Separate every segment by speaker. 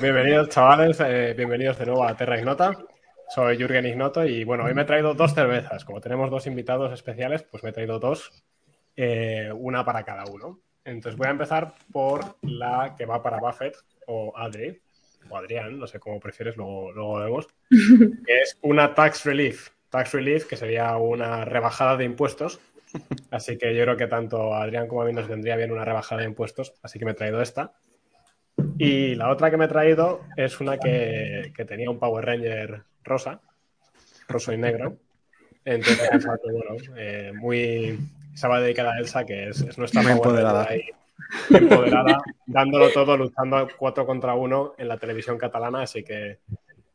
Speaker 1: Bienvenidos, chavales. eh, bienvenidos de nuevo a Terra Ignota. Soy Jürgen Ignoto y bueno, hoy me he traído dos cervezas. Como tenemos dos invitados especiales, pues me he traído dos, eh, una para cada uno. Entonces voy a empezar por la que va para Buffett o Adri, o Adrián, no sé cómo prefieres, luego, luego vemos, que es una tax relief. Tax relief, que sería una rebajada de impuestos. Así que yo creo que tanto a Adrián como a mí nos vendría bien una rebajada de impuestos, así que me he traído esta. Y la otra que me he traído es una que, que tenía un Power Ranger rosa, roso y negro. Entonces, bueno, eh, muy. Esa va dedicada a Elsa, que es, es nuestra
Speaker 2: Muy
Speaker 1: Power
Speaker 2: empoderada.
Speaker 1: Ranger ahí, empoderada, dándolo todo, luchando 4 contra 1 en la televisión catalana. Así que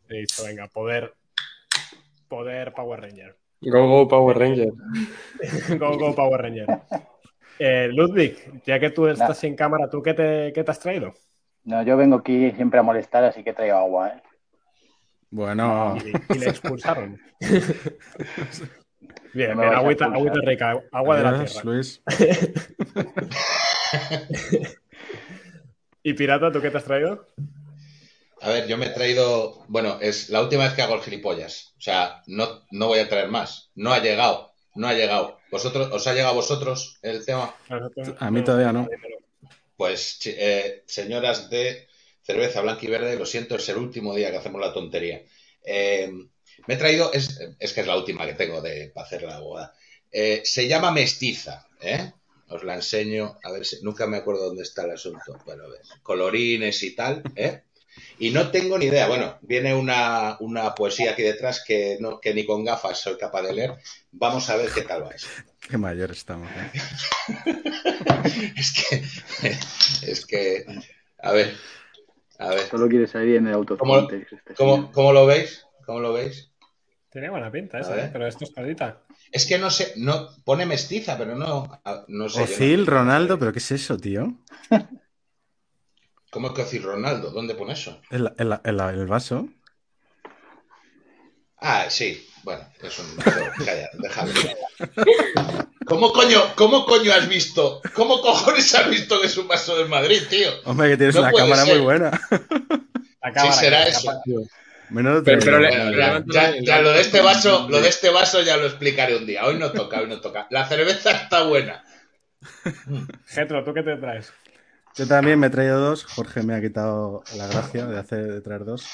Speaker 1: he dicho, venga, poder, poder Power Ranger.
Speaker 3: Go, go, Power Ranger.
Speaker 1: Go, go, Power Ranger. Eh, Ludwig, ya que tú estás sin cámara, ¿tú qué te, qué te has traído?
Speaker 4: No, yo vengo aquí siempre a molestar, así que traigo agua, ¿eh?
Speaker 2: Bueno,
Speaker 1: Y, y le expulsaron. bien, agüita, agüita rica, agua de la tierra.
Speaker 2: Luis.
Speaker 1: ¿Y Pirata, tú qué te has traído?
Speaker 5: A ver, yo me he traído. Bueno, es la última vez que hago el gilipollas. O sea, no, no voy a traer más. No ha llegado. No ha llegado. ¿Vosotros, ¿Os ha llegado a vosotros el tema?
Speaker 2: A mí todavía no.
Speaker 5: Pues, eh, señoras de cerveza blanca y verde, lo siento, es el último día que hacemos la tontería. Eh, me he traído, es, es que es la última que tengo de, para hacer la boda. Eh, se llama mestiza, ¿eh? Os la enseño, a ver si nunca me acuerdo dónde está el asunto. Bueno, a ver, colorines y tal, ¿eh? Y no tengo ni idea. Bueno, viene una, una poesía aquí detrás que, no, que ni con gafas soy capaz de leer. Vamos a ver qué tal va eso.
Speaker 2: Qué mayor estamos. ¿eh?
Speaker 5: Es que, es que, a ver, a ver,
Speaker 4: Solo quiere salir en el auto.
Speaker 5: ¿Cómo- ¿cómo, cómo lo veis? ¿Cómo lo veis?
Speaker 1: Tiene buena pinta esa. ¿eh? pero es tostadita.
Speaker 5: Es que no sé, no, pone mestiza, pero no, no sé. no-
Speaker 2: Ozil, Ronaldo, pero ¿qué es eso, tío?
Speaker 5: ¿Cómo que Ozil Ronaldo? ¿Dónde pone eso?
Speaker 2: El, el- vaso.
Speaker 5: Ah, sí, bueno, es un... Calla, déjalo. ¿Cómo coño, ¿Cómo coño has visto? ¿Cómo cojones has visto que es un vaso del Madrid, tío?
Speaker 2: Hombre, que tienes
Speaker 5: No
Speaker 2: una cámara
Speaker 5: ser.
Speaker 2: muy buena.
Speaker 1: La cámara
Speaker 5: Sí, será eso.
Speaker 2: Menudo
Speaker 3: Pero- pero
Speaker 5: Bueno,
Speaker 3: levanta
Speaker 5: ya, ya lo de este vaso, lo de este vaso ya lo explicaré un día. Hoy no toca, hoy no toca. La cerveza está buena.
Speaker 1: Getro, ¿tú qué te traes?
Speaker 2: Yo también me he traído dos. Jorge me ha quitado la gracia de hacer de traer dos.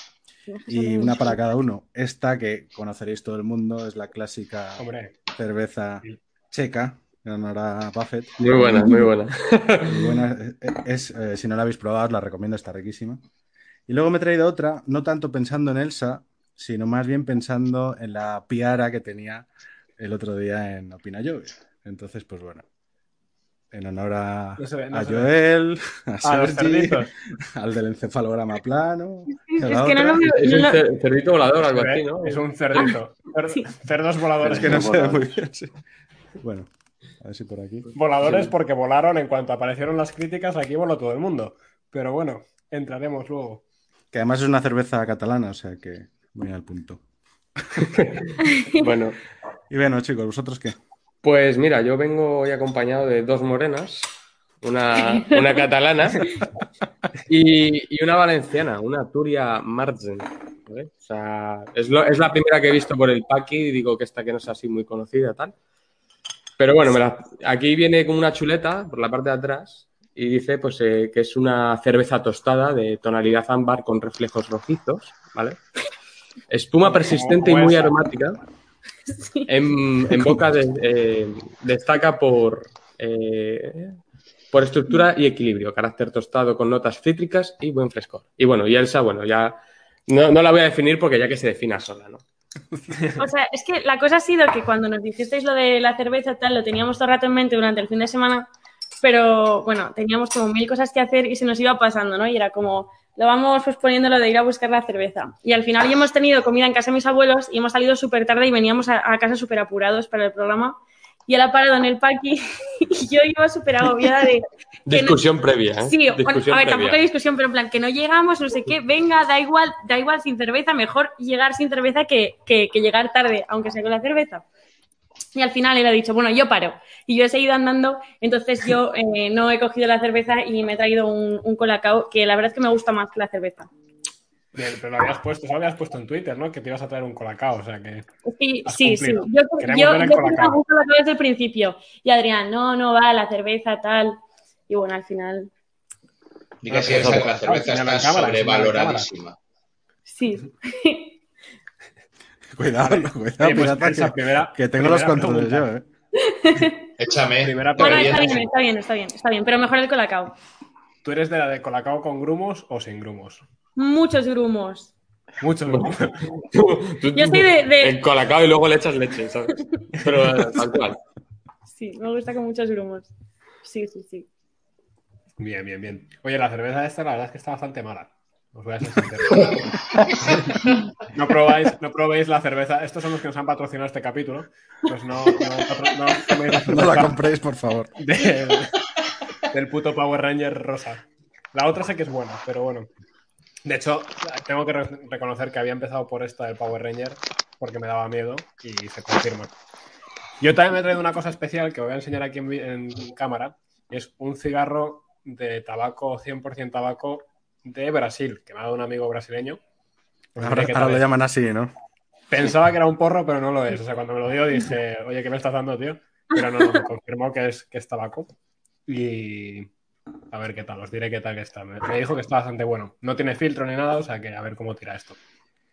Speaker 2: Y una para cada uno. Esta que conoceréis todo el mundo es la clásica
Speaker 1: Hombre,
Speaker 2: cerveza checa, en honor a Buffett.
Speaker 3: Muy buena, muy buena.
Speaker 2: Muy buena. Es, eh, si no la habéis probado, os la recomiendo, está riquísima. Y luego me he traído otra, no tanto pensando en Elsa, sino más bien pensando en la piara que tenía el otro día en Opina Lluvia. Entonces, pues bueno, en honor a,
Speaker 1: No se ve, no
Speaker 2: a
Speaker 1: se ve.
Speaker 2: Joel, a
Speaker 1: los
Speaker 2: Sergi,
Speaker 1: cerditos.
Speaker 2: al del encefalograma plano.
Speaker 6: Es
Speaker 2: a
Speaker 6: que no lo veo.
Speaker 3: Es un cer- cerdito volador, algo así, ¿no?
Speaker 1: Es un cerdito. Cer-
Speaker 6: Sí.
Speaker 1: Cerdos voladores.
Speaker 2: Es que no se ve muy bien. sí. Bueno, a ver si por aquí.
Speaker 1: Voladores porque volaron en cuanto aparecieron las críticas, aquí voló todo el mundo. Pero bueno, entraremos luego.
Speaker 2: Que además es una cerveza catalana, o sea que muy al punto.
Speaker 3: Bueno,
Speaker 2: Y bueno, chicos, ¿vosotros qué?
Speaker 3: Pues mira, yo vengo hoy acompañado de dos morenas, una, una catalana y, y una valenciana, una Turia Marzen. ¿vale? O sea, es, lo- es la primera que he visto por el paqui y digo que esta que no es así muy conocida, tal. Pero bueno, me la- aquí viene como una chuleta por la parte de atrás y dice pues eh, que es una cerveza tostada de tonalidad ámbar con reflejos rojizos, ¿vale? Espuma persistente y muy
Speaker 1: esa.
Speaker 3: En, en boca de- eh, destaca por, eh, por estructura y equilibrio, carácter tostado con notas cítricas y buen frescor. Y bueno, y Elsa, bueno, ya no, no la voy a definir porque ya que se defina sola, ¿no?
Speaker 6: O sea, es que la cosa ha sido que cuando nos dijisteis lo de la cerveza tal, lo teníamos todo el rato en mente durante el fin de semana, pero bueno, teníamos como mil cosas que hacer y se nos iba pasando, ¿no? Y era como, lo vamos pues poniendo lo de ir a buscar la cerveza. Y al final ya hemos tenido comida en casa de mis abuelos y hemos salido súper tarde y veníamos a, a casa súper apurados para el programa. Y él ha parado en el paqui y yo iba súper agobiada de... no-
Speaker 3: Discusión previa, ¿eh?
Speaker 6: Sí, bueno,
Speaker 3: Discusión
Speaker 6: a ver,
Speaker 3: previa.
Speaker 6: tampoco hay discusión, pero en plan, que no llegamos, no sé qué, venga, da igual, da igual sin cerveza, mejor llegar sin cerveza que, que- que llegar tarde, aunque sea con la cerveza. Y al final él ha dicho, bueno, yo paro. Y yo he seguido andando, entonces yo eh, no he cogido la cerveza y me he traído un, un colacao que la verdad es que me gusta más que la cerveza.
Speaker 1: Bien, pero lo habías puesto, eso lo habías puesto en Twitter, ¿no? Que te ibas a traer un colacao, o sea que.
Speaker 6: Sí, sí, sí. Yo,
Speaker 1: Queremos
Speaker 6: yo,
Speaker 1: ver el
Speaker 6: yo
Speaker 1: colacao.
Speaker 6: quería un colacao desde el principio. Y Adrián, no, no va, la cerveza, tal. Y bueno, al final,
Speaker 5: Di que
Speaker 1: Ah,
Speaker 5: esa-
Speaker 1: pues,
Speaker 5: la cerveza está sobrevaloradísima.
Speaker 6: sí.
Speaker 2: Cuidado, cuidado,
Speaker 1: Oye, pues,
Speaker 2: pirata, que,
Speaker 1: primera-
Speaker 2: que tengo los controles yo. ¿eh?
Speaker 5: Échame.
Speaker 1: Primera
Speaker 6: Bueno, está
Speaker 5: bien.
Speaker 6: bien, está bien, está bien, está bien. Pero mejor el colacao.
Speaker 1: ¿Tú eres de la de colacao con grumos o sin grumos?
Speaker 6: Muchos grumos.
Speaker 1: Muchos grumos.
Speaker 6: Yo soy de- de-
Speaker 3: El colacao y luego le echas leche, ¿sabes? Pero eh, tal cual.
Speaker 6: Sí, me gusta con muchos grumos. Sí, sí, sí.
Speaker 1: Bien, bien, bien. Oye, la cerveza esta, la verdad es que está bastante mala. Os voy a ser sincero. no, probáis, no probéis la cerveza. Estos son los que nos han patrocinado este capítulo. Pues no, no, la
Speaker 2: No la compréis, por favor.
Speaker 1: del, del puto Power Ranger rosa. La otra sé que es buena, pero bueno. De hecho, tengo que re- reconocer que había empezado por esta del Power Ranger porque me daba miedo y se confirma. Yo también me he traído una cosa especial que voy a enseñar aquí en, en cámara. y es un cigarro de tabaco, 100% tabaco de Brasil, que me ha dado un amigo brasileño.
Speaker 2: Ahora, lo llaman así, ¿no?
Speaker 1: Pensaba que era un porro, pero no lo es. O sea, cuando me lo dio dije, oye, ¿qué me estás dando, tío? Pero no, no, me confirmó que es, que es tabaco. Y a ver qué tal, os diré qué tal que está. Me, me dijo que está bastante bueno. No tiene filtro ni nada, o sea que a ver cómo tira esto.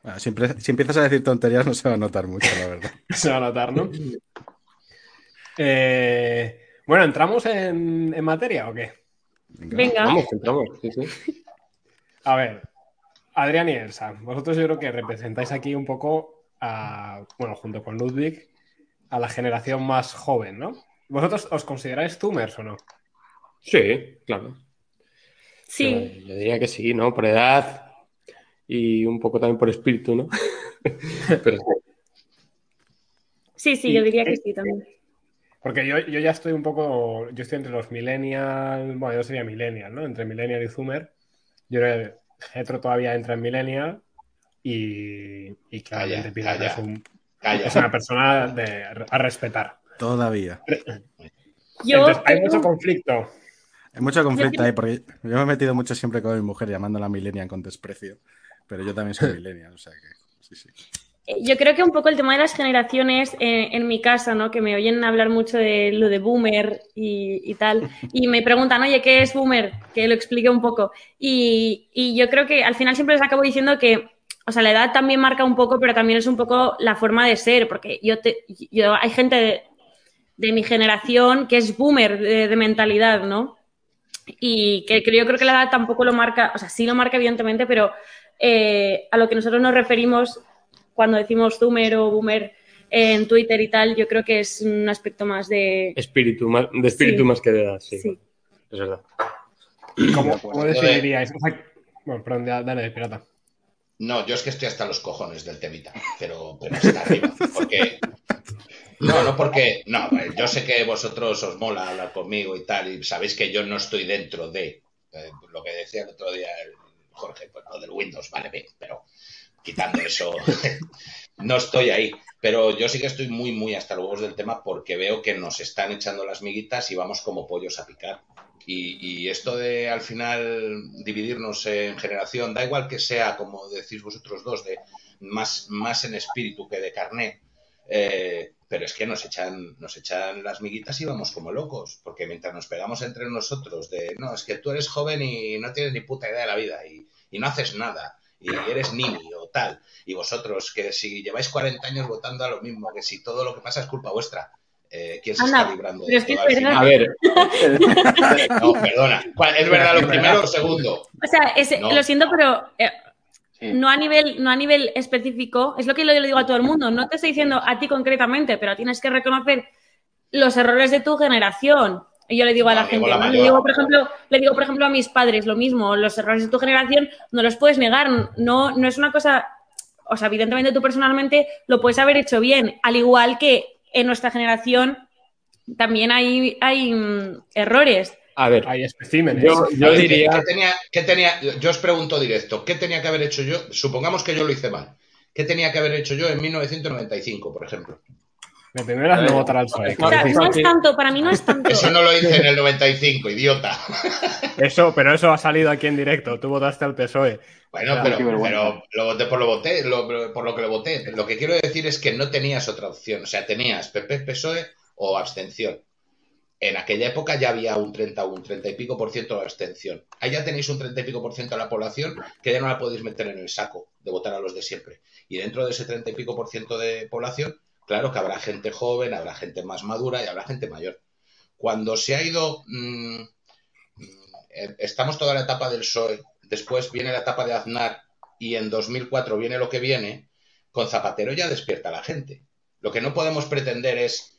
Speaker 2: Ah, Si, empie- si empiezas a decir tonterías no se va a notar mucho, la verdad.
Speaker 1: Se va a notar, ¿no? Eh, bueno, ¿entramos en, en materia o qué?
Speaker 6: Venga.
Speaker 3: Vamos, entramos. Sí, sí.
Speaker 1: A ver, Adrián y Elsa, vosotros yo creo que representáis aquí un poco a, bueno, junto con Ludwig, a la generación más joven, ¿no? ¿Vosotros os consideráis zoomers o no?
Speaker 3: Sí, claro.
Speaker 6: Sí,
Speaker 3: Yo, yo diría que sí, ¿no? Por edad y un poco también por espíritu, ¿no? Pero sí.
Speaker 6: sí, sí, yo diría que sí también.
Speaker 1: Porque yo, yo ya estoy un poco, yo estoy entre los millennial, bueno, yo sería millennial, ¿no? Entre millennial y zoomer. Yo creo que Hetero todavía entra en millennial y, y claramente
Speaker 5: calla.
Speaker 1: es, un-
Speaker 5: Calla.
Speaker 1: es una persona de, a respetar.
Speaker 2: Todavía.
Speaker 1: Entonces, hay mucho conflicto.
Speaker 2: Hay mucho conflicto ahí, porque yo me he metido mucho siempre con mi mujer llamándola millennial con desprecio, pero yo también soy millennial, o sea que sí, sí.
Speaker 6: Yo creo que un poco el tema de las generaciones eh, en mi casa, ¿no? Que me oyen hablar mucho de lo de boomer y, y tal. Y me preguntan, oye, ¿qué es boomer? Que lo explique un poco. Y, y yo creo que al final siempre les acabo diciendo que, o sea, la edad también marca un poco, pero también es un poco la forma de ser. Porque yo, te, yo hay gente de, de mi generación que es boomer de, de mentalidad, ¿no? Y que, que yo creo que la edad tampoco lo marca, o sea, sí lo marca evidentemente, pero eh, a lo que nosotros nos referimos cuando decimos zoomer o boomer en Twitter y tal, yo creo que es un aspecto más de...
Speaker 3: Espíritu, más- de espíritu
Speaker 6: Sí.
Speaker 3: más que de edad, sí.
Speaker 6: Sí.
Speaker 3: Es verdad.
Speaker 1: ¿Cómo,
Speaker 4: De
Speaker 1: cómo definiríais? O sea, bueno, perdón, ya- dale, pirata.
Speaker 5: No, yo es que estoy hasta los cojones del temita, pero, pero hasta arriba. Porque. No, no porque. No, eh, yo sé que vosotros os mola hablar conmigo y tal, y sabéis que yo no estoy dentro de eh, lo que decía el otro día el Jorge, pues lo del Windows, vale, bien, pero quitando eso, no estoy ahí. Pero yo sí que estoy muy, muy hasta huevos del tema porque veo que nos están echando las miguitas y vamos como pollos a picar. Y, esto de al final dividirnos en generación, da igual que sea, como decís vosotros dos, de más, más en espíritu que de carné, eh, pero es que nos echan, nos echan las miguitas y vamos como locos, porque mientras nos pegamos entre nosotros de, no, es que tú eres joven y no tienes ni puta idea de la vida y no haces nada, y eres nini o tal, y vosotros que si lleváis 40 años votando a lo mismo, que si todo lo que pasa es culpa vuestra, eh, ¿quién se
Speaker 6: Anda,
Speaker 5: está librando
Speaker 6: pero es que verdad.
Speaker 3: A ver,
Speaker 5: No, perdona. ¿Cuál- ¿Es verdad lo primero o lo segundo?
Speaker 6: O sea, es-
Speaker 5: No.
Speaker 6: lo siento, pero eh,
Speaker 4: Sí.
Speaker 6: no, a nivel, no a nivel específico, es lo que yo le digo a todo el mundo, no te estoy diciendo a ti concretamente, pero tienes que reconocer los errores de tu generación. Y yo le digo a la gente,
Speaker 5: la
Speaker 6: ¿no? le, digo, por ejemplo, le digo, por ejemplo, a mis padres lo mismo, los errores de tu generación no los puedes negar, no, no es una cosa, o sea, evidentemente tú personalmente lo puedes haber hecho bien, al igual que en nuestra generación también hay, hay mm, errores.
Speaker 3: a ver.
Speaker 1: Hay especímenes.
Speaker 3: Yo, yo
Speaker 5: A ver, ¿qué-
Speaker 3: diría.
Speaker 5: ¿qué tenía, qué tenía, yo os pregunto directo, ¿qué tenía que haber hecho yo? Supongamos que yo lo hice mal. ¿Qué tenía que haber hecho yo en 1995, por ejemplo?
Speaker 1: De primeras no votar al PSOE.
Speaker 3: No,
Speaker 6: O sea,
Speaker 1: claro.
Speaker 6: no es tanto, para mí no es tanto.
Speaker 5: Eso no lo hice en el 95, idiota.
Speaker 1: Eso, pero eso ha salido aquí en directo. Tú votaste al PSOE.
Speaker 5: Bueno,
Speaker 1: Claro,
Speaker 5: pero, lo voté por lo voté, lo- por lo que lo voté. Lo que quiero decir es que no tenías otra opción. O sea, tenías PP, PSOE o abstención. En aquella época ya había un 30 o un 30 y pico por ciento de abstención. Ahí ya tenéis un 30 y pico por ciento de la población que ya no la podéis meter en el saco de votar a los de siempre. Y dentro de ese 30 y pico por ciento de población, claro que habrá gente joven, habrá gente más madura y habrá gente mayor. Cuando se ha ido, mm, mm, estamos toda la etapa del PSOE, después viene la etapa de Aznar y en 2004 viene lo que viene, con Zapatero ya despierta la gente. Lo que no podemos pretender es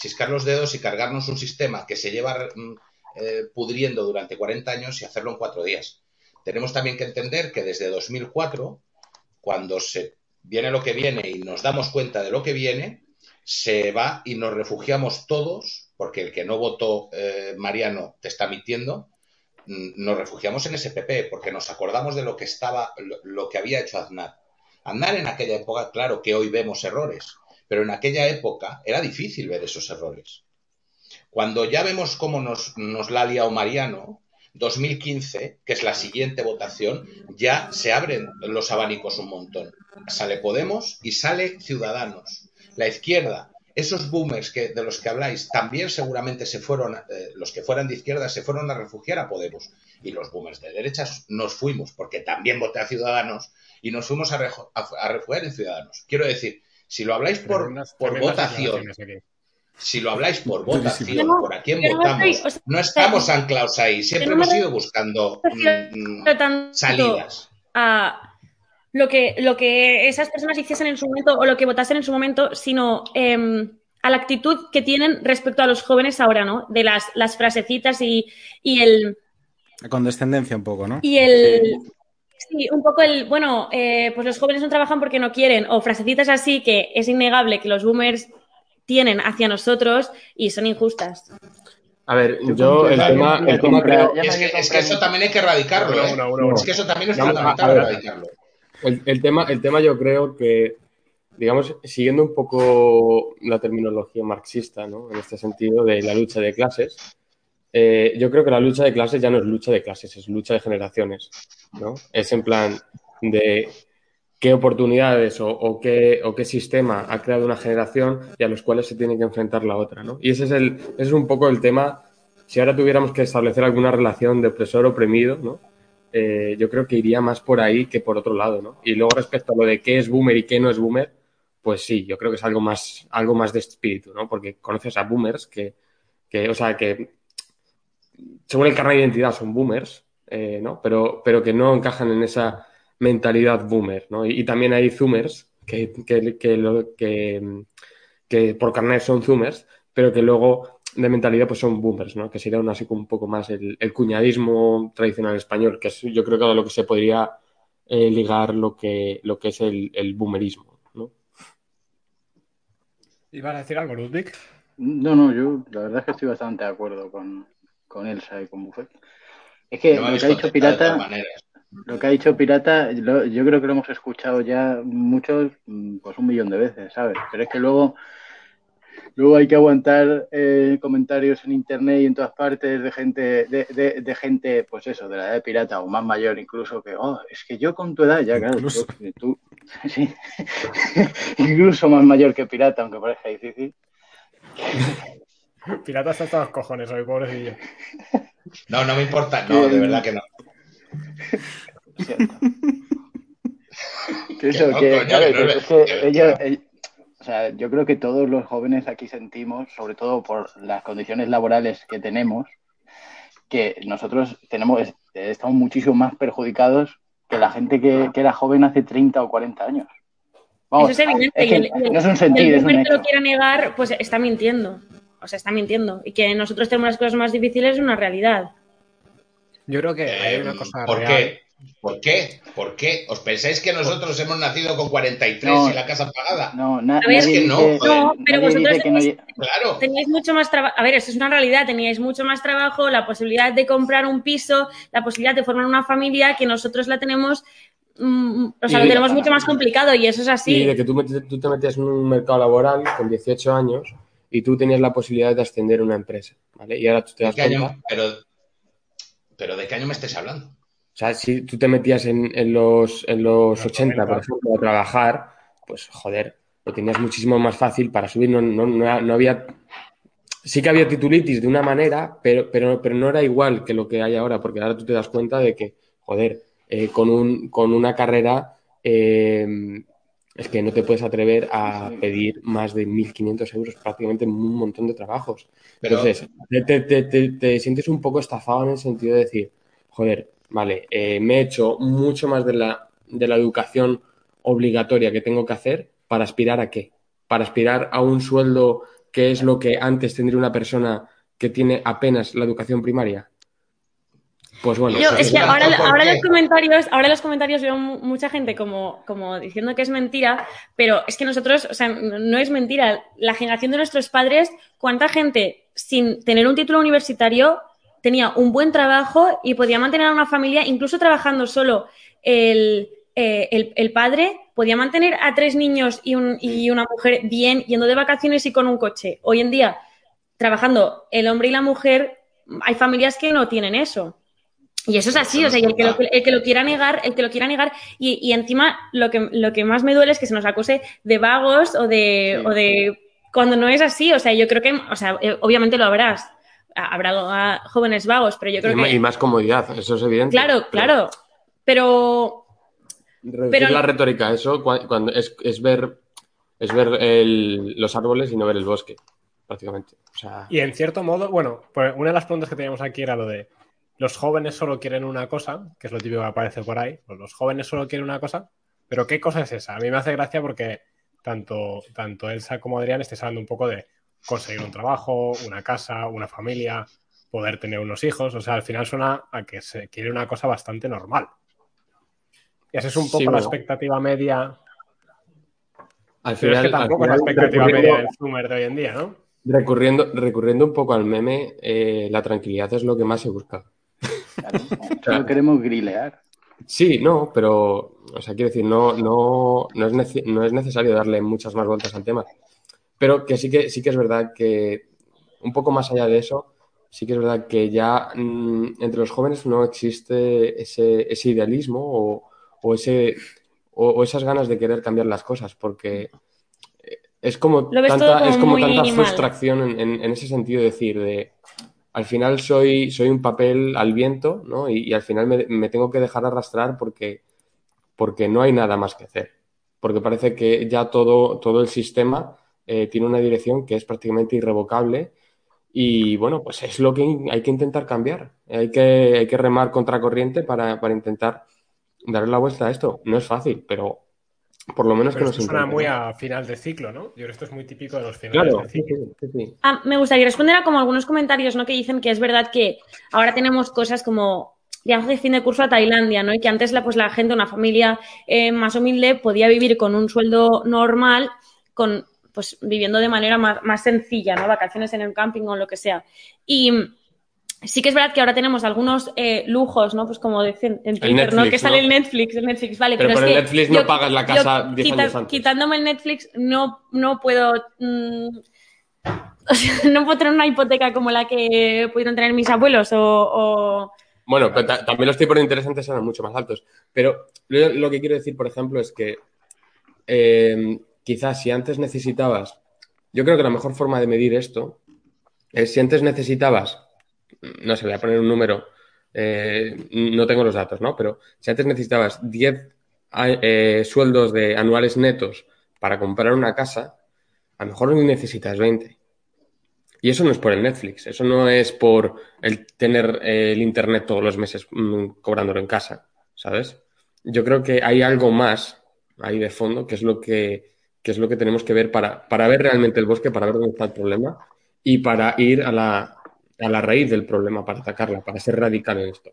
Speaker 5: chiscar los dedos y cargarnos un sistema que se lleva mm, eh, pudriendo durante 40 años y hacerlo en cuatro días. Tenemos también que entender que desde 2004, cuando se viene lo que viene y nos damos cuenta de lo que viene, se va y nos refugiamos todos, porque el que no votó eh, Mariano te está mintiendo, mm, nos refugiamos en ese PP, porque nos acordamos de lo que estaba, lo, que había hecho Aznar. Aznar en aquella época, claro que hoy vemos errores, pero en aquella época era difícil ver esos errores. Cuando ya vemos cómo nos, nos la ha liado Mariano, 2015, que es la siguiente votación, ya se abren los abanicos un montón. Sale Podemos y sale Ciudadanos. La izquierda, esos boomers que, de los que habláis, también seguramente se fueron, eh, los que fueran de izquierda, se fueron a refugiar a Podemos. Y los boomers de derechas nos fuimos, porque también voté a Ciudadanos, y nos fuimos a, rejo- a- a refugiar en Ciudadanos. Quiero decir, si lo habláis por, por votación. Si lo habláis por votación,
Speaker 6: No,
Speaker 5: por a quién
Speaker 6: pero no
Speaker 5: votamos,
Speaker 6: estoy- o sea,
Speaker 5: no estamos anclados ahí, siempre
Speaker 6: no
Speaker 5: hemos ido buscando mm, salidas.
Speaker 6: a lo que, lo que esas personas hiciesen en su momento o lo que votasen en su momento, sino em, a la actitud que tienen respecto a los jóvenes ahora, ¿no? De las, las frasecitas y, y el,
Speaker 2: La condescendencia un poco, ¿no?
Speaker 6: y el sí, un poco el, bueno, eh, pues los jóvenes no trabajan porque no quieren, o frasecitas así que es innegable que los boomers tienen hacia nosotros y son injustas.
Speaker 3: A ver,
Speaker 4: Yo
Speaker 3: el
Speaker 5: claro,
Speaker 3: tema, el creo,
Speaker 5: Es que, es que eso también hay que erradicarlo, ¿eh? Es que eso también es fundamental
Speaker 3: ver.
Speaker 5: erradicarlo.
Speaker 3: el, el tema, el tema yo creo que, digamos, siguiendo un poco la terminología marxista, ¿no? En este sentido de la lucha de clases, eh, yo creo que la lucha de clases ya no es lucha de clases, es lucha de generaciones, ¿no? Es en plan de qué oportunidades o, o qué, o qué sistema ha creado una generación y a los cuales se tiene que enfrentar la otra, ¿no? Y ese es, el, ese es un poco el tema, si ahora tuviéramos que establecer alguna relación de opresor-oprimido, ¿no? Eh, yo creo que iría más por ahí que por otro lado, ¿no? Y luego respecto a lo de qué es boomer y qué no es boomer, pues sí, yo creo que es algo más, algo más de espíritu, ¿no? Porque conoces a boomers que, que o sea, que según el carnet de identidad son boomers, eh, ¿no? Pero, pero que no encajan en esa mentalidad boomer, ¿no? Y, y también hay zoomers que, que, que, lo- que, que por carnet son zoomers, pero que luego de mentalidad pues son boomers, ¿no? Que sería un, así como un poco más el, el cuñadismo tradicional español, que es yo creo que a lo que se podría eh, ligar lo que, lo que es el, el boomerismo, ¿no?
Speaker 1: ¿Ibas a decir algo, Ludwig?
Speaker 4: No, no, yo la verdad es que estoy bastante de acuerdo con, con Elsa y con Buffet. Es que
Speaker 5: No
Speaker 4: lo que ha dicho
Speaker 5: contestado de todas
Speaker 4: Pirata,
Speaker 5: maneras.
Speaker 4: Lo que ha dicho Pirata, lo- yo creo que lo hemos escuchado ya muchos, mm, pues un millón de veces, ¿sabes? Pero es que luego, luego hay que aguantar eh, comentarios en internet y en todas partes de gente, de, de- de gente, pues eso, de la edad de Pirata o más mayor incluso, que, oh, es que yo con tu edad, ya claro,
Speaker 2: Incluso.
Speaker 4: tú, tú- sí, incluso más mayor que Pirata, aunque parezca difícil.
Speaker 1: Pirata está hasta los cojones hoy, pobrecillo.
Speaker 5: No, no me importa, no, de verdad que no.
Speaker 4: Yo creo que todos los jóvenes aquí sentimos, sobre todo por las condiciones laborales que tenemos, que nosotros tenemos, es- estamos muchísimo más perjudicados que la gente que, que era joven hace 30 o 40 años. Vamos,
Speaker 6: Eso es evidente.
Speaker 4: es que
Speaker 6: y el- y el-
Speaker 4: no es un
Speaker 6: y
Speaker 4: sentir,
Speaker 6: el
Speaker 4: es un
Speaker 6: boomer que
Speaker 4: hecho.
Speaker 6: lo quiera negar, pues está mintiendo. O sea, está mintiendo. Y que nosotros tenemos las cosas más difíciles es una realidad.
Speaker 1: Yo creo que hay
Speaker 5: Eh,
Speaker 1: una cosa
Speaker 5: ¿Por
Speaker 1: real.
Speaker 5: qué? ¿Por qué? ¿Por qué? ¿Os pensáis que nosotros hemos nacido con 43
Speaker 4: No.
Speaker 5: y la casa pagada?
Speaker 4: No, na-
Speaker 6: ver,
Speaker 5: es que no,
Speaker 4: dice.
Speaker 6: No, pero
Speaker 4: nadie
Speaker 6: vosotros
Speaker 4: no lle-
Speaker 5: Claro.
Speaker 6: Teníais mucho más trabajo. A ver, eso es una realidad. Teníais mucho más trabajo, la posibilidad de comprar un piso, la posibilidad de formar una familia que nosotros la tenemos mm, o sea,
Speaker 3: Y-
Speaker 6: lo tenemos mucho más complicado y eso es así.
Speaker 3: Y de que tú, tú te metías en un mercado laboral con 18 años y tú tenías la posibilidad de ascender a una empresa, ¿vale? Y ahora tú te
Speaker 5: ¿De
Speaker 3: das
Speaker 5: qué año?
Speaker 3: cuenta,
Speaker 5: Pero, pero ¿de qué año me estés hablando?
Speaker 3: o sea, si tú te metías en, en los, en los
Speaker 1: Los
Speaker 3: 80, por
Speaker 1: 90.
Speaker 3: ejemplo, a trabajar, pues joder, lo tenías muchísimo más fácil para subir, no, no, no, no había... Sí que había titulitis de una manera, pero, pero, pero no era igual que lo que hay ahora, porque ahora tú te das cuenta de que, joder, eh, con, un, con una carrera eh, es que no te puedes atrever a
Speaker 4: Sí.
Speaker 3: pedir más de 1.500 euros prácticamente en un montón de trabajos.
Speaker 5: Pero-
Speaker 3: Entonces, te, te- te- te- te sientes un poco estafado en el sentido de decir, joder, vale, eh, me he hecho mucho más de la, de la educación obligatoria que tengo que hacer para aspirar a qué? Para aspirar a un sueldo que es lo que antes tendría una persona que tiene apenas la educación primaria. Pues bueno,
Speaker 6: Yo, es que ahora,
Speaker 5: ¿por
Speaker 6: ahora los comentarios, ahora los comentarios veo mu- mucha gente como, como diciendo que es mentira, pero es que nosotros, o sea, no no es mentira. La generación de nuestros padres, ¿cuánta gente sin tener un título universitario tenía un buen trabajo y podía mantener a una familia, incluso trabajando solo el, eh, el, el padre, podía mantener a tres niños y, un- y una mujer bien, yendo de vacaciones y con un coche. Hoy en día, trabajando el hombre y la mujer, hay familias que no tienen eso. Y eso es así, o sea, y el que lo, el que lo quiera negar, el que lo quiera negar, y, y encima lo que, lo que más me duele es que se nos acuse de vagos o de,
Speaker 4: Sí.
Speaker 6: o de cuando no es así, o sea, yo creo que, o sea, eh, obviamente lo habrás, habrá jóvenes vagos, pero yo creo
Speaker 3: y,
Speaker 6: que,
Speaker 3: y más comodidad, eso es evidente.
Speaker 6: claro,
Speaker 3: Pero
Speaker 6: claro, pero
Speaker 3: reducir
Speaker 6: pero-
Speaker 3: la retórica, eso cua- cuando es, es ver, es ver el- los árboles y no ver el bosque, prácticamente. O sea,
Speaker 1: Y en cierto modo, bueno, pues una de las preguntas que teníamos aquí era lo de los jóvenes solo quieren una cosa, que es lo típico que aparece por ahí. pues los jóvenes solo quieren una cosa, pero ¿qué cosa es esa? A mí me hace gracia porque tanto, tanto Elsa como Adrián estáis hablando un poco de conseguir un trabajo, una casa, una familia, poder tener unos hijos. O sea, al final suena a que se quiere una cosa bastante normal. Y esa es un poco
Speaker 3: Sí,
Speaker 1: la expectativa media.
Speaker 3: al
Speaker 1: Pero es
Speaker 3: final,
Speaker 1: que
Speaker 3: al
Speaker 1: tampoco es la
Speaker 3: final,
Speaker 1: expectativa media del Zoomer de hoy en día, ¿no?
Speaker 3: Recurriendo, recurriendo un poco al meme, eh, la tranquilidad es lo que más se busca.
Speaker 4: Claro, solo queremos grilear.
Speaker 3: Sí, no, pero, o sea, quiero decir, no, no, no, es, nece- no es necesario darle muchas más vueltas al tema. Pero que sí que, sí que es verdad que, un poco más allá de eso, sí que es verdad que ya mm, entre los jóvenes no existe ese, ese idealismo o, o ese, o, o esas ganas de querer cambiar las cosas, porque eh, es como tanta,
Speaker 6: como
Speaker 3: es como tanta frustración en, en- en ese sentido, de decir, de al final soy, soy un papel al viento, ¿no? Y, al final me, me tengo que dejar arrastrar porque, porque no hay nada más que hacer. Porque parece que ya todo, todo el sistema eh, tiene una dirección que es prácticamente irrevocable. Y bueno, pues es lo que hay que intentar cambiar. Hay que, hay que remar contracorriente para, para intentar darle la vuelta a esto. No es fácil, pero por lo menos
Speaker 1: Pero
Speaker 3: que
Speaker 1: esto
Speaker 3: nos
Speaker 1: suena muy a final de ciclo, ¿no? Yo creo que esto es muy típico de los finales
Speaker 3: Claro,
Speaker 1: de ciclo.
Speaker 3: sí, sí, sí.
Speaker 6: Ah, me gustaría responder a como algunos comentarios, ¿no? Que dicen que es verdad que ahora tenemos cosas como viaje de fin de curso a Tailandia, ¿no? Y que antes la, pues, la gente, una familia eh, más humilde, podía vivir con un sueldo normal, con, pues viviendo de manera más, más sencilla, ¿no? Vacaciones en el camping o lo que sea. Y sí que es verdad que ahora tenemos algunos eh, lujos, ¿no? Pues como dicen en Twitter, ¿no? Que sale
Speaker 3: ¿no?
Speaker 6: el Netflix, el Netflix, vale.
Speaker 3: Pero
Speaker 6: Pero,
Speaker 3: por
Speaker 6: es
Speaker 3: el
Speaker 6: que
Speaker 3: Netflix no pagas la casa 10 años antes.
Speaker 6: Quitándome el Netflix, no, no puedo... mm, o sea, no puedo tener una hipoteca como la que pudieron tener mis abuelos o... o-
Speaker 3: Bueno, pero ta- también los tipos de interesantes eran mucho más altos. Pero lo, lo que quiero decir, por ejemplo, es que eh, quizás si antes necesitabas, yo creo que la mejor forma de medir esto es si antes necesitabas, no sé, voy a poner un número, eh, no tengo los datos, ¿no? Pero si antes necesitabas 10 a- eh, sueldos de anuales netos para comprar una casa, a lo mejor necesitas 20. Y eso no es por el Netflix, eso no es por el tener eh, el internet todos los meses mm, cobrándolo en casa, ¿sabes? Yo creo que hay algo más ahí de fondo que es lo que, que es lo que tenemos que ver para, para ver realmente el bosque, para ver dónde está el problema y para ir a la, a la raíz del problema, para atacarla, para ser radical en esto.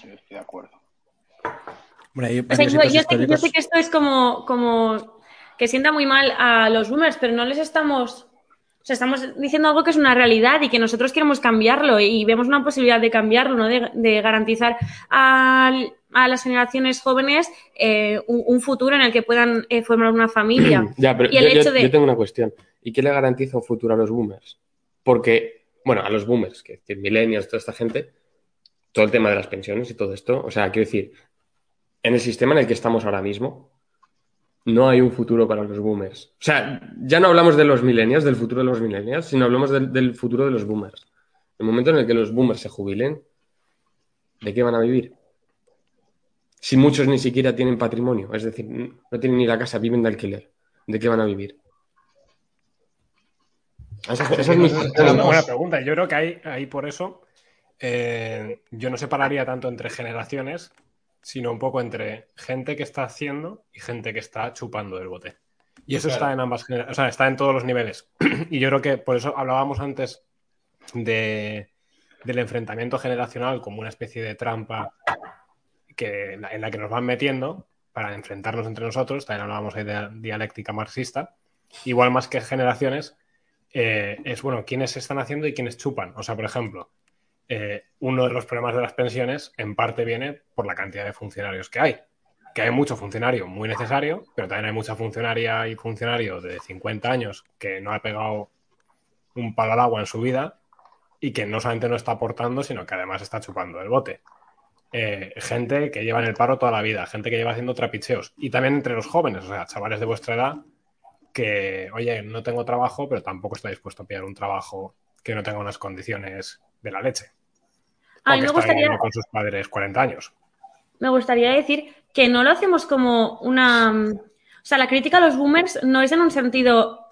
Speaker 4: Sí, estoy de acuerdo.
Speaker 6: O sea,
Speaker 2: varios
Speaker 6: yo, yo sé, yo
Speaker 2: históricos.
Speaker 6: sé que esto es como, como que sienta muy mal a los boomers, pero no les estamos O sea, estamos diciendo algo que es una realidad y que nosotros queremos cambiarlo y vemos una posibilidad de cambiarlo, ¿no? De, de garantizar al- a las generaciones jóvenes eh, un, un futuro en el que puedan eh, formar una familia.
Speaker 3: Ya, pero
Speaker 6: Y el
Speaker 3: yo, yo-
Speaker 6: hecho de-
Speaker 3: yo tengo una cuestión. ¿Y qué le garantiza un futuro a los boomers? Porque, bueno, a los boomers, que decir, millennials, toda esta gente, todo el tema de las pensiones y todo esto, o sea, quiero decir, en el sistema en el que estamos ahora mismo, no hay un futuro para los boomers. O sea, ya no hablamos de los millennials, del futuro de los millennials, sino hablamos del futuro de los boomers. El momento en el que los boomers se jubilen, ¿de qué van a vivir? Si muchos ni siquiera tienen patrimonio, es decir, no tienen ni la casa, viven de alquiler, ¿de qué van a vivir? Esa, esa es mi
Speaker 1: es una buena pregunta. Yo creo que ahí, ahí por eso eh, yo no separaría tanto entre generaciones, sino un poco entre gente que está haciendo y gente que está chupando del bote. Y eso
Speaker 5: Claro.
Speaker 1: está en ambas generaciones, o sea, está en todos los niveles. y yo creo que por eso hablábamos antes de, del enfrentamiento generacional como una especie de trampa que, en, la, en la que nos van metiendo para enfrentarnos entre nosotros. También hablábamos ahí de dialéctica marxista. Igual más que generaciones, eh, es bueno, quiénes están haciendo y quiénes chupan. O sea, por ejemplo, eh, uno de los problemas de las pensiones en parte viene por la cantidad de funcionarios que hay. Que hay mucho funcionario muy necesario, pero también hay mucha funcionaria y funcionario de 50 años que no ha pegado un palo al agua en su vida y que no solamente no está aportando, sino que además está chupando el bote. Eh, gente que lleva en el paro toda la vida, gente que lleva haciendo trapicheos. Y también entre los jóvenes, o sea, chavales de vuestra edad que, oye, no tengo trabajo, pero tampoco estoy dispuesto a pillar un trabajo que no tenga unas condiciones de la leche.
Speaker 6: A
Speaker 1: o
Speaker 6: mí me
Speaker 1: está
Speaker 6: gustaría,
Speaker 1: con sus padres 40 años.
Speaker 6: me gustaría decir que no lo hacemos como una... O sea, la crítica a los boomers no es en un sentido...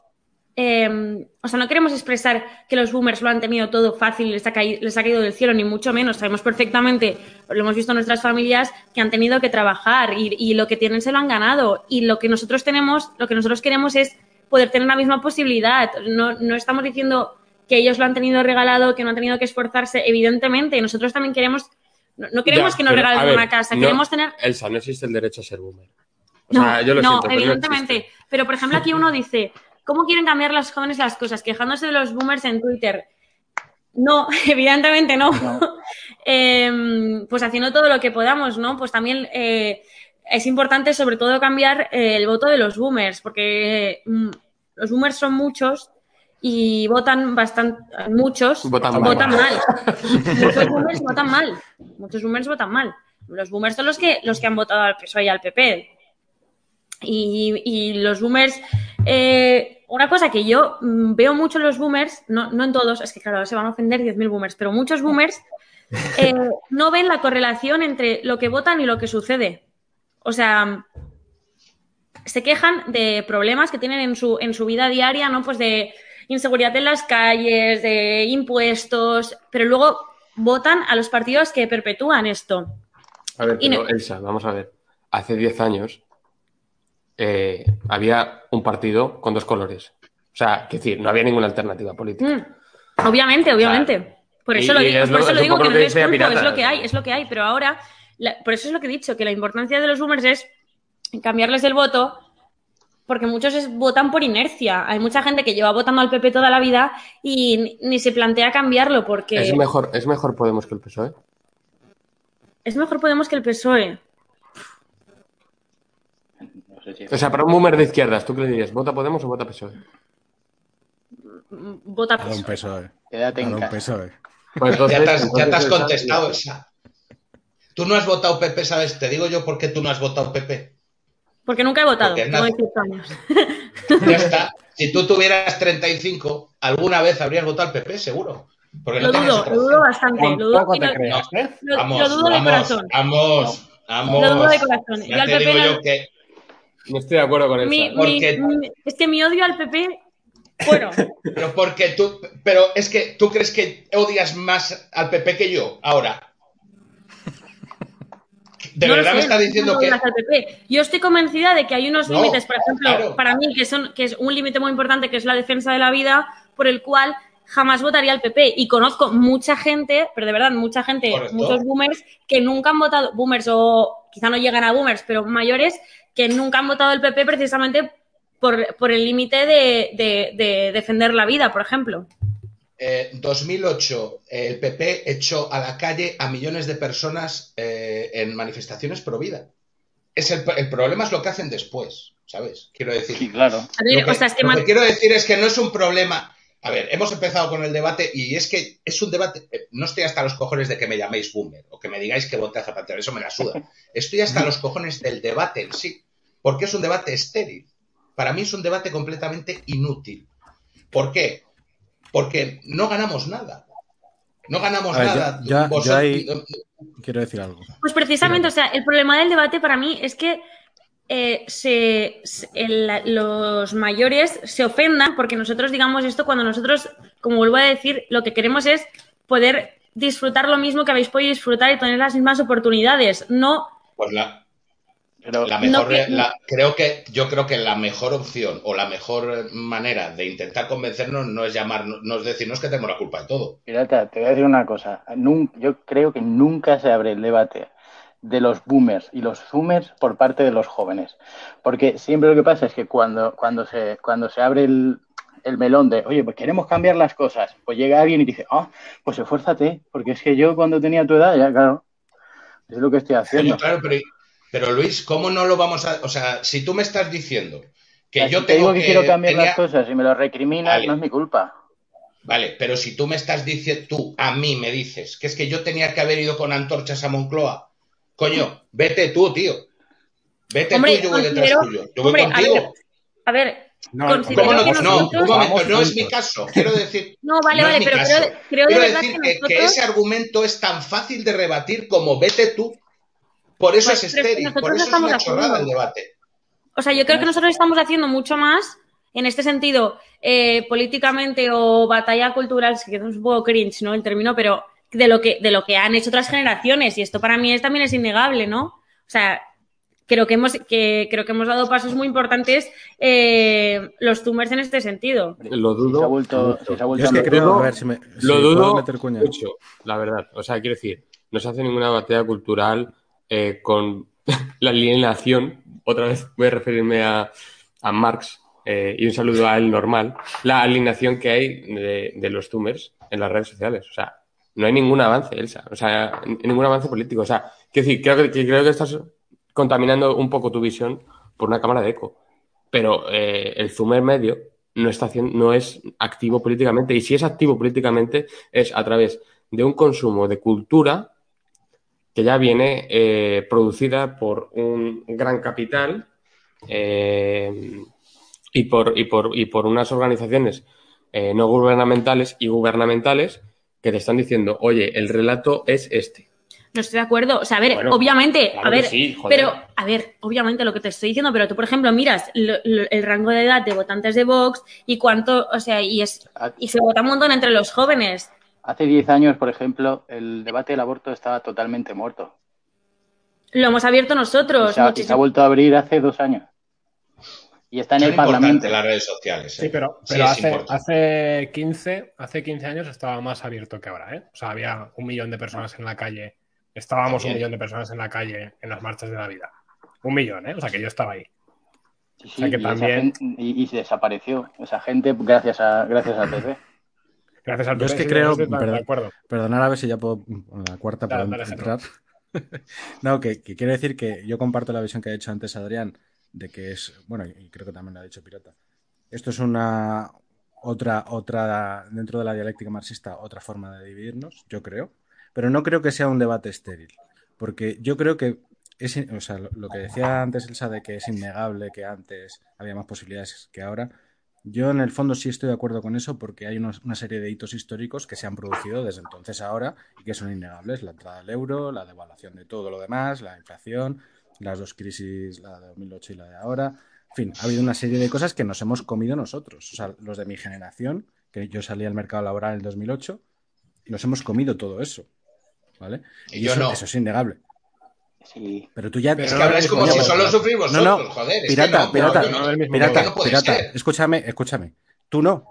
Speaker 6: eh, o sea, no queremos expresar que los boomers lo han tenido todo fácil y les ha, caído, les ha caído del cielo, ni mucho menos. Sabemos perfectamente, lo hemos visto en nuestras familias, que han tenido que trabajar y, y lo que tienen se lo han ganado. Y lo que nosotros tenemos, lo que nosotros queremos es poder tener la misma posibilidad. No, no estamos diciendo que ellos lo han tenido regalado, que no han tenido que esforzarse. Evidentemente, nosotros también queremos, no, no queremos
Speaker 3: Ya,
Speaker 6: que nos
Speaker 3: pero,
Speaker 6: regalen
Speaker 3: ver,
Speaker 6: una casa,
Speaker 3: no-
Speaker 6: queremos tener...
Speaker 3: Elsa, no existe el derecho a ser boomer. O
Speaker 6: No,
Speaker 3: sea, yo lo
Speaker 6: no,
Speaker 3: siento, pero no
Speaker 6: evidentemente. pero, por ejemplo, aquí uno dice, ¿cómo quieren cambiar los jóvenes las cosas? Quejándose de los boomers en Twitter. No, evidentemente no. Eh, pues haciendo todo lo que podamos, ¿no? Pues también eh, es importante, sobre todo, cambiar eh, el voto de los boomers, porque mm, los boomers son muchos y votan bastante, muchos
Speaker 3: Votan
Speaker 6: votan,
Speaker 3: mal.
Speaker 6: mal. Muchos boomers votan mal. Muchos boomers votan mal. Los boomers son los que, los que han votado al PSOE y al PP. Y, y los boomers, eh, una cosa que yo mm, veo mucho en los boomers, no, no en todos, es que claro, se van a ofender 10.000 boomers, pero muchos boomers eh, no ven la correlación entre lo que votan y lo que sucede. O sea, se quejan de problemas que tienen en su, en su vida diaria, ¿no? Pues de inseguridad en las calles, de impuestos, pero luego votan a los partidos que perpetúan esto.
Speaker 3: A ver, pero
Speaker 6: no-
Speaker 3: Elsa, vamos a ver. Hace 10 años eh, había un partido con dos colores. O sea, que decir, no había ninguna alternativa política.
Speaker 6: Mm, Obviamente, obviamente. Por
Speaker 3: y-
Speaker 6: eso lo digo,
Speaker 3: es
Speaker 6: por
Speaker 3: lo-
Speaker 6: eso
Speaker 3: es
Speaker 6: lo
Speaker 3: un
Speaker 6: digo
Speaker 3: poco
Speaker 6: que no es culpa, es
Speaker 3: Pirata.
Speaker 6: lo que hay, es lo que hay. Pero ahora, la- por eso es lo que he dicho, que la importancia de los boomers es cambiarles el voto, porque muchos es- votan por inercia. Hay mucha gente que lleva votando al PP toda la vida y ni, ni se plantea cambiarlo, porque
Speaker 3: Es mejor, es mejor Podemos que el PSOE.
Speaker 6: es mejor Podemos que el PSOE.
Speaker 3: O sea, para un boomer de izquierdas, ¿tú qué le dirías? ¿Vota Podemos o vota PSOE?
Speaker 6: Mm, Vota
Speaker 2: Para un
Speaker 6: PSOE.
Speaker 2: PSOE.
Speaker 4: Quédate en casa.
Speaker 2: PSOE.
Speaker 3: Pues
Speaker 5: Ya
Speaker 3: entonces-
Speaker 5: te has, ya te has contestado esa. Tú no has votado PP, ¿sabes? Te digo yo por qué tú no has votado PP.
Speaker 6: Porque nunca he votado,
Speaker 5: Porque
Speaker 6: tengo
Speaker 5: nada.
Speaker 6: 18 años.
Speaker 5: Ya está. Si tú tuvieras 35, alguna vez habrías votado al PP, seguro. Porque
Speaker 6: Lo
Speaker 5: no
Speaker 6: dudo, lo dudo bastante. Lo dudo, y
Speaker 1: te creas, ¿eh?
Speaker 6: lo-
Speaker 5: Vamos,
Speaker 6: lo dudo de
Speaker 5: vamos,
Speaker 6: corazón.
Speaker 5: vamos, vamos.
Speaker 6: Lo dudo de corazón.
Speaker 5: Ya
Speaker 6: Yo al
Speaker 5: te
Speaker 6: PP
Speaker 5: digo
Speaker 6: no-
Speaker 5: yo que
Speaker 3: No estoy de acuerdo con Elsa.
Speaker 6: Mi-.
Speaker 5: Porque-
Speaker 6: mi- mi- es que mi odio al PP, bueno,
Speaker 5: Pero porque tú, pero es que tú crees que odias más al PP que yo ahora. ¿De
Speaker 6: no
Speaker 5: verdad
Speaker 6: sé,
Speaker 5: me estás
Speaker 6: no
Speaker 5: diciendo que
Speaker 6: al PP. Yo estoy convencida de que hay unos
Speaker 5: No,
Speaker 6: límites, por ejemplo,
Speaker 5: claro.
Speaker 6: para mí, que, son, que es un límite muy importante, que es la defensa de la vida, por el cual jamás votaría al PP. Y conozco mucha gente, pero de verdad, mucha gente,
Speaker 5: Correcto.
Speaker 6: muchos boomers, que nunca han votado, boomers o quizá no llegan a boomers, pero mayores, que nunca han votado el PP precisamente por, por el límite de, de- de defender la vida, por ejemplo.
Speaker 5: Eh, 2008, el PP echó a la calle a millones de personas eh, en manifestaciones pro vida. Es el, el problema es lo que hacen después, ¿sabes? Quiero decir.
Speaker 4: Sí, claro.
Speaker 6: A ver,
Speaker 5: Lo que,
Speaker 6: o sea, es que
Speaker 5: lo
Speaker 6: man-
Speaker 5: que quiero decir es que no es un problema. A ver, hemos empezado con el debate y es que es un debate. eh, No estoy hasta los cojones de que me llaméis boomer o que me digáis que voté a Zapatero, eso me la suda. Estoy hasta los cojones del debate en sí, porque es un debate estéril. Para mí es un debate completamente inútil. ¿Por qué? Porque no ganamos nada. No ganamos
Speaker 2: ver,
Speaker 5: nada.
Speaker 2: Quiero decir algo.
Speaker 6: Pues precisamente, o sea, el problema del debate para mí es que eh, se, se- el- los mayores se ofendan porque nosotros digamos esto cuando nosotros, como vuelvo a decir, lo que queremos es poder disfrutar lo mismo que habéis podido disfrutar y tener las mismas oportunidades. No,
Speaker 5: Pues la,
Speaker 4: Pero
Speaker 5: La mejor,
Speaker 6: No que-
Speaker 5: la- creo que, yo creo que la mejor opción o la mejor manera de intentar convencernos no es llamar, no es decirnos que tenemos la culpa de todo.
Speaker 4: Pirata, te voy a decir una cosa. Nun- yo creo que nunca se abre el debate de los boomers y los zoomers por parte de los jóvenes. Porque siempre lo que pasa es que cuando, cuando, se, cuando se abre el, el melón de, oye, pues queremos cambiar las cosas, pues llega alguien y dice, ah, pues esfuérzate, porque es que yo cuando tenía tu edad, ya claro, es lo que estoy haciendo.
Speaker 5: Claro, pero, pero Luis, ¿cómo no lo vamos a...? O sea, si tú me estás diciendo que
Speaker 4: O sea,
Speaker 5: yo
Speaker 4: si te
Speaker 5: tengo
Speaker 4: digo que,
Speaker 5: que...
Speaker 4: quiero cambiar
Speaker 5: tenía-
Speaker 4: las cosas y me lo recriminas,
Speaker 5: Vale.
Speaker 4: no es mi culpa.
Speaker 5: Vale, pero si tú me estás diciendo, tú a mí me dices que es que yo tenía que haber ido con antorchas a Moncloa, coño, vete tú, tío. Vete
Speaker 6: Hombre,
Speaker 5: tú, yo voy detrás tuyo. Yo voy
Speaker 6: hombre, a
Speaker 5: contigo.
Speaker 6: ver, a ver,
Speaker 1: No,
Speaker 6: Considero
Speaker 5: ¿Cómo no?
Speaker 6: que
Speaker 5: No,
Speaker 6: nosotros-
Speaker 5: un momento, no es mi caso. Quiero decir,
Speaker 6: no, vale,
Speaker 5: no
Speaker 6: vale, pero creo, creo de
Speaker 5: Quiero
Speaker 6: verdad
Speaker 5: decir
Speaker 6: que
Speaker 5: que, ese argumento es tan fácil de rebatir como vete tú. Por eso
Speaker 6: Pues,
Speaker 5: es
Speaker 6: pero es que
Speaker 5: estéril,
Speaker 6: nosotros
Speaker 5: por
Speaker 6: no
Speaker 5: eso es
Speaker 6: estamos
Speaker 5: una chorrada el debate.
Speaker 6: O sea, yo creo que nosotros estamos haciendo mucho más en este sentido, eh, políticamente o batalla cultural, es que es un poco cringe, ¿no? El término, pero de lo que, de lo que han hecho otras generaciones. Y esto para mí es, también es innegable, ¿no? O sea, creo que hemos, que, creo que hemos dado pasos muy importantes eh, los zoomers en este sentido.
Speaker 3: Lo dudo.
Speaker 4: se ha vuelto,
Speaker 3: mucho.
Speaker 4: si se ha
Speaker 2: Yo
Speaker 4: vuelto
Speaker 2: es que
Speaker 4: a
Speaker 2: creo,
Speaker 3: dudo-
Speaker 2: a ver si me. si
Speaker 3: Lo dudo
Speaker 2: meter cuña.
Speaker 3: mucho, la verdad. O sea, quiero decir, no se hace ninguna batalla cultural eh, con la alienación. Otra vez voy a referirme a, a Marx eh, y un saludo a él normal. La alienación que hay de, los zoomers en las redes sociales. O sea, no hay ningún avance, Elsa. O sea, ningún avance político. O sea, quiero decir, creo que, que- creo que estás contaminando un poco tu visión por una cámara de eco. Pero eh, el zoomer medio no está haciendo, no es activo políticamente. Y si es activo políticamente, es a través de un consumo de cultura que ya viene eh, producida por un gran capital eh, y, por, y, por, y por unas organizaciones eh, no gubernamentales y gubernamentales que te están diciendo, oye, el relato es este.
Speaker 6: No estoy de acuerdo. O sea, a ver,
Speaker 3: Bueno,
Speaker 6: obviamente,
Speaker 3: claro
Speaker 6: a ver,
Speaker 3: sí,
Speaker 6: pero, a ver, obviamente lo que te estoy diciendo, pero tú, por ejemplo, miras lo- lo- el rango de edad de votantes de Vox y cuánto, o sea, y es, y se vota un montón entre los jóvenes.
Speaker 4: Hace 10 años, por ejemplo, el debate del aborto estaba totalmente muerto.
Speaker 6: Lo hemos abierto
Speaker 4: Y
Speaker 6: nosotros.
Speaker 4: se, ha, y se ha vuelto a abrir hace dos años. Y está en
Speaker 5: Son
Speaker 4: el Parlamento.
Speaker 5: las redes sociales. ¿eh?
Speaker 1: Sí, pero,
Speaker 5: Sí,
Speaker 1: pero hace, hace, 15, hace 15 años estaba más abierto que ahora, ¿eh? O sea, había un millón de personas en la calle. Estábamos un millón de personas en la calle en las marchas de la vida. Un millón, ¿eh? O sea, que yo estaba ahí.
Speaker 4: Sí, sí,
Speaker 1: O sea que
Speaker 4: y,
Speaker 1: también-
Speaker 4: y- y se desapareció esa gente gracias a gracias al PP.
Speaker 1: Gracias al
Speaker 2: Yo es que creo- perdón. Perdonar a ver si ya puedo. La cuarta
Speaker 1: Dale, dale,
Speaker 2: entrar. no, que, que quiero decir que yo comparto la visión que ha hecho antes Adrián, de que es. Bueno, y creo que también lo ha dicho Pirata. Esto es una. Otra, otra, dentro de la dialéctica marxista, otra forma de dividirnos, yo creo. Pero no creo que sea un debate estéril. Porque yo creo que es, o sea, lo, lo que decía antes Elsa de que es innegable que antes había más posibilidades que ahora, yo en el fondo sí estoy de acuerdo con eso porque hay unos- una serie de hitos históricos que se han producido desde entonces a ahora y que son innegables. La entrada del euro, la devaluación de todo lo demás, la inflación, las dos crisis, la de 2008 y la de ahora. En fin, ha habido una serie de cosas que nos hemos comido nosotros. O sea, los de mi generación, que yo salí al mercado laboral en el 2008, nos hemos comido todo eso. ¿Vale?
Speaker 5: Y yo
Speaker 2: eso,
Speaker 5: no.
Speaker 2: eso es innegable.
Speaker 4: Sí.
Speaker 2: Pero tú ya...
Speaker 1: Pero
Speaker 5: Es
Speaker 1: no
Speaker 5: que habláis
Speaker 1: es
Speaker 5: como si solo sufrís vosotros,
Speaker 2: No, no.
Speaker 5: joder. es
Speaker 2: Pirata,
Speaker 5: que no,
Speaker 2: pirata,
Speaker 5: no-
Speaker 1: no
Speaker 2: Pirata,
Speaker 5: que no puede
Speaker 2: pirata,
Speaker 5: ser.
Speaker 2: escúchame, escúchame. Tú no.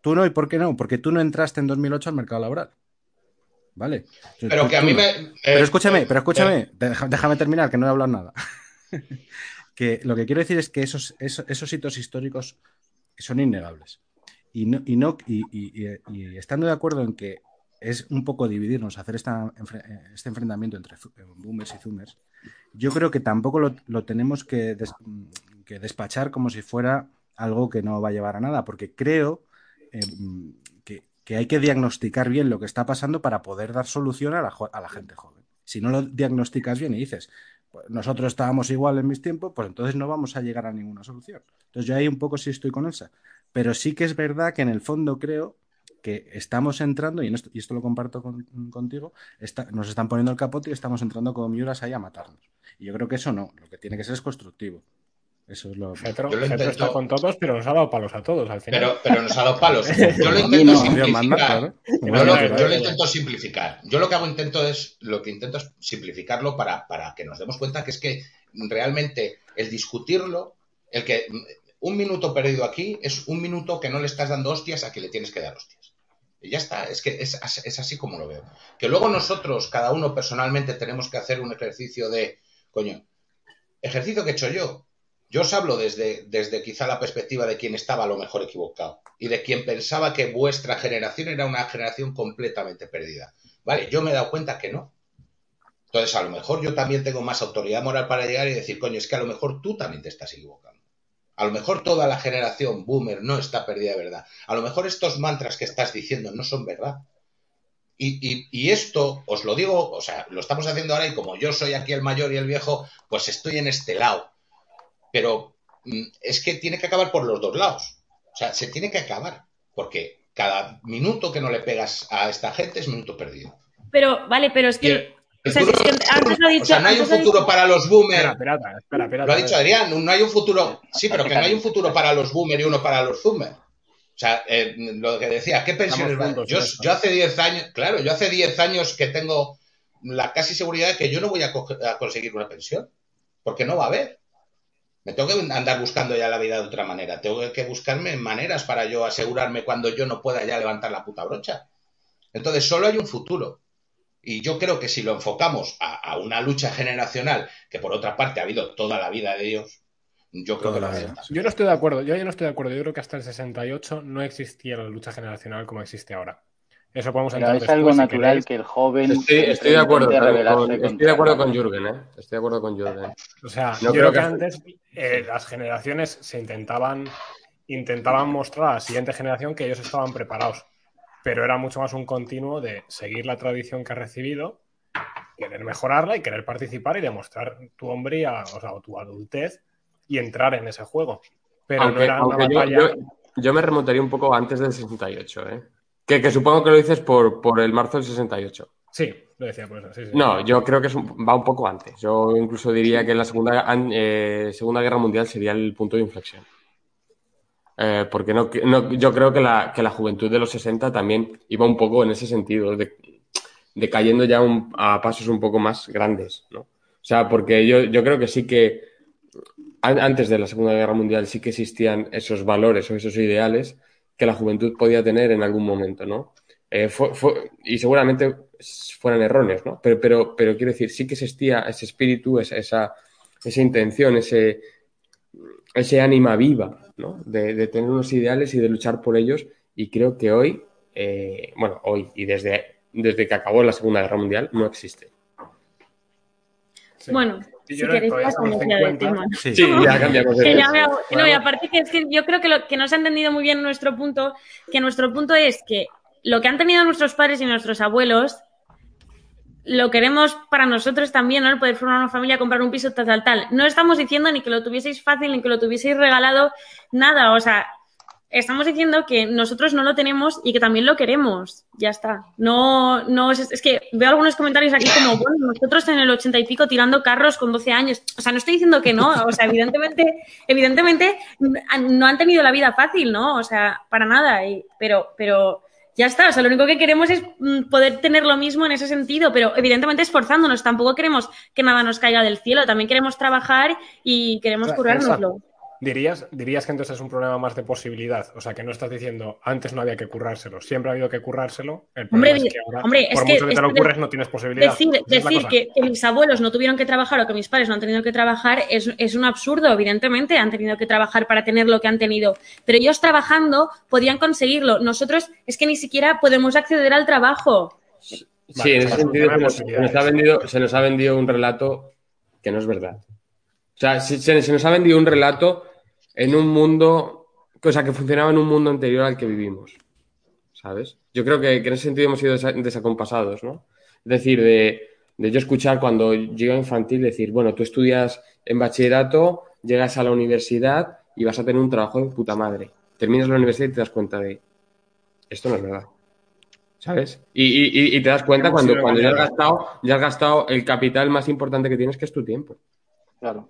Speaker 2: Tú no, ¿y por qué no? Porque tú no entraste en 2008 al mercado laboral. ¿Vale?
Speaker 5: Pero
Speaker 2: tú-
Speaker 5: que a mí
Speaker 2: no.
Speaker 5: me. eh,
Speaker 2: Pero escúchame,
Speaker 5: eh,
Speaker 2: pero escúchame, deja- déjame terminar, que no he hablado nada. que lo que quiero decir es que esos, esos, esos hitos históricos son innegables. Y, no, y, no, y, y- y estando de acuerdo en que es un poco dividirnos, hacer esta, enfre- este enfrentamiento entre eh, boomers y zoomers, yo creo que tampoco lo, lo tenemos que, des- que despachar como si fuera algo que no va a llevar a nada, porque creo eh, que, que hay que diagnosticar bien lo que está pasando para poder dar solución a la, a la gente joven. Si no lo diagnosticas bien y dices, pues nosotros estábamos igual en mis tiempos, pues entonces no vamos a llegar a ninguna solución. Entonces yo ahí un poco sí estoy con Elsa. Pero sí que es verdad que en el fondo creo que estamos entrando, y, en esto, y esto lo comparto con- contigo, está- nos están poniendo el capote y estamos entrando como miuras ahí a matarnos. Y yo creo que eso no, lo que tiene que ser es constructivo. Eso es lo
Speaker 1: Getro,
Speaker 5: Yo lo
Speaker 1: Getro
Speaker 5: intento-
Speaker 1: está con todos, pero nos ha dado palos a todos al final.
Speaker 5: Pero, pero nos ha dado palos. Yo lo intento
Speaker 4: no,
Speaker 2: Dios, manda,
Speaker 5: simplificar.
Speaker 2: claro.
Speaker 5: Yo
Speaker 2: Bueno,
Speaker 5: lo,
Speaker 2: claro.
Speaker 5: yo lo intento simplificar. Yo lo que hago intento es lo que intento es simplificarlo para, para que nos demos cuenta que es que realmente el discutirlo, el que un minuto perdido aquí es un minuto que no le estás dando hostias a que le tienes que dar hostias. Y ya está, es que es, es así como lo veo. Que luego nosotros, cada uno personalmente, tenemos que hacer un ejercicio de, coño, ejercicio que he hecho yo. Yo os hablo desde, desde quizá la perspectiva de quien estaba a lo mejor equivocado y de quien pensaba que vuestra generación era una generación completamente perdida. Vale, yo me he dado cuenta que no. Entonces, a lo mejor yo también tengo más autoridad moral para llegar y decir, coño, es que a lo mejor tú también te estás equivocando. A lo mejor toda la generación boomer no está perdida de verdad. A lo mejor estos mantras que estás diciendo no son verdad. Y, y- y esto, os lo digo, o sea, lo estamos haciendo ahora y como yo soy aquí el mayor y el viejo, pues estoy en este lado. Pero mm, es que tiene que acabar por los dos lados. O sea, se tiene que acabar. Porque cada minuto que no le pegas a esta gente es minuto perdido.
Speaker 6: Pero, vale, pero es que. O sea, es que antes lo ha dicho.
Speaker 5: o sea, no hay un futuro
Speaker 6: dicho-
Speaker 5: para los boomers.
Speaker 1: Espera, espera, espera, espera.
Speaker 5: Lo ha dicho Adrián, no hay un futuro. Sí, pero que no hay un futuro para los boomer y uno para los zoomer. O sea, eh, lo que decía, ¿qué pensiones van? Yo, yo hace 10 años, claro, yo hace 10 años que tengo la casi seguridad de que yo no voy a, a conseguir una pensión. Porque no va a haber. Me tengo que andar buscando ya la vida de otra manera. Tengo que buscarme maneras para yo asegurarme cuando yo no pueda ya levantar la puta brocha. Entonces, solo hay un futuro. Y yo creo que si lo enfocamos a, a una lucha generacional, que por otra parte ha habido toda la vida de Dios, yo creo
Speaker 2: Toda
Speaker 5: que
Speaker 2: la vida.
Speaker 1: Yo no estoy de acuerdo, yo ya no estoy de acuerdo. Yo creo que hasta el 68 no existía la lucha generacional como existe ahora. Eso podemos
Speaker 4: Pero es algo
Speaker 1: si
Speaker 4: natural que el joven
Speaker 3: Estoy, estoy de acuerdo, con, estoy de acuerdo con Jürgen, ¿eh? Estoy de acuerdo con Jürgen.
Speaker 1: O sea,
Speaker 3: No
Speaker 1: yo
Speaker 3: creo
Speaker 1: creo que
Speaker 3: que-
Speaker 1: antes eh, las generaciones se intentaban, intentaban mostrar a la siguiente generación que ellos estaban preparados, pero era mucho más un continuo de seguir la tradición que has recibido, querer mejorarla y querer participar y demostrar tu hombría, o sea, tu adultez y entrar en ese juego. Pero no era una
Speaker 3: aunque
Speaker 1: batalla.
Speaker 3: yo- yo me remontaría un poco antes del 68, ¿eh? Que, que supongo que lo dices por, por el marzo del 68.
Speaker 1: Sí, lo decía por eso. Sí, sí.
Speaker 3: No, yo creo que es un- va un poco antes. Yo incluso diría que la Segunda, eh, segunda Guerra Mundial sería el punto de inflexión. Eh, porque no, no- yo creo que la, que la juventud de los 60 también iba un poco en ese sentido, de, de cayendo ya a pasos un poco más grandes, ¿no? O sea, porque yo, yo creo que sí que an- antes de la Segunda Guerra Mundial sí que existían esos valores o esos ideales que la juventud podía tener en algún momento, ¿no? Eh, y seguramente fueran erróneos, ¿no? Pero, pero, pero quiero decir, sí que existía ese espíritu, esa, esa, esa intención, ese, ese ánima viva, ¿no? De, de tener unos ideales y de luchar por ellos. Y creo que hoy, eh, bueno, hoy y desde, desde que acabó la Segunda Guerra Mundial, no existe.
Speaker 1: Sí.
Speaker 6: Bueno, si queréis
Speaker 1: todavía
Speaker 6: pasamos
Speaker 1: estamos
Speaker 6: ya de
Speaker 1: 50.
Speaker 6: tema.
Speaker 2: Sí,
Speaker 3: Sí, ya cambiamos de tema.
Speaker 1: Bueno.
Speaker 6: no, y aparte que es que yo creo que lo que no se ha entendido muy bien nuestro punto, que nuestro punto es que lo que han tenido nuestros padres y nuestros abuelos, lo queremos para nosotros también, ¿no? El poder formar una familia, comprar un piso, tal, tal, tal. No estamos diciendo ni que lo tuvieseis fácil, ni que lo tuvieseis regalado, nada. O sea, estamos diciendo que nosotros no lo tenemos y que también lo queremos. Ya está. No, no, es, es que veo algunos comentarios aquí como, bueno, nosotros en el ochenta y pico tirando carros con 12 años. O sea, no estoy diciendo que no. O sea, evidentemente, evidentemente no han tenido la vida fácil, ¿no? O sea, para nada. Pero, pero ya está. O sea, lo único que queremos es mm, poder tener lo mismo en ese sentido, pero evidentemente esforzándonos. Tampoco queremos que nada nos caiga del cielo. También queremos trabajar y queremos
Speaker 1: Elsa,
Speaker 6: currárnoslo.
Speaker 1: ¿Dirías, dirías que entonces es un problema más de posibilidad. O sea, que no estás diciendo antes no había que currárselo, siempre ha habido que currárselo. El
Speaker 6: Hombre,
Speaker 1: problema es que ahora,
Speaker 6: hombre,
Speaker 1: por mucho que te lo
Speaker 6: que
Speaker 1: curres, no tienes posibilidad.
Speaker 6: Decir, decir que, que mis abuelos no tuvieron que trabajar o que mis padres no han tenido que trabajar es, es un absurdo, evidentemente. Han tenido que trabajar para tener lo que han tenido. Pero ellos trabajando podían conseguirlo. Nosotros es que ni siquiera podemos acceder al trabajo.
Speaker 3: Sí,
Speaker 1: Vale,
Speaker 3: en ese sentido se nos, se nos ha vendido, se nos ha vendido un relato que no es verdad. O sea, se, se- nos ha vendido un relato en un mundo, o sea, que funcionaba en un mundo anterior al que vivimos. ¿Sabes? Yo creo que, que en ese sentido hemos sido desa- desacompasados, ¿no? Es decir, de, de yo escuchar cuando llego a infantil decir, bueno, tú estudias en bachillerato, llegas a la universidad y vas a tener un trabajo de puta madre. Terminas la universidad y te das cuenta de, esto no es verdad. ¿Sabes? Y, y- y- te das cuenta cuando, cuando ya, has gastado, ya has gastado el capital más importante que tienes, que es tu tiempo.
Speaker 4: Claro.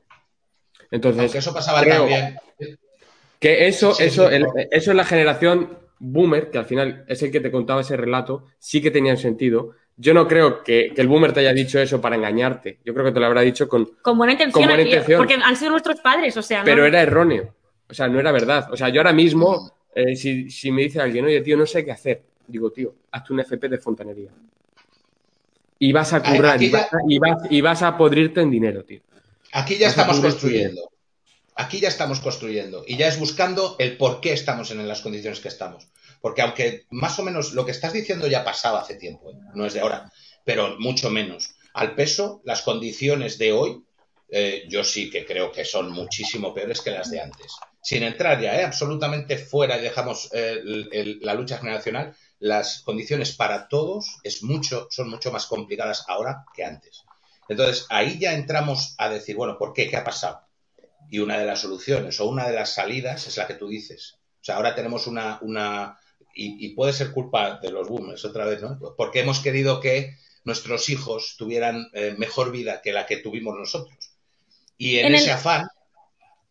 Speaker 3: Entonces,
Speaker 5: Aunque eso pasaba
Speaker 3: creo-
Speaker 5: también.
Speaker 3: que eso,
Speaker 5: Sí,
Speaker 3: eso,
Speaker 5: sí,
Speaker 3: el-
Speaker 5: no.
Speaker 3: eso en la generación boomer, que al final es el que te contaba ese relato, sí que tenía sentido. Yo no creo que, que el boomer te haya dicho eso para engañarte. Yo creo que te lo habrá dicho con.
Speaker 6: Con buena intención.
Speaker 3: Con buena
Speaker 6: y-
Speaker 3: intención.
Speaker 6: Porque han sido nuestros padres, o sea. ¿no?
Speaker 3: Pero era erróneo. O sea, no era verdad. O sea, yo ahora mismo, eh, si, si me dice alguien, oye, tío, no sé qué hacer, digo, tío, hazte un FP de fontanería. Y vas a
Speaker 5: Ay,
Speaker 3: currar,
Speaker 5: aquí
Speaker 3: y vas
Speaker 5: ya-
Speaker 3: a, y vas- y vas a podrirte en dinero, tío.
Speaker 5: Aquí ya estamos construyendo. Aquí ya estamos construyendo. Y ya es buscando el por qué estamos en las condiciones que estamos. Porque aunque más o menos lo que estás diciendo ya pasaba hace tiempo, ¿eh? no es de ahora, pero mucho menos. Al peso, las condiciones de hoy, eh, yo sí que creo que son muchísimo peores que las de antes. Sin entrar ya, ¿eh? absolutamente fuera y dejamos el- el- la lucha generacional, las condiciones para todos es mucho, son mucho más complicadas ahora que antes. Entonces, ahí ya entramos a decir, bueno, ¿por qué? ¿Qué ha pasado? Y una de las soluciones o una de las salidas es la que tú dices. O sea, ahora tenemos una, una y, y puede ser culpa de los boomers otra vez, ¿no? Porque hemos querido que nuestros hijos tuvieran eh, mejor vida que la que tuvimos nosotros. Y en,
Speaker 6: En el-
Speaker 5: ese afán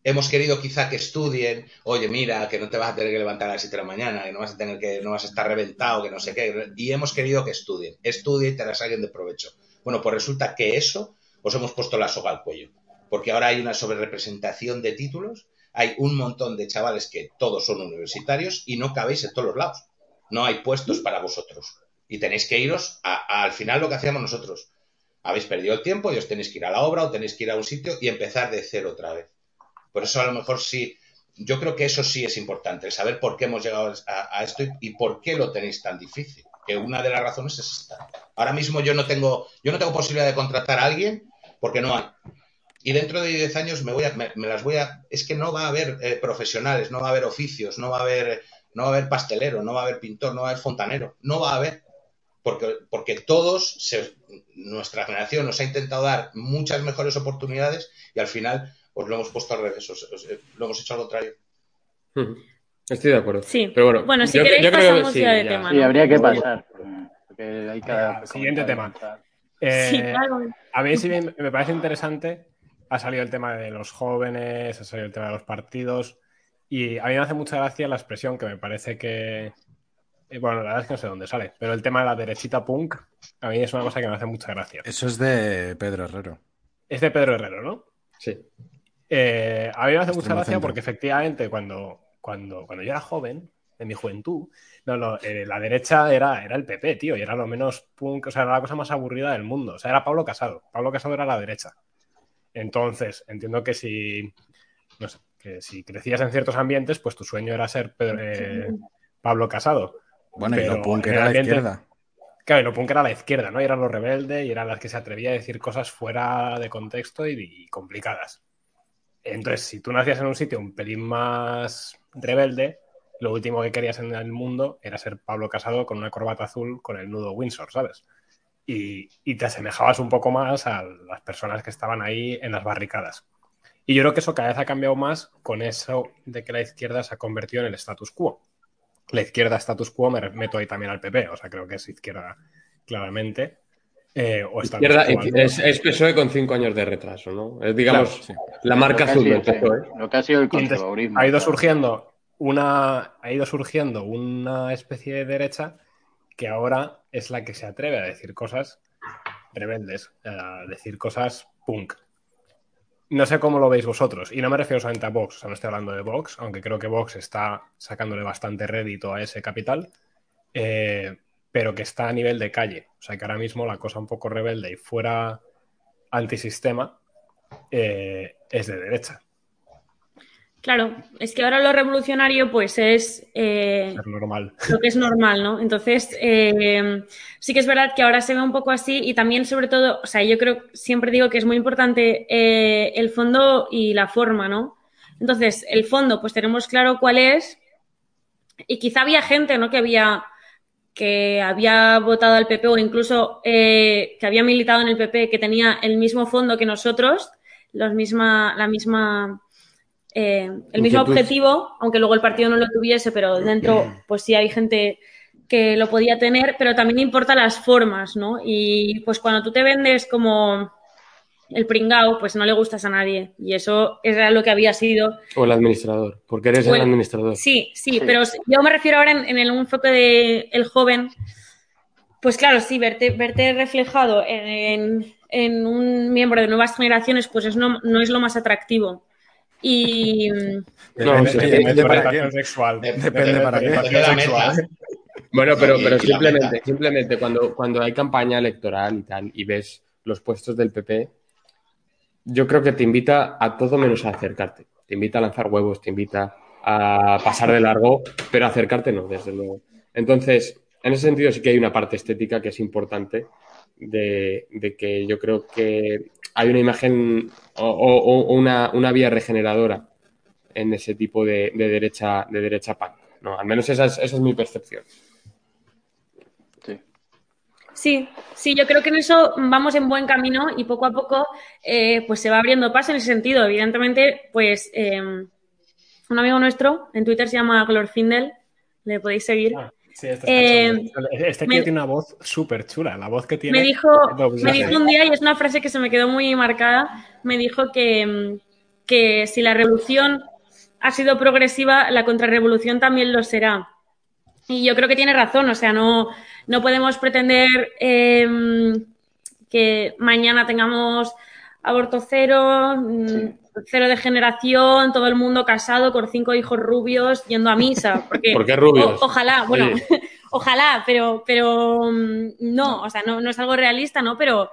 Speaker 5: hemos querido quizá que estudien, oye, mira, que no te vas a tener que levantar a las 7 de la mañana, que no vas a tener que, no vas a estar reventado, que no sé qué. Y hemos querido que estudien, estudien y te las saquen de provecho. Bueno, pues resulta que eso os hemos puesto la soga al cuello. Porque ahora hay una sobrerepresentación de títulos, hay un montón de chavales que todos son universitarios y no cabéis en todos los lados. No hay puestos para vosotros. Y tenéis que iros a- al final lo que hacíamos nosotros. Habéis perdido el tiempo y os tenéis que ir a la obra o tenéis que ir a un sitio y empezar de cero otra vez. Por eso a lo mejor sí, yo creo que eso sí es importante, el saber por qué hemos llegado a, esto y por qué lo tenéis tan difícil. Que una de las razones es esta. Ahora mismo yo no tengo, yo no tengo posibilidad de contratar a alguien porque no hay. Y dentro de 10 años me voy a, me, las voy a, es que no va a haber eh, profesionales, no va a haber oficios, no va a haber, no va a haber pastelero, no va a haber pintor, no va a haber fontanero, no va a haber. Porque, porque todos, se- nuestra generación nos ha intentado dar muchas mejores oportunidades y al final os lo hemos puesto al revés, os- os- lo hemos hecho al contrario.
Speaker 3: Estoy de acuerdo.
Speaker 6: Sí.
Speaker 3: Pero bueno,
Speaker 6: Bueno, si
Speaker 3: yo-
Speaker 6: queréis
Speaker 3: yo creo que
Speaker 6: pasamos
Speaker 3: sí,
Speaker 6: ya de
Speaker 3: ya.
Speaker 6: tema.
Speaker 4: Sí,
Speaker 6: ¿no?
Speaker 4: habría que pasar. Porque hay cada
Speaker 1: Venga, siguiente tema. Eh,
Speaker 6: Sí, claro.
Speaker 1: A mí sí me, me parece interesante. Ha salido el tema de los jóvenes, ha salido el tema de los partidos. Y a mí me hace mucha gracia la expresión que me parece que. eh, Bueno, la verdad es que no sé dónde sale, pero el tema de la derechita punk, a mí es una cosa que me hace mucha gracia.
Speaker 2: Eso es de Pedro Herrero.
Speaker 1: Es de Pedro Herrero, ¿no?
Speaker 3: Sí.
Speaker 1: Eh, a mí me hace mucha gracia
Speaker 2: centro.
Speaker 1: porque efectivamente cuando, cuando, cuando yo era joven, en mi juventud, no, no, eh, la derecha era, era el PP, tío, y era lo menos punk, o sea, era la cosa más aburrida del mundo. O sea, era Pablo Casado. Pablo Casado era la derecha. Entonces, entiendo que si, no sé, que si crecías en ciertos ambientes, pues tu sueño era ser Pedro- eh, Pablo Casado.
Speaker 2: Bueno, y lo punk era la izquierda.
Speaker 1: Claro, y lo punk era la izquierda, ¿no? Y eran los rebeldes y eran las que se atrevía a decir cosas fuera de contexto y, y complicadas. Entonces, si tú nacías en un sitio un pelín más rebelde, lo último que querías en el mundo era ser Pablo Casado con una corbata azul con el nudo Windsor, ¿sabes? Y, y te asemejabas un poco más a las personas que estaban ahí en las barricadas. Y yo creo que eso cada vez ha cambiado más con eso de que la izquierda se ha convertido en el status quo. La izquierda status quo me meto ahí también al PP, o sea, creo que es izquierda claramente. Eh, o
Speaker 3: Izquierda, es, es PSOE con cinco años de retraso, ¿no? Es, digamos,
Speaker 2: Claro, sí.
Speaker 3: la marca azul del PSOE.
Speaker 4: Lo que ha sido el conservadurismo.
Speaker 1: ha ido surgiendo una ha ido surgiendo una especie de derecha que ahora es la que se atreve a decir cosas rebeldes, a decir cosas punk. no sé cómo lo veis vosotros. Y no me refiero solamente a Vox, o sea, no estoy hablando de Vox, aunque creo que Vox está sacándole bastante rédito a ese capital, eh, pero que está a nivel de calle. O sea, que ahora mismo la cosa un poco rebelde y fuera antisistema eh, es de derecha.
Speaker 6: Claro, es que ahora lo revolucionario pues es eh,
Speaker 1: Es normal.
Speaker 6: lo que es normal, ¿no? Entonces, eh, sí que es verdad que ahora se ve un poco así y también sobre todo, o sea, yo creo, siempre digo que es muy importante eh, el fondo y la forma, ¿no? Entonces, el fondo, pues tenemos claro cuál es y quizá había gente, ¿no? Que había que había votado al PP o incluso eh, que había militado en el PP, que tenía el mismo fondo que nosotros, los misma, la misma eh, el mismo
Speaker 3: Inquietud.
Speaker 6: objetivo, aunque luego el partido no lo tuviese, pero dentro, pues sí hay gente que lo podía tener, pero también importa las formas, ¿no? Y pues cuando tú te vendes como el pringao, pues no le gustas a nadie. Y eso era lo que había sido.
Speaker 3: O el administrador, porque eres
Speaker 6: Bueno,
Speaker 3: el administrador.
Speaker 6: Sí, sí, pero yo me refiero ahora en, en el enfoque de el joven. Pues claro, sí, verte, verte reflejado en, en un miembro de nuevas generaciones, pues es no, no es lo más atractivo. Y
Speaker 3: No,
Speaker 1: Depende,
Speaker 3: sí,
Speaker 1: depende de
Speaker 2: para
Speaker 1: sexual.
Speaker 5: De-
Speaker 2: Depende para qué.
Speaker 5: de
Speaker 1: Sexual.
Speaker 3: Bueno, pero, pero simplemente, simplemente cuando, cuando hay campaña electoral y tal, y ves los puestos del PP, yo creo que te invita a todo menos a acercarte. Te invita a lanzar huevos, te invita a pasar de largo, pero acercarte no, desde luego. Entonces, en ese sentido sí que hay una parte estética que es importante de, que yo creo que hay una imagen o, una, una vía regeneradora en ese tipo de, de derecha de derecha punk. ¿no? Al menos esa es, esa es mi percepción.
Speaker 4: Sí.
Speaker 6: Sí, yo creo que en eso vamos en buen camino y poco a poco eh, pues se va abriendo paso en ese sentido. Evidentemente, pues eh, un amigo nuestro en Twitter se llama Glorfindel, le podéis seguir.
Speaker 1: Ah, sí, este,
Speaker 6: Eh,
Speaker 1: este
Speaker 6: me-
Speaker 1: tiene una voz súper chula. La voz que tiene.
Speaker 6: Me dijo, me dijo un día, y es una frase que se me quedó muy marcada, me dijo que, mm, que si la revolución ha sido progresiva, la contrarrevolución también lo será. Y yo creo que tiene razón, o sea, no, no podemos pretender eh, que mañana tengamos aborto cero, mm,
Speaker 4: Sí.
Speaker 6: cero de generación, todo el mundo casado con cinco hijos rubios yendo a misa. Porque,
Speaker 3: ¿Por qué rubios?
Speaker 6: o- ojalá, bueno,
Speaker 3: Oye.
Speaker 6: ojalá, pero, pero mm, no, o sea, no, no es algo realista, ¿no? Pero,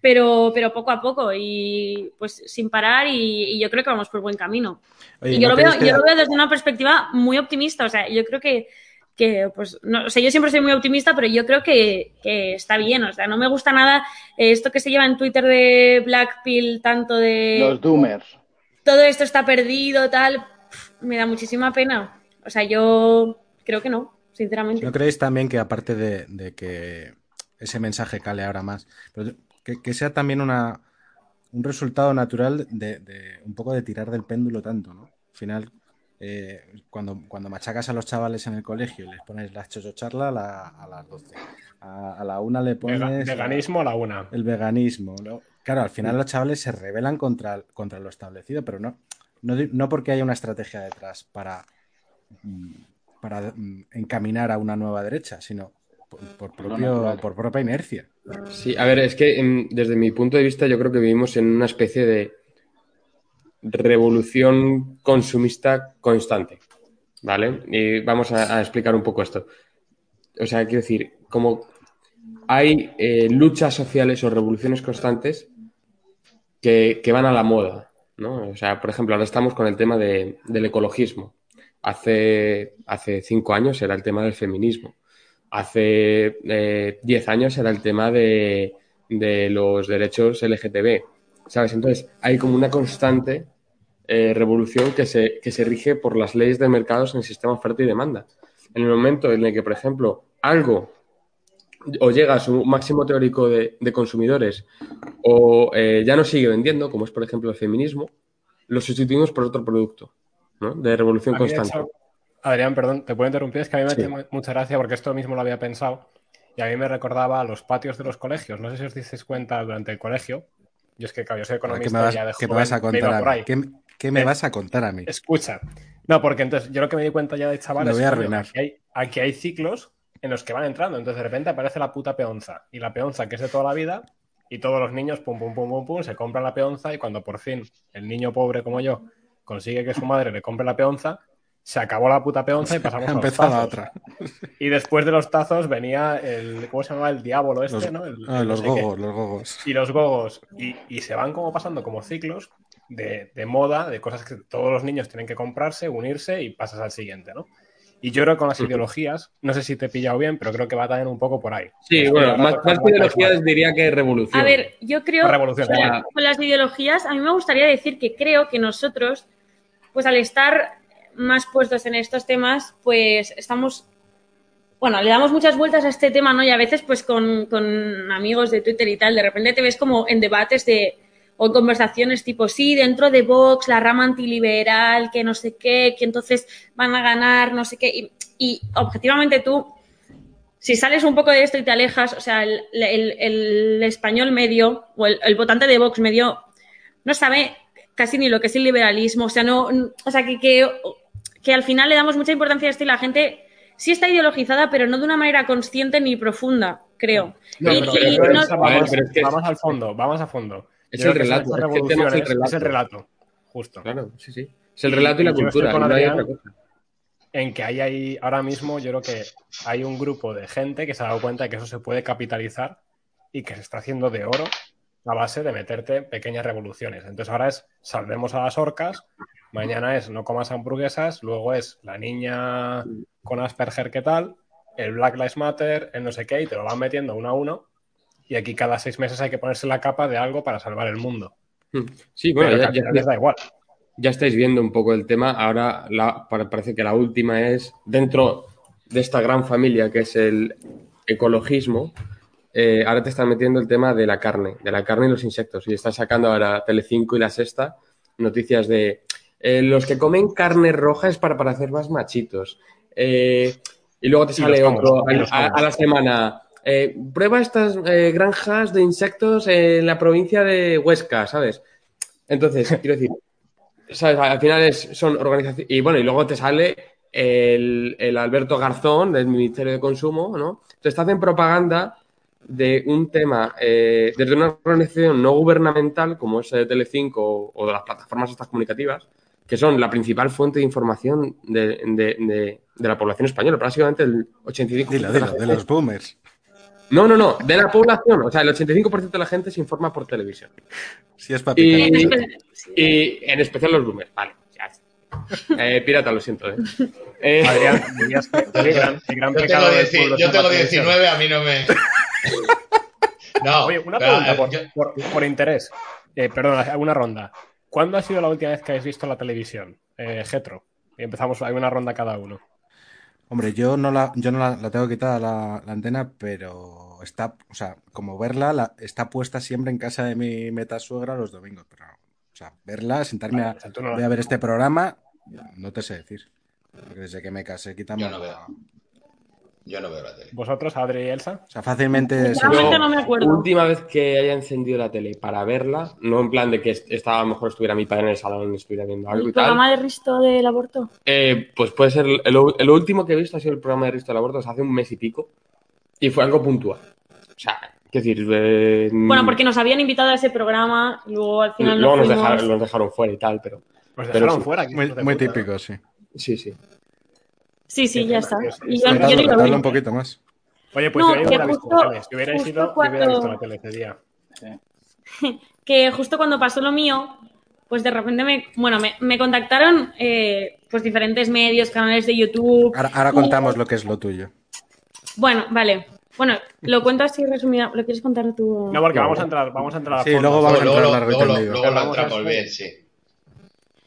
Speaker 6: pero, pero poco a poco y pues sin parar y, y yo creo que vamos por buen camino.
Speaker 2: Oye,
Speaker 6: y yo,
Speaker 2: ¿no
Speaker 6: lo veo,
Speaker 2: que-
Speaker 6: yo lo veo desde una perspectiva muy optimista, o sea, yo creo que, que pues, no, o sea, yo siempre soy muy optimista, pero yo creo que, que está bien, o sea, no me gusta nada eh, esto que se lleva en Twitter de Black Pill, tanto de
Speaker 4: Los Doomers.
Speaker 6: todo esto está perdido, tal, me da muchísima pena. O sea, yo creo que no, sinceramente.
Speaker 2: ¿No creéis también que aparte de, de que ese mensaje cale ahora más, pero que, que sea también una, un resultado natural de, de un poco de tirar del péndulo tanto, ¿no? Al final, eh, cuando, cuando machacas a los chavales en el colegio y les pones la chochocharla a, la- a las 12, a, a la una le pones
Speaker 1: veganismo a la una.
Speaker 2: el veganismo. ¿no? Claro, al final los chavales se rebelan contra, contra lo establecido, pero no, no, no porque haya una estrategia detrás para, mm, para mm, encaminar a una nueva derecha, sino por, por propio- por propia inercia.
Speaker 3: Sí, a ver, es que em, desde mi punto de vista yo creo que vivimos en una especie de revolución consumista constante, ¿vale? Y vamos a, explicar un poco esto. O sea, quiero decir, como hay eh, luchas sociales o revoluciones constantes que, que van a la moda, ¿no? O sea, por ejemplo, ahora estamos con el tema de- del ecologismo. Hace, hace cinco años era el tema del feminismo. Hace eh, 10 años era el tema de, de los derechos LGTB, ¿sabes? Entonces, hay como una constante eh, revolución que se, que se rige por las leyes de mercados en el sistema oferta y demanda. En el momento en el que, por ejemplo, algo o llega a su máximo teórico de, de consumidores o eh, ya no sigue vendiendo, como es, por ejemplo, el feminismo, lo sustituimos por otro producto, ¿no? De revolución
Speaker 1: A
Speaker 3: constante.
Speaker 1: hecho, Adrián, perdón, te puedo interrumpir, es que a mí me
Speaker 3: Sí.
Speaker 1: hace mu- mucha gracia porque esto mismo lo había pensado y a mí me recordaba a los patios de los colegios. No sé si os disteis cuenta durante el colegio. Yo es que, claro, yo soy
Speaker 2: ¿Qué
Speaker 1: economista
Speaker 2: me vas,
Speaker 1: ya de
Speaker 2: qué me vas a contar a mí? ¿Qué, qué me
Speaker 1: Eh,
Speaker 2: vas a contar a mí?
Speaker 1: Escucha. No, porque entonces yo lo que me di cuenta ya de chavales.
Speaker 2: Me voy a
Speaker 1: coño,
Speaker 2: arruinar.
Speaker 1: Aquí hay, aquí hay ciclos en los que van entrando. Entonces de repente aparece la puta peonza. Y la peonza, que es de toda la vida, Y todos los niños, pum, pum, pum, pum, pum, se compran la peonza y cuando por fin el niño pobre como yo consigue que su madre le compre la peonza, se acabó la puta peonza y pasamos a los
Speaker 2: empezado la
Speaker 1: tazos.
Speaker 2: otra.
Speaker 1: Y después de los tazos venía el, ¿cómo se llama? El diablo este,
Speaker 2: Los,
Speaker 1: ¿no? El-
Speaker 2: ah,
Speaker 1: el
Speaker 2: los
Speaker 1: no sé qué.
Speaker 2: gogos, los gogos.
Speaker 1: y los gogos. Y, y se van como pasando como ciclos de, de moda, de cosas que todos los niños tienen que comprarse, unirse y pasas al siguiente, ¿no? Y yo creo que con las ideologías, no sé si te he pillado bien, pero creo que va también un poco por ahí.
Speaker 3: Sí,
Speaker 1: Es
Speaker 3: bueno, más, más que ideologías diría que revolución.
Speaker 6: A ver, yo creo
Speaker 1: revolución,
Speaker 6: con las ideologías, a mí me gustaría decir que creo que nosotros, pues al estar más puestos en estos temas, pues estamos, bueno, le damos muchas vueltas a este tema, ¿no? Y a veces, pues con, con amigos de Twitter y tal, de repente te ves como en debates de o en conversaciones tipo, sí, dentro de Vox, la rama antiliberal, que no sé qué, que entonces van a ganar, no sé qué. Y, y objetivamente tú, si sales un poco de esto y te alejas, o sea, el, el- español medio o el, votante de Vox medio no sabe casi ni lo que es el liberalismo, o sea, no, o sea, que, que al final le damos mucha importancia a esto y la gente sí está ideologizada, pero no de una manera consciente ni profunda, creo.
Speaker 1: No,
Speaker 6: Y-
Speaker 1: pero
Speaker 6: y
Speaker 1: yo creo
Speaker 6: no-
Speaker 1: que
Speaker 3: A ver,
Speaker 1: vamos,
Speaker 3: pero es que-
Speaker 1: vamos al fondo, vamos a fondo.
Speaker 3: Es el relato, es que el tema es el
Speaker 1: revoluciones es el
Speaker 3: relato.
Speaker 1: justo.
Speaker 3: Claro, sí, sí. Es el relato y la
Speaker 1: Y
Speaker 3: cultura,
Speaker 1: con
Speaker 3: y no hay
Speaker 1: Adrián.
Speaker 3: otra cosa.
Speaker 1: en que hay ahí, ahora mismo yo creo que hay un grupo de gente que se ha dado cuenta de que eso se puede capitalizar y que se está haciendo de oro a base de meterte pequeñas revoluciones. Entonces ahora es salvemos a las orcas, mañana es no comas hamburguesas, luego es la niña con Asperger qué tal, el Black Lives Matter, el no sé qué, y te lo van metiendo uno a uno. Y aquí cada seis meses hay que ponerse la capa de algo para salvar el mundo.
Speaker 3: Sí, bueno,
Speaker 1: Pero que
Speaker 3: ya,
Speaker 1: les da igual.
Speaker 3: ya estáis viendo un poco el tema. Ahora la- pa- parece que la última es dentro de esta gran familia que es el ecologismo. eh, ahora te están metiendo el tema de la carne, de la carne y los insectos. Y están sacando ahora Telecinco y la Sexta noticias de eh, los que comen carne roja es para parecer más machitos. Eh, y luego te sale otro a, la semana. eh, prueba estas granjas de insectos en la provincia de Huesca, ¿sabes? Entonces, quiero decir, ¿sabes? Al final es, son organizaciones. Y bueno, y luego te sale el, el Alberto Garzón del Ministerio de Consumo, ¿no? Entonces te hacen propaganda de un tema eh, desde una organización no gubernamental como es Telecinco o, o de las plataformas estas comunicativas, que son la principal fuente de información de, de- de- de la población española. Básicamente el 85%
Speaker 2: Dilo,
Speaker 3: de la
Speaker 2: dilo, de los boomers.
Speaker 3: No, no, no, de la población. O sea, el 85% de la gente se informa por televisión.
Speaker 2: Si es para
Speaker 3: Y-. Y en especial los boomers. Vale, ya. Eh, pirata, lo siento. ¿eh? Eh,
Speaker 1: Adrián, dirías que el gran, el gran
Speaker 5: Yo
Speaker 1: pecado
Speaker 5: tengo, yo tengo
Speaker 1: televisión.
Speaker 5: 19, a mí no me. No,
Speaker 1: Oye, una pregunta
Speaker 5: eh,
Speaker 1: por,
Speaker 5: yo-
Speaker 1: por- por interés. Eh, perdón, una ronda. ¿Cuándo ha sido la última vez que habéis visto la televisión? Eh, Getro. Y empezamos, hay una ronda cada uno.
Speaker 2: Hombre, yo no la, yo no la, la tengo quitada la, la antena, pero está, o sea, como verla, la- está puesta siempre en casa de mi metasuegra los domingos. Pero, o sea, verla, sentarme
Speaker 1: Vale,
Speaker 2: a,
Speaker 1: o sea, tú no la-
Speaker 2: voy a ver este programa, no te sé decir. Porque desde que me casé quitamos.
Speaker 5: Yo no veo. Yo no veo la tele.
Speaker 1: ¿Vosotros, Adri y Elsa?
Speaker 2: O sea, fácilmente.
Speaker 3: Yo,
Speaker 6: no me acuerdo.
Speaker 3: Última vez que haya encendido la tele para verla, no en plan de que est- estaba, a lo mejor estuviera mi padre en el salón y estuviera viendo algo
Speaker 6: ¿El
Speaker 3: y tal.
Speaker 6: programa de Risto del aborto?
Speaker 3: eh, pues puede ser. El, el último que he visto ha sido el programa de Risto del Aborto, o sea, hace un mes y pico. Y fue algo puntual. O sea, quiero decir. eh,
Speaker 6: Bueno, porque nos habían invitado a ese programa, luego al final
Speaker 3: luego
Speaker 6: no
Speaker 3: nos
Speaker 6: fuimos.
Speaker 3: dejaron, nos dejaron fuera y tal, pero. Pero
Speaker 1: dejaron
Speaker 3: sí.
Speaker 1: fuera.
Speaker 2: Muy, típico, sí.
Speaker 3: Sí, sí.
Speaker 6: Sí, sí, ya está. Y yo, yo ni lo vi.
Speaker 2: un poquito más.
Speaker 1: Oye, pues
Speaker 6: No,
Speaker 1: yo hubiera visto
Speaker 6: justo-
Speaker 1: tele. Si hubierais
Speaker 6: justo
Speaker 1: ido, yo hubiera
Speaker 6: cuando-
Speaker 1: visto la tele ese día.
Speaker 6: que justo cuando pasó lo mío, pues de repente me, bueno, me, me contactaron eh, pues diferentes medios, canales de YouTube.
Speaker 2: Ahora, ahora contamos lo que es lo tuyo.
Speaker 6: Bueno, vale. Bueno, lo cuento así resumida. ¿Lo quieres contar tú?
Speaker 1: No, porque vamos a entrar, vamos a entrar a
Speaker 2: Sí,
Speaker 1: fondo.
Speaker 2: luego vamos a
Speaker 5: Luego,
Speaker 2: entrar
Speaker 5: luego,
Speaker 2: y
Speaker 5: luego, luego lo
Speaker 1: a
Speaker 5: entramos bien, sí.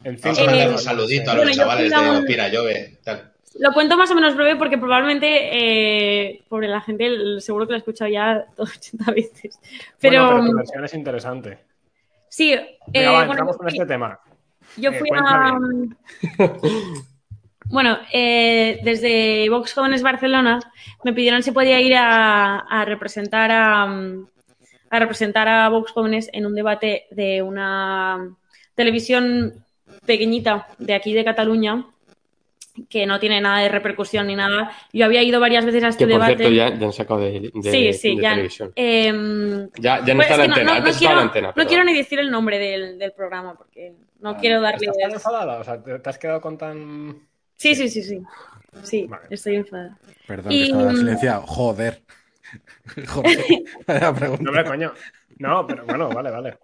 Speaker 1: En fin,
Speaker 5: Vamos a
Speaker 6: Eh,
Speaker 5: mandar un saludito a los
Speaker 6: bueno, yo
Speaker 5: chavales de Opina Llove. tal.
Speaker 6: Lo cuento más o menos breve porque probablemente, eh, por la gente, seguro que lo he escuchado ya 80 veces. Pero,
Speaker 1: Bueno, pero tu versión es interesante.
Speaker 6: sí,
Speaker 1: Venga,
Speaker 6: eh,
Speaker 1: va, entramos con este tema.
Speaker 6: Yo
Speaker 1: Eh,
Speaker 6: fui a. Bueno, eh, desde Vox Jóvenes Barcelona me pidieron si podía ir a, a representar a, a representar a Vox Jóvenes en un debate de una televisión pequeñita de aquí de Cataluña que no tiene nada de repercusión ni nada. Yo había ido varias veces a este
Speaker 3: Que por
Speaker 6: debate.
Speaker 3: cierto ya, ya han sacado de, de-
Speaker 6: sí, sí,
Speaker 3: de
Speaker 6: ya.
Speaker 3: televisión.
Speaker 6: em,
Speaker 3: Ya, ya no
Speaker 6: pues
Speaker 3: está
Speaker 6: es
Speaker 3: en
Speaker 6: no-
Speaker 3: antena.
Speaker 6: no- no
Speaker 3: Antes estaba
Speaker 6: quiero-
Speaker 3: en antena.
Speaker 6: No
Speaker 3: pero-
Speaker 6: quiero ni decir el nombre del, del programa porque no quiero darle.
Speaker 1: ¿Estás tan enfadada? O sea, ¿te, te has quedado con tan...?
Speaker 6: Sí, sí, sí, sí. Sí,
Speaker 1: Vale.
Speaker 6: estoy enfadada.
Speaker 2: Perdón,
Speaker 6: Y-
Speaker 2: que estaba silenciado. Joder. Joder. Pregunta.
Speaker 1: No, hombre, coño. No, pero bueno, vale, vale.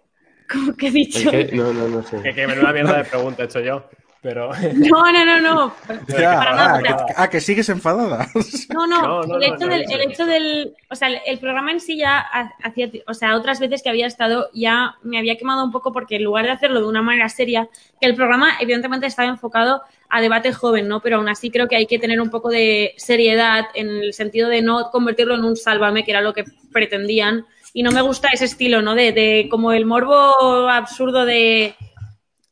Speaker 6: ¿Cómo que he
Speaker 3: Es
Speaker 6: dicho?
Speaker 3: que no, no, no sé.
Speaker 1: Que, que menuda mierda de pregunta he hecho yo. Pero...
Speaker 6: No, no, no, no.
Speaker 2: Ya,
Speaker 6: Para nada,
Speaker 2: ah, que, ah, que sigues enfadada.
Speaker 6: No, no,
Speaker 1: No, no,
Speaker 6: el, hecho del, el hecho del, o sea, el, programa en sí ya ha- hacía, o sea, otras veces que había estado ya me había quemado un poco porque en lugar de hacerlo de una manera seria, que el programa evidentemente estaba enfocado a debate joven, ¿no? Pero aún así creo que hay que tener un poco de seriedad en el sentido de no convertirlo en un sálvame, que era lo que pretendían. Y no me gusta ese estilo, ¿no? De, de como el morbo absurdo de,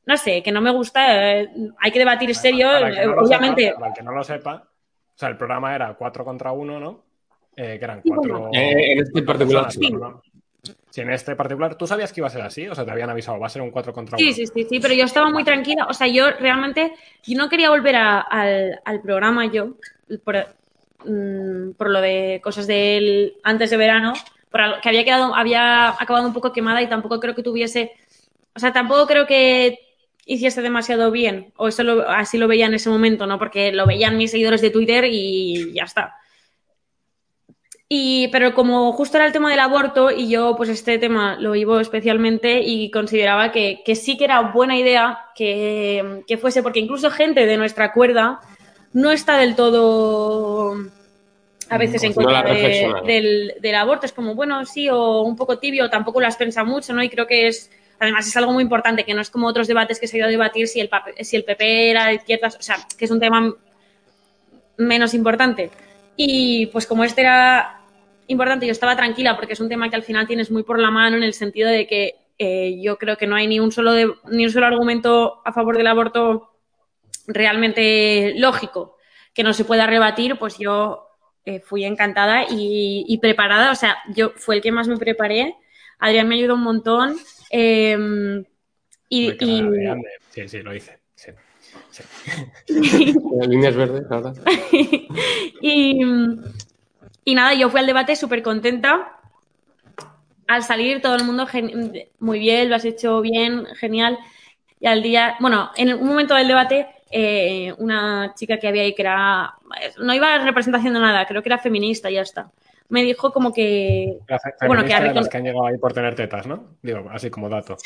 Speaker 6: no sé, que no me gusta. eh, hay que debatir serio,
Speaker 1: Para el que no lo
Speaker 6: obviamente.
Speaker 1: sepa- para el que no lo sepa, o sea, el programa era 4 contra 1, ¿no? Eh, que eran
Speaker 6: Sí,
Speaker 1: cuatro...
Speaker 3: Eh, en este particular, sí.
Speaker 1: ¿no? Sí, en este particular, ¿tú sabías que iba a ser así? O sea, te habían avisado, va a ser un 4 contra 1.
Speaker 6: Sí, sí, sí, sí, pero yo estaba muy tranquila. O sea, yo realmente, yo no quería volver a- al, al programa yo, por, mm, por lo de cosas del antes de verano, por algo- que había quedado, había acabado un poco quemada y tampoco creo que tuviese, o sea, tampoco creo que hiciese demasiado bien, o eso lo- así lo veía en ese momento, ¿no? Porque lo veían mis seguidores de Twitter y ya está. Y, pero como justo era el tema del aborto y yo pues este tema lo vivo especialmente y consideraba que, que sí que era buena idea que, que fuese, porque incluso gente de nuestra cuerda no está del todo a veces en
Speaker 3: la
Speaker 6: contra de- del, del aborto. Es como, bueno, sí, o un poco tibio, tampoco las pensa mucho, ¿no? Y creo que es, además es algo muy importante, que no es como otros debates que se ha ido a debatir si el, si PP era de izquierdas, o sea, que es un tema menos importante. Y pues como este era importante, yo estaba tranquila porque es un tema que al final tienes muy por la mano en el sentido de que eh, yo creo que no hay ni un solo de- ni un solo argumento a favor del aborto realmente lógico que no se pueda rebatir, pues yo eh, fui encantada y, y preparada. O sea, yo fue el que más me preparé. Adrián me ayudó un montón. Eh, y, y-
Speaker 1: grande. Sí, sí, lo hice. Sí. Sí.
Speaker 3: Líneas verdes, ahora.
Speaker 6: y, y nada, yo fui al debate súper contenta. Al salir, todo el mundo, muy bien, lo has hecho bien, genial. Y al día, bueno, en un momento del debate, eh, una chica que había ahí que era, no iba representando nada, creo que era feminista y ya está. Me dijo como que,
Speaker 1: La
Speaker 6: Bueno, que
Speaker 1: de las que han llegado ahí por tener tetas, ¿no? Digo, así como dato.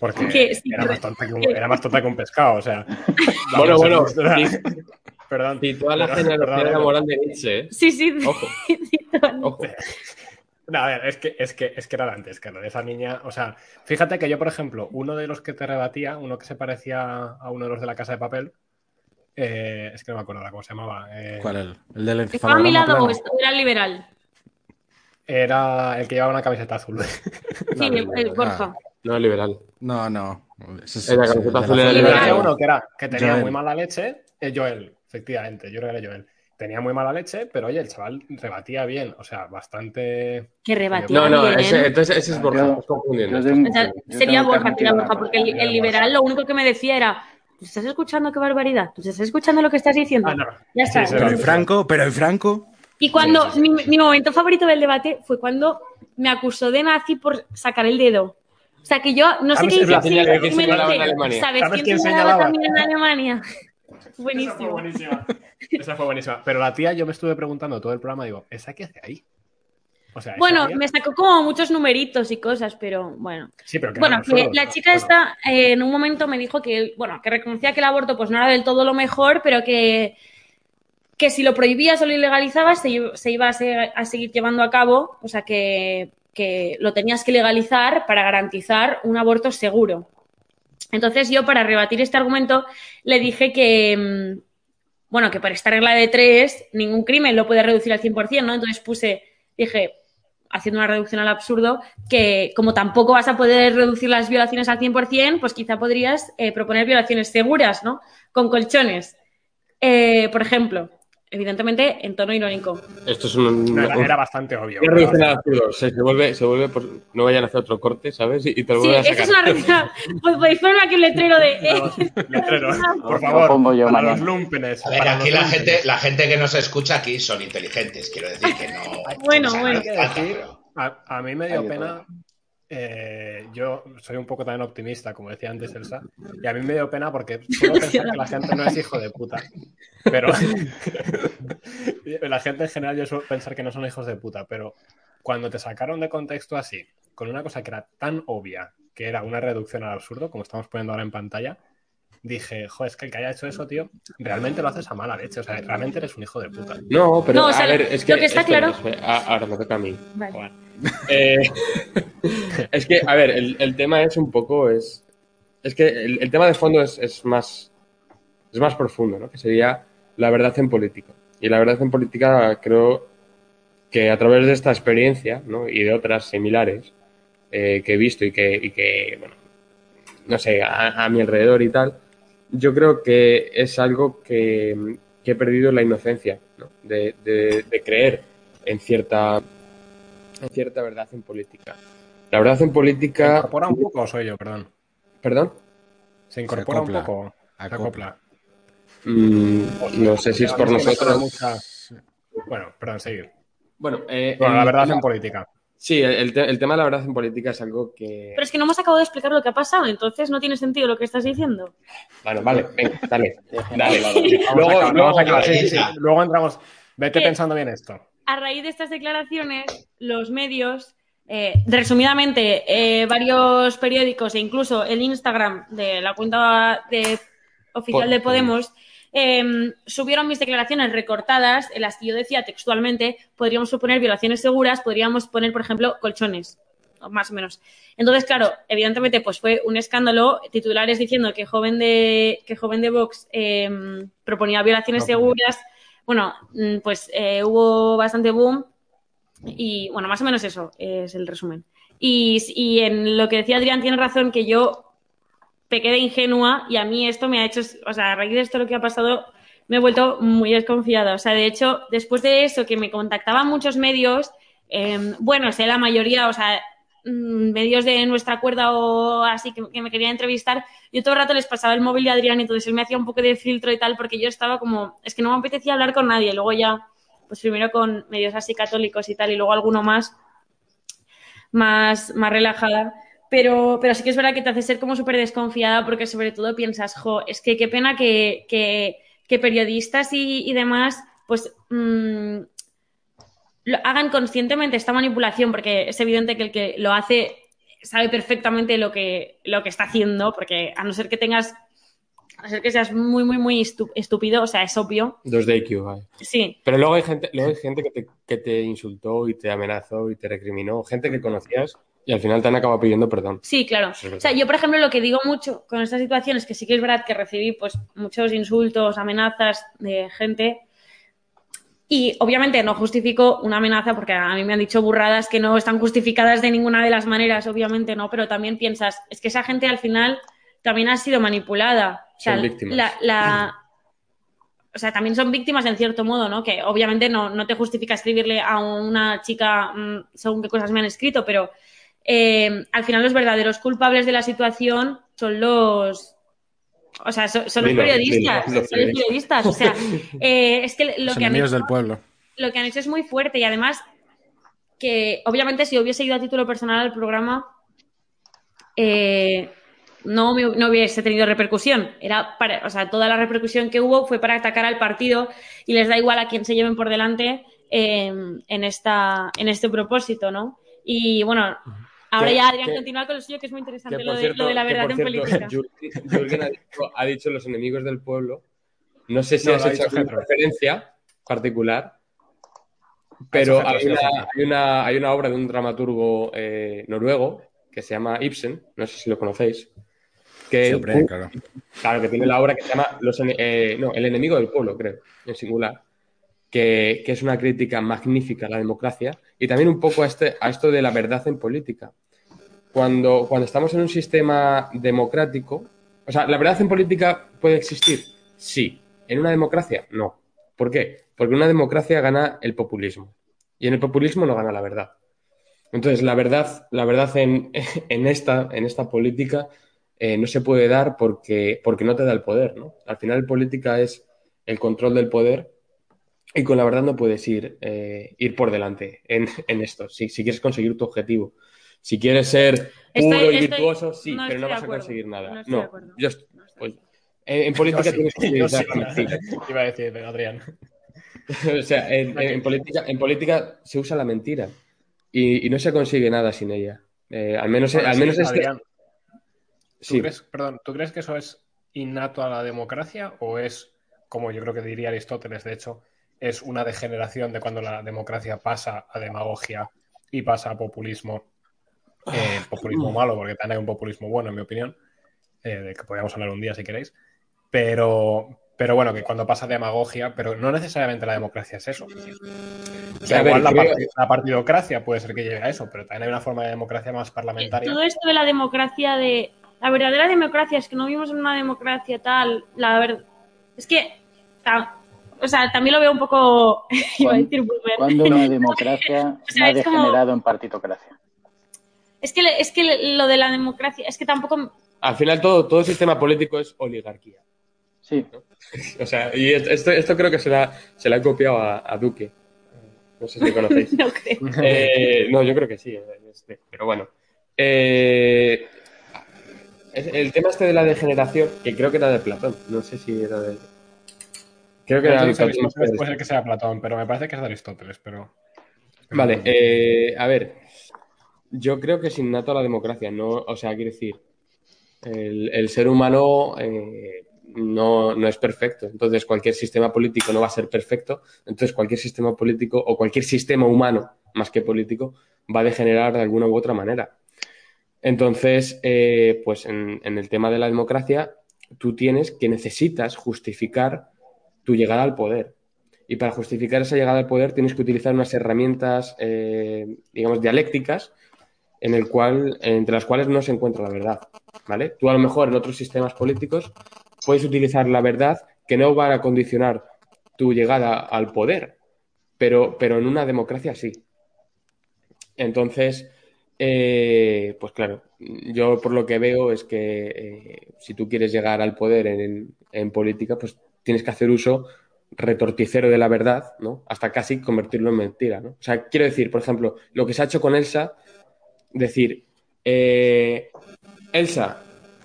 Speaker 1: Porque
Speaker 6: Que sí,
Speaker 1: era, más tonta que un, era más tonta que un pescado, o sea.
Speaker 3: Bueno, bueno,
Speaker 1: era-
Speaker 3: sí.
Speaker 1: Perdón.
Speaker 3: Y toda la
Speaker 1: Perdón,
Speaker 3: genealogía
Speaker 1: perdón,
Speaker 3: de Nietzsche, ¿eh?
Speaker 6: sí, sí,
Speaker 3: Ojo.
Speaker 1: No, a ver, es que, es que, es que era antes, que lo de esa niña. O sea, fíjate que yo, por ejemplo, uno de los que te rebatía, uno que se parecía a uno de los de la casa de papel, eh, es que no me acuerdo ahora cómo se llamaba. eh,
Speaker 2: ¿Cuál el? El del
Speaker 6: ¿Estaba a mi
Speaker 2: encefalograma
Speaker 6: lado o
Speaker 2: plano.
Speaker 6: esto- era liberal?
Speaker 1: Era el que llevaba una camiseta azul.
Speaker 6: Sí,
Speaker 3: No,
Speaker 6: el- el Borja.
Speaker 3: No es liberal.
Speaker 2: No, no. Es-
Speaker 3: Era camiseta azul era liberal.
Speaker 1: había uno que era que tenía
Speaker 2: Joel.
Speaker 1: muy mala leche, eh, Joel, efectivamente, yo creo que era Joel. Tenía muy mala leche, pero oye, el chaval rebatía bien, o sea, bastante.
Speaker 6: Que rebatía
Speaker 3: No, no,
Speaker 6: bien.
Speaker 3: ese, entonces ese es Borja,
Speaker 4: Yo-
Speaker 3: estás confundiendo.
Speaker 4: yo tengo-
Speaker 6: O sea,
Speaker 4: yo
Speaker 6: sería
Speaker 4: que
Speaker 6: Borja, Borja, porque el, el liberal lo único que me decía era, ¿tú estás escuchando qué barbaridad? ¿Tú estás escuchando lo que estás diciendo?
Speaker 1: Ah, no.
Speaker 6: Ya está.
Speaker 1: Sí,
Speaker 2: Pero en Franco, pero en Franco.
Speaker 6: Y cuando
Speaker 1: Sí, sí, sí.
Speaker 6: Mi, mi momento favorito del debate fue cuando me acusó de nazi por sacar el dedo. O sea, que yo no sé qué
Speaker 1: la
Speaker 6: sí. ¿Sabes,
Speaker 1: ¿Sabes
Speaker 6: quién,
Speaker 1: quién
Speaker 6: señalaba también en Alemania?
Speaker 1: Esa fue
Speaker 6: Buenísimo.
Speaker 1: buenísima. Esa fue buenísima. Pero la tía, yo me estuve preguntando todo el programa, digo, ¿esa qué hace ahí? O sea, esa
Speaker 6: Bueno,
Speaker 1: tía-
Speaker 6: me sacó como muchos numeritos y cosas, pero bueno.
Speaker 1: Sí, pero que
Speaker 6: Bueno, la chica esta eh, en un momento me dijo que, bueno, que reconocía que el aborto pues no era del todo lo mejor, pero que, que si lo prohibías o lo ilegalizabas se, iba a, se- a seguir llevando a cabo, o sea que, que lo tenías que legalizar para garantizar un aborto seguro. Entonces yo para rebatir este argumento le dije que, mm, bueno, que por esta regla de tres ningún crimen lo puede reducir al 100%, ¿no? Entonces puse, dije, haciendo una reducción al absurdo, que como tampoco vas a poder reducir las violaciones al 100%, pues quizá podrías eh, proponer violaciones seguras, ¿no? Con colchones. Eh, por ejemplo, evidentemente en tono irónico.
Speaker 3: Esto es un.
Speaker 1: No, era, bastante obvio.
Speaker 3: Se, se vuelve, se vuelve por- no vayan a hacer otro corte, ¿sabes? Y, y te lo
Speaker 6: Sí,
Speaker 3: a sacar.
Speaker 6: es una receta. Pues podéis ponerme aquí un letrero de. eh,
Speaker 1: Letrero, por
Speaker 4: Lo
Speaker 1: favor,
Speaker 4: pongo yo
Speaker 1: para los lumpenes.
Speaker 5: A ver,
Speaker 1: para
Speaker 5: aquí la
Speaker 1: lumpenes.
Speaker 5: gente, la gente que nos escucha aquí son inteligentes, quiero decir que no.
Speaker 6: Bueno, bueno.
Speaker 5: hace falta, pero-
Speaker 1: A, a mí me dio pena. Eh, yo soy un poco también optimista, como decía antes Elsa, y a mí me dio pena porque suelo pensar que la gente no es hijo de puta. Pero la gente en general yo suelo pensar que no son hijos de puta, pero cuando te sacaron de contexto así, con una cosa que era tan obvia, que era una reducción al absurdo, como estamos poniendo ahora en pantalla, dije, joder, es que el que haya hecho eso, tío, realmente lo haces a mala leche, o sea, realmente eres un hijo de puta.
Speaker 3: No, pero
Speaker 6: No, o sea,
Speaker 3: a ver, es que.
Speaker 6: lo que está claro-
Speaker 3: ahora me toca a mí.
Speaker 6: Vale.
Speaker 3: Eh, es que, a ver, el, el tema es un poco. Es, es que el, tema de fondo es, es más. Es más profundo, ¿no? Que sería la verdad en política. Y la verdad en política creo que a través de esta experiencia, ¿no? Y de otras similares eh, que he visto y que, y que, bueno, no sé, a, mi alrededor y tal, yo creo que es algo que, que he perdido la inocencia, ¿no? De, de- de creer en cierta, en cierta verdad en política. La verdad en
Speaker 1: ¿Se
Speaker 3: política...
Speaker 1: incorpora un poco o soy yo, perdón?
Speaker 3: ¿Perdón?
Speaker 1: ¿Se incorpora
Speaker 2: acopla,
Speaker 1: un poco? Se
Speaker 2: acopla.
Speaker 3: Mm, no sé si es por nosotros.
Speaker 1: mucha- Bueno, perdón, seguir.
Speaker 3: Bueno, eh,
Speaker 1: Bueno, la verdad en política.
Speaker 3: Sí, el, el te- el tema de la verdad en política es algo que...
Speaker 6: Pero es que no hemos acabado de explicar lo que ha pasado, entonces no tiene sentido lo que estás diciendo.
Speaker 3: Bueno, vale, venga, dale. Dale.
Speaker 1: a
Speaker 3: Luego-
Speaker 1: acabar,
Speaker 3: luego-.
Speaker 1: Sí, sí.
Speaker 5: Elsa.
Speaker 1: Luego entramos. Vete
Speaker 6: ¿Qué?
Speaker 1: pensando bien esto.
Speaker 6: A raíz de estas declaraciones, los medios, eh, resumidamente, eh, varios periódicos e incluso el Instagram de la cuenta de- oficial de Podemos eh, subieron mis declaraciones recortadas en las que yo decía textualmente podríamos suponer violaciones seguras, podríamos poner, por ejemplo, colchones, más o menos. Entonces, claro, evidentemente, pues fue un escándalo, titulares diciendo que joven de, que joven de Vox eh, proponía violaciones
Speaker 1: No.
Speaker 6: seguras. Bueno, mm, pues eh, hubo bastante boom y, bueno, más o menos eso es el resumen. Y, en lo que decía Adrián, tiene razón que yo pequé de ingenua y a mí esto me ha hecho, o sea, a raíz de esto lo que ha pasado, me he vuelto muy desconfiada. O sea, de hecho, después de eso, que me contactaban muchos medios, eh, bueno, sé la mayoría, o sea, medios de nuestra cuerda o así que, me querían entrevistar, yo todo el rato les pasaba el móvil de Adrián y entonces él me hacía un poco de filtro y tal porque yo estaba como, es que no me apetecía hablar con nadie, luego ya, pues primero con medios así católicos y tal y luego alguno más, más, más relajada. Pero, pero sí que es verdad que te hace ser como súper desconfiada porque sobre todo piensas, jo, es que qué pena que, que, que periodistas y, y demás, pues mm, lo hagan conscientemente esta manipulación, porque es evidente que el que lo hace sabe perfectamente lo que, lo que está haciendo, porque a no ser que tengas, a no ser que seas muy, muy, muy estúpido, o sea, es obvio.
Speaker 3: Dos de IQ, vale.
Speaker 6: Sí,
Speaker 3: Pero luego hay gente, luego hay gente que, te, que te insultó y te amenazó y te recriminó, gente que conocías y al final te han acabado pidiendo perdón.
Speaker 6: Sí, claro.
Speaker 3: Es.
Speaker 6: O sea, yo, por ejemplo, lo que digo mucho con estas situaciones, que sí que es verdad que recibí pues muchos insultos, amenazas de gente. Y obviamente no justifico una amenaza porque a mí me han dicho burradas que no están justificadas de ninguna de las maneras, obviamente no, pero también piensas, es que esa gente al final también ha sido manipulada. O sea,
Speaker 3: Son víctimas.
Speaker 6: La, la- o sea, también son víctimas en cierto modo, ¿no? Que obviamente no, no te justifica escribirle a una chica mm, según qué cosas me han escrito, pero eh, al final los verdaderos culpables de la situación son los... O sea, son, son los
Speaker 3: Dilo,
Speaker 6: periodistas. son los periodistas. O sea, eh, es que lo que, han hecho,
Speaker 2: del pueblo.
Speaker 6: lo que han hecho es muy fuerte y además que obviamente si hubiese ido a título personal al programa eh, no, me- no hubiese tenido repercusión. Era para, o sea, toda la repercusión que hubo fue para atacar al partido y les da igual a quién se lleven por delante eh, en, esta, en este propósito, ¿no? Y bueno, ahora
Speaker 3: Que-
Speaker 6: ya Adrián
Speaker 3: que-
Speaker 6: continúa con lo suyo, que es muy interesante lo de,
Speaker 3: cierto,
Speaker 6: lo de la verdad en política.
Speaker 3: Jürgen- ha dicho, ha dicho los enemigos del pueblo. No sé si
Speaker 1: No,
Speaker 3: has hecho alguna referencia particular, pero hay una,
Speaker 1: Getro.
Speaker 3: hay, una, hay una obra de un dramaturgo eh, noruego que se llama Ibsen, no sé si lo conocéis, que,
Speaker 2: Siempre, claro.
Speaker 3: claro, que tiene la obra que se llama Los eh, no, El enemigo del pueblo, creo, en singular, que, que es una crítica magnífica a la democracia y también un poco a, este, a esto de la verdad en política. Cuando, cuando estamos en un sistema democrático, o sea, ¿la verdad en política puede existir? Sí. ¿En una democracia? No. ¿Por qué? Porque en una democracia gana el populismo. Y en el populismo no gana la verdad. Entonces, la verdad, la verdad en, en esta, en esta política eh, no se puede dar porque, porque no te da el poder, ¿no? Al final, política es el control del poder y con la verdad no puedes ir, eh, ir por delante en, en esto, si, si, quieres conseguir tu objetivo. Si quieres ser puro
Speaker 6: Estoy-
Speaker 3: y
Speaker 6: estoy-
Speaker 3: virtuoso, sí,
Speaker 6: no
Speaker 3: pero no vas a conseguir nada.
Speaker 6: No estoy
Speaker 3: No,
Speaker 6: de acuerdo.
Speaker 3: yo est-
Speaker 6: No estoy
Speaker 3: pues, en, en política tienes que
Speaker 1: yo sí.
Speaker 3: utilizar la mentira.
Speaker 1: Iba a decir, Adrián.
Speaker 3: O sea, en, en política, en política se usa la mentira y, y no se consigue nada sin ella. Eh, al menos,
Speaker 1: Ahora
Speaker 3: al
Speaker 1: sí,
Speaker 3: menos este-
Speaker 1: Adrián, ¿tú
Speaker 3: sí.
Speaker 1: crees, perdón, ¿tú crees que eso es innato a la democracia o es, como yo creo que diría Aristóteles, de hecho, es una degeneración de cuando la democracia pasa a demagogia y pasa a populismo? Eh, populismo malo, porque también hay un populismo bueno, en mi opinión, eh, de que podríamos hablar un día si queréis. Pero, pero bueno, que cuando pasa a demagogia, pero no necesariamente la democracia es eso. O sea,
Speaker 3: A ver,
Speaker 1: igual la,
Speaker 3: creo-
Speaker 1: la partidocracia puede ser que llegue a eso, pero también hay una forma de democracia más parlamentaria.
Speaker 6: Todo esto de la democracia de... La verdadera democracia es que no vivimos en una democracia tal, la verdad... Es que... o sea, también lo veo un poco... Iba a decir boomer.
Speaker 4: Cuando una democracia
Speaker 6: O sea,
Speaker 4: ha
Speaker 6: como-
Speaker 4: degenerado en partitocracia.
Speaker 6: Es que, es que lo de la democracia... Es que tampoco...
Speaker 3: Al final todo, todo sistema político es oligarquía.
Speaker 4: Sí,
Speaker 3: O sea, y esto, esto creo que se la, se la ha copiado a, a Duque. No sé si lo conocéis.
Speaker 6: No creo.
Speaker 3: Eh, no, yo creo que sí. eh, este, pero bueno. Eh, el tema este de la degeneración, que creo que era de Platón. No sé si era de. Creo que era de
Speaker 1: Puede ser
Speaker 3: Platón.
Speaker 1: Aristóteles, puede ser que sea Platón, pero me parece que es de Aristóteles, pero...
Speaker 3: Vale, eh, a ver. Yo creo que es innato a la democracia, no, o sea, quiero decir, el, el ser humano eh, no, no es perfecto, entonces cualquier sistema político no va a ser perfecto, entonces cualquier sistema político o cualquier sistema humano, más que político, va a degenerar de alguna u otra manera. Entonces, eh, pues en, en el tema de la democracia, tú tienes que necesitas justificar tu llegada al poder. Y para justificar esa llegada al poder tienes que utilizar unas herramientas, eh, digamos, dialécticas, en el cual, entre las cuales no se encuentra la verdad. ¿Vale? Tú a lo mejor en otros sistemas políticos puedes utilizar la verdad que no va a condicionar tu llegada al poder, pero, pero en una democracia sí. Entonces, eh, pues claro, yo por lo que veo es que eh, si tú quieres llegar al poder en, en política, pues tienes que hacer uso retorticero de la verdad, ¿no? Hasta casi convertirlo en mentira, ¿no? O sea, quiero decir, por ejemplo, lo que se ha hecho con Elsa, decir, eh, Elsa,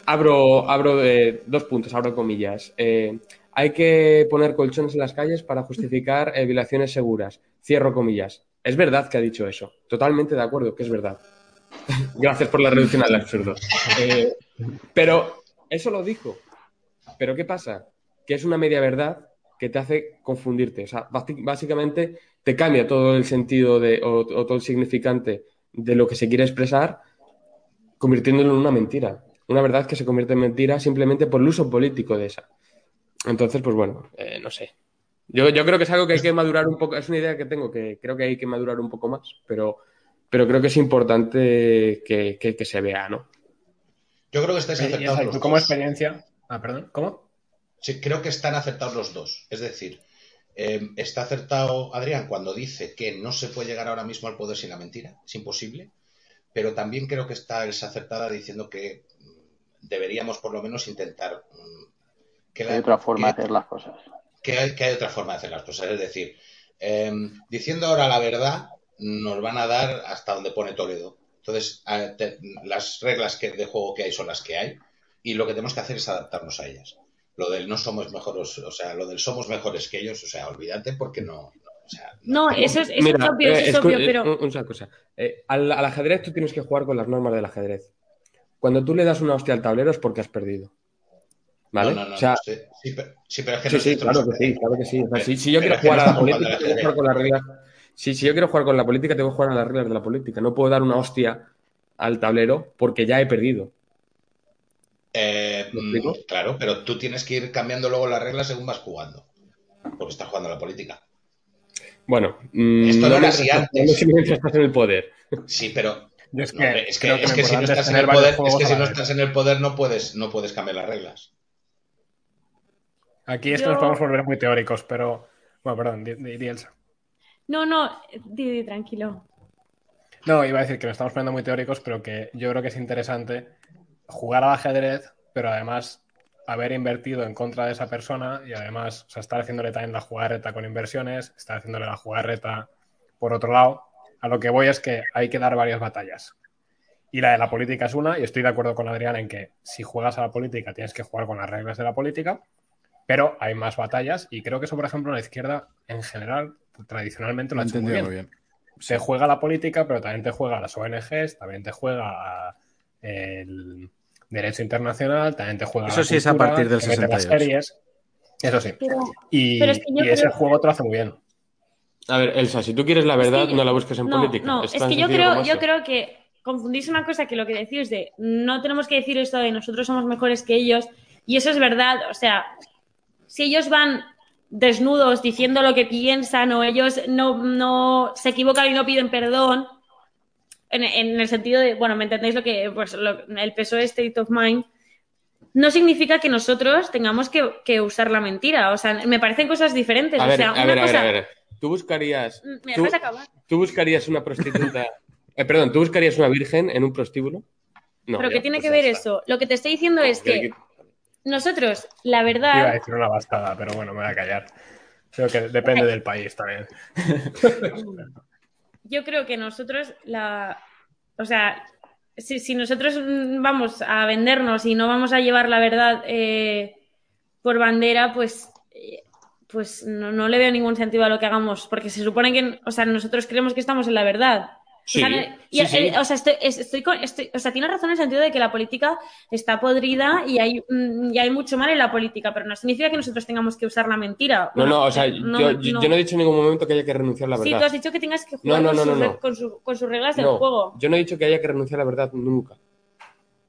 Speaker 3: abro, abro dos puntos, abro comillas, eh, hay que poner colchones en las calles para justificar eh, violaciones seguras, cierro comillas. Es verdad que ha dicho eso, totalmente de acuerdo que es verdad. Gracias por la reducción al absurdo. Eh, pero eso lo dijo. Pero ¿qué pasa? Que es una media verdad que te hace confundirte. O sea, básicamente te cambia todo el sentido de, o, o todo el significante de lo que se quiere expresar, convirtiéndolo en una mentira. Una verdad que se convierte en mentira simplemente por el uso político de esa. Entonces, pues bueno, eh, no sé. Yo, yo creo que es algo que hay que madurar un poco, es una idea que tengo que creo que hay que madurar un poco más, pero, pero creo que es importante que, que- que se vea, ¿no?
Speaker 5: Yo creo que estáis
Speaker 1: Y- y
Speaker 5: acertados
Speaker 1: esa-
Speaker 5: los
Speaker 1: tú como
Speaker 5: dos.
Speaker 1: experiencia... Ah, perdón, ¿cómo?
Speaker 5: Sí, creo que están acertados los dos. Es decir, eh, está acertado Adrián cuando dice que no se puede llegar ahora mismo al poder sin la mentira, es imposible, pero también creo que está Elsa acertada diciendo que mm, deberíamos por lo menos intentar mm, que, la-
Speaker 4: hay otra forma de hacer las cosas.
Speaker 5: que hay, que hay otra forma de hacer las cosas. Es decir, eh, diciendo ahora la verdad, nos van a dar hasta donde pone Toledo. Entonces, te- las reglas que, de juego que hay son las que hay y lo que tenemos que hacer es adaptarnos a ellas. Lo del no somos mejores, o sea, lo del somos mejores que ellos, o sea, olvídate porque no. no, o sea,
Speaker 6: No, eso es, eso
Speaker 3: Mira,
Speaker 6: es obvio, eso
Speaker 3: eh,
Speaker 6: es obvio,
Speaker 3: eh,
Speaker 6: pero...
Speaker 3: un- una cosa. Eh, al, al ajedrez tú tienes que jugar con las normas del ajedrez. Cuando tú le das una hostia al tablero es porque has perdido. ¿Vale?
Speaker 5: No, no, no,
Speaker 3: o sea,
Speaker 5: no, sí, sí, pero, sí, pero es que
Speaker 3: sí,
Speaker 5: no-
Speaker 3: sí, claro que sí, claro que sí. O sea,
Speaker 5: Pero-
Speaker 3: si, si yo quiero jugar a la política, tengo que jugar con las reglas. Sí, si yo quiero jugar con la política, tengo que jugar a las reglas de la política. No puedo dar una hostia al tablero porque ya he perdido.
Speaker 5: Eh,
Speaker 3: ¿Me
Speaker 5: mm, claro, pero tú tienes que ir cambiando luego las reglas según vas jugando. Porque estás jugando a la política.
Speaker 3: Bueno, mm,
Speaker 5: Esto no era así
Speaker 3: estás-
Speaker 5: antes.
Speaker 3: no estás en el poder.
Speaker 5: Sí, pero
Speaker 1: es que,
Speaker 5: No, hombre, es que,
Speaker 1: creo
Speaker 5: es
Speaker 1: lo
Speaker 5: que si no estás en el poder, es que si no
Speaker 1: vez.
Speaker 5: estás en el poder no puedes, no puedes cambiar las reglas.
Speaker 1: Aquí es que
Speaker 6: Yo-
Speaker 1: nos podemos volver muy teóricos, pero Bueno, perdón, di, di- di Elsa.
Speaker 6: No, no, di, di, tranquilo.
Speaker 1: No, iba a decir que nos estamos poniendo muy teóricos, pero que yo creo que es interesante jugar al ajedrez, pero además haber invertido en contra de esa persona y además o sea, estar haciéndole también la jugarreta con inversiones, estar haciéndole la jugarreta por otro lado. A lo que voy es que hay que dar varias batallas. Y la de la política es una, y estoy de acuerdo con Adrián en que si juegas a la política tienes que jugar con las reglas de la política, pero hay más batallas y creo que eso, por ejemplo, en la izquierda en general, tradicionalmente
Speaker 2: Lo
Speaker 1: ha hecho muy bien se juega la política, pero también te juega a las ONGs, también te juega a el derecho internacional, también te juega
Speaker 2: Eso
Speaker 1: la
Speaker 2: sí es a partir del
Speaker 1: te mete las
Speaker 2: 68.
Speaker 1: series. Eso sí.
Speaker 6: Pero,
Speaker 1: Y,
Speaker 6: Pero es que yo
Speaker 1: y ese juego te lo hace muy bien.
Speaker 3: A ver, Elsa, si tú quieres la verdad,
Speaker 6: que-
Speaker 3: no la busques en
Speaker 6: no,
Speaker 3: política.
Speaker 6: No,
Speaker 3: es
Speaker 6: que yo creo, yo creo que confundís una cosa que lo que decís de no tenemos que decir esto de nosotros somos mejores que ellos, y eso es verdad. O sea, si ellos van desnudos diciendo lo que piensan o ellos no, no se equivocan y no piden perdón, en, en el sentido de, bueno, ¿me entendéis lo que, pues, lo- el PSOE State of Mind? No significa que nosotros tengamos que, que usar la mentira. O sea, me parecen cosas diferentes.
Speaker 3: A
Speaker 6: o
Speaker 3: ver,
Speaker 6: sea,
Speaker 3: a
Speaker 6: una
Speaker 3: ver, a ver,
Speaker 6: cosa-
Speaker 3: a ver. Tú buscarías.
Speaker 6: ¿Me
Speaker 3: tú-
Speaker 6: dejas acabar?
Speaker 3: ¿Tú buscarías una prostituta? eh, perdón, ¿tú buscarías una virgen en un prostíbulo? No.
Speaker 6: ¿Pero
Speaker 3: ya,
Speaker 6: qué tiene
Speaker 3: pues
Speaker 6: que ver
Speaker 3: está.
Speaker 6: eso? Lo que te estoy diciendo es
Speaker 3: Que
Speaker 6: que nosotros, la verdad,
Speaker 1: Iba a decir una bastada, pero bueno, me voy a callar. Creo que depende del país también.
Speaker 6: yo creo que nosotros, la, o sea, si, nosotros mm, vamos a vendernos y no vamos a llevar la verdad eh, por bandera, pues, eh, pues no, no le veo ningún sentido a lo que hagamos, porque se supone que, o sea, nosotros creemos que estamos en la verdad.
Speaker 3: Sí,
Speaker 6: o sea, no- y,
Speaker 3: sí, sí.
Speaker 6: eh, o sea, estoy, es- estoy con- estoy- o sea, tiene razón en el sentido de que la política está podrida y hay, mm, y hay mucho mal en la política, pero no significa que nosotros tengamos que usar la mentira.
Speaker 3: No,
Speaker 6: Bueno,
Speaker 3: no, o sea,
Speaker 6: no,
Speaker 3: yo,
Speaker 6: no.
Speaker 3: yo no he dicho en ningún momento que haya que renunciar a la
Speaker 6: Sí,
Speaker 3: verdad.
Speaker 6: tú has dicho que tengas que jugar
Speaker 3: no,
Speaker 6: con, sus
Speaker 3: no,
Speaker 6: re-
Speaker 3: no.
Speaker 6: con su- con sus reglas del juego.
Speaker 3: yo no he dicho que haya que renunciar a la verdad nunca.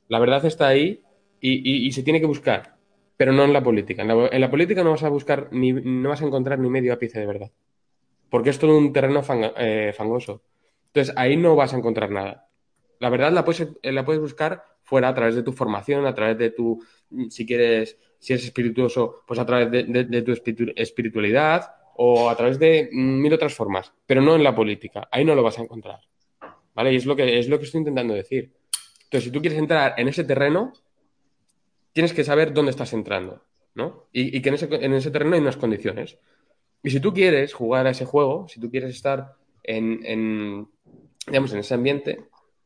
Speaker 3: La verdad está ahí y, y- y se tiene que buscar, pero no en la política. En la, en la política no vas a buscar ni no vas a encontrar ni medio ápice de verdad, porque es todo un terreno eh, fangoso. Entonces ahí no vas a encontrar nada. La verdad la puedes, eh, la puedes buscar fuera a través de tu formación, a través de tu, si quieres, si eres espirituoso, pues a través de, tu espiritu- espiritualidad o a través de mm, mil otras formas, pero no en la política. Ahí no lo vas a encontrar. ¿Vale? Y es lo que, es lo que estoy intentando decir. Entonces, si tú quieres entrar en ese terreno, tienes que saber dónde estás entrando, ¿no? Y, que en ese, en ese terreno hay unas condiciones. Y si tú quieres jugar a ese juego, si tú quieres estar en, digamos, en ese ambiente,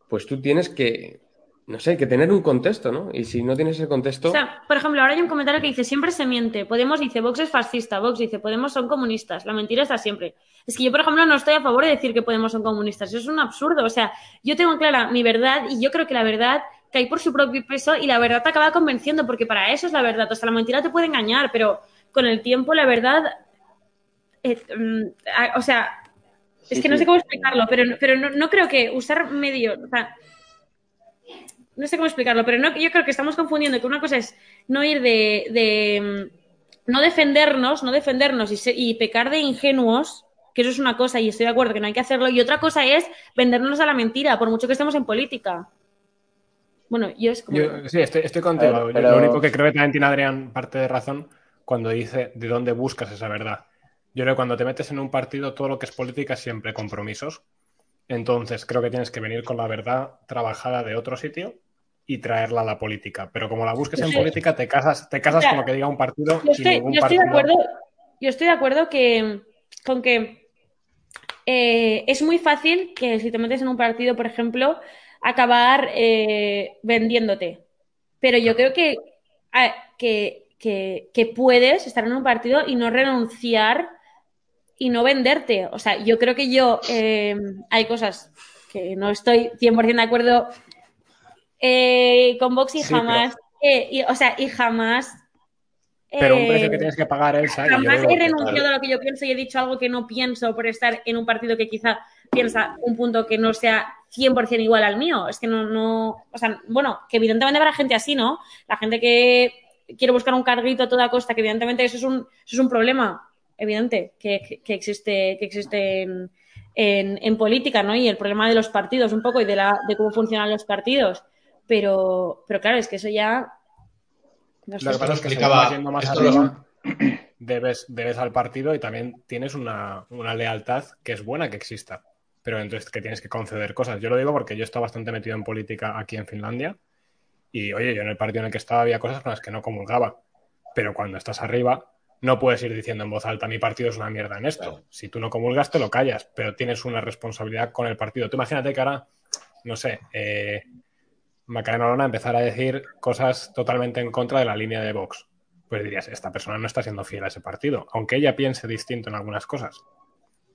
Speaker 3: pues tú tienes que, no sé, que tener un contexto, ¿no? Y si no tienes ese contexto,
Speaker 6: O sea, por ejemplo, ahora hay un comentario que dice siempre se miente. Podemos dice Vox es fascista, Vox dice Podemos son comunistas. La mentira está siempre. Es que yo, por ejemplo, no estoy a favor de decir que Podemos son comunistas. Eso es un absurdo. O sea, yo tengo clara mi verdad y yo creo que la verdad cae por su propio peso y la verdad te acaba convenciendo porque para eso es la verdad. O sea, la mentira te puede engañar, pero con el tiempo la verdad... eh, mm, o sea, es
Speaker 4: Sí,
Speaker 6: que no
Speaker 4: sí.
Speaker 6: sé cómo explicarlo, pero, pero no, no creo que usar medios... O sea, no sé cómo explicarlo, pero no, yo creo que estamos confundiendo que una cosa es no ir de, de, mm, no defendernos, no defendernos y, se- y pecar de ingenuos, que eso es una cosa y estoy de acuerdo que no hay que hacerlo, y otra cosa es vendernos a la mentira, por mucho que estemos en política. Bueno, yo es como...
Speaker 1: Yo- sí, estoy, estoy contigo.
Speaker 4: Pero-
Speaker 1: Lo único que creo que también tiene Adrián parte de razón cuando dice de dónde buscas esa verdad. Yo creo que cuando te metes en un partido, todo lo que es política es siempre compromisos. Entonces, creo que tienes que venir con la verdad trabajada de otro sitio y traerla a la política. Pero como la busques en
Speaker 6: Sí.
Speaker 1: política, te casas, te casas
Speaker 6: O sea,
Speaker 1: con lo que diga un partido
Speaker 6: Yo
Speaker 1: y
Speaker 6: estoy,
Speaker 1: ningún
Speaker 6: yo estoy de acuerdo, yo estoy de acuerdo que, con que eh, es muy fácil que si te metes en un partido, por ejemplo, acabar eh, vendiéndote. Pero yo creo que, ah, que, que- que puedes estar en un partido y no renunciar y no venderte. O sea, yo creo que yo eh, hay cosas que no estoy 100% de acuerdo eh, con Vox y
Speaker 1: Sí, pero-
Speaker 6: jamás, eh, y- o sea, y jamás
Speaker 1: Pero un precio que tienes que pagar, Elsa.
Speaker 6: Jamás he renunciado a lo que yo pienso y he dicho algo que no pienso por estar en un partido que quizá piensa un punto que no sea 100% igual al mío. Es que no, no, o sea, bueno, que evidentemente habrá gente así, ¿no? La gente que quiere buscar un carguito a toda costa, que evidentemente eso es un, eso es un problema evidente que, que- existe, que existe en, en- en política, ¿no? Y el problema de los partidos un poco y de, la, de cómo funcionan los partidos. Pero, pero claro, es que eso ya... No sé.
Speaker 1: Lo que pasa es que
Speaker 5: explicaba-
Speaker 1: yendo más
Speaker 5: esto
Speaker 1: arriba. debes, debes al partido y también tienes una, una lealtad que es buena que exista, pero entonces que tienes que conceder cosas. Yo lo digo porque yo he estado bastante metido en política aquí en Finlandia y, oye, yo en el partido en el que estaba había cosas con las que no comulgaba, pero cuando estás arriba no puedes ir diciendo en voz alta mi partido es una mierda en esto.
Speaker 5: Claro.
Speaker 1: Si tú no comulgas, te lo callas, pero tienes una responsabilidad con el partido. Tú imagínate que ahora, no sé, eh, Macarena Olona empezar a decir cosas totalmente en contra de la línea de Vox. Pues dirías, esta persona no está siendo fiel a ese partido, aunque ella piense distinto en algunas cosas,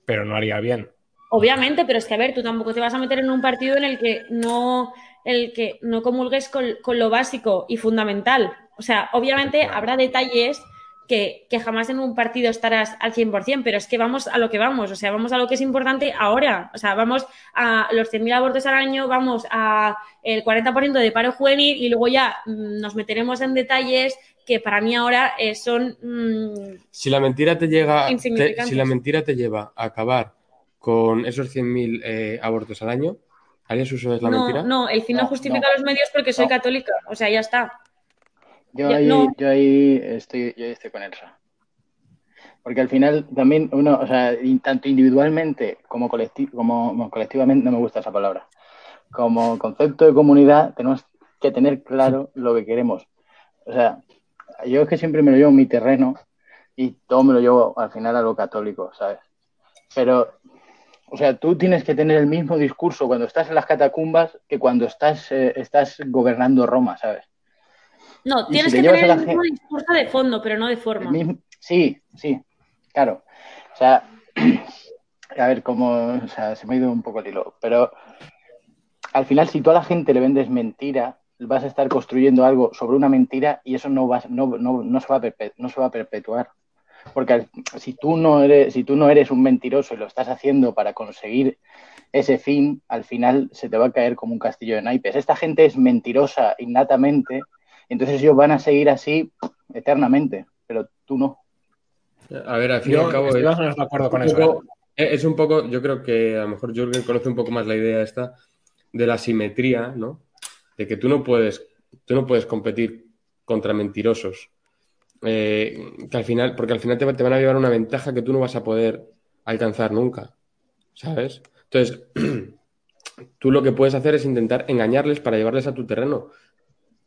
Speaker 1: pero no haría bien.
Speaker 6: Obviamente, pero es que a ver, tú tampoco te vas a meter en un partido en el que no, el que no comulgues con, con lo básico y fundamental. O sea, obviamente habrá detalles que, que, jamás en un partido estarás al 100%, pero es que vamos a lo que vamos, o sea, vamos a lo que es importante ahora, o sea, vamos a los 100.000 abortos al año, vamos a el 40% de paro juvenil y luego ya mmm, nos meteremos en detalles que para mí ahora eh, son... Mmm,
Speaker 3: si la mentira te llega, te, si la mentira te lleva a acabar con esos 100.000 eh, abortos al año, ¿harías uso de la
Speaker 6: no,
Speaker 3: mentira?
Speaker 6: No, el fin no, no justifica no. los medios porque soy católica, o sea, ya está.
Speaker 4: Yo ahí, no. yo ahí estoy, yo estoy con Elsa. Porque al final también uno, o sea, tanto individualmente como, colectivo, como colectivamente, no me gusta esa palabra, como concepto de comunidad, tenemos que tener claro lo que queremos. O sea, yo es que siempre me lo llevo en mi terreno y todo me lo llevo al final a lo católico, ¿sabes? Pero, o sea, tú tienes que tener el mismo discurso cuando estás en las catacumbas que cuando estás, eh, estás gobernando Roma, ¿sabes?
Speaker 6: No, tienes si que tener el mismo discurso de fondo, pero no de forma.
Speaker 4: Mismo... Sí, sí, claro. O sea, a ver cómo, o sea, se me ha ido un poco el hilo, pero al final si tú a la gente le vendes mentira, vas a estar construyendo algo sobre una mentira y eso no, va, no, no, no, se, va a no se va a perpetuar. Porque si tú, no eres, si tú no eres un mentiroso y lo estás haciendo para conseguir ese fin, al final se te va a caer como un castillo de naipes. Esta gente es mentirosa innatamente entonces ellos van a seguir así eternamente, pero tú no.
Speaker 3: A ver, al fin y al cabo.
Speaker 1: Es, no de acuerdo con eso.
Speaker 3: Poco, ¿eh? Es un poco, yo creo que a lo mejor Jürgen conoce un poco más la idea esta de la simetría, ¿no? De que tú no puedes, tú no puedes competir contra mentirosos. Eh, que al final, porque al final te, te van a llevar una ventaja que tú no vas a poder alcanzar nunca. ¿Sabes? Entonces, tú lo que puedes hacer es intentar engañarles para llevarles a tu terreno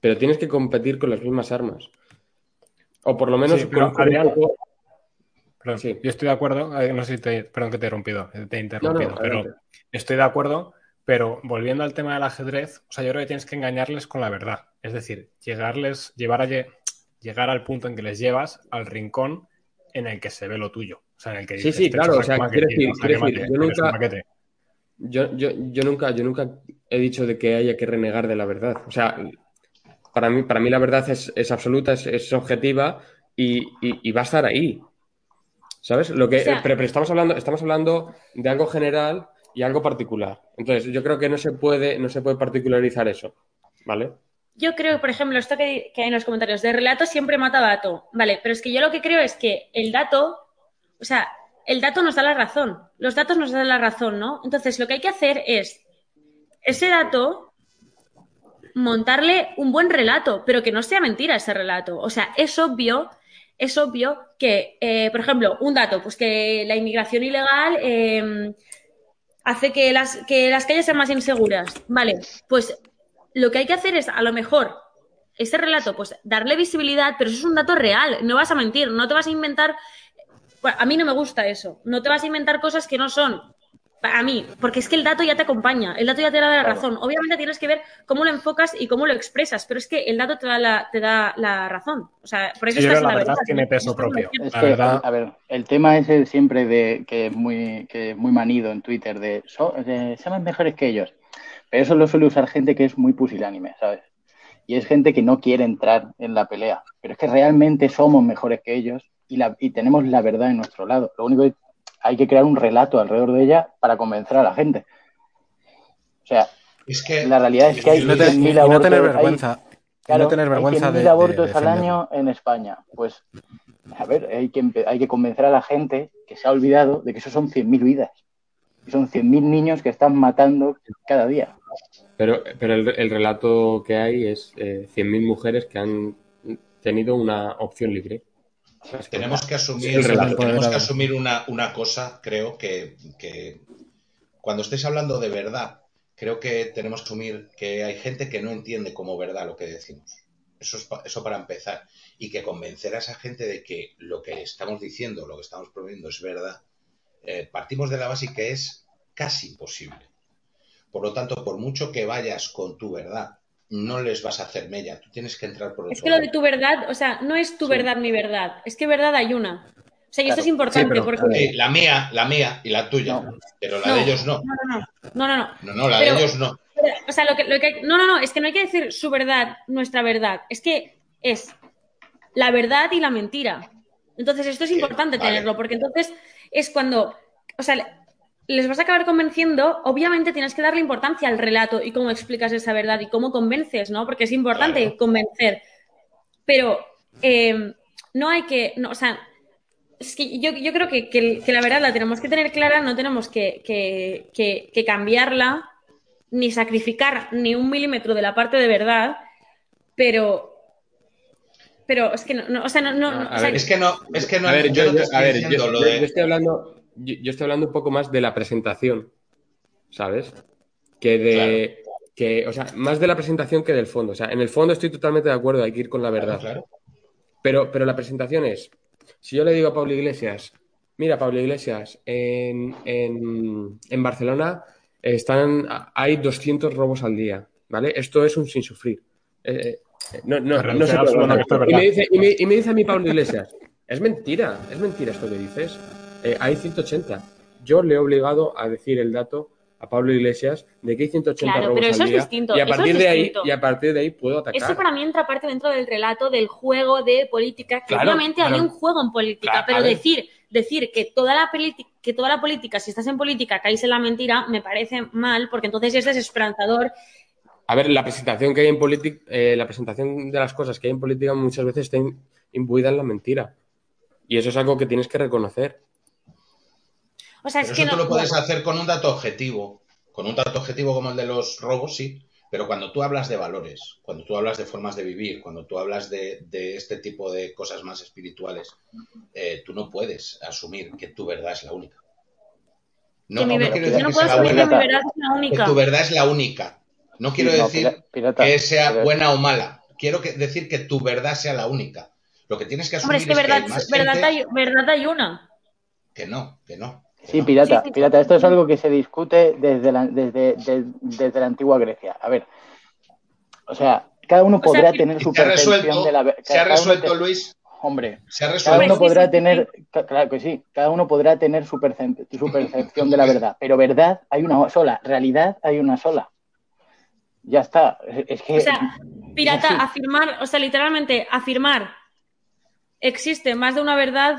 Speaker 3: pero tienes que competir con las mismas armas. O por lo menos
Speaker 1: sí, pero, con Adrián, poco... perdón, sí. yo estoy de acuerdo, eh, no sé si te, perdón que te he interrumpido, te he interrumpido, no, no, pero adelante. estoy de acuerdo, pero volviendo al tema del ajedrez, o sea, yo creo que tienes que engañarles con la verdad, es decir, llegarles, llevar a, llegar al punto en que les llevas al rincón en el que se ve lo tuyo. O sea, en el que
Speaker 3: sí, sí, claro, o sea, quiero decir, quiero decir, yo nunca, yo, yo, yo, nunca, yo nunca he dicho de que haya que renegar de la verdad. O sea, para mí, para mí la verdad es, es absoluta, es, es objetiva y, y, y, va a estar ahí. ¿Sabes? Lo que, o sea, pero, pero, estamos, hablando, estamos hablando de algo general y algo particular. Entonces, yo creo que no se puede, no se puede particularizar eso. ¿Vale?
Speaker 6: Yo creo, por ejemplo, esto que, que hay en los comentarios, de relato siempre mata dato. Vale, pero es que yo lo que creo es que el dato, o sea, el dato nos da la razón. Los datos nos dan la razón, ¿no? Entonces, lo que hay que hacer es ese dato montarle un buen relato, pero que no sea mentira ese relato. O sea, es obvio, es obvio que, eh, por ejemplo, un dato, pues que la inmigración ilegal eh, hace que las, que las calles sean más inseguras. Vale, pues lo que hay que hacer es, a lo mejor, ese relato, pues darle visibilidad, pero eso es un dato real, no vas a mentir, no te vas a inventar. A mí no me gusta eso, no te vas a inventar cosas que no son a mí, porque es que el dato ya te acompaña, el dato ya te da la razón. Obviamente tienes que ver cómo lo enfocas y cómo lo expresas, pero es que el dato te da la, te da la razón. O sea, por eso
Speaker 1: sí,
Speaker 6: estás
Speaker 1: la,
Speaker 6: la
Speaker 1: verdad.
Speaker 6: verdad.
Speaker 1: tiene peso propio.
Speaker 4: Es que,
Speaker 1: verdad...
Speaker 4: A ver, el tema es el siempre de que es muy, que es muy manido en Twitter de, so, de somos mejores que ellos. Pero eso lo suele usar gente que es muy pusilánime, ¿sabes? Y es gente que no quiere entrar en la pelea. Pero es que realmente somos mejores que ellos y, la, y tenemos la verdad en nuestro lado. Lo único que hay que crear un relato alrededor de ella para convencer a la gente. O sea,
Speaker 5: es que,
Speaker 4: la realidad es que hay
Speaker 2: no, te,
Speaker 4: 100.000
Speaker 2: no
Speaker 4: abortos.
Speaker 2: tener vergüenza.
Speaker 4: Hay, claro,
Speaker 2: no tener vergüenza
Speaker 4: hay 100.000
Speaker 2: de,
Speaker 4: abortos
Speaker 2: de
Speaker 4: al año en España. Pues, a ver, hay que, hay que convencer a la gente que se ha olvidado de que eso son 100.000 vidas. Y son 100.000 niños que están matando cada día.
Speaker 3: Pero, pero el, el relato que hay es eh, 100.000 mujeres que han tenido una opción libre.
Speaker 5: Tenemos que asumir,
Speaker 3: Sí, el relato.
Speaker 5: tenemos que asumir una, una cosa, creo que, que cuando estéis hablando de verdad, creo que tenemos que asumir que hay gente que no entiende como verdad lo que decimos. Eso, es pa- eso para empezar. Y que convencer a esa gente de que lo que estamos diciendo, lo que estamos promoviendo es verdad, eh, partimos de la base que es casi imposible. Por lo tanto, por mucho que vayas con tu verdad, no les vas a hacer mella. Tú tienes que entrar por otro
Speaker 6: Es que lo de tu verdad, o sea, no es tu
Speaker 5: Sí.
Speaker 6: verdad mi verdad, es que verdad hay una. O sea, y esto es importante
Speaker 2: Sí, pero,
Speaker 6: porque...
Speaker 5: Sí, la mía, la mía y la tuya.
Speaker 4: No.
Speaker 5: Pero la
Speaker 6: No.
Speaker 5: de ellos no.
Speaker 6: No, no, no, no, no, no.
Speaker 5: No, no, la
Speaker 6: Pero-
Speaker 5: de ellos no.
Speaker 6: Pero, O sea, lo que, lo que hay- no, no, no, es que no hay que decir su verdad, nuestra verdad. Es que es la verdad y la mentira. Entonces, esto es
Speaker 5: Sí,
Speaker 6: importante
Speaker 5: vale.
Speaker 6: tenerlo, porque entonces es cuando, o sea, les vas a acabar convenciendo, obviamente tienes que darle importancia al relato y cómo explicas esa verdad y cómo convences, ¿no? Porque es importante
Speaker 5: Claro.
Speaker 6: convencer. Pero eh, no hay que, no, o sea, es que yo, yo creo que, que- que la verdad la tenemos que tener clara, no tenemos que, que- que- que cambiarla, ni sacrificar ni un milímetro de la parte de verdad, pero. Pero es que no, no, o sea, no. no
Speaker 3: A
Speaker 6: o sea,
Speaker 3: ver,
Speaker 5: Es que no, es que no,
Speaker 3: a ver,
Speaker 5: yo,
Speaker 3: yo,
Speaker 5: no te
Speaker 3: yo-
Speaker 5: estoy
Speaker 3: a ver,
Speaker 5: diciendo
Speaker 3: yo-
Speaker 5: lo
Speaker 3: yo-
Speaker 5: de.
Speaker 3: yo estoy hablando, yo, yo estoy hablando un poco más de la presentación, ¿sabes? Que de, que, o sea, más de la presentación que del fondo. O sea, en el fondo estoy totalmente de acuerdo, hay que ir con la verdad.
Speaker 5: Claro,
Speaker 3: Pero, pero la presentación es, si yo le digo a Pablo Iglesias, mira, Pablo Iglesias, en, en, en Barcelona están, hay 200 robos al día, ¿vale? Esto es un sin sufrir. Eh, eh, no, no, no
Speaker 1: es
Speaker 3: y, me dice, y, me, y me dice a mí Pablo Iglesias, es mentira, es mentira esto que dices. Eh, hay 180. Yo le he obligado a decir el dato a Pablo Iglesias de que hay 180
Speaker 6: Claro,
Speaker 3: robos
Speaker 6: pero eso
Speaker 3: al
Speaker 6: es distinto,
Speaker 3: y a partir de ahí y a partir de ahí puedo atacar.
Speaker 6: Eso para mí entra parte dentro del relato del juego de política, que
Speaker 3: Claro,
Speaker 6: obviamente hay un juego en política, pero decir, decir que toda la política, que toda la política, si estás en política, caes en la mentira, me parece mal, porque entonces es desesperanzador.
Speaker 3: A ver, la presentación que hay en política, la presentación de las cosas que hay en política muchas veces está imbuida en la mentira. Y eso es algo que tienes que reconocer.
Speaker 6: O sea,
Speaker 5: Pero
Speaker 6: es que
Speaker 5: eso tú
Speaker 6: no.
Speaker 5: lo puedes hacer con un dato objetivo. Con un dato objetivo como el de los robos, sí. Pero cuando tú hablas de valores, cuando tú hablas de formas de vivir, cuando tú hablas de, de este tipo de cosas más espirituales, eh, tú no puedes asumir que tu verdad es la única. No,
Speaker 6: que mi
Speaker 5: no
Speaker 6: ver-
Speaker 5: quiero
Speaker 6: yo
Speaker 5: decir
Speaker 6: no
Speaker 5: que
Speaker 6: puedo asumir que mi verdad es la
Speaker 5: que
Speaker 6: única.
Speaker 5: tu verdad es la única. No quiero
Speaker 4: no,
Speaker 5: decir
Speaker 4: pirata,
Speaker 5: que sea buena o mala. Quiero que- decir que tu verdad sea la única. Lo que tienes que asumir
Speaker 6: Hombre, es que
Speaker 5: es
Speaker 6: verdad,
Speaker 5: hay más
Speaker 6: verdad,
Speaker 5: gente
Speaker 6: hay, verdad hay una.
Speaker 5: que no, que no.
Speaker 4: Sí, pirata,
Speaker 6: Sí, sí.
Speaker 4: pirata. Esto es algo que se discute desde la, desde, de- desde la antigua Grecia. A ver, o sea, cada uno
Speaker 6: O sea,
Speaker 4: podrá tener su percepción
Speaker 5: resuelto,
Speaker 4: de la ver-
Speaker 5: se ha
Speaker 4: cada uno
Speaker 5: resuelto,
Speaker 4: te-
Speaker 5: Luis,
Speaker 4: Hombre,
Speaker 5: se ha
Speaker 4: cada
Speaker 5: resuelto.
Speaker 4: uno
Speaker 6: sí,
Speaker 4: podrá
Speaker 6: sí,
Speaker 4: tener, claro que sí, cada uno podrá tener su, percep- su percepción de la verdad, pero verdad hay una sola, realidad hay una sola. Ya está. Es que
Speaker 6: O sea, pirata, afirmar, o sea, literalmente, afirmar existe más de una verdad,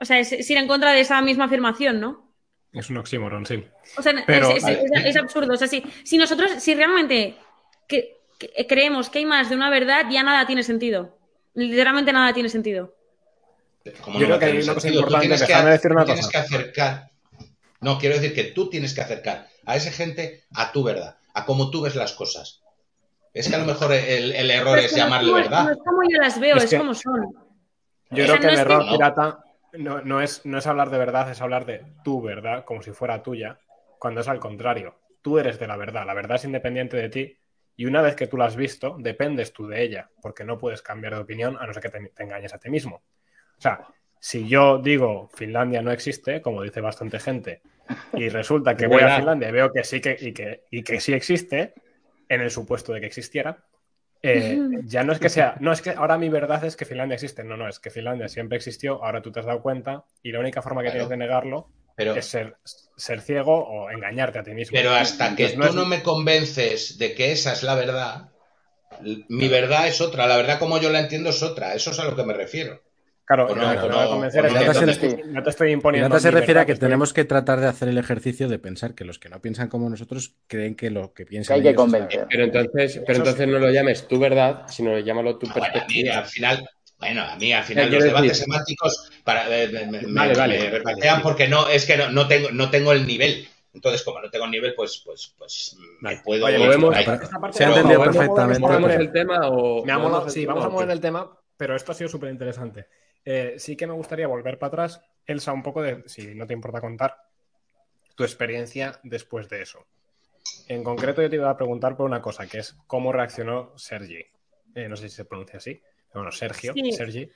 Speaker 6: o sea, es, es ir en contra de esa misma afirmación, ¿no?
Speaker 1: Es un oxímoron, sí.
Speaker 6: O sea,
Speaker 1: Pero-
Speaker 6: es, es-
Speaker 5: Vale.
Speaker 6: es- es absurdo. O sea, si, si nosotros, si realmente que- que creemos que hay más de una verdad, ya nada tiene sentido. Literalmente nada tiene sentido.
Speaker 5: ¿Cómo
Speaker 1: Yo
Speaker 5: no
Speaker 1: creo que hay una cosa importante,
Speaker 5: tienes que-
Speaker 1: déjame decir una
Speaker 5: tú tienes
Speaker 1: cosa.
Speaker 5: que acercar. No, quiero decir que tú tienes que acercar a esa gente a tu verdad, a cómo tú ves las cosas. Es que a lo mejor el, el error
Speaker 6: Pero
Speaker 5: es llamarle
Speaker 6: como-
Speaker 5: verdad.
Speaker 6: No es como yo las veo,
Speaker 1: Es
Speaker 6: es,
Speaker 1: que-
Speaker 6: como son.
Speaker 1: Yo
Speaker 6: O
Speaker 1: creo que
Speaker 6: no
Speaker 1: el error
Speaker 5: que-
Speaker 1: pirata no, no es, no es hablar de verdad, es hablar de tu verdad, como si fuera tuya, cuando es al contrario. Tú eres de la verdad, la verdad es independiente de ti, y una vez que tú la has visto, dependes tú de ella, porque no puedes cambiar de opinión a no ser que te, te engañes a ti mismo. O sea, si yo digo Finlandia no existe, como dice bastante gente, y resulta que voy a. Finlandia y veo que sí que, y que, y que sí existe, en el supuesto de que existiera, eh, ya no es que sea, no es que ahora mi verdad es que Finlandia existe, no, no, es que Finlandia siempre existió, ahora tú te has dado cuenta y la única forma que
Speaker 5: Claro.
Speaker 1: tienes de negarlo
Speaker 5: Pero,
Speaker 1: es ser, ser ciego o engañarte a ti mismo.
Speaker 5: pero hasta que
Speaker 1: Entonces,
Speaker 5: tú
Speaker 1: es-
Speaker 5: no me convences de que esa es la verdad, mi verdad es otra. La verdad como yo la entiendo es otra. Eso es a lo que me refiero.
Speaker 1: Claro,
Speaker 5: no,
Speaker 1: convencer es que
Speaker 2: se
Speaker 1: te estoy- no te estoy imponiendo.
Speaker 2: Pirata se refiere a que
Speaker 1: estoy-
Speaker 2: tenemos que tratar de hacer el ejercicio de pensar que los que no piensan como nosotros creen que lo que piensan
Speaker 4: Que hay que convencer.
Speaker 3: Pero entonces, pero entonces no lo llames tu verdad, sino llámalo tu
Speaker 5: Ah, bueno,
Speaker 3: perspectiva.
Speaker 5: al final, bueno, a mí al final los debates
Speaker 3: decir-
Speaker 5: semánticos para, eh, me, me-
Speaker 3: Vale,
Speaker 5: me-
Speaker 3: vale,
Speaker 5: me
Speaker 3: vale,
Speaker 5: porque no, es que no, no tengo, no tengo el nivel. Entonces, como no tengo el nivel, pues, pues, pues me puedo.
Speaker 1: Oye,
Speaker 3: Movemos-
Speaker 2: Se ha entendido
Speaker 1: ¿podemos mover-
Speaker 2: perfectamente,
Speaker 1: sí, vamos a mover el tema, pero esto ha sido súper interesante. Eh, sí que me gustaría volver para atrás, Elsa, un poco de, si no te importa contar, tu experiencia después de eso. En concreto, yo te iba a preguntar por una cosa, que es cómo reaccionó Sergi. Eh, no sé si se pronuncia así. Bueno, Sergio,
Speaker 6: Sí.
Speaker 1: Sergi.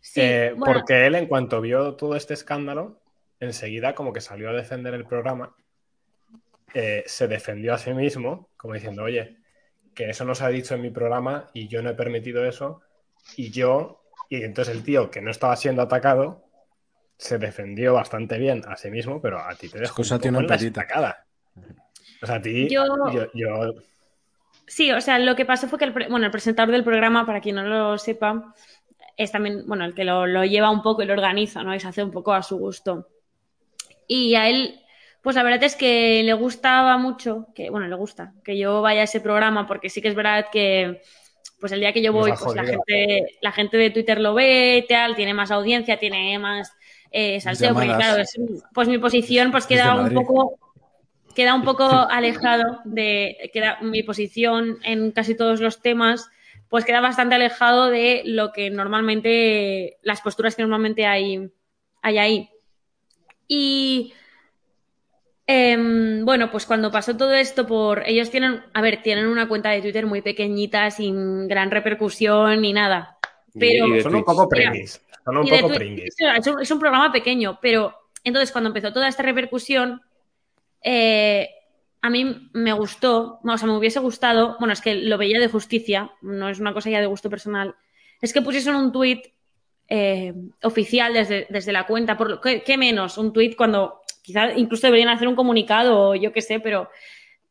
Speaker 6: Sí,
Speaker 1: Eh,
Speaker 6: bueno,
Speaker 1: Porque él, en cuanto vio todo este escándalo, enseguida como que salió a defender el programa, eh, se defendió a sí mismo, como diciendo, oye, que eso no se ha dicho en mi programa y yo no he permitido eso, y yo, y entonces el tío que no estaba siendo atacado, se defendió bastante bien a sí mismo, pero a ti te dejó un
Speaker 2: tiene perita.
Speaker 1: estacada. O sea, a ti,
Speaker 6: Yo-
Speaker 1: yo, yo-
Speaker 6: Sí, o sea, lo que pasó fue que el, pre- bueno, el presentador del programa, para quien no lo sepa, es también, bueno, el que lo, lo lleva un poco y lo organiza, ¿no? Y se hace un poco a su gusto. Y a él, pues la verdad es que le gustaba mucho, que, bueno, le gusta que yo vaya a ese programa, porque sí que es verdad que, pues el día que yo voy, pues la gente, la gente de Twitter lo ve, tal, tiene más audiencia, tiene más eh, salseo, porque claro, es- pues mi posición pues queda un poco queda un poco alejado de queda mi posición en casi todos los temas pues queda bastante alejado de lo que normalmente las posturas que normalmente hay hay ahí. Y em, bueno pues cuando pasó todo esto por ellos tienen a ver tienen una cuenta de Twitter muy pequeñita sin gran repercusión ni nada Pero-
Speaker 3: y
Speaker 1: son un poco
Speaker 6: Mira,
Speaker 1: pringuis. Son un poco pringuis.
Speaker 6: Es un, es un programa pequeño, pero entonces cuando empezó toda esta repercusión, eh, a mí me gustó, o sea, me hubiese gustado, bueno, es que lo veía de justicia, no es una cosa ya de gusto personal, es que pusiesen un tuit eh, oficial desde, desde la cuenta, por lo- ¿qué, qué menos? Un tuit cuando quizás incluso deberían hacer un comunicado o yo qué sé, pero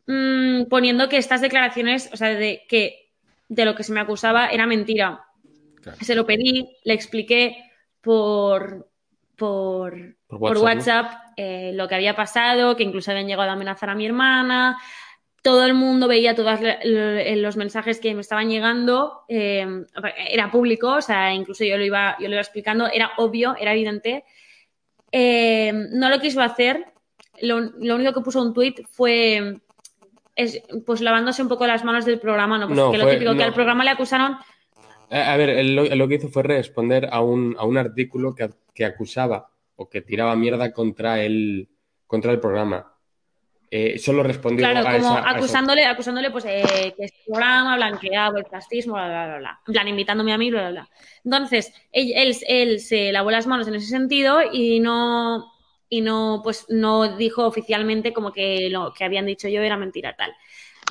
Speaker 6: mm, poniendo que estas declaraciones, o sea, de que de lo que se me acusaba era mentira.
Speaker 2: Claro.
Speaker 6: Se lo pedí, le expliqué por, por,
Speaker 3: Por
Speaker 6: por
Speaker 3: WhatsApp,
Speaker 6: WhatsApp, eh, lo que había pasado, que incluso habían llegado a amenazar a mi hermana. Todo el mundo veía todos los mensajes que me estaban llegando. eh, era público, o sea, incluso yo lo iba, yo lo iba explicando. Era obvio, era evidente. Eh, no lo quiso hacer. Lo, lo único que puso un tuit fue es, pues lavándose un poco las manos del programa, ¿no? Pues
Speaker 3: No,
Speaker 6: que lo típico, que
Speaker 3: no.
Speaker 6: al programa le acusaron
Speaker 3: A, a ver, él lo, él lo que hizo fue responder a un, a un artículo que, que acusaba o que tiraba mierda contra el, contra el programa. Eh, solo respondió
Speaker 6: Claro,
Speaker 3: a
Speaker 6: como
Speaker 3: esa- a eso.
Speaker 6: acusándole, acusándole pues eh, que este programa blanqueaba el fascismo, bla, bla, bla, bla. En plan, invitándome a mí, bla, bla, bla. Entonces, él, él, él se lavó las manos en ese sentido y no, y no, pues, no dijo oficialmente como que lo que habían dicho yo era mentira, tal.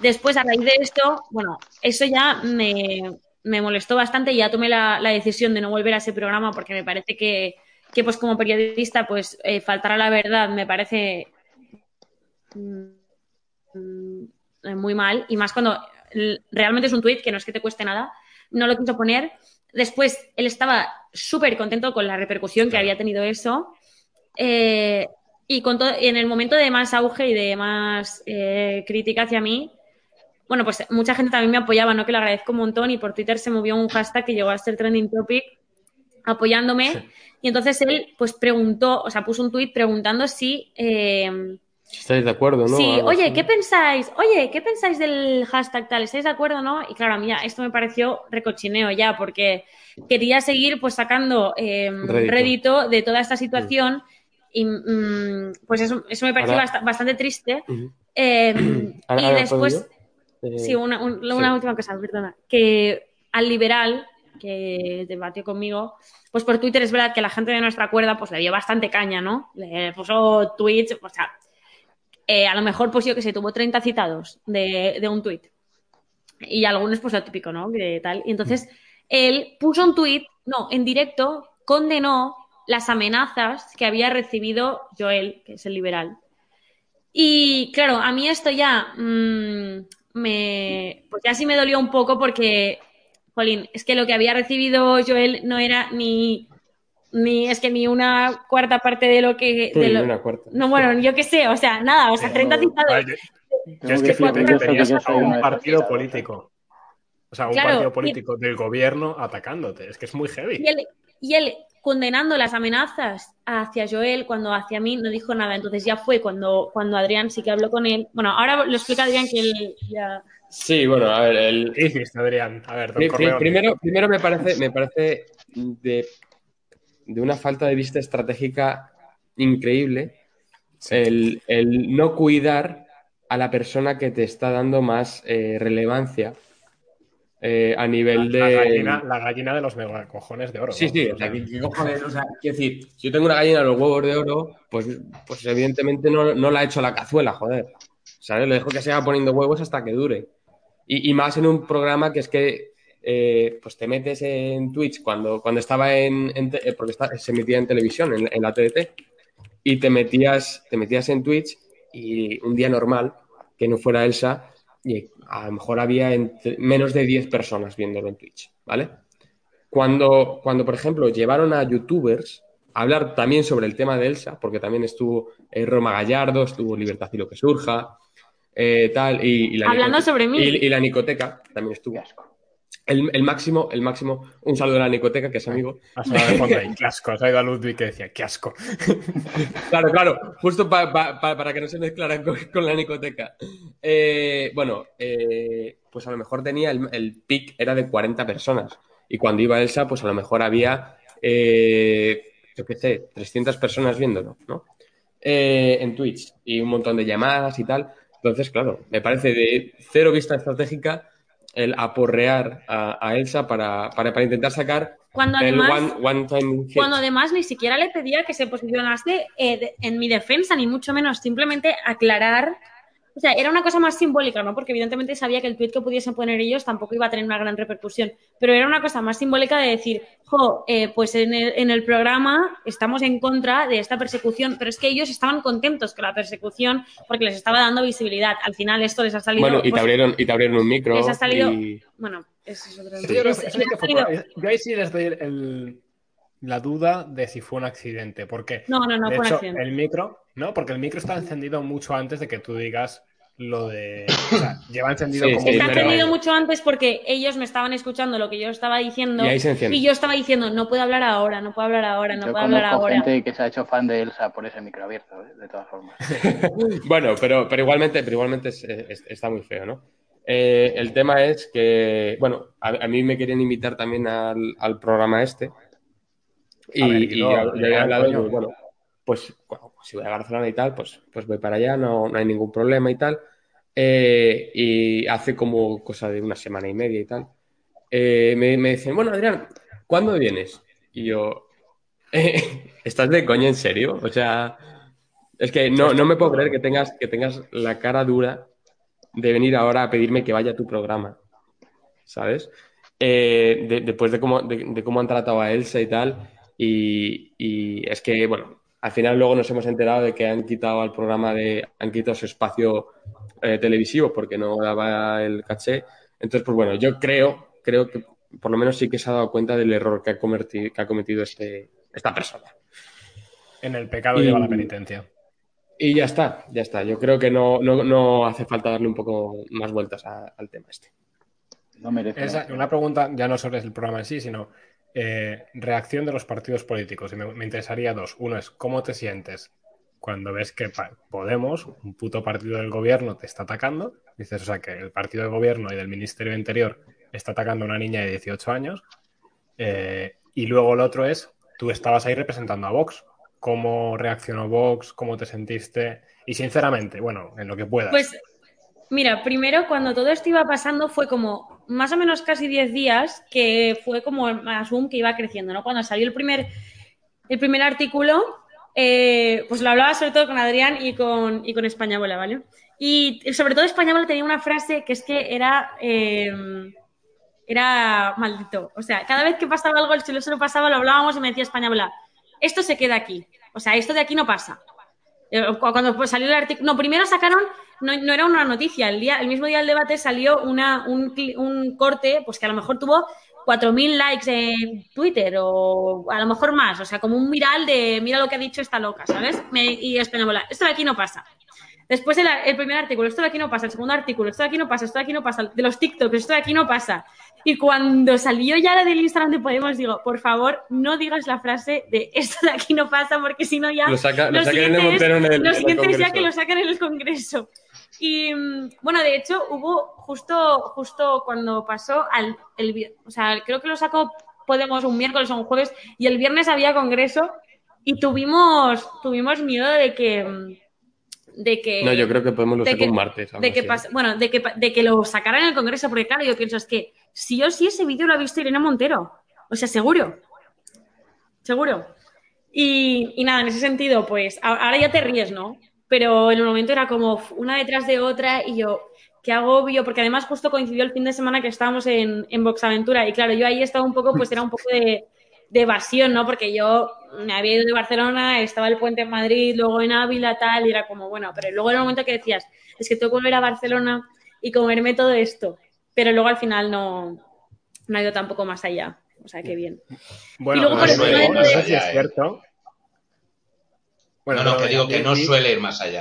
Speaker 6: Después, a raíz de esto, bueno, eso ya me, me molestó bastante y ya tomé la, la decisión de no volver a ese programa porque me parece que, que pues como periodista, pues eh, faltar a la verdad me parece muy mal y más cuando realmente es un tuit que no es que te cueste nada, no lo quiso poner. Después él estaba súper contento con la repercusión que había tenido eso. Eh, y con todo, en el momento de más auge y de más eh, crítica hacia mí, bueno, pues mucha gente también me apoyaba, ¿no? Que lo agradezco un montón y por Twitter se movió un hashtag que llegó a ser trending topic apoyándome.
Speaker 3: Sí.
Speaker 6: Y entonces él, pues preguntó, o sea, puso un tuit preguntando si, eh,
Speaker 3: Si estáis de acuerdo, ¿no?
Speaker 6: Sí, oye. ¿qué pensáis? Oye, ¿qué pensáis del hashtag tal? ¿Estáis de acuerdo, no? Y claro, a mí ya esto me pareció recochineo ya, porque quería seguir pues sacando eh,
Speaker 3: Rédito.
Speaker 6: rédito. de toda esta situación y mm, pues eso, eso me pareció
Speaker 3: Ahora-
Speaker 6: bastante triste. Eh,
Speaker 3: Ahora-
Speaker 6: y
Speaker 3: ahora
Speaker 6: después.
Speaker 3: Eh,
Speaker 6: sí, una, un-
Speaker 3: sí.
Speaker 6: una última cosa, perdona, que al liberal que debatió conmigo, pues por Twitter es verdad que la gente de nuestra cuerda pues le dio bastante caña, ¿no? Le puso tweets, o sea, eh, a lo mejor pues yo que sé, tuvo 30 citados de, un tweet. Y algunos pues lo típico, ¿no? Que tal. Y entonces él puso un tweet, no, en directo, condenó las amenazas que había recibido Joel, que es el liberal. Y claro, a mí esto ya mm, me. Pues ya sí me dolió un poco porque, Jolín, es que lo que había recibido Joel no era ni. Ni es que ni una cuarta parte de lo que.
Speaker 3: Sí,
Speaker 6: de lo-
Speaker 3: una cuarta.
Speaker 6: no, bueno, yo qué sé, o sea, nada, o sea, 30 citados.
Speaker 1: Yo- es
Speaker 4: que
Speaker 1: flipé que tenías a un partido político. O sea, un
Speaker 6: Claro,
Speaker 1: partido
Speaker 6: y-
Speaker 1: político del gobierno atacándote. Es que es muy heavy.
Speaker 6: Y él, y él condenando las amenazas hacia Joel cuando hacia mí no dijo nada. Entonces ya fue cuando, cuando Adrián sí que habló con él. Bueno, ahora lo explica Adrián que él ya
Speaker 3: Sí, bueno, a ver, el,
Speaker 1: ¿Qué hiciste, Adrián? A ver, don Corleone.
Speaker 3: primero, primero me parece, me parece de, de una falta de vista estratégica increíble el, el no cuidar a la persona que te está dando más eh, relevancia eh, a nivel de.
Speaker 1: La gallina, la gallina de los mega cojones de oro.
Speaker 3: Sí, sí,
Speaker 1: o
Speaker 3: o sea,
Speaker 1: sea,
Speaker 3: ¿qué, qué cojones? O sea, quiero decir, si yo tengo una gallina de los huevos de oro, pues, pues evidentemente no, no la he hecho a la cazuela, joder. ¿Sabes? Le dejo que siga poniendo huevos hasta que dure. Y, y más en un programa que es que eh, pues te metes en Twitch cuando, cuando estaba en, en te- eh, porque está- se emitía en televisión, en, en la TDT, y te metías, te metías en Twitch y un día normal, que no fuera Elsa, y a lo mejor había entre- menos de 10 personas viéndolo en Twitch, ¿vale? Cuando, cuando, por ejemplo, llevaron a youtubers a hablar también sobre el tema de Elsa, porque también estuvo eh, Roma Gallardo, estuvo Libertad y lo que surja, eh, tal, y, y la
Speaker 6: Hablando sobre mí.
Speaker 3: Y, y la Nicoteca también estuvo. El, el máximo, el máximo, un saludo a la Nicoteca, que es amigo.
Speaker 1: ahí, qué asco. Ha ido a Ludwig que decía, qué asco.
Speaker 3: Claro, claro, justo pa- pa- pa- para que no se mezclaran con, con la Nicoteca. Eh, bueno, eh, pues a lo mejor tenía el, el pic era de 40 personas. Y cuando iba Elsa, pues a lo mejor había, eh, yo qué sé, 300 personas viéndolo, ¿no? Eh, en Twitch y un montón de llamadas y tal. Entonces, claro, me parece de cero vista estratégica el aporrear a, a Elsa para, para, para intentar sacar
Speaker 6: Cuando
Speaker 3: el
Speaker 6: además,
Speaker 3: one, one time hit.
Speaker 6: cuando además ni siquiera le pedía que se posicionase eh, de- en mi defensa, ni mucho menos, simplemente aclarar. O sea, era una cosa más simbólica, ¿no? Porque evidentemente sabía que el tweet que pudiesen poner ellos tampoco iba a tener una gran repercusión. Pero era una cosa más simbólica de decir, jo, eh, pues en el, en el programa estamos en contra de esta persecución, pero es que ellos estaban contentos con la persecución porque les estaba dando visibilidad. Al final esto les ha salido.
Speaker 3: Bueno, y te
Speaker 6: pues,
Speaker 3: abrieron, y te abrieron un micro.
Speaker 6: les ha salido.
Speaker 3: y-
Speaker 6: Bueno, eso es otro
Speaker 1: Sí, yo, sí
Speaker 6: salido-
Speaker 1: ahí sí les doy el- la duda de si fue un accidente. Porque,
Speaker 6: No, no, no
Speaker 1: de
Speaker 6: fue un
Speaker 1: hecho,
Speaker 6: accidente.
Speaker 1: el micro, ¿no? Porque el micro está encendido mucho antes de que tú digas lo de. O sea, lleva encendido
Speaker 3: Sí,
Speaker 1: como.
Speaker 3: sí,
Speaker 6: Está encendido mucho antes porque ellos me estaban escuchando lo que yo estaba diciendo
Speaker 3: Y ahí se
Speaker 6: y yo estaba diciendo, no puedo hablar ahora, no puedo hablar ahora, no
Speaker 4: Yo
Speaker 6: puedo hablar ahora.
Speaker 4: gente que se ha hecho fan de Elsa por ese micro abierto, ¿eh? de todas formas.
Speaker 3: Bueno, pero, pero igualmente, pero igualmente es- es- está muy feo, ¿no? Eh, el tema es que, bueno, a, a mí me querían invitar también al, al programa este. Y,
Speaker 1: ver,
Speaker 3: y
Speaker 1: no,
Speaker 3: ya, ya he
Speaker 1: ya,
Speaker 3: hablado, pues, bueno, pues si voy a Barcelona y tal, pues, pues voy para allá, no, no hay ningún problema y tal. Eh, y hace como cosa de una semana y media y tal. eh, me, me dicen, bueno, Adrián, ¿cuándo vienes? Y yo, eh, ¿estás de coña en serio? O sea, es que no, no me puedo creer que tengas, que tengas la cara dura de venir ahora a pedirme que vaya a tu programa, ¿sabes? De- después de cómo, de cómo han tratado a Elsa y tal, y, y es que, bueno, al final luego nos hemos enterado de que han quitado al programa de, han quitado su espacio eh, televisivo porque no daba el caché. Entonces, pues bueno, yo creo, creo que por lo menos sí que se ha dado cuenta del error que ha cometido, que ha cometido este, esta persona.
Speaker 1: En el pecado
Speaker 3: Y-
Speaker 1: lleva la penitencia.
Speaker 3: Y ya está, ya está. Yo creo que no, no, no hace falta darle un poco más vueltas a- al tema este.
Speaker 4: No merece.
Speaker 1: Esa- una pregunta ya no sobre el programa en sí, sino eh, reacción de los partidos políticos. Y me, interesaría dos. Uno es, ¿cómo te sientes cuando ves que Podemos, un puto partido del gobierno, te está atacando? Dices, o sea, que el partido del gobierno y del Ministerio Interior está atacando a una niña de 18 años. Eh, y luego el otro es, tú estabas ahí representando a Vox. ¿Cómo reaccionó Vox? ¿Cómo te sentiste? Y sinceramente, bueno, en lo que puedas.
Speaker 6: Pues mira, primero cuando todo esto iba pasando fue como más o menos casi 10 días que fue como más boom que iba creciendo, ¿no? Cuando salió el primer, el primer artículo, eh, pues lo hablaba sobre todo con Adrián y con, y con Españabola, ¿vale? Y sobre todo Españabola tenía una frase que es que era... eh, era maldito. O sea, cada vez que pasaba algo, si eso no pasaba, lo hablábamos y me decía Españabola, esto se queda aquí. O sea, esto de aquí no pasa. Eh, cu- Cuando salió el artículo. No, primero sacaron, no, no era una noticia. El, día, el mismo día del debate salió una, un, un corte, pues que a lo mejor tuvo 4.000 likes en Twitter o a lo mejor más. O sea, como un viral de mira lo que ha dicho esta loca, ¿sabes? Me, y Españabola, esto de aquí no pasa. Después el, el primer artículo, esto de aquí no pasa. El segundo artículo, esto de aquí no pasa. Esto de aquí no pasa. De los TikToks, esto de aquí no pasa. Y cuando salió ya la del Instagram de Podemos, digo, por favor, no digas la frase de esto de aquí no pasa, porque si no ya.
Speaker 3: Lo saca, lo
Speaker 6: Lo
Speaker 3: sacan en el
Speaker 6: siguiente es-
Speaker 3: Montero en el,
Speaker 6: lo
Speaker 3: en el
Speaker 6: siguiente es ya que lo sacan en el Congreso. Y mm, bueno, de hecho, hubo justo, justo cuando pasó al, el, o sea, creo que lo sacó Podemos un miércoles o un jueves y el viernes había congreso y tuvimos, tuvimos miedo de que, mm, de que,
Speaker 3: No, yo creo que podemos lo
Speaker 6: de que-
Speaker 3: un martes.
Speaker 6: de que pas- bueno, de que, de que lo sacaran en el congreso, porque claro, yo pienso es que sí o sí ese vídeo lo ha visto Irene Montero. O sea, seguro. Seguro. Y, y nada, en ese sentido, pues ahora ya te ríes, ¿no? Pero en el momento era como una detrás de otra y yo, qué agobio, porque además justo coincidió el fin de semana que estábamos en, en Boxaventura y claro, yo ahí estaba un poco, pues era un poco de, de evasión, ¿no? Porque yo me había ido de Barcelona, estaba el puente en Madrid, luego en Ávila, tal, y era como, bueno, pero luego en el momento que decías, es que tengo que volver a Barcelona y comerme todo esto, pero luego al final no, no ha ido tampoco más allá. O sea, qué bien.
Speaker 1: Bueno,
Speaker 6: Y luego
Speaker 1: no,
Speaker 5: por
Speaker 1: sé-
Speaker 5: encima de
Speaker 1: no
Speaker 5: todo-
Speaker 1: sé si es cierto. Bueno,
Speaker 5: no, no, que digo que no suele ir más allá.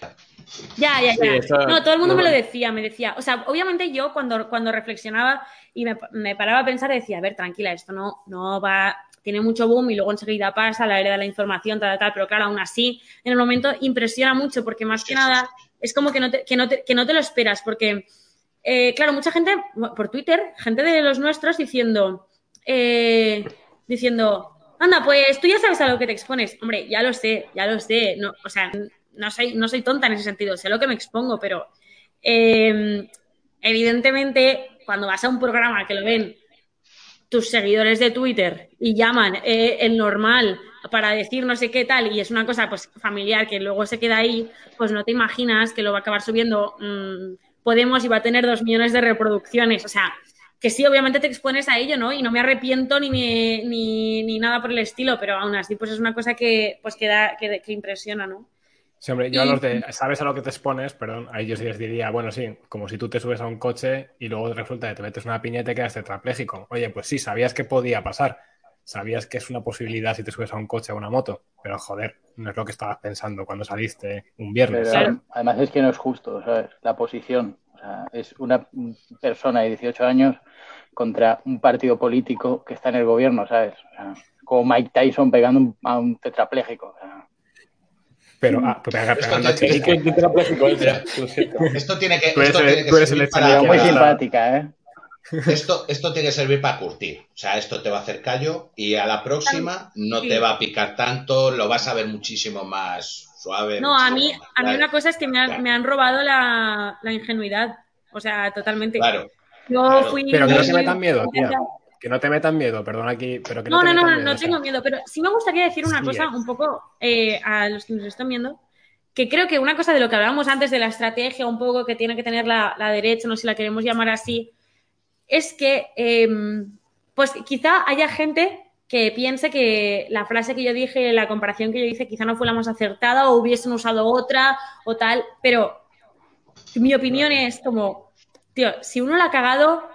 Speaker 6: Ya, ya,
Speaker 3: Sí,
Speaker 6: ya.
Speaker 3: eso-
Speaker 6: no, todo el mundo
Speaker 3: no,
Speaker 6: me lo decía, me decía. O sea, obviamente yo cuando, cuando reflexionaba y me, me paraba a pensar, decía, a ver, tranquila, esto no, no va, tiene mucho boom y luego enseguida pasa, la era de la información, tal, tal, tal, pero claro, aún así, en el momento impresiona mucho porque más que
Speaker 5: Sí, sí,
Speaker 6: nada es como que no te, que no te, que no te lo esperas porque, eh, claro, mucha gente, por Twitter, gente de los nuestros diciendo, eh, diciendo, anda, pues tú ya sabes a lo que te expones. Hombre, ya lo sé, ya lo sé. No, o sea, no soy, no soy tonta en ese sentido, sé lo que me expongo, pero eh, evidentemente cuando vas a un programa que lo ven tus seguidores de Twitter y llaman eh, el normal para decir no sé qué tal y es una cosa pues familiar que luego se queda ahí, pues no te imaginas que lo va a acabar subiendo mm, Podemos y va a tener dos millones de reproducciones. O sea, que sí, obviamente te expones a ello, ¿no? Y no me arrepiento ni, me- ni, ni nada por el estilo, pero aún así pues es una cosa que pues que, da- que, que impresiona, ¿no?
Speaker 1: Sí, hombre, yo a los de, sabes a lo que te expones, perdón, a ellos sí les diría, bueno, sí, como si tú te subes a un coche y luego resulta que te metes una piña y te quedas tetrapléjico. Oye, pues sí, sabías que podía pasar. Sabías que es una posibilidad si te subes a un coche o a una moto. Pero joder, no es lo que estabas pensando cuando saliste un viernes.
Speaker 4: Pero
Speaker 1: ¿sabes?
Speaker 6: Claro.
Speaker 4: además es que no es justo, ¿sabes? La posición. O sea, es una persona de 18 años contra un partido político que está en el gobierno, ¿sabes? O sea, como Mike Tyson pegando un- a un tetrapléjico. o sea,
Speaker 1: Pero, ah, pues pega-
Speaker 5: Esto
Speaker 1: pegando a
Speaker 5: te-
Speaker 3: Es tetrapléjico.
Speaker 5: Esto tiene que,
Speaker 1: Tú eres
Speaker 5: esto
Speaker 1: el-
Speaker 5: tiene que
Speaker 1: tú eres el
Speaker 5: para,
Speaker 4: muy simpática, ¿eh?
Speaker 5: Esto, esto tiene que servir para curtir. O sea, esto te va a hacer callo y a la próxima no
Speaker 6: Sí.
Speaker 5: te va a picar tanto, lo vas a ver muchísimo más suave.
Speaker 6: No, a mí, a mí una cosa es que me,
Speaker 5: Claro.
Speaker 6: me han robado la, la ingenuidad. O sea, totalmente.
Speaker 5: Claro,
Speaker 6: Yo
Speaker 5: claro.
Speaker 6: fui.
Speaker 1: Pero que no te
Speaker 6: muy-
Speaker 1: metan miedo, tía. Que no te metan miedo, perdón aquí, pero que no,
Speaker 6: No,
Speaker 1: te
Speaker 6: no, no,
Speaker 1: metan
Speaker 6: no,
Speaker 1: miedo,
Speaker 6: no
Speaker 1: o sea,
Speaker 6: tengo miedo, pero sí me gustaría decir una
Speaker 1: Sí,
Speaker 6: cosa
Speaker 1: eh.
Speaker 6: un poco eh, a los que nos están viendo, que creo que una cosa de lo que hablábamos antes de la estrategia, un poco que tiene que tener la, la derecha, no sé si la queremos llamar así, es que eh, pues quizá haya gente que piense que la frase que yo dije, la comparación que yo hice, quizá no fue la más acertada o hubiesen usado otra o tal, pero mi opinión es como, tío, si uno la ha cagado,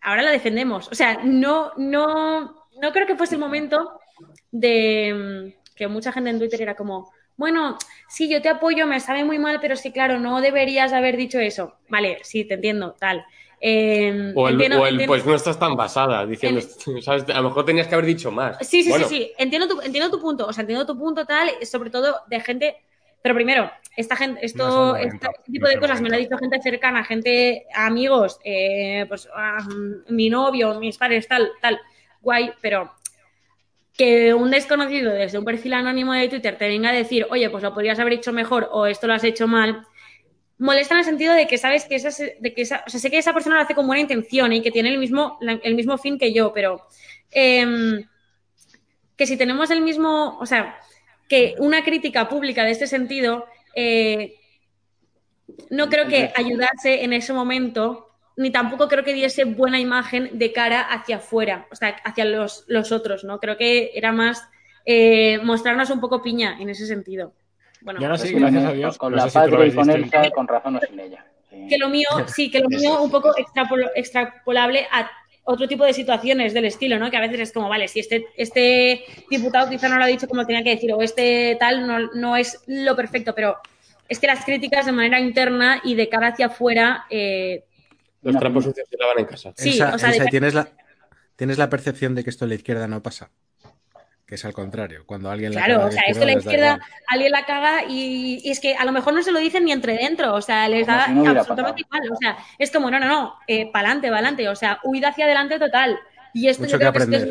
Speaker 6: ahora la defendemos. O sea, no, no, no creo que fuese el momento de mm, que mucha gente en Twitter era como, bueno, sí, yo te apoyo, me sabe muy mal, pero es que claro, no deberías haber dicho eso. Vale, sí, te entiendo, tal. Eh,
Speaker 3: O el,
Speaker 6: entiendo-
Speaker 3: o el,
Speaker 6: entiendo-
Speaker 3: pues no estás tan basada, diciendo, ¿sabes? A lo mejor tenías que haber dicho más.
Speaker 6: Sí, sí,
Speaker 3: Bueno,
Speaker 6: sí, sí. Entiendo tu, entiendo tu punto. O sea, entiendo tu punto tal, sobre todo de gente. Pero primero, esta gente, esto, este tipo de cosas me lo ha dicho gente cercana, gente, amigos, eh, pues ah, mi novio, mis padres, tal, tal, guay, pero que un desconocido desde un perfil anónimo de Twitter te venga a decir, oye, pues lo podrías haber hecho mejor o esto lo has hecho mal, molesta en el sentido de que sabes que esa, de que esa, o sea, sé que esa persona lo hace con buena intención y que tiene el mismo, el mismo fin que yo, pero em, que si tenemos el mismo, o sea, que una crítica pública de este sentido, eh, no creo que ayudase en ese momento, ni tampoco creo que diese buena imagen de cara hacia afuera, o sea, hacia los, los otros, ¿no? Creo que era más eh, mostrarnos un poco piña en ese sentido. Bueno,
Speaker 1: Yo no sé,
Speaker 4: Sí,
Speaker 1: gracias
Speaker 4: con-
Speaker 1: a Dios.
Speaker 4: Con
Speaker 1: no
Speaker 4: la
Speaker 1: sé si
Speaker 4: patria y con. Elsa, con razón o sin ella. Sí.
Speaker 6: que lo mío, sí, que lo mío un poco extrapolo- extrapolable a otro tipo de situaciones del estilo, ¿no? Que a veces es como, vale, si este, este diputado quizá no lo ha dicho como tenía que decir, o este tal no, no es lo perfecto, pero es que las críticas de manera interna y de cara hacia afuera, eh,
Speaker 3: Los trapos sucios se lavan en casa.
Speaker 6: Sí,
Speaker 2: Elsa,
Speaker 6: o sea, de-
Speaker 2: ¿tienes, la, ¿tienes la percepción de que esto en la izquierda no pasa? Que es al contrario. Cuando alguien la
Speaker 6: Claro,
Speaker 2: caga
Speaker 6: o sea, esto la izquierda, alguien la caga y, y es que a lo mejor no se lo dicen ni entre dentro, o sea, les
Speaker 4: Como
Speaker 6: da
Speaker 4: si no hubiera
Speaker 6: absolutamente igual, o sea, es como, no, no, no, eh, pa'lante, pa'lante, o sea, huida hacia adelante total. Y esto
Speaker 2: Mucho
Speaker 6: yo creo
Speaker 2: que
Speaker 6: que, es que
Speaker 2: aprender.
Speaker 6: es-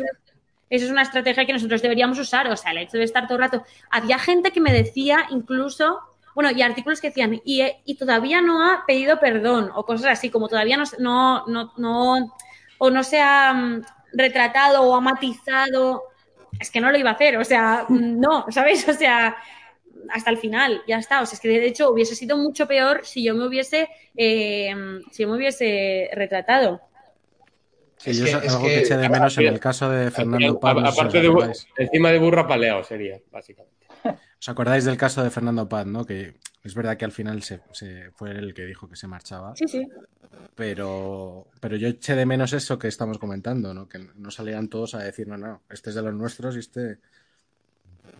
Speaker 6: eso es una estrategia que nosotros deberíamos usar, o sea, el hecho de estar todo el rato. Había gente que me decía incluso, bueno, y artículos que decían, y, eh, y todavía no ha pedido perdón, o cosas así, como todavía no, se- no, no, no o no se ha mm, retratado o ha matizado, es que no lo iba a hacer, o sea, no, ¿sabes? O sea, hasta el final, ya está. O sea, es que de hecho hubiese sido mucho peor si yo me hubiese, eh, si yo me hubiese retratado.
Speaker 2: Sí,
Speaker 5: Es
Speaker 2: yo
Speaker 5: que-
Speaker 2: es algo que,
Speaker 5: que-
Speaker 2: eché de menos en el caso de Fernando os
Speaker 3: aparte de encima de burro apaleado sería, básicamente.
Speaker 2: ¿Os acordáis del caso de Fernando Paz, no? Que es verdad que al final se, se- fue él el que dijo que se marchaba,
Speaker 6: Sí, sí.
Speaker 2: pero, pero yo eché de menos eso que estamos comentando, ¿no? Que no salían todos a decir, no, no, este es de los nuestros y este...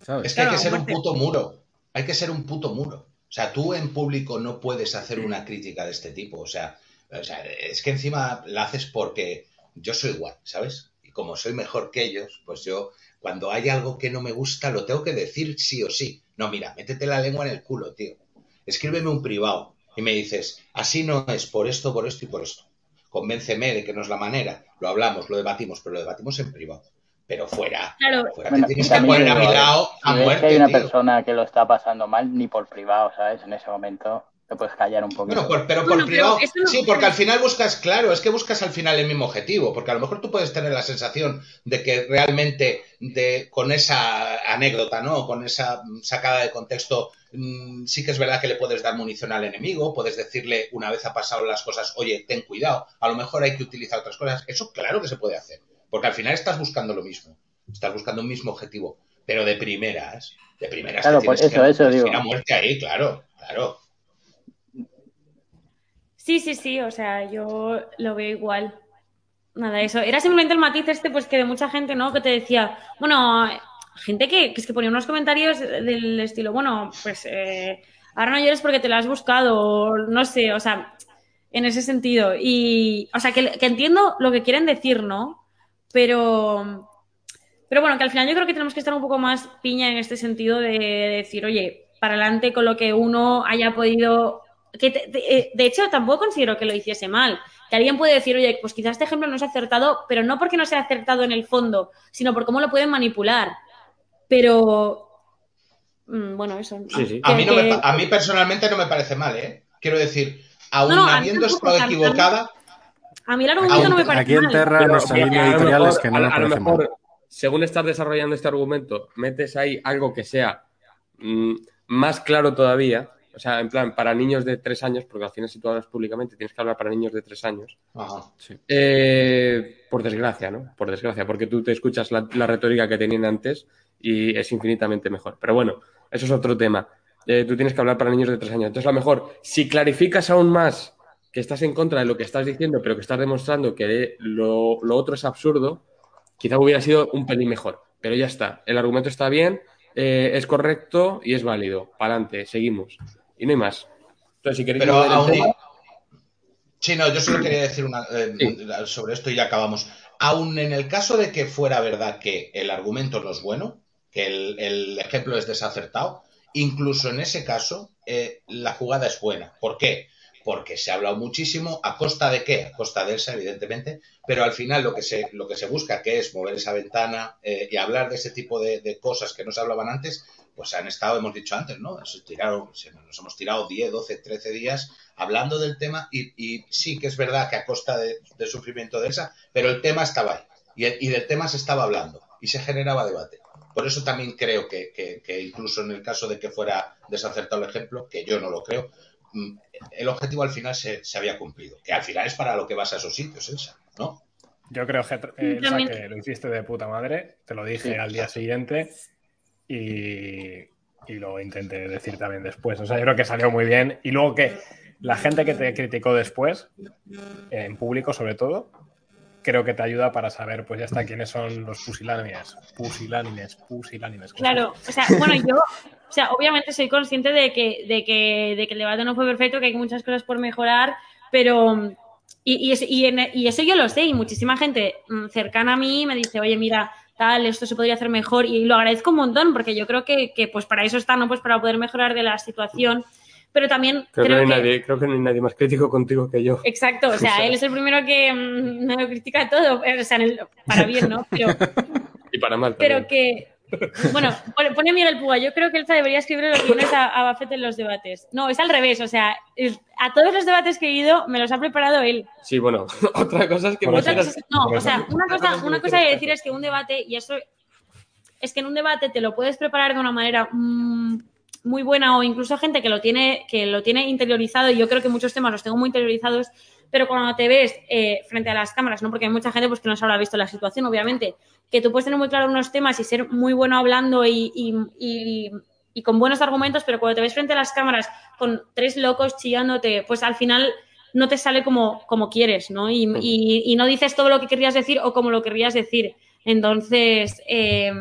Speaker 2: ¿Sabes?
Speaker 5: Es que hay que ser un puto muro. Hay que ser un puto muro. O sea, tú en público no puedes hacer una crítica de este tipo. O sea, o sea, es que encima la haces porque yo soy igual, ¿sabes? Y como soy mejor que ellos, pues yo, cuando hay algo que no me gusta, lo tengo que decir sí o sí. No, mira, métete la lengua en el culo, tío. Escríbeme un privado y me dices, así no es, por esto, por esto y por esto. Convénceme de que no es la manera. Lo hablamos, lo debatimos, pero lo debatimos en privado. Pero fuera,
Speaker 6: Claro,
Speaker 5: fuera
Speaker 4: Bueno,
Speaker 5: te tienes que poner a mi lado a muerte,
Speaker 4: que hay una
Speaker 5: tío.
Speaker 4: persona que lo está pasando mal, ni por privado, ¿sabes? En ese momento te puedes callar un poquito.
Speaker 5: Bueno, por- pero por
Speaker 6: Bueno,
Speaker 5: privado. Sí, porque al final buscas, claro, es que buscas al final el mismo objetivo, porque a lo mejor tú puedes tener la sensación de que realmente de, con esa anécdota, ¿no? Con esa mm, sacada de contexto, mm, sí que es verdad que le puedes dar munición al enemigo, puedes decirle una vez ha pasado las cosas, oye, ten cuidado, a lo mejor hay que utilizar otras cosas. Eso claro que se puede hacer, porque al final estás buscando lo mismo, estás buscando un mismo objetivo, pero de primeras, de primeras
Speaker 4: Claro,
Speaker 5: te
Speaker 4: pues
Speaker 5: tienes
Speaker 4: eso,
Speaker 5: que
Speaker 4: eso digo.
Speaker 5: ir a muerte ahí, claro, claro.
Speaker 6: Sí, sí, sí, o sea, yo lo veo igual. Nada, eso. Era simplemente el matiz este, pues que de mucha gente, ¿no? Que te decía, bueno, gente que, es que ponía unos comentarios del estilo, bueno, pues eh, ahora no llores porque te lo has buscado, o no sé, o sea, en ese sentido. Y, o sea, que, que entiendo lo que quieren decir, ¿no? Pero, pero bueno, que al final yo creo que tenemos que estar un poco más piña en este sentido de decir, oye, para adelante con lo que uno haya podido. Que te- te- eh, de hecho, tampoco considero que lo hiciese mal. Que alguien puede decir, oye, pues quizás este ejemplo no es acertado, pero no porque no sea acertado en el fondo, sino por cómo lo pueden manipular. Pero. mm, Bueno, eso.
Speaker 3: Sí, sí.
Speaker 5: A mí, no me
Speaker 6: que-
Speaker 5: pa- a mí personalmente no me parece mal, ¿eh? Quiero decir, aún
Speaker 6: No, no, a mí
Speaker 5: habiendo estado equivocada,
Speaker 6: A mí el argumento no me parece
Speaker 2: Aquí en
Speaker 6: mal.
Speaker 2: Terra que no me
Speaker 3: a lo
Speaker 2: parece
Speaker 3: mejor,
Speaker 2: mal.
Speaker 3: según estás desarrollando este argumento, metes ahí algo que sea mm, más claro todavía. O sea, en plan, para niños de tres años, porque al final si tú hablas públicamente tienes que hablar para niños de tres años.
Speaker 5: Ajá.
Speaker 3: Eh, por desgracia, ¿no? Por desgracia, porque tú te escuchas la, la retórica que tenían antes y es infinitamente mejor. Pero bueno, eso es otro tema. Eh, tú tienes que hablar para niños de tres años. Entonces, a lo mejor, si clarificas aún más que estás en contra de lo que estás diciendo, pero que estás demostrando que lo, lo otro es absurdo, quizá hubiera sido un pelín mejor. Pero ya está. El argumento está bien, eh, es correcto y es válido. Para adelante, seguimos. Y no hay más. Entonces, si queréis
Speaker 5: Pero aún.
Speaker 3: tema-
Speaker 5: Sí, no, yo solo quería decir una, eh,
Speaker 3: Sí.
Speaker 5: sobre esto y ya acabamos. Aún en el caso de que fuera verdad que el argumento no es bueno, que el, el ejemplo es desacertado, incluso en ese caso eh, la jugada es buena. ¿Por qué? Porque se ha hablado muchísimo, ¿a costa de qué? A costa de Elsa, evidentemente, pero al final lo que se, lo que se busca, que es mover esa ventana eh, y hablar de ese tipo de, de cosas que no se hablaban antes, pues han estado, hemos dicho antes, ¿no? Se tiraron, se- nos hemos tirado 10, 12, 13 días hablando del tema y, y sí que es verdad que a costa de- del sufrimiento de Elsa, pero el tema estaba ahí y, y del tema se estaba hablando y se generaba debate. Por eso también creo que, que- que incluso en el caso de que fuera desacertado el ejemplo, que yo no lo creo, mm, el objetivo al final se, se había cumplido. Que al final es para lo que vas a esos sitios, Elsa, ¿no?
Speaker 1: Yo creo que, Elsa, que lo hiciste de puta madre, te lo dije
Speaker 4: Sí.
Speaker 1: al día siguiente y, y lo intenté decir también después. O sea, yo creo que salió muy bien. Y luego que la gente que te criticó después, en público sobre todo, creo que te ayuda para saber, pues ya está, quiénes son los pusilánimes. Pusilánimes, pusilánimes. ¿cómo se
Speaker 6: Claro, o sea, bueno, yo, o sea, obviamente soy consciente de que, de que, de que el debate no fue perfecto, que hay muchas cosas por mejorar, pero y, y, y en- y eso yo lo sé, y muchísima gente mm, cercana a mí me dice, oye, mira, tal, esto se podría hacer mejor y lo agradezco un montón porque yo creo que, que, pues para eso está, ¿no? Pues para poder mejorar de la situación. Pero también
Speaker 3: Creo,
Speaker 6: creo,
Speaker 3: que no hay
Speaker 6: que...
Speaker 3: nadie, creo que no hay nadie más crítico contigo que yo.
Speaker 6: Exacto, o sea, él es el primero que mm, me lo critica todo, eh, o sea, en el- para bien, ¿no? Pero,
Speaker 3: Y para mal también.
Speaker 6: pero que, bueno, pone, Miguel Puga, yo creo que Elsa debería escribir los guiones a, a Buffett en los debates. No, es al revés, o sea, a todos los debates que he ido me los ha preparado él.
Speaker 3: Sí, bueno, otra cosa es que
Speaker 1: Bueno,
Speaker 3: me
Speaker 6: Otra cosa es- no, o sea, una
Speaker 3: cosa
Speaker 6: una cosa de decir es que un debate, y eso es que en un debate te lo puedes preparar de una manera mm, muy buena o incluso gente que lo tiene, que lo tiene interiorizado, y yo creo que muchos temas los tengo muy interiorizados, pero cuando te ves eh, frente a las cámaras, ¿no? Porque hay mucha gente pues, que no se habrá visto la situación, obviamente, que tú puedes tener muy claro unos temas y ser muy bueno hablando y, y- y- con buenos argumentos, pero cuando te ves frente a las cámaras con tres locos chillándote, pues al final no te sale como, como quieres, ¿no? Y, y- no dices todo lo que querías decir o como lo querrías decir. Entonces, eh,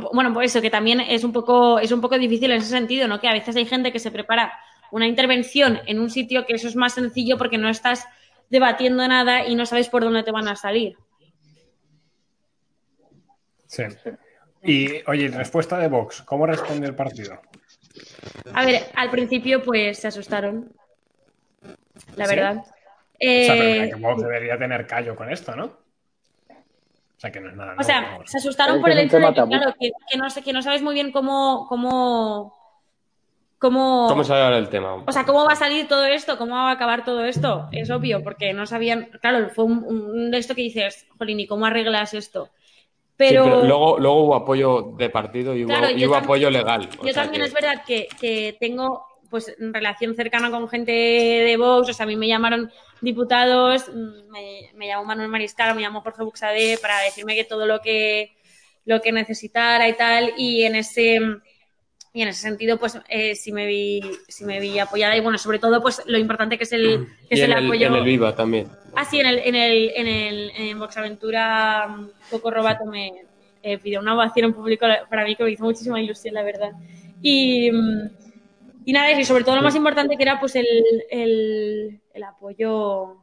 Speaker 6: bueno, por eso que también es un poco, es un poco difícil en ese sentido, ¿no? Que a veces hay gente que se prepara una intervención en un sitio que eso es más sencillo porque no estás debatiendo nada y no sabes por dónde te van a salir.
Speaker 1: Sí. Y, oye, respuesta de Vox, ¿cómo responde el partido?
Speaker 6: A ver, al principio pues se asustaron, la
Speaker 1: ¿Sí?
Speaker 6: verdad.
Speaker 1: O sea, pero
Speaker 6: Eh,
Speaker 1: que Vox debería tener callo con esto, ¿no? O sea, que no es nada
Speaker 6: O
Speaker 1: nuevo,
Speaker 6: sea,
Speaker 1: vamos.
Speaker 6: se asustaron
Speaker 4: Es
Speaker 6: por el hecho de que,
Speaker 4: tabú.
Speaker 6: claro, que, que no, que no sabes muy bien cómo, cómo, cómo,
Speaker 3: ¿Cómo sale ahora el tema?
Speaker 6: o sea, cómo va a salir todo esto, cómo va a acabar todo esto. Es obvio, porque no sabían, claro, fue un, un de esto que dices, jolín, ¿y cómo arreglas esto?
Speaker 3: Sí,
Speaker 6: Pero,
Speaker 3: luego, luego hubo apoyo de partido y hubo,
Speaker 6: Claro,
Speaker 3: y
Speaker 6: yo
Speaker 3: hubo
Speaker 6: tam-
Speaker 3: apoyo legal.
Speaker 6: yo también
Speaker 3: que-
Speaker 6: es verdad que, que tengo pues relación cercana con gente de Vox, o sea, a mí me llamaron diputados, mm, me, me llamó Manuel Mariscal, me llamó Jorge Buxade para decirme que todo lo que lo que necesitara y tal, y en ese y en ese sentido, pues eh, sí me vi, sí me vi apoyada y bueno, sobre todo, pues lo importante que es el, que
Speaker 3: Y
Speaker 6: es
Speaker 3: en
Speaker 6: el
Speaker 3: el,
Speaker 6: apoyo.
Speaker 3: en el Viva también.
Speaker 6: Ah, sí, en el, en el, en el en Vox Aventura, mm, Coco Robato me eh, pidió una ovación en público para mí que me hizo muchísima ilusión, la verdad. Y, mm, y nada, y sobre todo lo más importante que era pues el, el, el apoyo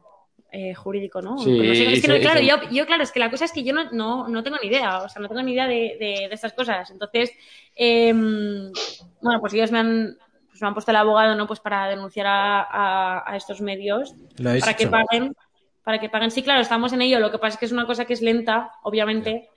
Speaker 6: eh, jurídico, ¿no?
Speaker 3: Sí,
Speaker 6: no sé,
Speaker 3: y
Speaker 6: es que
Speaker 3: se-
Speaker 6: no-
Speaker 3: y
Speaker 6: claro, yo, yo, claro, es que la cosa es que yo no, no, no tengo ni idea, o sea, no tengo ni idea de, de, de estas cosas. Entonces, eh, bueno, pues ellos me han, pues me han puesto el abogado, ¿no? Pues para denunciar a, a, a estos medios para que paguen, para que paguen. Sí, claro, estamos en ello. Lo que pasa es que es una cosa que es lenta, obviamente.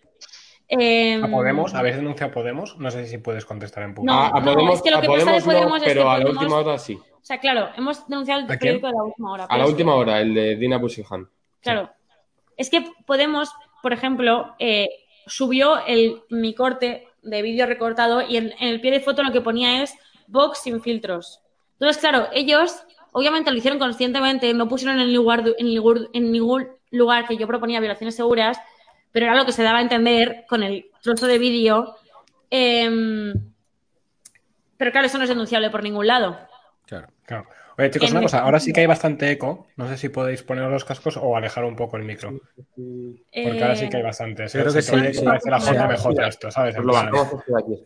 Speaker 6: Eh,
Speaker 1: ¿A Podemos? ¿Habéis denunciado a Podemos? No sé si puedes contestar en público.
Speaker 6: No,
Speaker 3: a, a
Speaker 6: no,
Speaker 3: Podemos,
Speaker 6: es que lo
Speaker 3: a
Speaker 6: que pasa de
Speaker 3: Podemos no,
Speaker 6: Podemos es que
Speaker 3: pero a la
Speaker 6: Podemos-
Speaker 3: última hora sí.
Speaker 6: O sea, claro, hemos denunciado el periódico de la última hora.
Speaker 3: A la
Speaker 6: que-
Speaker 3: última hora, el de Dina Busihan.
Speaker 6: Claro. Es que Podemos, por ejemplo, eh, subió el, mi corte de vídeo recortado y en, en el pie de foto lo que ponía es Vox sin filtros. Entonces, claro, ellos obviamente lo hicieron conscientemente, no pusieron en, lugar, en, en ningún lugar que yo proponía violaciones seguras, pero era lo que se daba a entender con el trozo de vídeo. Em, pero claro, eso no es denunciable por ningún lado.
Speaker 2: Claro.
Speaker 1: Claro. Oye, chicos,
Speaker 6: En
Speaker 1: una
Speaker 6: mi-
Speaker 1: cosa. Ahora sí que hay bastante eco. No sé si podéis poner los cascos o alejar un poco el micro. Porque ahora sí que hay bastante.
Speaker 2: Yo creo que
Speaker 1: oye
Speaker 2: sí, sí.
Speaker 1: parece la
Speaker 6: Sí.
Speaker 1: JMJ esto, ¿sabes?
Speaker 3: Pues lo aquí.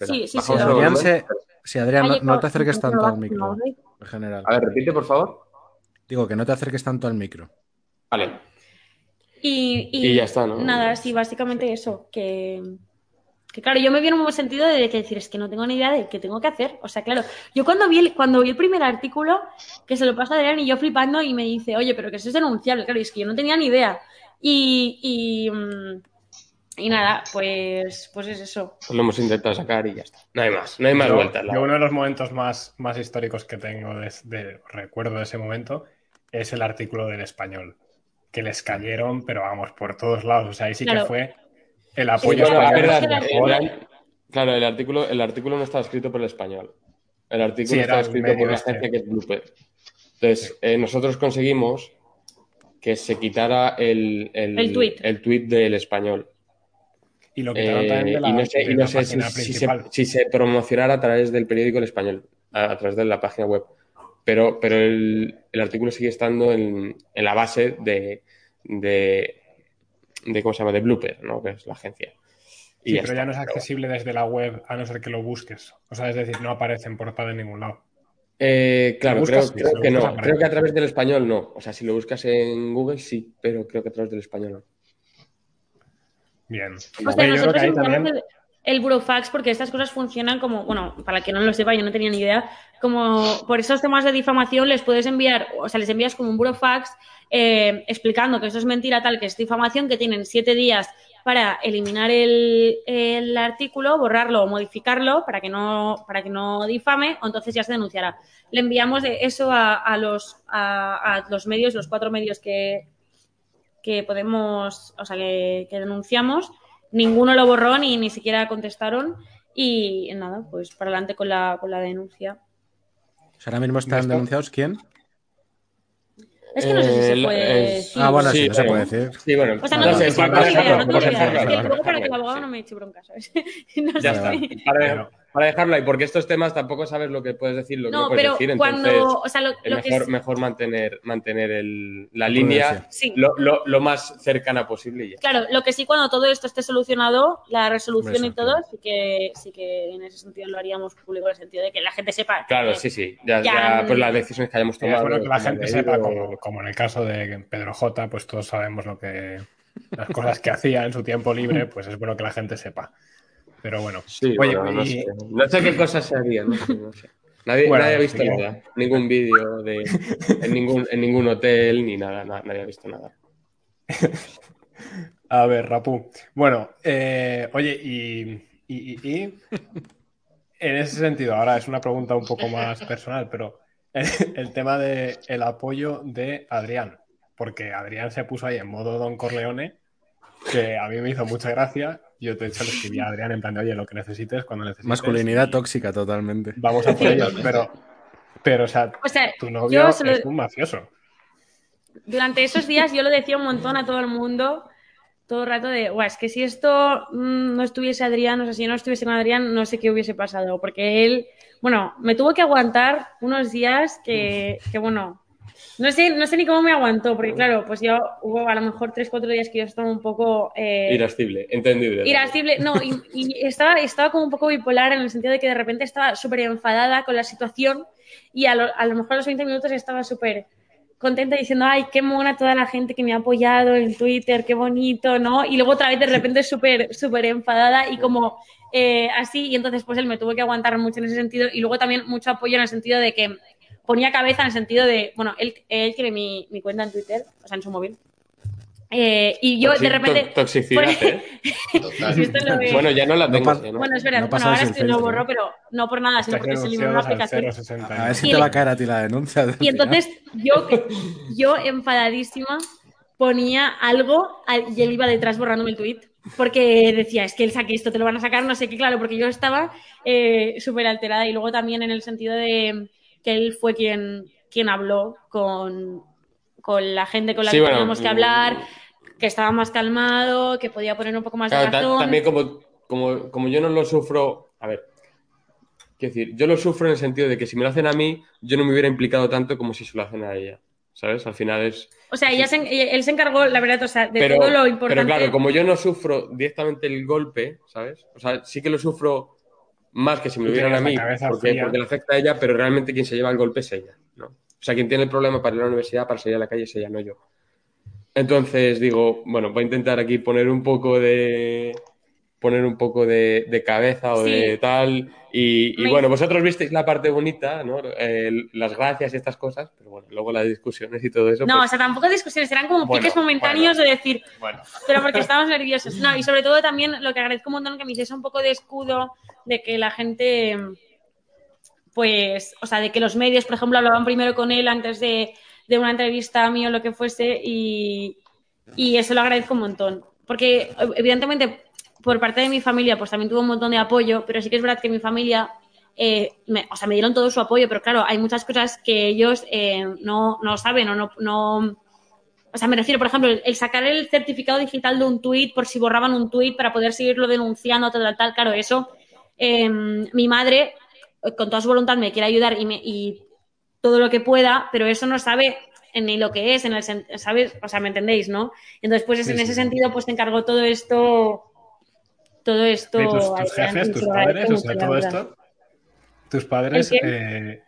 Speaker 6: Sí, sí, sí,
Speaker 2: Adrián, se, sí, Adrián, no, te acerques tanto al micro, en general.
Speaker 3: A ver, repite, por favor.
Speaker 2: Digo que no te acerques tanto al micro.
Speaker 3: Vale.
Speaker 6: Y,
Speaker 3: Y ya está, ¿no?
Speaker 6: Nada, sí, básicamente eso, que, que claro, yo me vi en un buen sentido de que decir, es que no tengo ni idea de qué tengo que hacer. O sea, claro, yo cuando vi el, cuando vi el primer artículo, que se lo pasa a Adrián y yo flipando y me dice, oye, pero que eso es denunciable, claro, y es que yo no tenía ni idea. Y, y, mm, y nada, pues, pues es eso.
Speaker 3: Pues lo hemos intentado sacar y ya está. No hay más, no hay más
Speaker 1: yo,
Speaker 3: vueltas.
Speaker 1: yo uno de los momentos más, más históricos que tengo de, de- recuerdo de ese momento es el artículo del español. Que les cayeron, pero vamos, por todos lados. O sea, ahí sí
Speaker 6: Claro.
Speaker 1: que fue el apoyo
Speaker 3: Bueno,
Speaker 1: español.
Speaker 3: claro, el artículo, el artículo no estaba escrito por el español. El artículo
Speaker 1: Sí,
Speaker 3: estaba escrito por una
Speaker 1: este.
Speaker 3: agencia que es Blooper. Entonces, eh, nosotros conseguimos que se quitara el, el,
Speaker 6: El tuit
Speaker 3: del español.
Speaker 1: Y lo quitaron también
Speaker 3: Eh,
Speaker 1: de la,
Speaker 3: y no sé, y
Speaker 1: de
Speaker 3: no
Speaker 1: la
Speaker 3: sé si, se, si se promocionara a través del periódico El Español, a, a través de la página web. Pero, pero el, el artículo sigue estando en, en la base de, de, de, ¿cómo se llama? De Blooper, ¿no? Que es la agencia. Y
Speaker 1: Sí,
Speaker 3: ya
Speaker 1: pero
Speaker 3: está.
Speaker 1: ya no es accesible desde la web a no ser que lo busques. O sea, es decir, no aparece en portada en ningún lado.
Speaker 3: Eh, claro,
Speaker 1: ¿Lo
Speaker 3: creo, que no.
Speaker 1: aparece.
Speaker 3: Creo que a través del español no. O sea, si lo buscas en Google sí, pero creo que a través del español no.
Speaker 1: Bien.
Speaker 6: O sea,
Speaker 1: Yo creo que
Speaker 6: nosotros
Speaker 1: ahí
Speaker 6: enviamos
Speaker 1: también.
Speaker 6: El, burofax porque estas cosas funcionan como, bueno, para que no lo sepa, yo no tenía ni idea, como por esos temas de difamación les puedes enviar, o sea, les envías como un burofax eh, explicando que eso es mentira tal, que es difamación, que tienen siete días para eliminar el, el artículo, borrarlo o modificarlo para que no, para que no difame, o entonces ya se denunciará. Le enviamos eso a, los, a, los medios, los cuatro medios que, que podemos, o sea, que denunciamos. Ninguno lo borró ni ni siquiera contestaron. Y nada, pues para adelante con la, con la denuncia.
Speaker 2: O sea, ahora mismo están denunciados quién?
Speaker 6: Es que no sé si se
Speaker 3: Eh,
Speaker 6: puede
Speaker 3: es-
Speaker 6: decir.
Speaker 2: Ah, bueno, sí,
Speaker 3: Sí,
Speaker 2: no se puede decir.
Speaker 3: Sí, bueno.
Speaker 6: O sea, no, tengo idea, no tengo idea. Es que luego para que el abogado no me eche bronca, ¿sabes? No
Speaker 3: Ya
Speaker 6: sé.
Speaker 3: Para, dejarlo ahí, porque estos temas tampoco sabes lo que puedes decir, lo que no,
Speaker 6: No,
Speaker 3: puedes
Speaker 6: pero
Speaker 3: decir, entonces
Speaker 6: cuando, o sea, lo,
Speaker 3: es
Speaker 6: lo que
Speaker 3: mejor,
Speaker 6: es-
Speaker 3: mejor mantener, mantener el- la línea
Speaker 6: sí,
Speaker 3: lo, lo- lo más cercana posible ya.
Speaker 6: claro, lo que sí cuando todo esto esté solucionado, la resolución y todo,
Speaker 2: claro.
Speaker 6: sí que sí que en ese sentido lo haríamos público, en el sentido de que la gente sepa.
Speaker 3: Claro,
Speaker 6: que-
Speaker 3: sí, sí. Ya,
Speaker 6: ya-
Speaker 3: ya, pues las decisiones que hayamos tomado.
Speaker 1: es bueno que la gente sepa, como, como en el caso de Pedro J, pues todos sabemos lo que las cosas que hacía en su tiempo libre, pues es bueno que la gente sepa. Pero bueno,
Speaker 3: Sí,
Speaker 1: Oye,
Speaker 3: bueno, no,
Speaker 1: y-
Speaker 3: sé. no sé qué cosas se harían. No sé, no sé. Nadie,
Speaker 1: Bueno,
Speaker 3: nadie ha visto
Speaker 1: sí
Speaker 3: nada. Ningún vídeo de, en, ningún, en ningún hotel ni nada. na- nadie ha visto nada.
Speaker 1: a ver, Rapu. Bueno, eh, oye, y, y- y- y en ese sentido, ahora es una pregunta un poco más personal, pero el, el tema del el apoyo de Adrián, porque Adrián se puso ahí en modo Don Corleone, que a mí me hizo mucha gracia. Yo de hecho le escribí a Adrián en plan de, oye, lo que necesites, cuando necesites.
Speaker 2: Masculinidad
Speaker 1: y
Speaker 2: tóxica totalmente.
Speaker 1: Vamos a por ello, pero, pero, o sea,
Speaker 6: O sea,
Speaker 1: tu novio
Speaker 6: lo-
Speaker 1: es un mafioso.
Speaker 6: durante esos días yo lo decía un montón a todo el mundo, todo el rato de, "Buah, es que si esto mm, no estuviese Adrián, o sea, si yo no estuviese con Adrián, no sé qué hubiese pasado, porque él, bueno, me tuvo que aguantar unos días que, que bueno, no sé, no sé ni cómo me aguantó, porque claro, pues yo hubo a lo mejor tres, cuatro días que yo estaba un poco... eh,
Speaker 3: Irascible, entendible.
Speaker 6: irascible, no, y, y estaba, estaba como un poco bipolar en el sentido de que de repente estaba súper enfadada con la situación y a lo, a lo mejor a los 20 minutos estaba súper contenta diciendo, ay, qué mona toda la gente que me ha apoyado en Twitter, qué bonito, ¿no? Y luego otra vez de repente súper, súper enfadada y como eh, así, y entonces pues él me tuvo que aguantar mucho en ese sentido y luego también mucho apoyo en el sentido de que ponía cabeza en el sentido de, bueno, él, él tiene mi, mi cuenta en Twitter, o sea, en su móvil. Eh, y yo de repente...
Speaker 3: to- Toxicidad, ¿eh?
Speaker 6: Si
Speaker 3: Bueno, ya no la tengo. no.
Speaker 6: bueno, es verdad.
Speaker 2: No
Speaker 6: bueno, ahora
Speaker 2: el
Speaker 6: es que lo borró, pero no por nada, sino porque se eliminó
Speaker 1: al
Speaker 6: aplicación.
Speaker 1: 0,60.
Speaker 2: A ver si
Speaker 6: Y
Speaker 2: te va a caer a ti la denuncia.
Speaker 6: Y entonces yo, yo enfadadísima, ponía algo al- y él iba detrás borrándome el tweet. Porque decía, es que él saque esto, te lo van a sacar, no sé qué, claro, porque yo estaba eh, súper alterada. Y luego también en el sentido de que él fue quien, quien habló con, con la gente con la
Speaker 3: Sí,
Speaker 6: que
Speaker 3: bueno,
Speaker 6: teníamos que hablar, que estaba más calmado, que podía poner un poco más
Speaker 3: Claro,
Speaker 6: de razón.
Speaker 3: también como, como, como yo no lo sufro, a ver, quiero decir, yo lo sufro en el sentido de que si me lo hacen a mí, yo no me hubiera implicado tanto como si se lo hacen a ella, ¿sabes? Al final es...
Speaker 6: O sea, ella se- él se encargó, la verdad, o sea, de
Speaker 3: pero,
Speaker 6: todo lo importante.
Speaker 3: pero claro, como yo no sufro directamente el golpe, ¿sabes? O sea, sí que lo sufro más que si me lo
Speaker 1: Tú
Speaker 3: hubieran a mí, porque, porque le afecta a ella, pero realmente quien se lleva el golpe es ella, ¿no? O sea, quien tiene el problema para ir a la universidad, para salir a la calle es ella, no yo. Entonces digo, bueno, voy a intentar aquí poner un poco de poner un poco de, de cabeza o
Speaker 6: Sí.
Speaker 3: de tal. Y, bueno, vosotros visteis la parte bonita, ¿no? Las gracias y estas cosas, pero bueno, luego las discusiones y todo eso.
Speaker 6: No,
Speaker 3: pues,
Speaker 6: o sea, tampoco discusiones, eran como
Speaker 3: Bueno,
Speaker 6: piques momentáneos de decir,
Speaker 3: bueno.
Speaker 6: pero porque estábamos nerviosos. No, y sobre todo también lo que agradezco un montón que me hiciese un poco de escudo de que la gente, pues, o sea, de que los medios, por ejemplo, hablaban primero con él antes de, de una entrevista a mí o lo que fuese y, y eso lo agradezco un montón. Porque evidentemente por parte de mi familia pues también tuvo un montón de apoyo, pero sí que es verdad que mi familia, eh, me, o sea, me dieron todo su apoyo, pero claro, hay muchas cosas que ellos eh, no, no saben o no, no, o sea, me refiero, por ejemplo, el, el sacar el certificado digital de un tuit por si borraban un tuit para poder seguirlo denunciando, tal, tal, tal. Claro, eso, eh, mi madre, eh, con toda su voluntad, me quiere ayudar y, me, y todo lo que pueda, pero eso no sabe ni lo que es, en el, ¿sabes? O sea, ¿me entendéis, no? Entonces, pues en ese sentido, pues te encargó todo esto, todo esto.
Speaker 1: ¿Y tus, jefes,
Speaker 6: y
Speaker 1: tus padres, o sea, todo esto? Tus padres, eh,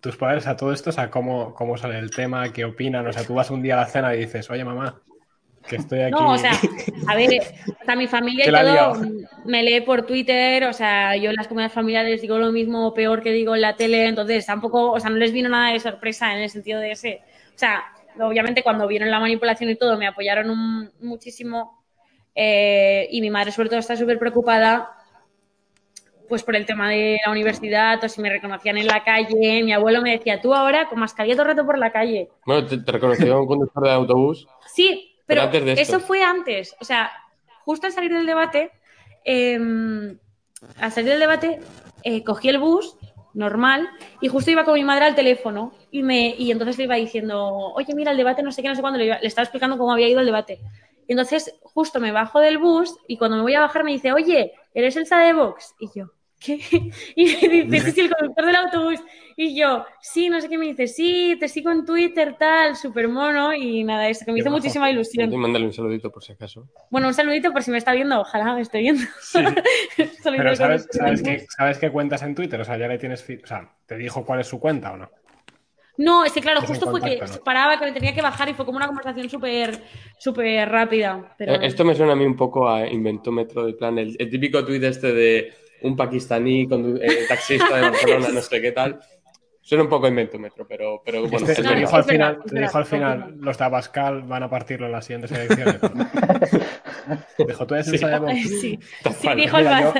Speaker 1: tus padres a todo esto, o sea, ¿cómo, cómo sale el tema? ¿Qué opinan? O sea, tú vas un día a la cena y dices, oye, mamá, Que estoy aquí.
Speaker 6: No, o sea, a ver, sea, mi familia y todo me lee por Twitter, o sea, yo en las comunidades familiares digo lo mismo o peor que digo en la tele, entonces tampoco, o sea, no les vino nada de sorpresa en el sentido de ese. O sea, obviamente cuando vieron la manipulación y todo me apoyaron un- muchísimo eh, y mi madre sobre todo está súper preocupada pues por el tema de la universidad o si me reconocían en la calle. Mi abuelo me decía, tú ahora con mascarilla todo el rato por la calle.
Speaker 3: Bueno, te, te reconoció un conductor de autobús.
Speaker 6: Sí,
Speaker 3: Pero
Speaker 6: pero,
Speaker 3: antes de
Speaker 6: eso fue antes. O sea, justo al salir del debate, eh, al salir del debate, eh, cogí el bus normal y justo iba con mi madre al teléfono y me y entonces le iba diciendo, oye, mira, el debate no sé qué, no sé cuándo, le, iba- le estaba explicando cómo había ido el debate. Entonces justo me bajo del bus y cuando me voy a bajar me dice, oye, ¿eres Elsa de Vox? Y yo, ¿qué? Y me dice, sí, sí, el conductor del autobús. Y yo, sí, no sé qué, me dice, sí, te sigo en Twitter, tal, súper mono. Y nada, eso que me
Speaker 1: Qué
Speaker 6: hizo muchísima ilusión.
Speaker 3: Mándale un saludito por si acaso.
Speaker 6: Bueno, un saludito por si me está viendo, ojalá me esté viendo.
Speaker 1: Pero ¿sabes, sabes, qué, ¿sabes qué cuentas en Twitter? O sea, ya le tienes. O sea, ¿te dijo cuál es su cuenta o no?
Speaker 6: No, es que claro, justo fue que paraba, que me tenía que bajar y fue como una conversación súper, súper rápida. Pero...
Speaker 3: Eh, Esto me suena a mí un poco a Inventómetro, de plan, el, el típico tuit este de un pakistaní condu- eh, taxista de Barcelona, no sé qué tal. Suena un poco a Inventómetro, pero, pero bueno,
Speaker 1: Este-
Speaker 3: es
Speaker 1: te
Speaker 6: no,
Speaker 3: verdad.
Speaker 1: dijo al
Speaker 6: verdad,
Speaker 1: final,
Speaker 6: es
Speaker 1: te dijo al
Speaker 6: verdad,
Speaker 1: final
Speaker 6: confirmo.
Speaker 1: los de Abascal van a partirlo en las siguientes elecciones. Dijo, tú eres
Speaker 3: Sí.
Speaker 1: Vox.
Speaker 6: Sí, sí, dijo el
Speaker 1: yo-.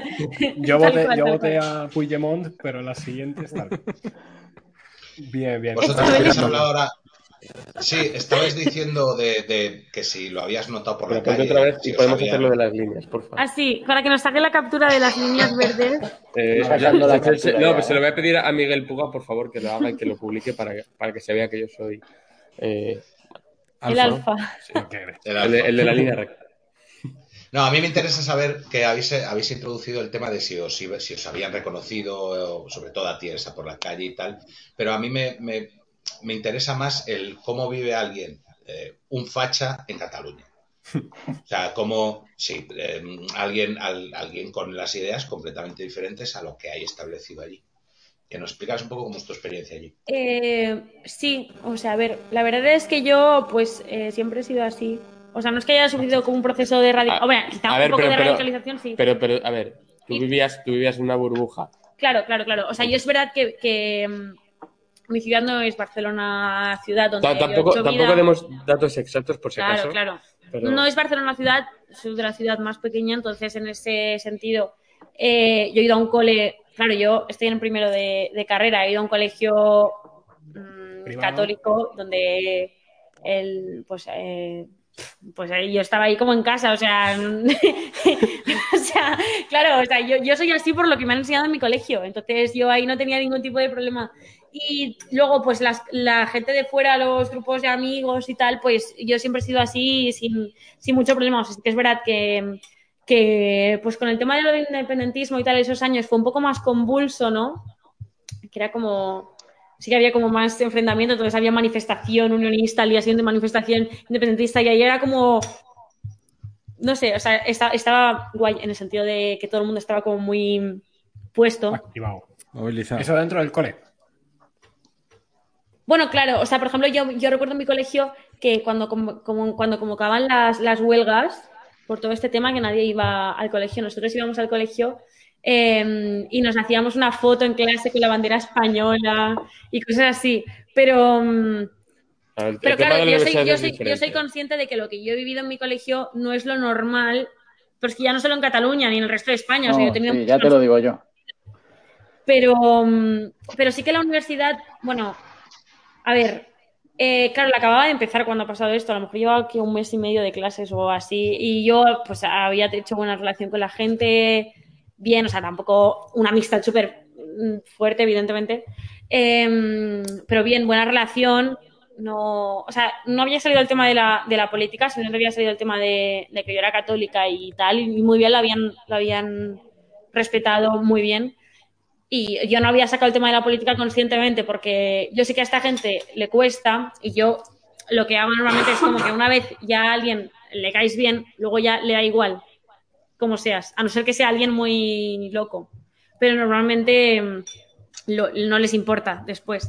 Speaker 1: Yo voté,
Speaker 6: cual,
Speaker 1: yo
Speaker 6: tal
Speaker 1: voté
Speaker 6: cual.
Speaker 1: a Puigdemont, pero en las siguientes tal. Bien, bien.
Speaker 5: Vosotros habéis hablado ahora. Sí, estabais diciendo de, de que si lo habías notado por
Speaker 3: Pero
Speaker 5: la calle.
Speaker 3: otra vez
Speaker 5: si
Speaker 3: y podemos
Speaker 5: habían-
Speaker 3: hacer lo de las líneas, por favor.
Speaker 6: Ah, sí, para que nos saque la captura de las líneas verdes.
Speaker 3: Eh, ya-
Speaker 4: la captura
Speaker 3: no, pues se lo voy a pedir a Miguel Puga, por favor, que lo haga y que lo publique para, que- para que se vea que yo soy eh,
Speaker 6: El
Speaker 2: Alfa.
Speaker 5: el
Speaker 3: el,
Speaker 5: alfa.
Speaker 3: de, el de la línea recta.
Speaker 5: No, a mí me interesa saber que habéis, habéis introducido el tema de si os, si os habían reconocido, sobre todo a ti, esa por la calle y tal, pero a mí me, me- me interesa más el cómo vive alguien, eh, un facha en Cataluña. O sea, cómo, sí, eh, alguien, al- alguien con las ideas completamente diferentes a lo que hay establecido allí. Que nos explicas un poco cómo es tu experiencia allí.
Speaker 6: Eh, sí, o sea, a ver, la verdad es que yo, pues, eh, siempre he sido así. O sea, no es que haya sufrido como un proceso de
Speaker 3: A-
Speaker 6: radicalización. quizá
Speaker 3: a
Speaker 6: un
Speaker 3: ver,
Speaker 6: poco
Speaker 3: pero-
Speaker 6: de
Speaker 3: pero-
Speaker 6: radicalización, sí.
Speaker 3: Pero, pero, a ver, tú
Speaker 6: Sí.
Speaker 3: vivías, tú vivías en una burbuja.
Speaker 6: Claro, claro, claro. O sea, yo es verdad que, que, mm, mi ciudad no es Barcelona ciudad donde
Speaker 3: Ta-
Speaker 6: yo he
Speaker 3: Tampoco, tampoco demos datos exactos por si
Speaker 6: Claro,
Speaker 3: acaso.
Speaker 6: claro.
Speaker 3: pero-
Speaker 6: No es Barcelona ciudad, soy de la ciudad más pequeña, entonces en ese sentido eh, yo he ido a un cole, claro, yo estoy en primero de, de carrera, he ido a un colegio mm, católico donde el, pues, eh, pues yo estaba ahí como en casa, o sea, o sea, claro, o sea, yo, yo soy así por lo que me han enseñado en mi colegio, entonces yo ahí no tenía ningún tipo de problema. Y luego, pues las- la gente de fuera, los grupos de amigos y tal, pues yo siempre he sido así sin, sin mucho problema. O sea, que es verdad que, que, pues con el tema de lo del independentismo y tal, esos años fue un poco más convulso, ¿no? Que era como, sí que había como más enfrentamiento, entonces había manifestación unionista, al día siguiente manifestación independentista y ahí era como, no sé, o sea, esta- estaba guay en el sentido de que todo el mundo estaba como muy puesto.
Speaker 1: Activado.
Speaker 2: Movilizado.
Speaker 1: Eso dentro del cole.
Speaker 6: Bueno, claro, o sea, por ejemplo, yo, yo recuerdo en mi colegio que cuando, como- cuando convocaban las, las huelgas, por todo este tema, que nadie iba al colegio, nosotros íbamos al colegio eh, y nos hacíamos una foto en clase con la bandera española y cosas así. Pero,
Speaker 3: ver, el
Speaker 6: pero claro, yo soy, yo, soy, yo soy
Speaker 3: diferente.
Speaker 6: consciente de que lo que yo he vivido en mi colegio no es lo normal, pero es que ya no solo en Cataluña ni en el resto de España. o sea, yo he
Speaker 4: No,
Speaker 6: tenido
Speaker 4: sí, ya te lo digo yo.
Speaker 6: pero, mm, pero sí que la universidad, bueno, a ver, eh, claro, la acababa de empezar cuando ha pasado esto, a lo mejor llevaba aquí un mes y medio de clases o así, y yo pues había hecho buena relación con la gente, bien, o sea, tampoco una amistad súper mm, fuerte, evidentemente, Em, pero bien, buena relación, no, o sea, no había salido el tema de la, de la política, sino que había salido el tema de, que yo era católica y tal, y muy bien lo habían, lo habían respetado muy bien. Y yo no había sacado el tema de la política conscientemente porque yo sé que a esta gente le cuesta y yo lo que hago normalmente es como que una vez ya a alguien le caes bien, luego ya le da igual como seas, a no ser que sea alguien muy loco. Pero normalmente mm, no les importa después.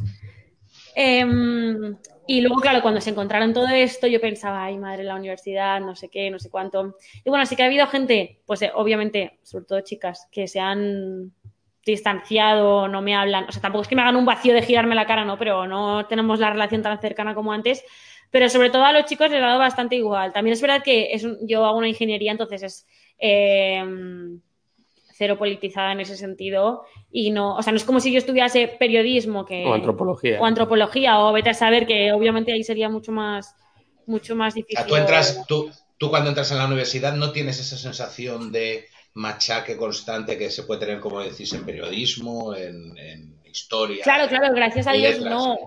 Speaker 6: Em, Y luego, claro, cuando se encontraron todo esto, yo pensaba, ay, madre, la universidad, no sé qué, no sé cuánto. Y bueno, sí que ha habido gente, pues eh, obviamente, sobre todo chicas, que se han distanciado, no me hablan, o sea, tampoco es que me hagan un vacío de girarme la cara, no, pero no tenemos la relación tan cercana como antes. Pero sobre todo a los chicos les ha dado bastante igual. También es verdad que es yo hago una ingeniería, entonces es eh, cero politizada en ese sentido. Y no, o sea, no es como si yo estudiase periodismo que,
Speaker 3: O antropología.
Speaker 6: o antropología, o vete a saber que obviamente ahí sería mucho más, mucho más
Speaker 5: O
Speaker 6: difícil.
Speaker 5: sea, tú entras, tú, tú cuando entras en la universidad no tienes esa sensación de machaque constante que se puede tener, como decís, en periodismo, en, en historia.
Speaker 6: Claro, claro, gracias a Dios
Speaker 5: letras.
Speaker 6: no.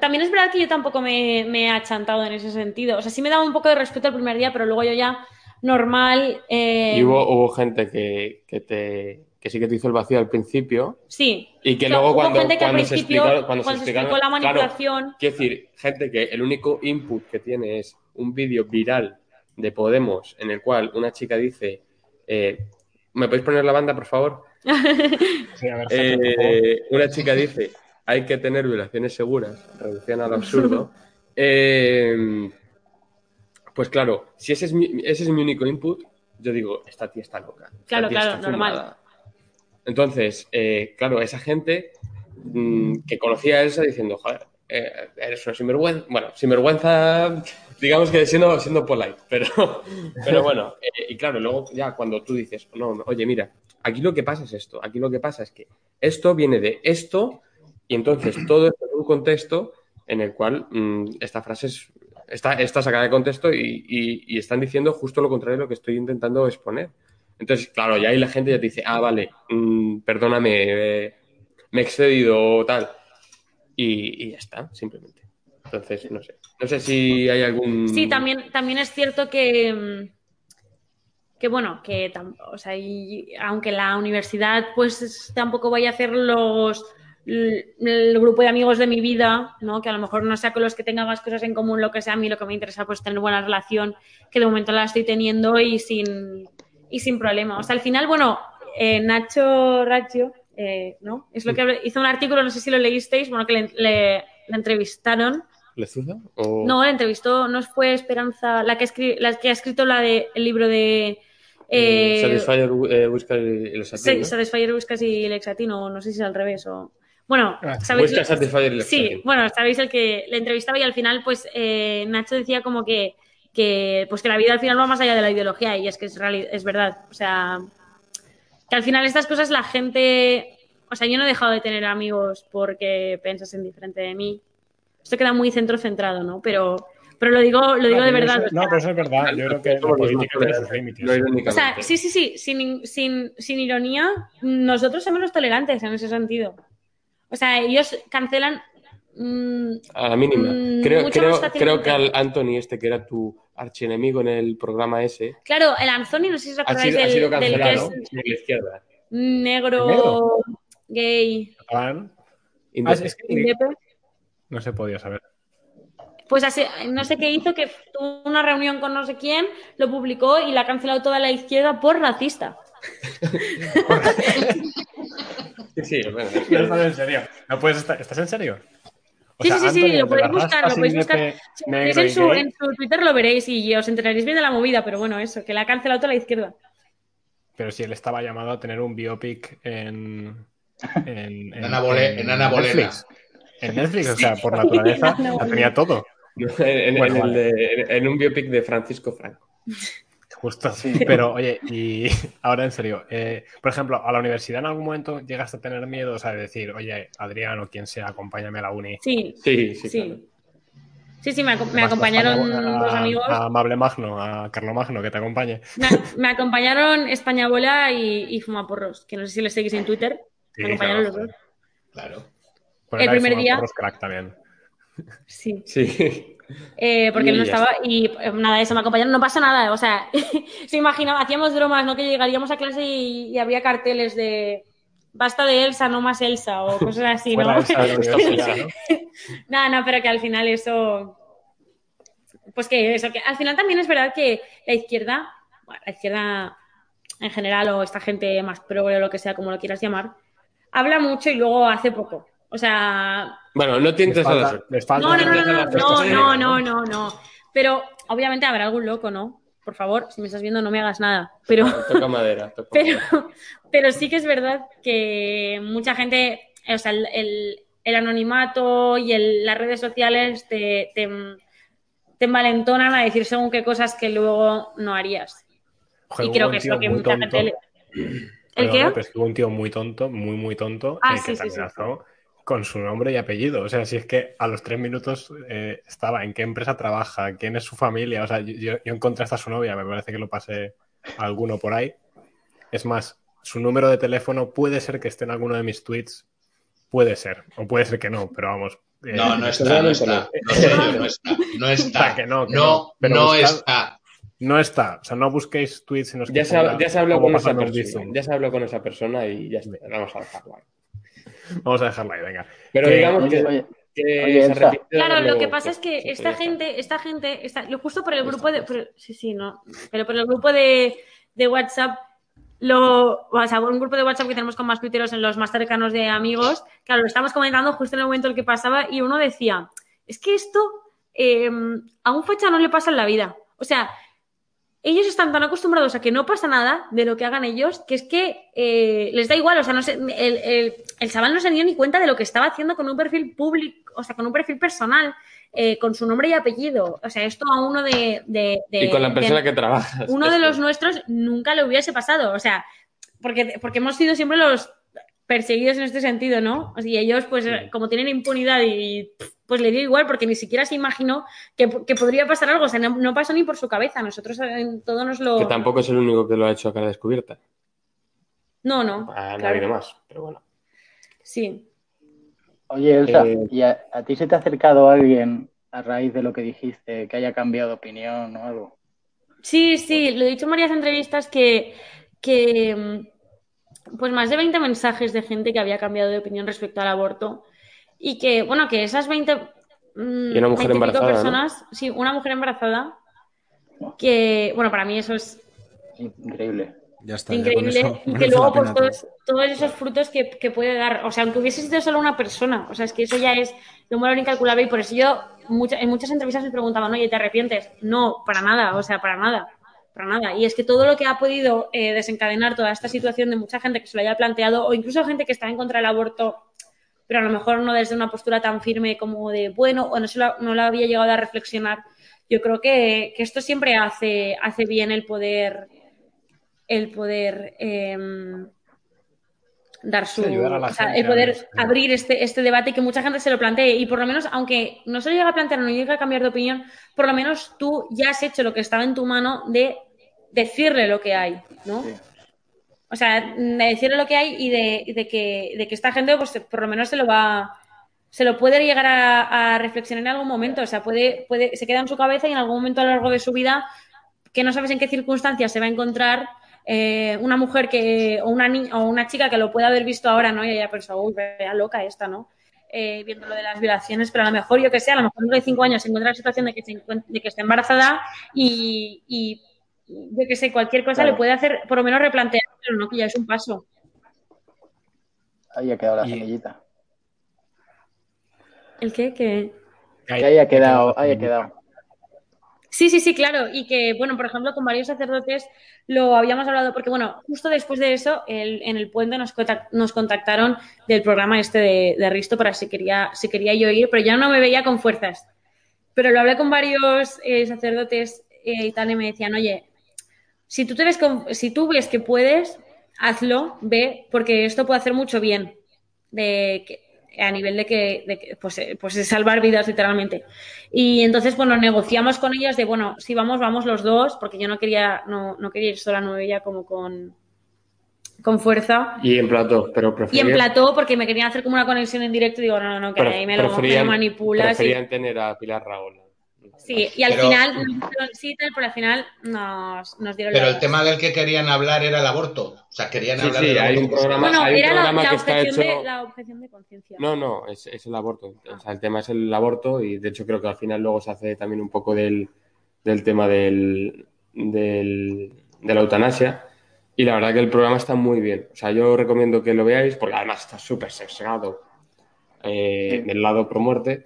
Speaker 6: También es verdad que yo tampoco me, me he achantado en ese sentido. O sea, sí me daba un poco de respeto el primer día, pero luego yo ya normal. eh,
Speaker 3: Y hubo, hubo gente que, que, te, que sí que te hizo el vacío al principio
Speaker 6: Sí.
Speaker 3: y que
Speaker 6: O sea,
Speaker 3: luego
Speaker 6: hubo
Speaker 3: cuando,
Speaker 6: gente que al
Speaker 3: cuando se
Speaker 6: principio,
Speaker 3: explicaron, cuando se
Speaker 6: cuando se explicó la
Speaker 3: claro,
Speaker 6: manipulación,
Speaker 3: Quiero decir, gente que el único input que tiene es un vídeo viral de Podemos en el cual una chica dice, eh, ¿me podéis poner la banda, por favor?
Speaker 1: Sí, a ver.
Speaker 3: Eh, una chica dice, hay que tener violaciones seguras, reducción al absurdo. Eh, pues claro, si ese es, mi, ese es mi único input, yo digo, esta tía está loca. esta
Speaker 6: Claro,
Speaker 3: tía
Speaker 6: claro,
Speaker 3: está
Speaker 6: normal.
Speaker 3: fumada". Entonces, eh, claro, esa gente mm, que conocía a Elsa diciendo, joder, eh, eres una sinvergüenza. Bueno, sinvergüenza, digamos que siendo, siendo polite, pero, pero bueno. eh, y claro, luego ya cuando tú dices, no, no, oye, mira, aquí lo que pasa es esto, aquí lo que pasa es que esto viene de esto, y entonces todo esto es un contexto en el cual mm, esta frase es, está, está sacada de contexto y, y- están diciendo justo lo contrario de lo que estoy intentando exponer. Entonces, claro, ya ahí la gente ya te dice, ah, vale, mm, perdóname, eh, me he excedido o tal. Y, y ya está, simplemente. Entonces, no sé. No sé si hay algún...
Speaker 6: Sí, también, también es cierto que, mm, que bueno, que o sea, y aunque la universidad pues tampoco vaya a hacer los el grupo de amigos de mi vida, ¿no? Que a lo mejor no sea con los que tenga más cosas en común, lo que sea, a mí lo que me interesa pues tener buena relación, que de momento la estoy teniendo y sin, y sin problema. O sea, al final, bueno, eh, Nacho Raggio, eh, ¿no? Es lo que hizo un artículo, no sé si lo leísteis, bueno, que le, le- le entrevistaron.
Speaker 3: ¿Lezuza? O...
Speaker 6: No, la entrevistó, no fue Esperanza, la que, escri- la que ha escrito la de, el libro de...
Speaker 3: Eh,
Speaker 6: Eh,
Speaker 3: Satisfyer, eh, y
Speaker 6: Sa-
Speaker 3: Satin, ¿no?
Speaker 6: Satisfyer Whiskas y Lexatino, no sé si es al revés o... Bueno,
Speaker 1: Ah,
Speaker 6: ¿sabéis?
Speaker 3: Los
Speaker 6: Sí, bueno, sabéis el que le entrevistaba y al final, pues, eh, Nacho decía como que, que, pues que la vida al final va más allá de la ideología y es que es, es verdad. O sea, que al final estas cosas la gente... O sea, yo no he dejado de tener amigos porque pensasen diferente de mí. Esto queda muy centro-centrado, ¿no? Pero, pero lo digo, lo digo
Speaker 1: No,
Speaker 6: de verdad.
Speaker 1: eso-
Speaker 6: o sea,
Speaker 1: no, pero eso es verdad. Yo creo que la política tiene sus límites.
Speaker 6: O sea, sí, sí, sí, sin, sin, sin ironía, nosotros somos los tolerantes en ese sentido. O sea, ellos cancelan. mm,
Speaker 3: A la mínima.
Speaker 6: Mm,
Speaker 3: creo, que al Anthony, este que era tu archienemigo en el programa ese,
Speaker 6: claro, el Anthony, no sé si os
Speaker 3: ha
Speaker 6: acordáis
Speaker 3: sido, ha
Speaker 6: del,
Speaker 3: sido
Speaker 6: del que
Speaker 3: cancelado
Speaker 6: es
Speaker 3: por la izquierda.
Speaker 6: negro,
Speaker 1: ¿Negro?
Speaker 6: gay.
Speaker 1: Ah, es que no se podía saber.
Speaker 6: Pues hace- no sé qué hizo, que tuvo una reunión con no sé quién, lo publicó y la ha cancelado toda la izquierda por racista.
Speaker 3: Sí, sí, bueno,
Speaker 1: No estás en serio. No puedes estar. ¿Estás en serio? O
Speaker 6: Sí, sí, sí, sí, lo podéis buscar, lo podéis buscar. Si en su, en su Twitter lo veréis y os enteraréis bien de la movida, pero bueno, eso, que la ha cancelado toda la izquierda.
Speaker 1: Pero si él estaba llamado a tener un biopic en. En,
Speaker 5: En Ana Bole- en Ana.
Speaker 1: Netflix. En Netflix, o sea, por naturaleza,
Speaker 6: Bolena.
Speaker 1: tenía todo.
Speaker 3: en, en-
Speaker 1: Bueno,
Speaker 3: en el
Speaker 1: vale.
Speaker 3: de- en- en un biopic de Francisco Franco.
Speaker 1: Justo. Pero, oye, y ahora en serio, eh, por ejemplo, a la universidad en algún momento llegaste a tener miedo, o sea, de decir, oye, Adrián o quien sea, acompáñame a la uni.
Speaker 6: Sí,
Speaker 3: Sí, sí,
Speaker 6: sí.
Speaker 3: claro.
Speaker 6: Sí, sí, me,
Speaker 1: a
Speaker 6: acompañaron dos amigos.
Speaker 1: A Amable Magno, a Carlo Magno, que te acompañe.
Speaker 6: Me, me acompañaron España Bola y, y Fumaporros, que no sé si les seguís en Twitter.
Speaker 1: Sí,
Speaker 6: me acompañaron
Speaker 1: claro,
Speaker 6: los dos.
Speaker 5: Claro.
Speaker 6: El primer día-
Speaker 1: crack también.
Speaker 6: Sí.
Speaker 3: Sí.
Speaker 6: Eh, porque él no estaba y eh, nada, eso me acompañaron. No pasa nada, o sea, se imaginaba, hacíamos bromas, ¿no? Que llegaríamos a clase y, y habría carteles de basta de Elsa, no más Elsa, o cosas así, ¿no?
Speaker 1: ¿no?
Speaker 6: No, no, pero que al final eso. Pues que eso, que al final también es verdad que la izquierda, bueno, la izquierda en general, o esta gente más progre o lo que sea, como lo quieras llamar, habla mucho y luego hace poco. O sea,
Speaker 3: Bueno, no tientes a la
Speaker 1: falta,
Speaker 3: suerte.
Speaker 1: les falta
Speaker 6: no, no, no, no, no, no, no, no, no, no. Pero obviamente habrá algún loco, ¿no? Por favor, si me estás viendo, no me hagas nada. Pero,
Speaker 3: Toca madera. toca
Speaker 6: pero,
Speaker 3: madera.
Speaker 6: pero sí que es verdad que mucha gente, o sea, el, el- el anonimato y el- las redes sociales te, te, te envalentonan a decir según qué cosas que luego no harías.
Speaker 1: Joder,
Speaker 6: y creo que es lo que mucha
Speaker 1: tonto.
Speaker 6: gente le... ¿El qué?
Speaker 1: pero es que hubo un tío muy tonto, muy, muy tonto,
Speaker 6: Ah, sí,
Speaker 1: que
Speaker 6: sí, sí.
Speaker 1: amenazó con su nombre y apellido. O sea, si es que a los tres minutos eh, estaba en qué empresa trabaja, quién es su familia. O sea, yo, yo encontré hasta su novia, me parece que lo pasé a alguno por ahí. Es más, su número de teléfono puede ser que esté en alguno de mis tweets. Puede ser, o puede ser que no, pero vamos. eh,
Speaker 5: No, no está, no está. No no está. No está.
Speaker 1: Que no, que
Speaker 5: No,
Speaker 1: no. Pero
Speaker 5: no
Speaker 1: buscad-
Speaker 5: está.
Speaker 1: No está. O sea, no busquéis tweets en los que
Speaker 3: Ya se,
Speaker 1: ponga
Speaker 3: ya se habló con esa persona. Ya se habló con esa persona y ya está. Vamos a dejarlo ahí.
Speaker 1: Vamos a dejarla ahí, venga.
Speaker 3: Pero
Speaker 1: Que-
Speaker 3: digamos que,
Speaker 4: Oye,
Speaker 3: que
Speaker 4: oye,
Speaker 3: se
Speaker 6: Claro, lo que pasa es que
Speaker 3: sí,
Speaker 6: esta gente, esta gente, está, lo justo por el grupo de, por- sí, sí, no, pero por el grupo de, de WhatsApp, lo, o sea, un grupo de WhatsApp que tenemos con más tuiteros en los más cercanos de amigos, claro, lo estamos comentando justo en el momento en el que pasaba y uno decía, es que esto eh, a un fecha no le pasa en la vida. O sea, ellos están tan acostumbrados a que no pasa nada de lo que hagan ellos, que es que eh, les da igual, o sea, no sé, el, el- el chaval no se dio ni cuenta de lo que estaba haciendo con un perfil público, o sea, con un perfil personal, eh, con su nombre y apellido. O sea, esto a uno de... de- de-
Speaker 3: Y con la
Speaker 6: de-
Speaker 3: persona que trabajas.
Speaker 6: uno de los nuestros nunca le hubiese pasado. O sea, porque, porque hemos sido siempre los perseguidos en este sentido, ¿no? Y ellos, pues, como tienen impunidad y pues le dio igual porque ni siquiera se imaginó que, que podría pasar algo. O sea, no, no pasó ni por su cabeza. Nosotros en todo nos lo...
Speaker 3: Que tampoco es el único que lo ha hecho a cara descubierta.
Speaker 6: No, no.
Speaker 3: Ah,
Speaker 6: claro.
Speaker 3: ha habido más, pero bueno.
Speaker 6: Sí.
Speaker 4: Oye, Elsa,
Speaker 3: Eh,
Speaker 4: ¿y a, a ti se te ha acercado alguien a raíz de lo que dijiste, que haya cambiado de opinión o algo?
Speaker 6: Sí, sí, lo he dicho en varias entrevistas que, que mm, pues más de 20 mensajes de gente que había cambiado de opinión respecto al aborto y que, bueno, que esas 20, mm,
Speaker 3: Y una mujer
Speaker 6: 20 y pico
Speaker 3: embarazada, ¿no?
Speaker 6: personas, sí, una mujer embarazada, que, bueno, para mí eso es
Speaker 4: Increíble.
Speaker 2: Ya está. ya
Speaker 6: increíble
Speaker 2: eso
Speaker 6: y que luego
Speaker 2: la
Speaker 6: pues todos, todos esos frutos que, que puede dar, o sea, aunque hubiese sido solo una persona, o sea, es que eso ya es de un valor incalculable y por eso yo mucha- en muchas entrevistas me preguntaban, oye, ¿te arrepientes? No, para nada, o sea, para nada, para nada. Y es que todo lo que ha podido eh, desencadenar toda esta situación de mucha gente que se lo haya planteado o incluso gente que está en contra del aborto, pero a lo mejor no desde una postura tan firme como de, bueno, o no, se lo, no lo había llegado a reflexionar, yo creo que, que esto siempre hace, hace bien el poder el poder em, dar su
Speaker 1: Sí, ayudar a la
Speaker 6: o sea,
Speaker 1: gente
Speaker 6: el poder
Speaker 1: sí.
Speaker 6: abrir este, este debate y que mucha gente se lo plantee y por lo menos aunque no se lo llegue a plantear no llegue a cambiar de opinión por lo menos tú ya has hecho lo que estaba en tu mano de decirle lo que hay ¿no?
Speaker 4: Sí.
Speaker 6: o sea de decirle lo que hay y de, de que, de que esta gente pues por lo menos se lo va se lo puede llegar a, a reflexionar en algún momento o sea puede, puede se queda en su cabeza y en algún momento a lo largo de su vida que no sabes en qué circunstancias se va a encontrar eh, una mujer que o una ni- o una chica que lo pueda haber visto ahora, ¿no? Y haya pensado, uy, vea loca esta, ¿no? Eh, viendo lo de las violaciones, pero a lo mejor, yo que sé, a lo mejor dentro de cinco años se encuentra la situación de que, se de que esté embarazada y, y yo que sé, cualquier cosa
Speaker 4: Claro.
Speaker 6: le puede hacer, por lo menos replantear, pero no, que ya es un paso.
Speaker 4: Ahí ha quedado la
Speaker 2: Y-
Speaker 4: semillita.
Speaker 6: ¿El qué? Que...
Speaker 4: Que ahí ha quedado, ahí ha quedado.
Speaker 6: Sí, sí, sí, claro. Y que, bueno, por ejemplo, con varios sacerdotes lo habíamos hablado, porque, bueno, justo después de eso, en el puente nos, contac- nos contactaron del programa este de, de Risto para si quería, si quería yo ir, pero ya no me veía con fuerzas. Pero lo hablé con varios eh, sacerdotes eh, y tal, y me decían, oye, si tú, te ves con- si tú ves que puedes, hazlo, ve, porque esto puede hacer mucho bien. De que- a nivel de que, de que, pues, eh, pues de salvar vidas literalmente. Y entonces, bueno, negociamos con ellas de, bueno, si vamos, vamos los dos, porque yo no quería, no, no quería ir sola, no veía como con, con fuerza.
Speaker 3: Y en plató, pero
Speaker 6: Y en
Speaker 3: preferían,
Speaker 6: plató, porque me querían hacer como una conexión en directo, y digo, no, no, no, que ahí me lo, me lo
Speaker 3: preferían-
Speaker 6: manipulas. y-
Speaker 3: preferían tener a Pilar Raola.
Speaker 6: Sí, y al
Speaker 5: Pero-
Speaker 6: final, nos hicieron sí, tal, pero al final nos, nos dieron
Speaker 5: Pero
Speaker 6: la-
Speaker 5: el tema del que querían hablar era el aborto. O sea, querían
Speaker 3: Sí,
Speaker 5: hablar
Speaker 3: sí,
Speaker 5: del
Speaker 3: hay
Speaker 5: aborto.
Speaker 3: un programa-
Speaker 6: Bueno,
Speaker 3: hay un
Speaker 6: era la,
Speaker 3: programa
Speaker 6: la
Speaker 3: que está
Speaker 6: objeción
Speaker 3: hecho-
Speaker 6: de, la objeción de conciencia.
Speaker 3: No, no, es, es el aborto. O sea, el tema es el aborto y de hecho creo que al final luego se hace también un poco del, del tema del, del- de la eutanasia. Y la verdad que el programa está muy bien. O sea, yo recomiendo que lo veáis porque además está súper sesgado. eh,
Speaker 4: Sí.
Speaker 3: del lado pro muerte,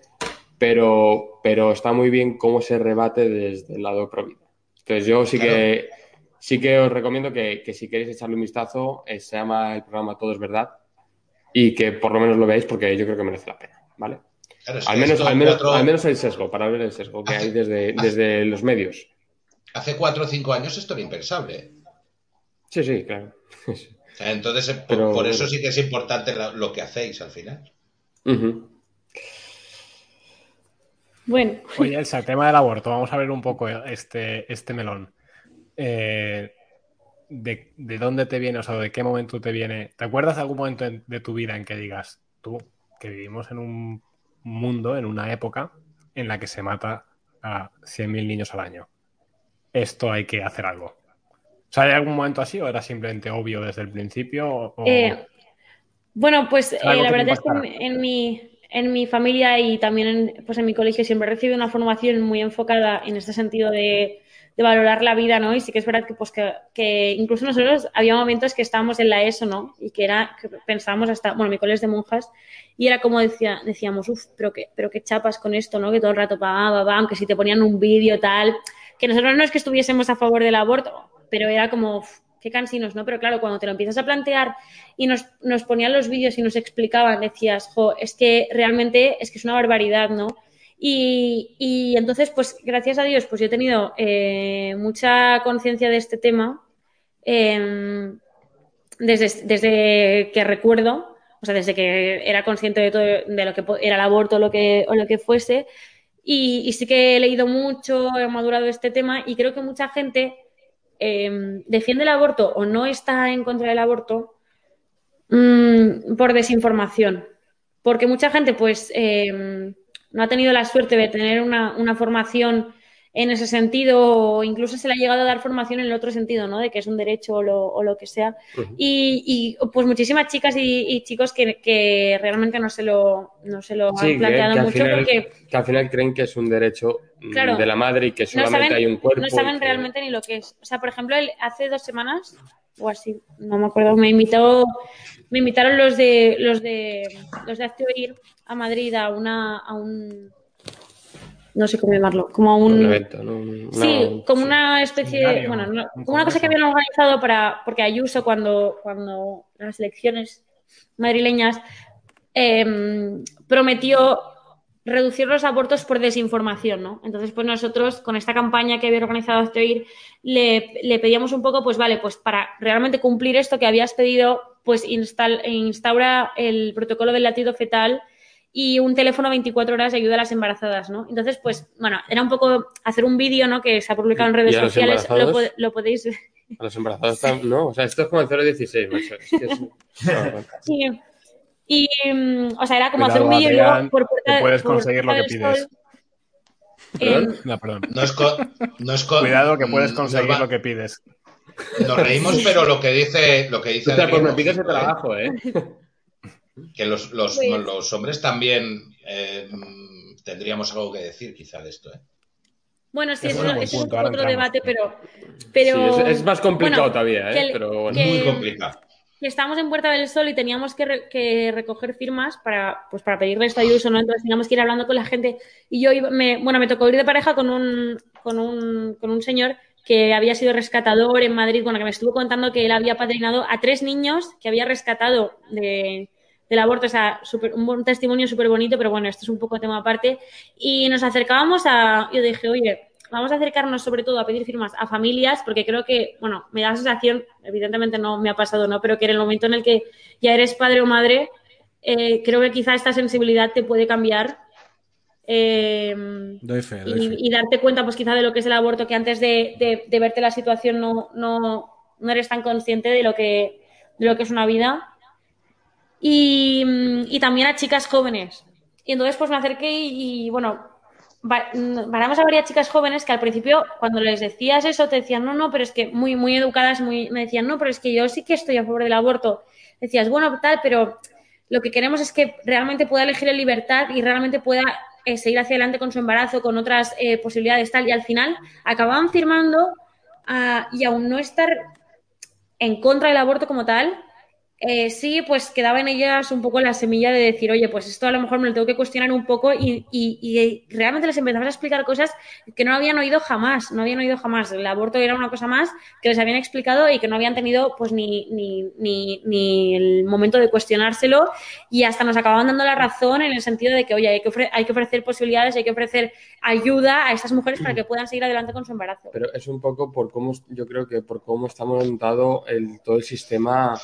Speaker 3: pero, pero está muy bien cómo se rebate desde el lado pro vida. Entonces yo sí que sí que os recomiendo que, que si queréis echarle un vistazo, eh, se llama el programa Todo es Verdad y que por lo menos lo veáis porque yo creo que merece la pena, ¿vale?
Speaker 5: Claro,
Speaker 3: Al menos, al menos,
Speaker 5: cuatro-
Speaker 3: al menos el sesgo, para ver el sesgo que hay desde, desde los medios.
Speaker 5: Hace cuatro o cinco años esto era impensable.
Speaker 3: Sí, sí, claro.
Speaker 5: Entonces, eh, por, eso sí que es importante lo que hacéis al final.
Speaker 3: Ujú.
Speaker 6: Bueno,
Speaker 1: Oye, Elsa, el tema del aborto, vamos a ver un poco este, este melón. Eh, de, de dónde te viene, o sea, de qué momento te viene? ¿Te acuerdas de algún momento en- de tu vida en que digas, tú, que vivimos en un mundo, en una época en la que se mata a 100.000 niños al año? Esto hay que hacer algo. O sea, ¿hay algún momento así o era simplemente obvio desde el principio? o-
Speaker 6: Eh, bueno, pues eh, la verdad es que en mi, en mi familia y también en, pues en mi colegio siempre he recibido una formación muy enfocada en este sentido de, valorar la vida, ¿no? Y sí que es verdad que, pues, que, que incluso nosotros había momentos que estábamos en la ESO, ¿no? Y que era, que pensábamos hasta, bueno, mi colegio es de monjas, y era como decía, decíamos, uff, pero qué, pero qué chapas con esto, ¿no? Que todo el rato va, va, va, aunque si te ponían un vídeo tal, que nosotros no es que estuviésemos a favor del aborto, pero era como, uf, qué cansinos, ¿no? Pero claro, cuando te lo empiezas a plantear y nos, nos ponían los vídeos y nos explicaban, decías, jo, es que realmente es que es una barbaridad, ¿no? Y, y entonces, pues gracias a Dios, pues yo he tenido eh, mucha conciencia de este tema eh, desde, desde que recuerdo, o sea, desde que era consciente de todo, de lo que era el aborto o lo que, o lo que fuese. Y sí que he leído mucho, he madurado este tema y creo que mucha gente eh, defiende el aborto o no está en contra del aborto mm, por desinformación. Porque mucha gente, pues, eh, no ha tenido la suerte de tener una, una formación en ese sentido, o incluso se le ha llegado a dar formación en el otro sentido, ¿no? De que es un derecho o lo, o lo que sea. Y, y, pues muchísimas chicas y, y chicos que, que realmente no se lo, no se lo
Speaker 3: Sí,
Speaker 6: han planteado
Speaker 3: que
Speaker 6: mucho
Speaker 3: final,
Speaker 6: porque
Speaker 3: que al final creen que es un derecho mm,
Speaker 6: Claro.
Speaker 3: de la madre y que
Speaker 6: no
Speaker 3: solamente
Speaker 6: saben,
Speaker 3: hay un cuerpo.
Speaker 6: no saben realmente ni lo que es. O sea, por ejemplo, el- hace dos semanas o así, no me acuerdo, me invitó, me invitaron los de los de los de Oír a Madrid a una a un no sé cómo llamarlo, como
Speaker 3: Un
Speaker 6: un
Speaker 3: evento, ¿no? Un-
Speaker 6: Sí,
Speaker 3: una-
Speaker 6: como
Speaker 3: sí.
Speaker 6: una especie de,
Speaker 1: Seminario,
Speaker 6: bueno, no-
Speaker 1: un
Speaker 6: como una cosa que habían organizado para, porque Ayuso cuando, cuando las elecciones madrileñas em, prometió reducir los abortos por desinformación, ¿no? Entonces, pues nosotros con esta campaña que había organizado Hazte Oír, le, le pedíamos un poco, pues vale, pues para realmente cumplir esto que habías pedido, pues instal- instaura el protocolo del latido fetal y un teléfono 24 horas de ayuda a las embarazadas, ¿no? Entonces, pues, bueno, era un poco hacer un vídeo, ¿no? Que se ha publicado en
Speaker 3: ¿Y
Speaker 6: redes sociales, lo, podéis ver.
Speaker 3: A los embarazados están- no, o sea, esto es como el 016, macho. Es que es- no, bueno.
Speaker 6: Sí. Y, mm, o sea, era como
Speaker 1: Cuidado,
Speaker 6: hacer un vídeo y luego por puerta
Speaker 1: que puedes
Speaker 6: por
Speaker 1: conseguir lo que pides.
Speaker 6: Sol, em,
Speaker 1: No, perdón.
Speaker 5: No es con, no es con-
Speaker 1: Cuidado que puedes
Speaker 5: mm,
Speaker 1: conseguir lo que pides.
Speaker 5: Nos reímos, pero lo que dice, lo que dice
Speaker 3: O sea, pues me pides el trabajo, ¿eh?
Speaker 5: Que los, los,
Speaker 6: Pues-
Speaker 5: los hombres también eh, tendríamos algo que decir quizá de esto. ¿eh?
Speaker 6: Bueno, sí,
Speaker 1: Es
Speaker 6: otro
Speaker 1: entramos.
Speaker 6: debate, pero... pero
Speaker 3: Sí, es, es más complicado
Speaker 6: bueno,
Speaker 3: todavía, ¿eh?
Speaker 6: que el-
Speaker 3: Pero bueno.
Speaker 6: que-
Speaker 5: Muy complicado.
Speaker 6: que estábamos en Puerta del Sol y teníamos que, re- que recoger firmas para, pues, para pedirle esto a Ayuso, ¿no? Entonces teníamos que ir hablando con la gente. Y yo, iba- me, bueno, me tocó ir de pareja con un, con un, con un señor que había sido rescatador en Madrid, bueno, que me estuvo contando que él había padrinado a tres niños que había rescatado de, del aborto, o sea, un, testimonio súper bonito, pero bueno, esto es un poco tema aparte. Y nos acercábamos a, yo dije, oye, vamos a acercarnos sobre todo a pedir firmas a familias, porque creo que, bueno, me da la sensación, evidentemente no me ha pasado, ¿no? Pero que en el momento en el que ya eres padre o madre, eh, creo que quizá esta sensibilidad te puede cambiar. eh,
Speaker 2: Doy fe, doy fe.
Speaker 6: y, y darte cuenta, pues quizá de lo que es el aborto, que antes de, de- de verte la situación no, no, no eres tan consciente de lo que, de lo que es una vida. Y, mm, y también a chicas jóvenes. Y entonces pues me acerqué y, bueno, mm, paramos a varias chicas jóvenes que al principio cuando les decías eso te decían, no, no, pero es que muy, muy educadas, muy, me decían, no, pero es que yo sí que estoy a favor del aborto. Decías, bueno, tal, pero lo que queremos es que realmente pueda elegir en libertad y realmente pueda eh, seguir hacia adelante con su embarazo, con otras eh, posibilidades tal. Y al final acababan firmando ah, y aún no estar en contra del aborto como tal, eh, sí, pues quedaba en ellas un poco la semilla de decir, oye, pues esto a lo mejor me lo tengo que cuestionar un poco y, realmente les empezamos a explicar cosas que no habían oído jamás, no habían oído jamás. El aborto era una cosa más que les habían explicado y que no habían tenido pues ni, ni, ni, ni el momento de cuestionárselo y hasta nos acababan dando la razón en el sentido de que, oye, hay que, hay que ofrecer posibilidades, hay que ofrecer ayuda a estas mujeres para que puedan seguir adelante con su embarazo.
Speaker 3: Pero es un poco por cómo, yo creo que por cómo está montado el, todo el sistema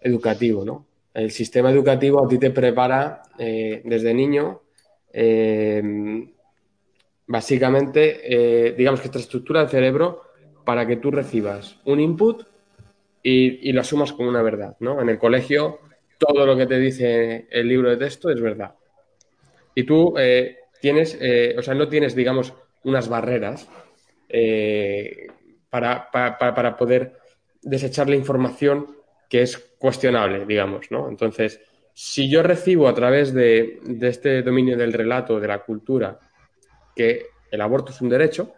Speaker 3: educativo, ¿no? El sistema educativo a ti te prepara eh, desde niño, eh, básicamente, eh, digamos que te estructura el cerebro para que tú recibas un input y, lo asumas como una verdad, ¿no? En el colegio, todo lo que te dice el libro de texto es verdad. Y tú tienes, o sea, no tienes, digamos, unas barreras para, pa- pa- para poder desechar la información que es cuestionable, digamos, ¿no? Entonces, si yo recibo a través de, de este dominio del relato, de la cultura, que el aborto es un derecho,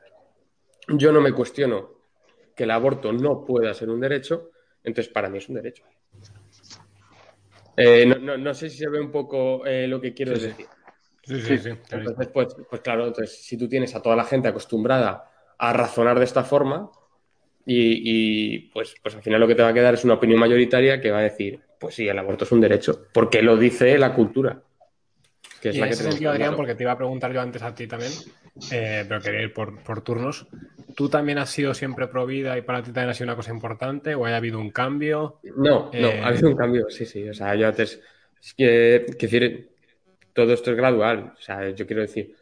Speaker 3: yo no me cuestiono que el aborto no pueda ser un derecho, entonces para mí es un derecho. Eh, no, no- no sé si se ve un poco eh, lo que quiero
Speaker 2: Sí, sí.
Speaker 3: decir.
Speaker 1: Sí, sí, sí.
Speaker 3: Entonces, pues, pues claro, entonces, si tú tienes a toda la gente acostumbrada a razonar de esta forma, y, y, pues, pues al final lo que te va a quedar es una opinión mayoritaria que va a decir, pues sí, el aborto es un derecho, porque lo dice la cultura. Que es
Speaker 1: Y
Speaker 3: la
Speaker 1: en
Speaker 3: que
Speaker 1: ese sentido, Adrián, porque te iba a preguntar yo antes a ti también, eh, pero quería ir por, por turnos. ¿Tú también has sido siempre pro vida y para ti también ha sido una cosa importante o ha habido un cambio?
Speaker 3: No, no,
Speaker 1: Eh,
Speaker 3: ha habido un cambio, sí, sí. O sea, yo antes, es que, que decir, todo esto es gradual. O sea, yo quiero decir,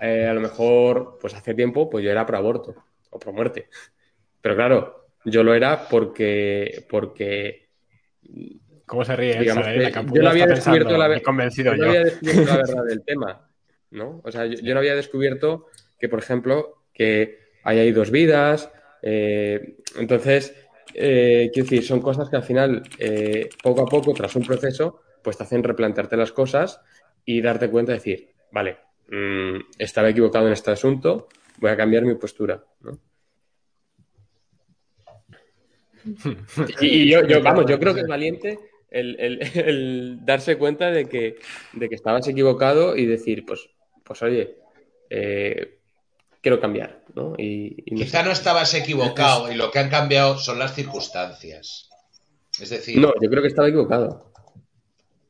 Speaker 3: eh, a lo mejor, pues hace tiempo, pues yo era pro aborto o pro muerte. Pero claro, yo lo era porque, porque
Speaker 1: ¿Cómo se ríe
Speaker 3: Digamos que?
Speaker 1: La
Speaker 3: yo no había descubierto
Speaker 1: pensando,
Speaker 3: la
Speaker 1: "Me
Speaker 3: ve-
Speaker 1: he convencido
Speaker 3: yo no
Speaker 1: yo.
Speaker 3: había descubierto la verdad del tema, ¿no? O sea, yo, yo no había descubierto que, por ejemplo, que hay ahí dos vidas. eh, entonces, eh, quiero decir, son cosas que al final, eh, poco a poco, tras un proceso, pues te hacen replantearte las cosas y darte cuenta de decir, vale, mm, estaba equivocado en este asunto, voy a cambiar mi postura, ¿no? Y, y yo, yo, vamos, yo creo que es valiente el, el- el darse cuenta de que, de que estabas equivocado y decir, pues, pues oye, eh, quiero cambiar, ¿no? Y,
Speaker 5: Quizá no estabas equivocado y lo que han cambiado son las circunstancias. Es decir,
Speaker 3: No, yo creo que estaba equivocado.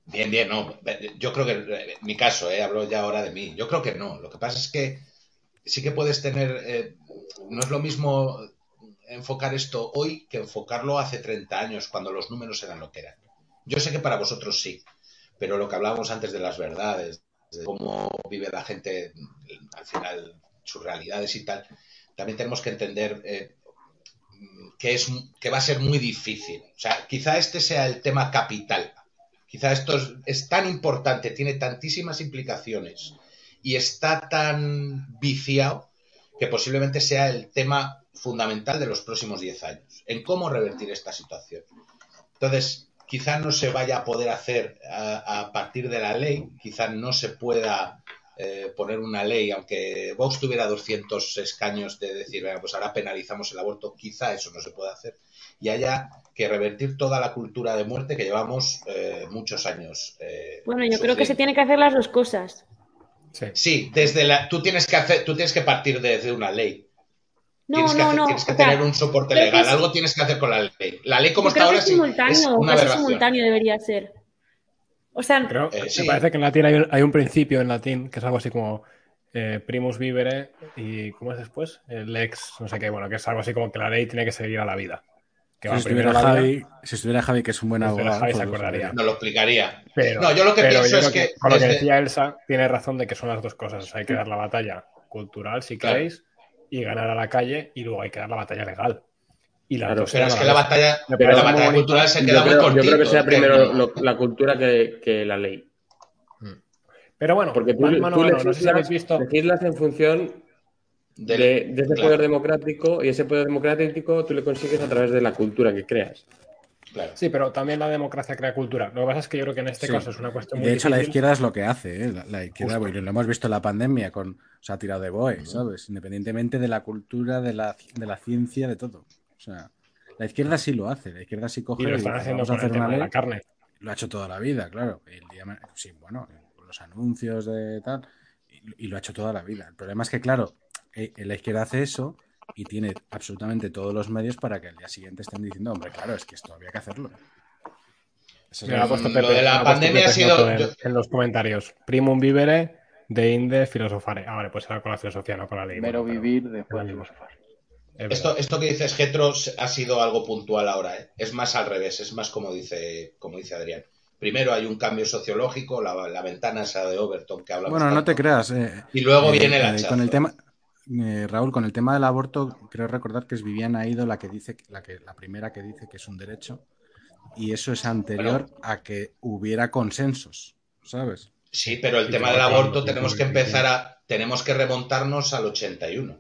Speaker 5: bien, bien, no. Yo creo que, en mi caso, eh, hablo ya ahora de mí. Yo creo que no. Lo que pasa es que sí que puedes tener. eh, no es lo mismo enfocar esto hoy que enfocarlo hace 30 años, cuando los números eran lo que eran. Yo sé que para vosotros sí, pero lo que hablábamos antes de las verdades, de cómo vive la gente, al final, sus realidades y tal, también tenemos que entender eh, que, es, que va a ser muy difícil. O sea, quizá este sea el tema capital. Quizá esto es, es tan importante, tiene tantísimas implicaciones y está tan viciado que posiblemente sea el tema fundamental de los próximos 10 años, en cómo revertir esta situación. Entonces, quizá no se vaya a poder hacer a, a partir de la ley, quizá no se pueda eh, poner una ley, aunque Vox tuviera 200 escaños de decir, venga, pues ahora penalizamos el aborto, quizá eso no se pueda hacer, y haya que revertir toda la cultura de muerte que llevamos eh, muchos años. eh,
Speaker 6: Bueno, yo creo que se tiene que hacer las dos cosas.
Speaker 1: Sí.
Speaker 5: Sí, desde la, tú tienes que hacer, tú tienes que partir desde una ley.
Speaker 6: No,
Speaker 5: tienes que,
Speaker 6: no,
Speaker 5: hacer-
Speaker 6: no.
Speaker 5: tienes que
Speaker 6: o sea,
Speaker 5: tener un soporte
Speaker 6: que
Speaker 5: legal.
Speaker 6: es-
Speaker 5: Algo tienes que hacer con la ley. La ley como está
Speaker 6: que
Speaker 5: ahora
Speaker 6: es simultáneo,
Speaker 5: es una
Speaker 6: casi simultáneo debería ser. O sea,
Speaker 1: Creo,
Speaker 5: Eh,
Speaker 1: me
Speaker 5: sí.
Speaker 1: parece que en latín hay un, hay un principio en latín que es algo así como eh, primus vivere y ¿cómo es después? El lex, no sé qué, bueno, que es algo así como que la ley tiene que seguir a la vida. Que
Speaker 2: Si estuviera,
Speaker 1: primero la vida,
Speaker 2: Javi, si estuviera Javi, que es un buen
Speaker 1: Si
Speaker 2: abogado,
Speaker 1: Javi, se
Speaker 2: pues
Speaker 1: acordaría.
Speaker 5: No lo explicaría.
Speaker 1: Pero,
Speaker 5: No, yo lo que
Speaker 1: pero
Speaker 5: pienso es
Speaker 1: creo
Speaker 5: que
Speaker 1: Con lo que decía Elsa, tiene razón de que son las dos cosas. O sea, hay que dar la batalla cultural, si
Speaker 5: Claro.
Speaker 1: queréis, y ganar a la calle, y luego hay que dar la batalla legal. Y las
Speaker 3: Claro,
Speaker 5: Pero es que
Speaker 1: la
Speaker 5: la batalla, la batalla cultural se
Speaker 3: Yo
Speaker 5: queda muy
Speaker 3: creo, yo creo que sea primero lo- la cultura que, que la ley.
Speaker 1: Pero bueno,
Speaker 3: Porque tú,
Speaker 1: mano
Speaker 3: tú
Speaker 1: mano. No sé si
Speaker 3: legislas,
Speaker 1: habéis visto.
Speaker 3: legislas en función de, de ese
Speaker 5: claro,
Speaker 3: poder democrático y ese poder democrático tú le consigues a través de la cultura que creas.
Speaker 5: Claro.
Speaker 1: Sí, pero también la democracia crea cultura. Lo que pasa es que yo creo que en este
Speaker 2: Sí.
Speaker 1: caso es una cuestión
Speaker 2: Y
Speaker 1: muy
Speaker 2: de hecho, la
Speaker 1: difícil.
Speaker 2: izquierda es lo que hace, ¿eh? La, la izquierda, y lo hemos visto en la pandemia, con, o sea, ha tirado de BOE, ¿sabes? Independientemente de la cultura, de la, de la ciencia, de todo. O sea, La izquierda sí lo hace, la izquierda sí coge
Speaker 1: Y lo
Speaker 2: y
Speaker 1: están
Speaker 2: dice,
Speaker 1: haciendo el
Speaker 2: hacer
Speaker 1: tema de la carne.
Speaker 2: Lo ha hecho toda la vida, claro. El día- sí, bueno, los anuncios de tal, y, y lo ha hecho toda la vida. El problema es que, claro, eh, la izquierda hace eso y tiene absolutamente todos los medios para que al día siguiente estén diciendo, hombre, claro, es que esto había que hacerlo. Esa es
Speaker 1: Me
Speaker 2: la-
Speaker 1: ha puesto
Speaker 5: Lo
Speaker 1: Pepe-
Speaker 5: de la pandemia ha sido-
Speaker 1: En,
Speaker 5: yo-
Speaker 1: en los comentarios. Primum vivere de inde filosofare. Ah, vale, pues era con la filosofía, no con la ley. Bueno, pero-
Speaker 4: vivir, después
Speaker 1: misma.
Speaker 4: filosofar.
Speaker 1: es.
Speaker 5: Esto, esto que dices, Getro, ha sido algo puntual ahora. ¿eh? Es más al revés, es más como dice, como dice Adrián. Primero hay un cambio sociológico, la, la ventana esa de Overton que hablamos.
Speaker 2: Bueno, no
Speaker 5: tanto,
Speaker 2: te creas. eh,
Speaker 5: Y luego
Speaker 2: eh,
Speaker 5: viene el
Speaker 2: eh,
Speaker 5: hachazo.
Speaker 2: Con el tema, eh, Raúl, con el tema del aborto, creo recordar que es Viviana Aido la que dice, la que la primera que dice que es un derecho, y eso es anterior a que hubiera consensos, ¿sabes?
Speaker 5: Sí, pero el
Speaker 1: Y
Speaker 5: tema del aborto tenemos que empezar a. Tenemos que remontarnos al 81.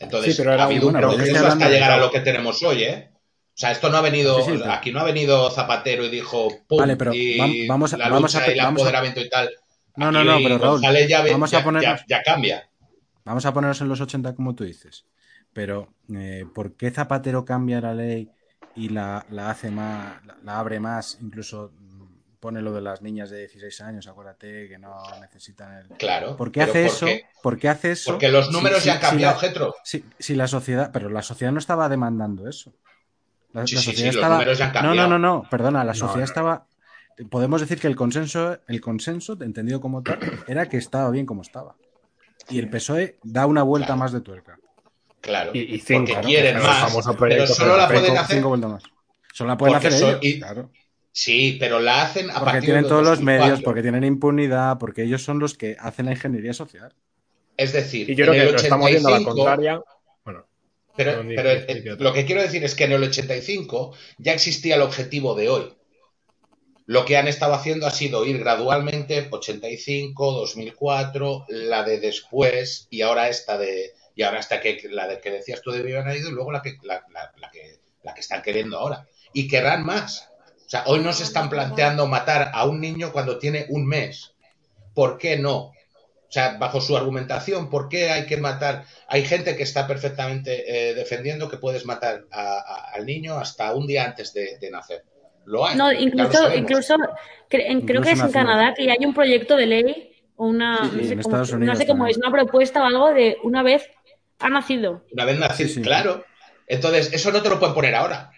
Speaker 5: Entonces,
Speaker 1: Sí, pero era
Speaker 5: ha habido
Speaker 2: un- hablando
Speaker 5: hasta llegar a lo que tenemos hoy, ¿eh? O sea, esto no ha venido.
Speaker 2: Sí, sí, pero-
Speaker 5: Aquí no ha venido Zapatero y dijo. ¡Pum!
Speaker 2: Vale, pero
Speaker 5: y
Speaker 2: vam- vamos a-
Speaker 5: la
Speaker 2: vamos
Speaker 5: lucha
Speaker 2: a-
Speaker 5: y el
Speaker 2: vamos a-
Speaker 5: empoderamiento y tal.
Speaker 2: No, no,
Speaker 5: Aquí
Speaker 2: no, pero Raúl,
Speaker 5: ya,
Speaker 2: vamos a ponernos-
Speaker 5: ya- ya cambia.
Speaker 2: Vamos a ponernos en los 80 como tú dices, pero eh, ¿por qué Zapatero cambia la ley y la, la hace más, la, la abre más, incluso mm, pone lo de las niñas de 16 años, acuérdate que no necesitan el...
Speaker 5: Claro.
Speaker 2: ¿Por qué hace
Speaker 5: ¿por
Speaker 2: eso?
Speaker 5: qué?
Speaker 2: ¿Por qué hace eso?
Speaker 5: Porque los números
Speaker 2: si-
Speaker 5: ya han
Speaker 2: si
Speaker 5: cambiado, Getro.
Speaker 2: Si, si la sociedad, pero la sociedad no estaba demandando eso. La,
Speaker 5: Sí,
Speaker 2: la
Speaker 5: sí, sí,
Speaker 2: sociedad
Speaker 5: los
Speaker 2: estaba.
Speaker 5: números ya han
Speaker 2: no, no, no, no, perdona, la
Speaker 1: No,
Speaker 2: sociedad
Speaker 1: no.
Speaker 2: estaba. Podemos decir que el consenso, el consenso, entendido como tal, era que estaba bien como estaba. Y el PSOE E da una vuelta
Speaker 5: Claro.
Speaker 2: más de tuerca.
Speaker 5: Claro.
Speaker 1: Y- y cinco,
Speaker 5: porque
Speaker 1: ¿no?
Speaker 5: quieren más.
Speaker 1: famoso
Speaker 5: Pero solo la pueden
Speaker 2: Cinco-
Speaker 5: hacer.
Speaker 2: cinco vueltas más. Solo la pueden
Speaker 5: Porque
Speaker 2: hacer
Speaker 5: son-
Speaker 2: ellos.
Speaker 5: y-
Speaker 2: claro.
Speaker 5: Sí, pero la hacen a
Speaker 2: Porque
Speaker 5: partir
Speaker 2: tienen
Speaker 5: de
Speaker 2: todos los
Speaker 5: 2004.
Speaker 2: medios, porque tienen impunidad, porque ellos son los que hacen la ingeniería social.
Speaker 5: Es decir,
Speaker 1: Y yo
Speaker 5: en
Speaker 1: creo que estamos viendo a la
Speaker 5: 85,
Speaker 1: contraria. Bueno,
Speaker 5: Pero, pero, eh, lo que quiero decir es que en el 85 ya existía el objetivo de hoy. Lo que han estado haciendo ha sido ir gradualmente 85, 2004, la de después y ahora esta de y ahora hasta que la de que decías tú de Viviana Ido y luego la que la, que la que están queriendo ahora y querrán más. O sea, hoy no se están planteando matar a un niño cuando tiene un mes. ¿Por qué no? O sea, bajo su argumentación, ¿por qué hay que matar? Hay gente que está perfectamente eh, defendiendo que pudes matar a- al niño hasta un día antes de nacer. Lo hay.
Speaker 6: No, incluso, incluso cre- creo
Speaker 2: Incluso
Speaker 6: que es en. Canadá que hay un proyecto de ley o una,
Speaker 4: Sí, sí,
Speaker 6: no, sé cómo,
Speaker 2: Estados
Speaker 6: no
Speaker 2: Unidos
Speaker 6: sé cómo
Speaker 2: también.
Speaker 6: es, una propuesta o algo de una vez ha nacido.
Speaker 5: Una vez nacido,
Speaker 2: Sí, sí.
Speaker 5: claro. Entonces, eso no te lo pueden poner ahora.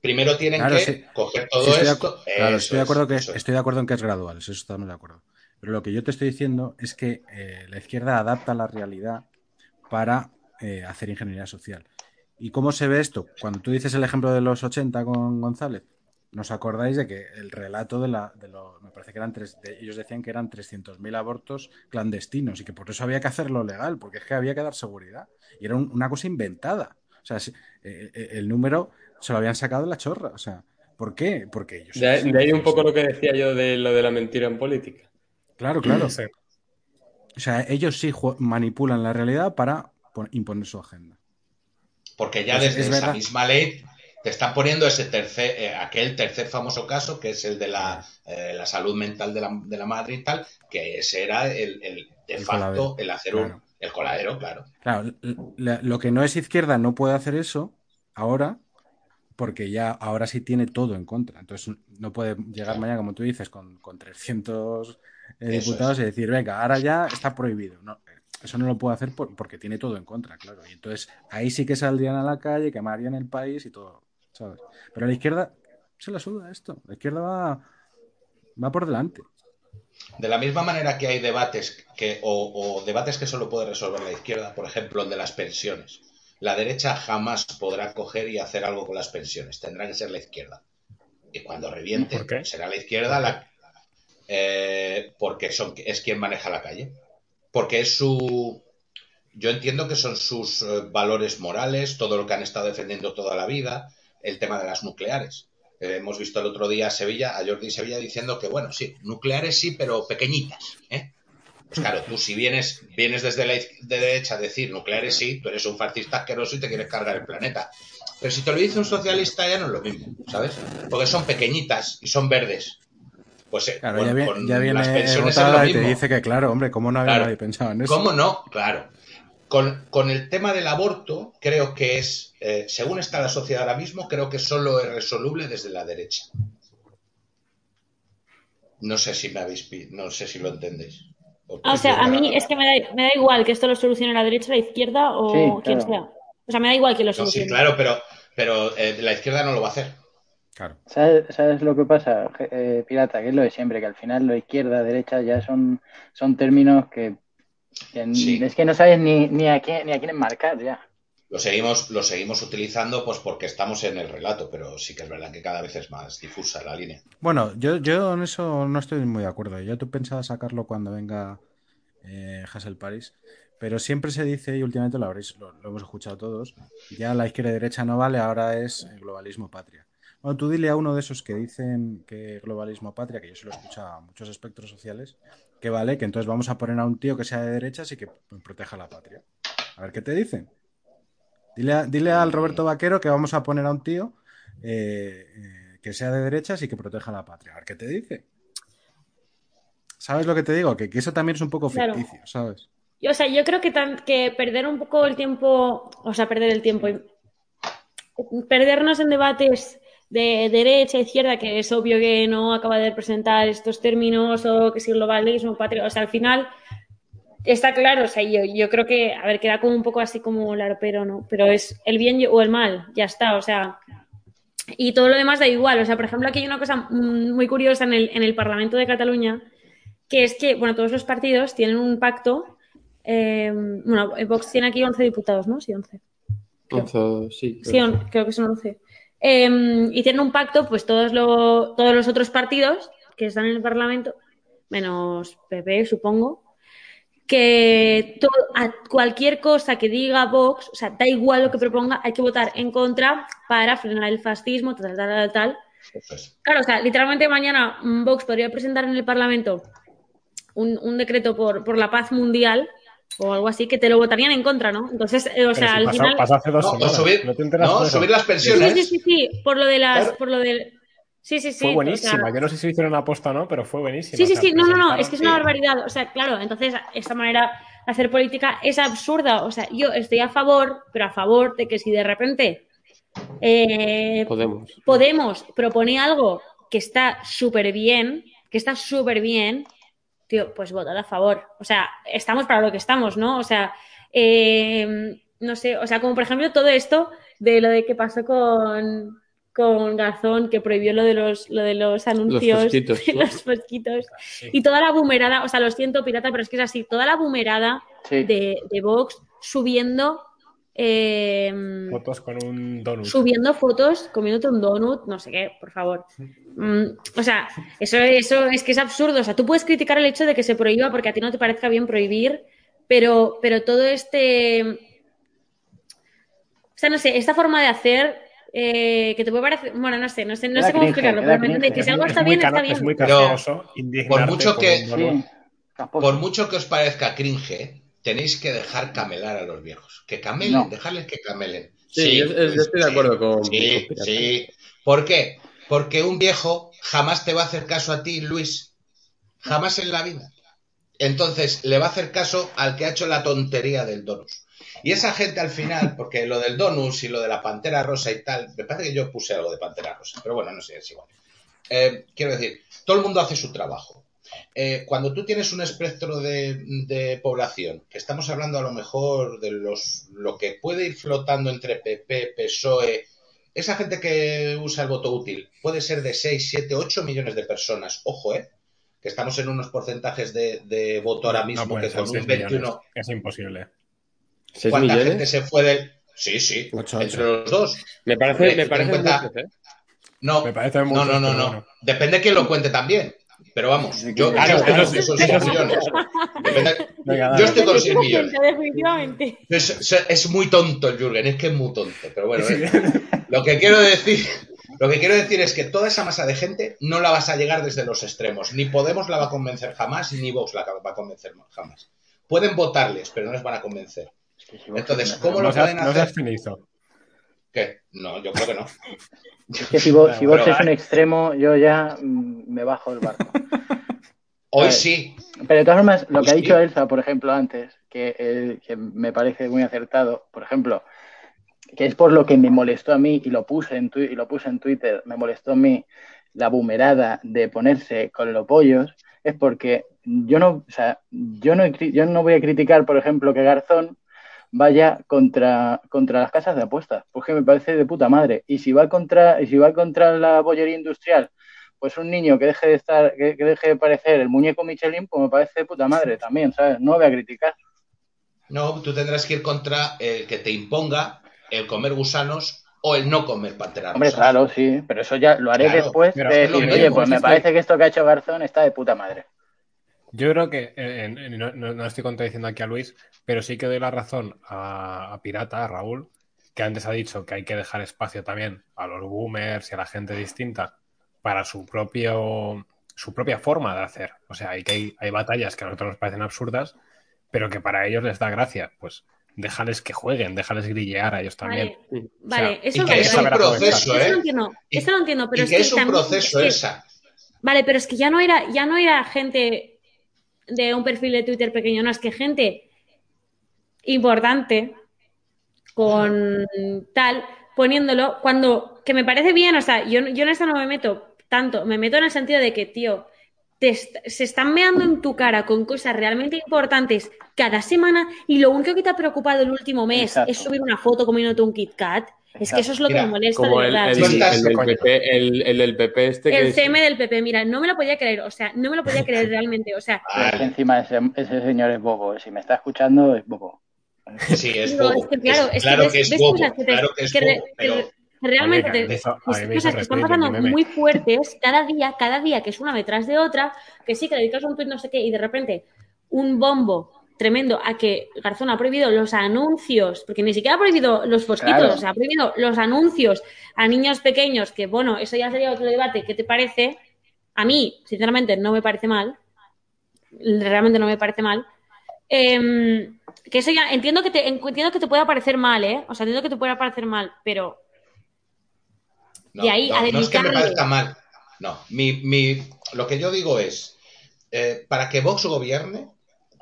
Speaker 5: Primero tienen
Speaker 2: Claro,
Speaker 5: que
Speaker 2: sí.
Speaker 5: coger todo
Speaker 2: Sí, estoy,
Speaker 5: esto.
Speaker 2: claro, estoy de acuerdo que
Speaker 5: es.
Speaker 2: estoy de acuerdo en que es gradual, eso estamos de acuerdo. Pero lo que yo te estoy diciendo es que eh, la izquierda adapta la realidad para eh, hacer ingeniería social. ¿Y cómo se ve esto? Cuando tú dices el ejemplo de los 80 con González, ¿nos acordáis de que el relato de la, de lo- me parece que eran tres, de- ellos decían que eran 300.000 abortos clandestinos y que por eso había que hacerlo legal, porque es que había que dar seguridad. Y era un- una cosa inventada. O sea, si- eh, eh, el número se lo habían sacado de la chorra. O sea, ¿por qué? Porque ellos.
Speaker 3: De, de ahí un poco lo que decía yo de lo de la mentira en política.
Speaker 2: Claro, claro.
Speaker 1: sí.
Speaker 2: O sea, ellos sí manipulan la realidad para pon- imponer su agenda.
Speaker 5: Porque ya
Speaker 2: Es-
Speaker 5: desde
Speaker 2: es
Speaker 5: esa
Speaker 2: verdad.
Speaker 5: misma ley te están poniendo ese tercer, eh, aquel tercer famoso caso, que es el de la, eh, la salud mental de la, de la madre y tal, que ese era el, el de
Speaker 2: El
Speaker 5: facto
Speaker 2: coladero,
Speaker 5: el hacer
Speaker 2: claro.
Speaker 5: un, el coladero, claro.
Speaker 2: Claro, la- lo que no es izquierda no puede hacer eso ahora, porque ya ahora sí tiene todo en contra. Entonces no puede llegar mañana, como tú dices, con, con 300 eh, diputados
Speaker 5: es.
Speaker 2: y decir, venga, ahora ya está prohibido. No, eso no lo puede hacer por- porque tiene todo en contra, claro. Y entonces ahí sí que saldrían a la calle, quemarían el país y todo, ¿sabes? Pero la izquierda se la suda esto. La izquierda va, va por delante.
Speaker 5: De la misma manera que hay debates que, o, o debates que solo puede resolver la izquierda, por ejemplo, el de las pensiones. La derecha jamás podrá coger y hacer algo con las pensiones. Tendrá que ser la izquierda. Y cuando reviente,
Speaker 1: ¿Por qué?
Speaker 5: será la izquierda la. eh, porque son, es quien maneja la calle. Porque es su. Yo entiendo que son sus eh, valores morales, todo lo que han estado defendiendo toda la vida, el tema de las nucleares. Eh, hemos visto el otro día a Sevilla, a Jordi Sevilla diciendo que, bueno, sí, nucleares sí, pero pequeñitas. ¿eh? Pues claro, tú si vienes, vienes desde la de derecha a decir nucleares sí, tú eres un fascista asqueroso y te quieres cargar el planeta. Pero si te lo dice un socialista ya no es lo mismo, ¿sabes? Porque son pequeñitas y son verdes. Pues eh,
Speaker 2: Claro,
Speaker 5: con-
Speaker 2: ya, vi- ya viene
Speaker 5: las pensiones es
Speaker 2: y te dice que, claro, hombre, ¿cómo no había
Speaker 5: Claro.
Speaker 2: nadie pensado en eso?
Speaker 5: ¿Cómo no? Claro. Con, con el tema del aborto, creo que es, eh, según está la sociedad ahora mismo, creo que solo es resoluble desde la derecha. No sé si me habéis, no sé si lo entendéis.
Speaker 6: Ah, o sea, a mí es que me da, me da igual que esto lo solucione la derecha, la izquierda o
Speaker 4: Sí,
Speaker 6: quien
Speaker 4: claro.
Speaker 6: sea. O sea, me da igual que lo
Speaker 5: No, sí,
Speaker 6: solucione.
Speaker 5: claro, pero, pero eh, la izquierda no lo va a hacer.
Speaker 2: Claro.
Speaker 4: ¿Sabes, sabes lo que pasa, eh, Pirata? Que es lo de siempre, que al final lo izquierda, derecha ya son, son términos que
Speaker 5: Sí.
Speaker 4: es que no sabes ni, ni, a quién, ni a quién enmarcar ya.
Speaker 5: Lo seguimos, lo seguimos utilizando pues porque estamos en el relato, pero sí que es verdad que cada vez es más difusa la línea.
Speaker 2: Bueno, yo, yo en eso no estoy muy de acuerdo. Yo tú pensaba sacarlo cuando venga eh, Hassel Paris, pero siempre se dice, y últimamente lo habréis, lo, lo hemos escuchado todos, ya la izquierda y derecha no vale, ahora es el globalismo patria. Bueno, tú dile a uno de esos que dicen que globalismo patria, que yo se lo he escuchado a muchos espectros sociales, que vale, que entonces vamos a poner a un tío que sea de derechas y que proteja la patria. A ver qué te dicen. Dile, a- dile al Roberto Vaquero que vamos a poner a un tío eh, eh, que sea de derechas y que proteja la patria. A ver qué te dice. ¿Sabes lo que te digo? Que, que eso también es un poco
Speaker 6: Claro.
Speaker 2: ficticio, ¿sabes?
Speaker 6: Yo, o sea, yo creo que, tan- que perder un poco el tiempo, o sea, perder el tiempo, y perdernos en debates de derecha, izquierda, que es obvio que no acaba de presentar estos términos o que si globalismo, patria, o sea, al final está claro, o sea, yo, yo creo que, a ver, queda como un poco así como larpero, ¿no? Pero es el bien o el mal, ya está, o sea, y todo lo demás da igual, o sea, por ejemplo, aquí hay una cosa mm, muy curiosa en el, en el Parlamento de Cataluña, que es que, bueno, todos los partidos tienen un pacto, eh, bueno, Vox tiene aquí 11 diputados, ¿no? Sí, 11.
Speaker 3: Once, sí.
Speaker 6: Sí, on- creo que son 11. Eh, y tienen un pacto, pues todos, lo- todos los otros partidos que están en el Parlamento, menos PP, supongo, que a cualquier cosa que diga Vox, o sea, da igual lo que proponga, hay que votar en contra para frenar el fascismo, tal, tal, tal, tal. Claro, o sea, literalmente mañana Vox podría presentar en el Parlamento un, un decreto por, por la paz mundial o algo así, que te lo votarían en contra, ¿no? Entonces, eh, o sea,
Speaker 1: si
Speaker 6: al final...
Speaker 1: pasó hace dos
Speaker 5: No,
Speaker 1: semanas.
Speaker 5: subir-
Speaker 1: ¿No te enteras
Speaker 5: no, subir las
Speaker 6: Sí,
Speaker 5: pensiones.
Speaker 6: sí, sí, sí, por lo de las,
Speaker 5: Claro.
Speaker 6: por lo del... Sí, sí, sí.
Speaker 1: Fue
Speaker 6: o
Speaker 1: buenísima.
Speaker 6: sea,
Speaker 1: Yo no sé si lo hicieron aposta o no, pero fue buenísima.
Speaker 6: Sí, sí,
Speaker 1: O sea,
Speaker 6: sí, no, no, no, es que es una
Speaker 5: sí.
Speaker 6: barbaridad. O sea, claro, entonces esta manera de hacer política es absurda. O sea, yo estoy a favor, pero a favor de que si de repente eh,
Speaker 3: Podemos.
Speaker 6: Podemos propone algo que está súper bien, que está súper bien, tío, pues votar a favor. O sea, estamos para lo que estamos, ¿no? O sea, eh, no sé, o sea, como por ejemplo todo esto de lo de que pasó con, con Garzón, que prohibió lo de los, lo de los anuncios,
Speaker 3: fosquitos, ¿no?
Speaker 6: los fosquitos,
Speaker 1: Sí.
Speaker 6: y toda la boomerada, o sea, lo siento, pirata, pero es que es así, toda la boomerada
Speaker 4: Sí.
Speaker 6: de, de Vox subiendo. Eh,
Speaker 1: Fotos con un donut.
Speaker 6: subiendo fotos comiéndote un donut, no sé qué, por favor. Mm, o sea, eso, eso es que es absurdo. O sea, tú puedes criticar el hecho de que se prohíba porque a ti no te parezca bien prohibir, pero, pero todo este. O sea, no sé, esta forma de hacer eh, que te puede parecer. Bueno, no sé, no sé, no sé cómo explicarlo, pero me que si algo está bien, está bien.
Speaker 1: Es muy
Speaker 5: por mucho que-. Por mucho que os parezca cringe, tenéis que dejar camelar a los viejos. Que camelen,
Speaker 4: No.
Speaker 5: dejarles que camelen.
Speaker 3: Sí, yo- yo estoy de acuerdo con-
Speaker 5: Sí,
Speaker 3: con
Speaker 5: sí. ¿Por qué? Porque un viejo jamás te va a hacer caso a ti, Luis. Jamás en la vida. Entonces, le va a hacer caso al que ha hecho la tontería del donus. Y esa gente al final, porque lo del donus y lo de la pantera rosa y tal, me parece que yo puse algo de pantera rosa, pero bueno, no sé, es igual. Eh, quiero decir, todo el mundo hace su trabajo. Eh, cuando tú tienes un espectro de, de población, que estamos hablando a lo mejor de los lo que puede ir flotando entre PP, PSOE, esa gente que usa el voto útil puede ser de 6, 7, 8 millones de personas. Ojo, ¿eh? Que estamos en unos porcentajes de, de voto ahora
Speaker 1: No
Speaker 5: mismo que
Speaker 1: ser
Speaker 5: con un
Speaker 1: 6
Speaker 5: 21.
Speaker 1: millones. Es imposible.
Speaker 3: ¿Seis
Speaker 5: ¿Cuánta
Speaker 3: millones?
Speaker 5: gente se fue del.? Sí, sí,
Speaker 2: Ocho,
Speaker 5: entre
Speaker 2: ocho.
Speaker 5: los dos.
Speaker 3: Me parece, me mucho, ¿eh?
Speaker 5: No,
Speaker 1: Me parece
Speaker 5: no,
Speaker 1: mucho.
Speaker 5: no, no, no.
Speaker 1: bueno.
Speaker 5: Depende quién lo cuente también. Pero vamos, yo,
Speaker 4: Claro,
Speaker 5: yo estoy
Speaker 1: eso
Speaker 5: con
Speaker 1: sí,
Speaker 5: esos
Speaker 1: eso
Speaker 5: 6
Speaker 1: sí.
Speaker 5: millones.
Speaker 1: Venga.
Speaker 5: Yo estoy con 6 millones.
Speaker 6: Definitivamente.
Speaker 5: Es, muy tonto el Jürgen, es que es muy tonto. Pero bueno, eh, lo que quiero decir, lo que quiero decir es que toda esa masa de gente no la vas a llegar desde los extremos. Ni Podemos la va a convencer jamás, ni Vox la va a convencer jamás. Pueden votarles, pero no les van a convencer. Entonces, ¿cómo
Speaker 1: No
Speaker 5: lo pueden
Speaker 1: no
Speaker 5: hacer? ¿Qué? No, yo creo que no.
Speaker 4: Es que si vos, si vos
Speaker 5: Pero-
Speaker 4: es un extremo, yo ya mm, me bajo del barco.
Speaker 5: Hoy sí.
Speaker 4: Pero de todas formas, lo que ha
Speaker 5: Sí.
Speaker 4: dicho Elsa, por ejemplo, antes, que, eh, que me parece muy acertado, por ejemplo, que es por lo que me molestó a mí y lo puse en, y lo puse en Twitter, me molestó a mí la bumerada de ponerse con los pollos, es porque yo no, o sea, yo no, yo no voy a criticar, por ejemplo, que Garzón vaya contra, contra las casas de apuestas, porque me parece de puta madre. Y si va contra, y si va contra la bollería industrial, pues un niño que deje de estar, que, que deje de parecer el muñeco Michelin, pues me parece de puta madre también, ¿sabes? No voy a criticar.
Speaker 5: No, tú tendrás que ir contra el que te imponga el comer gusanos o el no comer pantera
Speaker 4: Hombre, claro, sí, pero eso ya lo haré
Speaker 5: Claro,
Speaker 4: después de decir, oye, pues
Speaker 1: es
Speaker 4: me parece que esto que ha hecho Garzón está de puta madre.
Speaker 1: Yo creo que, eh, eh, no, no- estoy contradiciendo aquí a Luis, pero sí que doy la razón a, a Pirata, a Raúl, que antes ha dicho que hay que dejar espacio también a los boomers y a la gente distinta para su propio su propia forma de hacer. O sea, hay que hay, hay batallas que a nosotros nos parecen absurdas, pero que para ellos les da gracia. Pues déjales que jueguen, déjales grillear a ellos también.
Speaker 6: Vale, vale,
Speaker 1: O sea,
Speaker 6: eso
Speaker 5: y que es un proceso,
Speaker 6: Eso
Speaker 5: ¿eh?
Speaker 6: lo entiendo, eso lo entiendo, pero
Speaker 5: y
Speaker 6: es
Speaker 5: que
Speaker 6: que
Speaker 5: es un
Speaker 6: también-
Speaker 5: proceso
Speaker 6: es que-
Speaker 5: esa.
Speaker 6: Vale, pero es que ya no era, ya no era gente de un perfil de Twitter pequeño, no, es que gente importante con tal, poniéndolo, cuando, que me parece bien, o sea, yo, yo en esto no me meto tanto, me meto en el sentido de que, tío, te est- se están meando en tu cara con cosas realmente importantes cada semana y lo único que te ha preocupado el último mes
Speaker 4: Exacto.
Speaker 6: es subir una foto comiéndote un Kit Kat. Es que eso es lo que me molesta
Speaker 3: Como
Speaker 6: de
Speaker 3: el,
Speaker 6: verdad.
Speaker 3: el,
Speaker 5: estás-
Speaker 3: el del. PP, el, el del PP este que
Speaker 6: El
Speaker 3: es-
Speaker 6: CM del PP, mira, no me lo podía creer, o sea, no me lo podía creer realmente, o sea,
Speaker 4: es que encima ese, ese señor es bobo, si me está escuchando es bobo.
Speaker 5: Sí, es bobo.
Speaker 6: es que claro, es,
Speaker 5: claro
Speaker 6: ves-
Speaker 5: que es
Speaker 6: ves
Speaker 5: bobo.
Speaker 6: cosas que te-
Speaker 5: Claro que es
Speaker 6: que re-
Speaker 5: bobo.
Speaker 6: que
Speaker 5: Pero
Speaker 6: que realmente te-
Speaker 1: a
Speaker 6: pues, cosas que están pasando
Speaker 1: el
Speaker 6: muy fuertes cada día, cada día, que es una detrás de otra, que sí, que le dedicas un tweet no sé qué, y de repente un bombo tremendo a que Garzón ha prohibido los anuncios, porque ni siquiera ha prohibido los fosquitos,
Speaker 4: Claro.
Speaker 6: o sea, ha prohibido los anuncios a niños pequeños, que bueno, eso ya sería otro debate, ¿qué te parece? A mí, sinceramente, no me parece mal, realmente no me parece mal. Em, que eso ya, entiendo que, te, entiendo que te pueda parecer mal, ¿eh? O sea, entiendo que te pueda parecer mal, pero
Speaker 5: No,
Speaker 6: de ahí
Speaker 5: no,
Speaker 6: a
Speaker 5: no es que me
Speaker 6: dedicarle-
Speaker 5: parezca mal. No, mi, mi- lo que yo digo es, eh, para que Vox gobierne,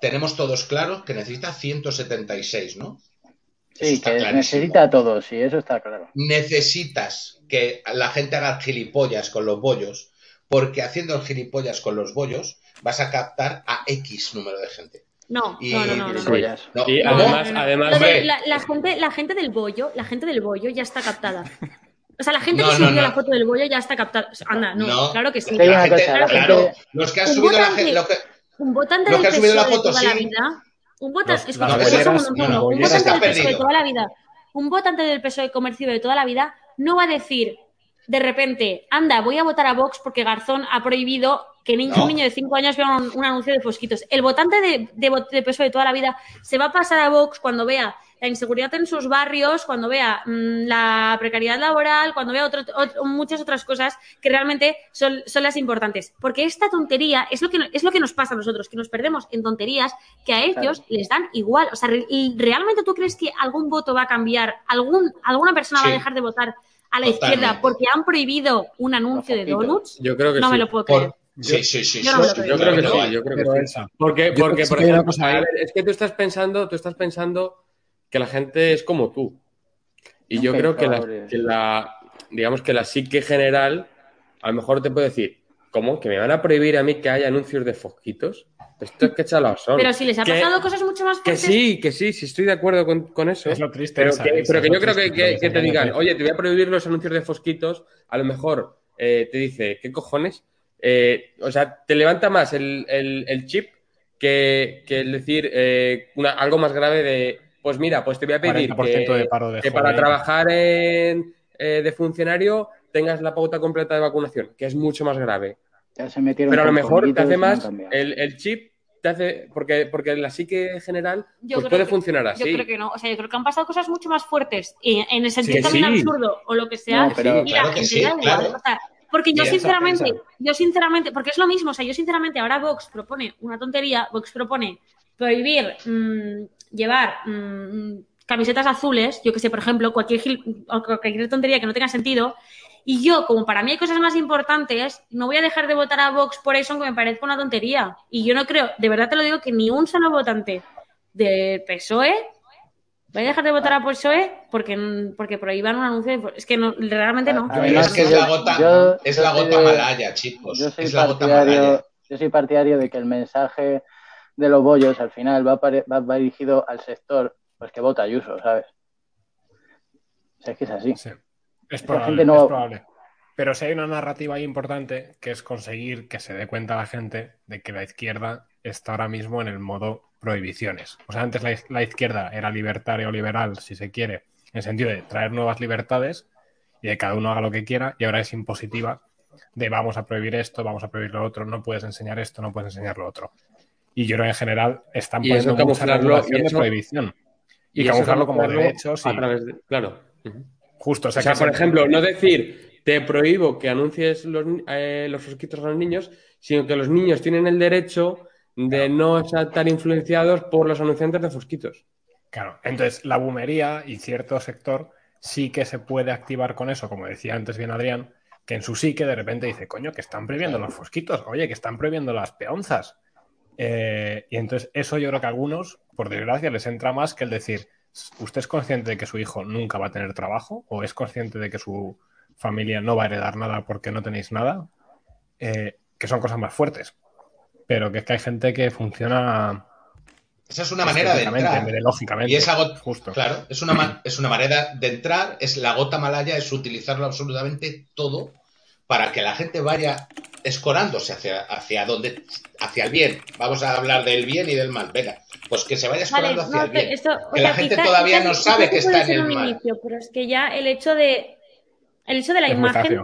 Speaker 5: tenemos todos claro que necesita 176, ¿no? Eso
Speaker 4: Sí,
Speaker 5: está
Speaker 4: que
Speaker 5: clarísimo.
Speaker 4: necesita a todos, sí, eso está claro.
Speaker 5: Necesitas que la gente haga gilipollas con los bollos, porque haciendo gilipollas con los bollos vas a captar a X número de gente.
Speaker 6: no,
Speaker 5: Y-
Speaker 6: no, no, no, no, no.
Speaker 4: Gilipollas.
Speaker 5: No,
Speaker 3: Y además, además
Speaker 6: de- la, la gente, la gente del bollo, la gente del bollo ya está captada. O sea, la gente
Speaker 5: No,
Speaker 6: que
Speaker 5: no,
Speaker 6: subió
Speaker 5: no.
Speaker 6: la foto del bollo ya está captada. Anda, no,
Speaker 5: No.
Speaker 6: claro que sí.
Speaker 4: Sí, hay
Speaker 5: la
Speaker 4: una
Speaker 5: gente,
Speaker 4: cosa, la
Speaker 5: claro,
Speaker 4: gente-
Speaker 5: los que han subido la gente, lo que-
Speaker 6: Un votante del PSOE
Speaker 5: la
Speaker 6: de toda
Speaker 5: sí.
Speaker 6: la vida. Un votante, de toda la vida. Un votante del PSOE comercio de toda la vida no va a decir de repente, anda, voy a votar a Vox porque Garzón ha prohibido que ni-
Speaker 5: No.
Speaker 6: un niño de 5 años vea un, un anuncio de fosquitos. El votante de, de, de PSOE de toda la vida se va a pasar a Vox cuando vea la inseguridad en sus barrios, cuando vea mm, la precariedad laboral, cuando vea otro- otro- muchas otras cosas que realmente son, son las importantes. Porque esta tontería es lo, que, es lo que nos pasa a nosotros, que nos perdemos en tonterías que a ellos
Speaker 4: Claro.
Speaker 6: les dan igual. O sea, re- ¿y ¿realmente tú crees que algún voto va a cambiar? ¿Algún, ¿Alguna persona va a dejar de votar a la
Speaker 5: Totalmente.
Speaker 6: izquierda porque han prohibido un anuncio de donuts?
Speaker 3: yo creo que
Speaker 6: No
Speaker 3: sí.
Speaker 6: me lo puedo creer.
Speaker 5: por- sí, sí, sí,
Speaker 6: yo
Speaker 5: sí,
Speaker 6: no.
Speaker 3: Yo creo que sí, yo creo que sí. Porque,
Speaker 1: Yo
Speaker 3: porque por ejemplo,
Speaker 1: cosa
Speaker 3: ver, es que tú estás pensando, tú estás pensando que la gente es como tú. Y yo creo que la, que digamos que la psique general, a lo mejor te puede decir, ¿cómo? ¿Que me van a prohibir a mí que haya anuncios de fosquitos? Esto es que chalados son.
Speaker 6: Pero si les ha
Speaker 3: Que-
Speaker 6: pasado cosas mucho más
Speaker 3: Que
Speaker 6: fuertes.
Speaker 3: sí, que sí, sí estoy de acuerdo con, con eso.
Speaker 1: Es lo triste,
Speaker 3: Pero que, pero que yo creo que,
Speaker 1: triste,
Speaker 3: que- que te
Speaker 1: que
Speaker 3: digan, oye, te voy a prohibir los anuncios de fosquitos, a lo mejor eh, te dice, ¿qué cojones? Eh, o sea, te levanta más el, el- el chip que, que el decir eh, una- algo más grave de, pues mira, pues te voy a pedir
Speaker 1: 40%
Speaker 3: que,
Speaker 1: de paro de
Speaker 3: que para trabajar en, eh, de funcionario tengas la pauta completa de vacunación, que es mucho más grave.
Speaker 4: Ya se metieron
Speaker 3: Pero a lo mejor te hace más el, el chip, te hace, porque, porque la psique general
Speaker 6: Yo
Speaker 3: pues puede
Speaker 6: que-
Speaker 3: funcionar
Speaker 6: Yo
Speaker 3: así.
Speaker 6: creo que no. O sea, yo creo que han pasado cosas mucho más fuertes y en el sentido
Speaker 3: Que
Speaker 6: también
Speaker 3: sí.
Speaker 6: absurdo o lo que sea.
Speaker 4: No, pero-
Speaker 6: y la
Speaker 5: Claro que
Speaker 6: gente
Speaker 5: sí,
Speaker 6: da igual.
Speaker 5: claro.
Speaker 6: O sea, porque yo sinceramente, yo sinceramente, porque es lo mismo, o sea, yo sinceramente ahora Vox propone una tontería, Vox propone prohibir mm, llevar mm, camisetas azules, yo que sé, por ejemplo, cualquier, gil- o cualquier tontería que no tenga sentido, y yo, como para mí hay cosas más importantes, no voy a dejar de votar a Vox por eso, aunque me parezca una tontería. Y yo no creo, de verdad te lo digo, que ni un solo votante del PSOE. ¿Vais a dejar de votar a PSOE? Porque, porque prohíban un anuncio. de- Es que no, realmente no.
Speaker 5: Ver, es que es la gota,
Speaker 4: yo-
Speaker 5: es la gota malaya, chicos.
Speaker 4: Yo soy,
Speaker 5: es la gota malaya.
Speaker 4: partidario, yo soy partidario de que el mensaje de los bollos al final va, pare- va, va dirigido al sector pues que vota Ayuso, ¿sabes? O sea, es que es así.
Speaker 1: Sí. Es probable,
Speaker 4: gente no-
Speaker 1: es probable. Pero si hay una narrativa ahí importante que es conseguir que se dé cuenta la gente de que la izquierda está ahora mismo en el modo prohibiciones. O sea, antes la izquierda era libertaria o liberal, si se quiere, en el sentido de traer nuevas libertades y de que cada uno haga lo que quiera, y ahora es impositiva de vamos a prohibir esto, vamos a prohibir lo otro, no puedes enseñar esto, no puedes enseñar lo otro. Y yo creo que en general están
Speaker 3: Y
Speaker 1: poniendo mucha
Speaker 3: camuflarlo-
Speaker 1: regulación
Speaker 3: y
Speaker 1: de prohibición. Y,
Speaker 3: eso
Speaker 1: camuflarlo como derechos y
Speaker 3: a través de- claro.
Speaker 1: Justo.
Speaker 3: O sea,
Speaker 1: que
Speaker 3: por
Speaker 1: se-
Speaker 3: ejemplo, no decir te prohíbo que anuncies los, eh, los fosquitos a los niños, sino que los niños tienen el derecho de no estar influenciados por los anunciantes de fosquitos.
Speaker 1: Claro, entonces la bumería y cierto sector sí que se puede activar con eso, como decía antes bien Adrián, que en su psique de repente dice, coño, que están prohibiendo los fosquitos, oye, que están prohibiendo las peonzas. Eh, y entonces eso yo creo que a algunos, por desgracia, les entra más que el decir, ¿usted es consciente de que su hijo nunca va a tener trabajo? ¿O es consciente de que su familia no va a heredar nada porque no tenéis nada? Eh, que son cosas más fuertes. Pero que es que hay gente que funciona
Speaker 5: Esa es una manera de entrar.
Speaker 1: de lógicamente.
Speaker 5: Y esa gota,
Speaker 1: Justo.
Speaker 5: claro, es una, es una manera de entrar, es la gota malaya, es utilizarlo absolutamente todo para que la gente vaya escorándose hacia, hacia donde, hacia el bien. Vamos a hablar del bien y del mal. Venga, pues que se vaya
Speaker 6: Vale,
Speaker 5: escorando hacia
Speaker 6: no,
Speaker 5: el bien.
Speaker 6: esto,
Speaker 5: Que
Speaker 6: sea,
Speaker 5: la gente
Speaker 6: quizá-
Speaker 5: todavía
Speaker 6: quizá-
Speaker 5: no sabe que
Speaker 6: puede
Speaker 5: está en
Speaker 6: ser
Speaker 5: el
Speaker 6: un
Speaker 5: mal.
Speaker 6: inicio, pero es que ya el hecho de el hecho de la
Speaker 1: Es
Speaker 6: imagen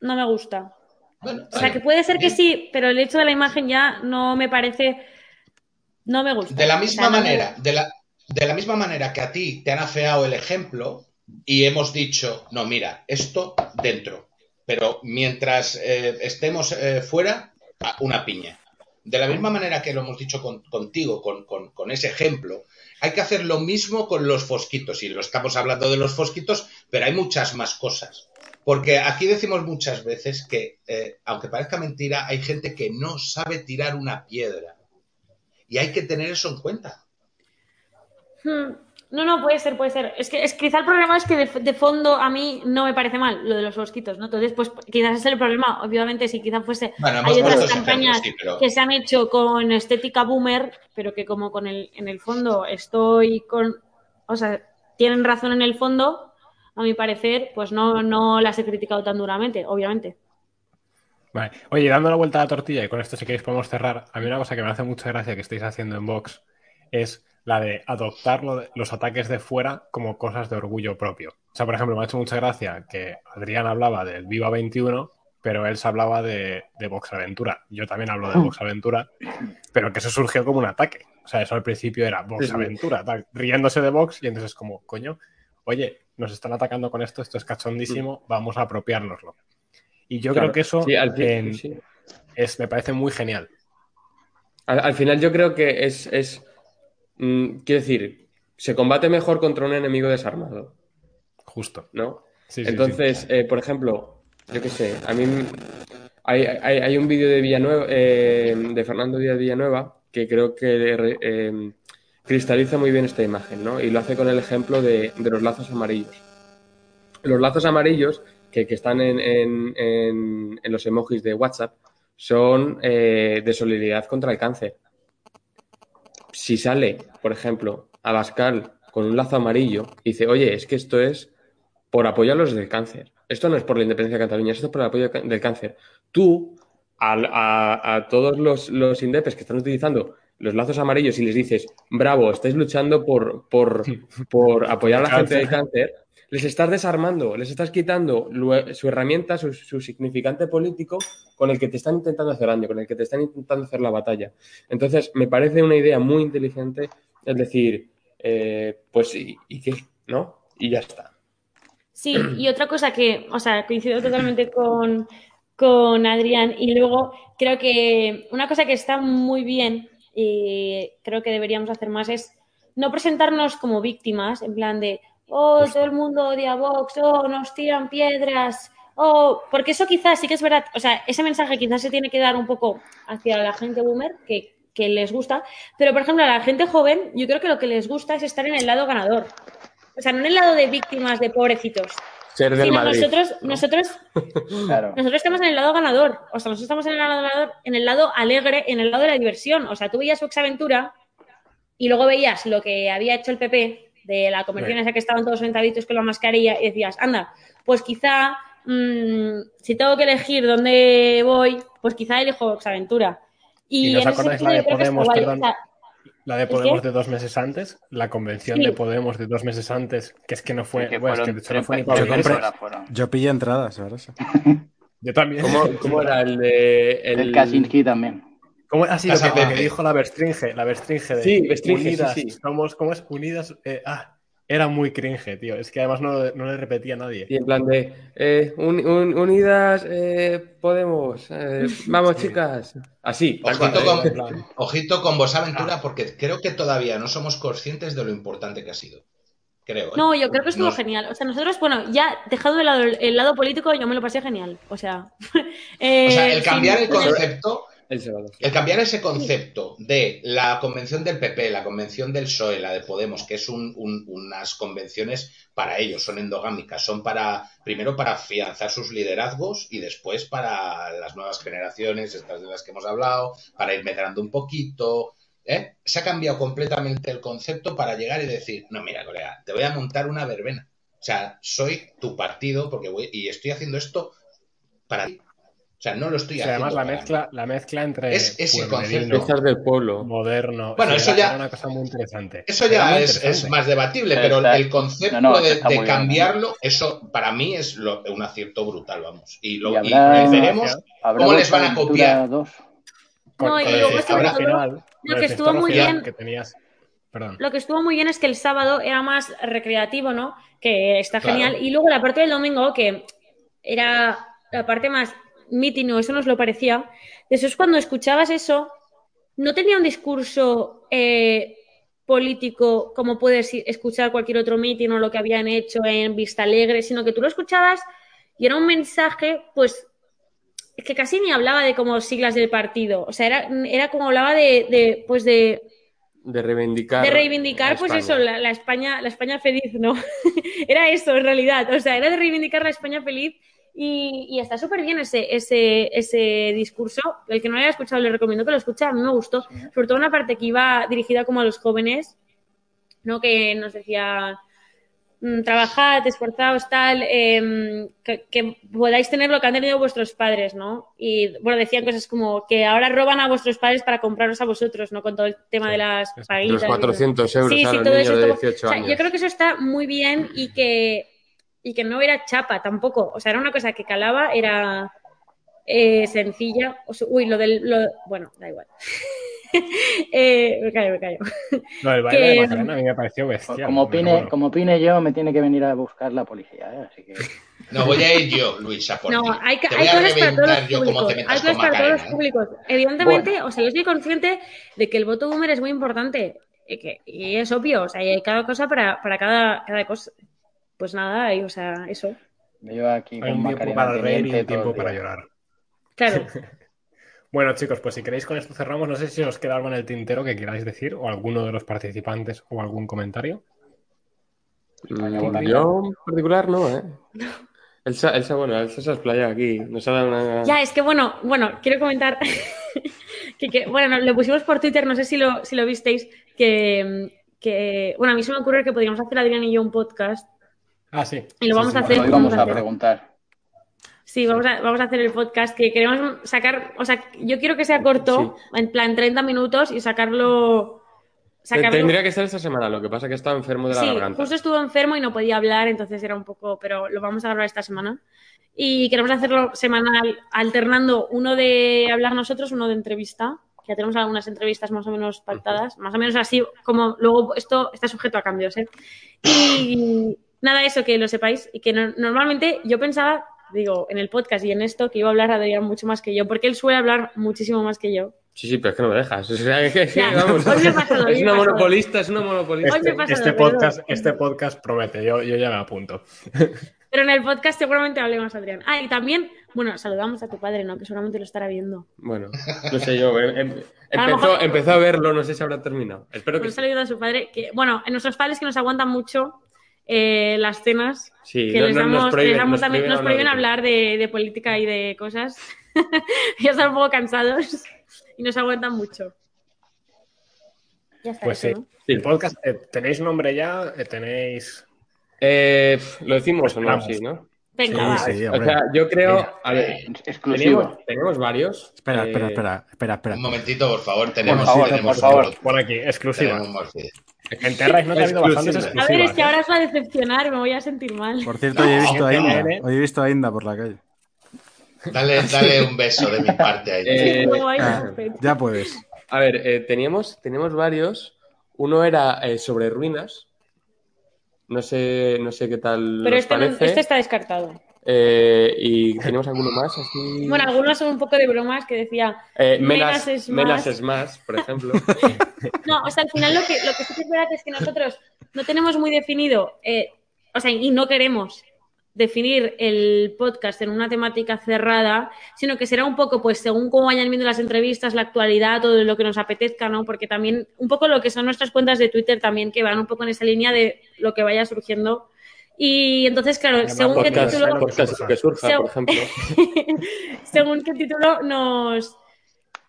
Speaker 6: no me gusta.
Speaker 5: Bueno,
Speaker 6: O sea,
Speaker 5: vale.
Speaker 6: que puede ser que
Speaker 5: Bien.
Speaker 6: sí, pero el hecho de la imagen ya no me parece no me gusta.
Speaker 5: De la
Speaker 6: O
Speaker 5: misma
Speaker 6: sea, no me-
Speaker 5: manera, de la, de la misma manera que a ti te han afeado el ejemplo y hemos dicho, no, mira, esto dentro, pero mientras eh, estemos eh, fuera, una piña. De la misma manera que lo hemos dicho con- contigo, con, con- con ese ejemplo, hay que hacer lo mismo con los fosquitos. Y lo estamos hablando de los fosquitos, pero hay muchas más cosas. Porque aquí decimos muchas veces que, eh, aunque parezca mentira, hay gente que no sabe tirar una piedra. Y hay que tener eso en cuenta.
Speaker 6: Hmm. No, no, puede ser, puede ser. Es que es, quizá el problema es que de, de fondo a mí no me parece mal lo de los mosquitos, ¿no? Entonces, pues quizás es el problema. Obviamente, si quizás fuese.
Speaker 5: Bueno,
Speaker 6: hay otras campañas
Speaker 5: ejemplo, sí, pero-
Speaker 6: que se han hecho con estética boomer, pero que como con el, en el fondo estoy con. O sea, tienen razón en el fondo, a mi parecer, pues no, no las he criticado tan duramente, obviamente.
Speaker 1: Vale. Oye, dando la vuelta a la tortilla, y con esto si queréis podemos cerrar, a mí una cosa que me hace mucha gracia que estáis haciendo en Vox es la de adoptar lo de- los ataques de fuera como cosas de orgullo propio. O sea, por ejemplo, me ha hecho mucha gracia que Adrián hablaba del Viva 21, pero él se hablaba de, de Vox Aventura. Yo también hablo de Vox Aventura, pero que eso surgió como un ataque. O sea, eso al principio era Vox
Speaker 3: Sí, sí.
Speaker 1: Aventura, tal, riéndose de Vox, y entonces es como, coño, oye, nos están atacando con esto, esto es cachondísimo, vamos a apropiárnoslo. Y yo
Speaker 3: Claro.
Speaker 1: creo que eso
Speaker 3: Sí, al fin-
Speaker 1: en-
Speaker 3: sí.
Speaker 1: es, me parece muy genial.
Speaker 3: Al, al final yo creo que es, es mm, quiero decir, se combate mejor contra un enemigo desarmado,
Speaker 1: Justo.
Speaker 3: ¿no?
Speaker 1: Sí, sí,
Speaker 3: Entonces, eh, por ejemplo, yo qué sé, a mí hay, hay- hay un vídeo de Villanueva, eh, de Fernando Díaz Villanueva, que creo que eh, cristaliza muy bien esta imagen, ¿no? Y lo hace con el ejemplo de, de los lazos amarillos. Los lazos amarillos que, que están en, en- en- en los emojis de WhatsApp son eh, de solidaridad contra el cáncer. Si sale, por ejemplo, Abascal con un lazo amarillo y dice, oye, es que esto es por apoyar a los del cáncer. Esto no es por la independencia de Cataluña, esto es por el apoyo del cáncer. Tú, a, a todos los, los indepes que están utilizando los lazos amarillos y les dices, bravo, estáis luchando por, por, por apoyar a la gente del cáncer, les estás desarmando, les estás quitando su herramienta, su, significante político con el que te están intentando hacer daño, con el que te están intentando hacer la batalla. Entonces, me parece una idea muy inteligente el decir, eh, pues, ¿y, y qué? ¿No? Y ya está.
Speaker 6: Sí, y otra cosa que, o sea, coincido totalmente con, con Adrián y luego creo que una cosa que está muy bien y creo que deberíamos hacer más es no presentarnos como víctimas, en plan de, oh, todo el mundo odia a Vox, oh, nos tiran piedras, oh, porque eso quizás sí que es verdad, o sea, ese mensaje quizás se tiene que dar un poco hacia la gente boomer, que que les gusta. Pero, por ejemplo, a la gente joven, yo creo que lo que les gusta es estar en el lado ganador. O sea, no en el lado de víctimas, de pobrecitos.
Speaker 3: Ser del
Speaker 6: Sino
Speaker 3: Madrid.
Speaker 6: nosotros, nosotros,
Speaker 4: Claro.
Speaker 6: nosotros estamos en el lado ganador. O sea, nosotros estamos en el lado ganador, en el lado alegre, en el lado de la diversión. O sea, tú veías Vox Aventura y luego veías lo que había hecho el PP de la convención
Speaker 1: Sí.
Speaker 6: esa que estaban todos sentaditos con la mascarilla y decías, anda, pues quizá mm, si tengo que elegir dónde voy, pues quizá elijo Vox Aventura.
Speaker 1: ¿Y
Speaker 6: Y,
Speaker 1: no os
Speaker 6: en ese
Speaker 1: acordáis
Speaker 6: sentido
Speaker 1: la de Podemos,
Speaker 6: guay.
Speaker 1: perdón?
Speaker 6: O sea,
Speaker 1: La de
Speaker 6: ¿El
Speaker 1: Podemos de dos meses antes, la convención
Speaker 6: Sí.
Speaker 1: de Podemos de dos meses antes, que es que no fue,
Speaker 7: que
Speaker 1: bueno, es que de hecho no fue ni
Speaker 7: 30
Speaker 1: para
Speaker 2: Yo compré- pillé entradas, ahora sí.
Speaker 1: Yo también.
Speaker 3: ¿Cómo, cómo era el de.
Speaker 4: El,
Speaker 3: El,
Speaker 4: Kaczynski también.
Speaker 1: ¿Cómo ha sido
Speaker 5: Casa
Speaker 1: que, dijo la Verstringe? La Verstringe de
Speaker 3: Sí, Verstringe, sí,
Speaker 1: Unidas,
Speaker 3: sí.
Speaker 1: somos, ¿cómo es? Unidas. eh, ah, era muy cringe, tío. Es que además no, no le repetía a nadie.
Speaker 3: Y en plan de. eh, un- un- unidas, eh, Podemos. eh, vamos, chicas. Así.
Speaker 5: Ojito con, ojito con vos aventura porque creo que todavía no somos conscientes de lo importante que ha sido. Creo. ¿eh?
Speaker 6: No, yo creo que estuvo genial. O sea, nosotros, bueno, ya dejado de lado el, el lado político, yo me lo pasé genial. O sea, eh,
Speaker 5: O sea, el cambiar
Speaker 6: sin-
Speaker 5: el concepto,
Speaker 3: El
Speaker 5: cambiar ese concepto de la convención del PP, la convención del PSOE, la de Podemos, que es un- un- unas convenciones para ellos, son endogámicas, son para, primero para afianzar sus liderazgos y después para las nuevas generaciones, estas de las que hemos hablado, para ir medrando un poquito. ¿eh? Se ha cambiado completamente el concepto para llegar y decir, no, mira, colega, te voy a montar una verbena. O sea, soy tu partido porque voy, y estoy haciendo esto para ti. O sea, no lo estoy
Speaker 1: o sea,
Speaker 5: haciendo.
Speaker 1: además la
Speaker 5: para
Speaker 1: mezcla, la mezcla entre
Speaker 5: Es ese concepto.
Speaker 3: Del pueblo.
Speaker 1: moderno.
Speaker 5: Bueno, eso ya-
Speaker 1: era una cosa muy interesante.
Speaker 5: Eso ya es, es más debatible,
Speaker 7: Pero
Speaker 5: el concepto
Speaker 7: no, no,
Speaker 5: de,
Speaker 7: bien,
Speaker 5: cambiarlo, eso para mí es lo- un acierto brutal, vamos. Y, lo,
Speaker 4: Y
Speaker 5: veremos
Speaker 4: ¿Habrá
Speaker 5: cómo les van a copiar.
Speaker 4: 2?
Speaker 1: Con,
Speaker 6: No, y luego
Speaker 1: gestor
Speaker 5: sobre todo,
Speaker 1: final,
Speaker 6: lo que estuvo muy bien-
Speaker 1: que tenías. Perdón.
Speaker 6: Lo que estuvo muy bien es que el sábado era más recreativo, ¿no? Que está
Speaker 5: Claro.
Speaker 6: genial. Y luego la parte del domingo, que era la parte más meeting, o eso nos lo parecía. Eso es cuando escuchabas eso, no tenía un discurso eh, político como puedes escuchar cualquier otro meeting o lo que habían hecho en Vista Alegre, sino que tú lo escuchabas y era un mensaje, pues, que casi ni hablaba de como siglas del partido. O sea, era, era como hablaba de, de pues de
Speaker 3: De reivindicar.
Speaker 6: de reivindicar, pues
Speaker 3: España.
Speaker 6: eso, la, la España, la España feliz, ¿no? era eso, en realidad. O sea, era de reivindicar la España feliz y, y está súper bien ese, ese, ese discurso. El que no lo haya escuchado le recomiendo que lo escuche, a mí me gustó. Sobre todo una parte que iba dirigida como a los jóvenes, ¿no? Que nos decía, mm, trabajad, esforzaos, tal, em, que, que podáis tener lo que han tenido vuestros padres, ¿no? Y bueno, decían cosas como que ahora roban a vuestros padres para compraros a vosotros, ¿no? Con todo el tema
Speaker 1: Sí,
Speaker 6: de las paguitas.
Speaker 3: Los 400 euros
Speaker 6: Sí,
Speaker 3: a
Speaker 6: sí,
Speaker 3: los
Speaker 6: todo
Speaker 3: niños
Speaker 6: eso.
Speaker 3: de
Speaker 6: todo-
Speaker 3: 18
Speaker 6: o sea,
Speaker 3: años.
Speaker 6: yo creo que eso está muy bien y que, y que no era chapa tampoco. O sea, era una cosa que calaba, era eh, sencilla. O sea, uy, lo del. lo- bueno, da igual. eh, me callo, me callo.
Speaker 1: Lo del baile
Speaker 6: que-
Speaker 1: de Macarena a mí me pareció bestial.
Speaker 4: Como opine,
Speaker 1: bueno.
Speaker 4: como opine yo, me tiene que venir a buscar la policía, ¿eh? Así que...
Speaker 5: No voy a ir yo, Luis, a por
Speaker 6: No,
Speaker 5: ti.
Speaker 6: hay, hay
Speaker 5: a
Speaker 6: cosas para todos los públicos. Hay cosas para todos.
Speaker 5: ¿eh?
Speaker 6: públicos. Evidentemente, o sea, yo soy consciente de que el voto boomer es muy importante. Y, que, y es obvio, o sea, y hay cada cosa para, para cada, cada cosa. Pues nada, y, o sea, eso.
Speaker 4: Yo aquí
Speaker 1: Hay un tiempo para reír y un tiempo para llorar.
Speaker 6: Claro.
Speaker 1: Bueno, chicos, pues si queréis con esto cerramos. No sé si os queda algo en el tintero que queráis decir, o alguno de los participantes, o algún comentario.
Speaker 3: Mm, Yo en particular no, ¿eh? Elsa, Elsa, bueno, Elsa se ha explayado aquí. Nos ha dado una.
Speaker 6: Ya, es que bueno, bueno, quiero comentar que, que, bueno, lo pusimos por Twitter, no sé si lo, si lo visteis, que, que, bueno, a mí se me ocurre que podríamos hacer Adrián y yo un podcast
Speaker 1: Ah, sí.
Speaker 6: y lo
Speaker 1: Sí,
Speaker 6: vamos
Speaker 1: sí,
Speaker 6: a hacer.
Speaker 4: Lo íbamos
Speaker 6: vamos a
Speaker 4: preguntar.
Speaker 6: Sí, vamos a, vamos a hacer el podcast que queremos sacar, o sea, yo quiero que sea corto, en plan 30 minutos y sacarlo... sacarlo...
Speaker 3: Tendría que ser esta semana, lo que pasa es que estaba enfermo de la
Speaker 6: Sí,
Speaker 3: garganta.
Speaker 6: justo estuvo enfermo y no podía hablar, entonces era un poco, pero lo vamos a grabar esta semana. Y queremos hacerlo semanal, alternando uno de hablar nosotros, uno de entrevista. que Ya tenemos algunas entrevistas más o menos pactadas, más o menos así, como luego esto está sujeto a cambios, ¿eh? Y nada, eso, que lo sepáis. Y que no- normalmente yo pensaba, digo, en el podcast y en esto, que iba a hablar Adrián mucho más que yo, porque él suele hablar muchísimo más que yo.
Speaker 3: Sí, sí, pero es que no me dejas. O sea, es que-
Speaker 6: Ya,
Speaker 3: vamos,
Speaker 6: hoy me he pasado, hoy
Speaker 3: es
Speaker 6: me he
Speaker 3: una monopolista, es una monopolista.
Speaker 6: Hoy me
Speaker 1: Este, este podcast, este podcast promete, yo, yo ya me apunto.
Speaker 6: Pero en el podcast seguramente hablemos, Adrián. Ah, y también, bueno, saludamos a tu padre, ¿no? Que seguramente lo estará viendo.
Speaker 3: Bueno, no sé yo. em- em-
Speaker 6: A
Speaker 3: empezó,
Speaker 6: mejor-
Speaker 3: empezó a verlo, no sé si habrá terminado. Espero que
Speaker 6: Un saludo a su padre. Que, bueno, en nuestros padres que nos aguantan mucho eh, las cenas,
Speaker 3: sí.
Speaker 6: que
Speaker 3: no-
Speaker 6: les damos,
Speaker 3: nos prohíben,
Speaker 6: les damos
Speaker 3: nos
Speaker 6: también,
Speaker 3: prohíben
Speaker 6: nos prohíben
Speaker 3: de-
Speaker 6: hablar de, de política y de cosas. ya están un poco cansados y nos aguantan mucho. Ya está
Speaker 1: Pues
Speaker 6: eso,
Speaker 1: sí.
Speaker 6: ¿no?
Speaker 3: Sí.
Speaker 1: El podcast, eh, ¿tenéis nombre ya? Eh, ¿Tenéis...?
Speaker 3: Eh, ¿Lo decimos o no? Sí, ¿no?
Speaker 6: Venga,
Speaker 2: Sí,
Speaker 3: O sea, yo creo. A ver,
Speaker 4: Exclusivo.
Speaker 3: teníamos, teníamos varios.
Speaker 2: Espera,
Speaker 3: eh,
Speaker 2: espera, espera, espera, espera.
Speaker 5: Un momentito, por favor. Tenemos,
Speaker 4: favor,
Speaker 5: tenemos
Speaker 4: por favor.
Speaker 5: un-
Speaker 1: Por aquí, exclusiva.
Speaker 5: tenemos.
Speaker 1: En Terra no ha habido bastantes.
Speaker 6: A ver, es que
Speaker 1: ¿eh?
Speaker 6: ahora os va a decepcionar, me voy a sentir mal.
Speaker 2: Por cierto, hoy he visto a Inda.
Speaker 1: ¿eh?
Speaker 2: Hoy he visto a Inda por la calle.
Speaker 5: Dale, dale un beso de mi parte ahí.
Speaker 3: Eh,
Speaker 2: Ah, ya puedes.
Speaker 3: A ver, eh, teníamos, teníamos varios. Uno era eh, sobre ruinas. No sé, no sé qué tal
Speaker 6: Pero este, no- este está descartado.
Speaker 3: Eh, y teníamos alguno más así.
Speaker 6: Bueno, algunos son un poco de bromas que decía,
Speaker 3: Eh, menas,
Speaker 6: es
Speaker 3: menas
Speaker 6: más.
Speaker 3: es más, por ejemplo.
Speaker 6: No, o sea, al final lo que, lo que sí que es verdad es que nosotros no tenemos muy definido, eh, o sea, y no queremos definir el podcast en una temática cerrada, sino que será un poco, pues, según cómo vayan viendo las entrevistas, la actualidad, todo lo que nos apetezca, ¿no? Porque también, un poco lo que son nuestras cuentas de Twitter también, que van un poco en esa línea de lo que vaya surgiendo. Y entonces, claro,
Speaker 1: Además,
Speaker 6: según qué título,
Speaker 3: podcast que surja,
Speaker 6: Se-
Speaker 3: por ejemplo.
Speaker 6: según qué título nos,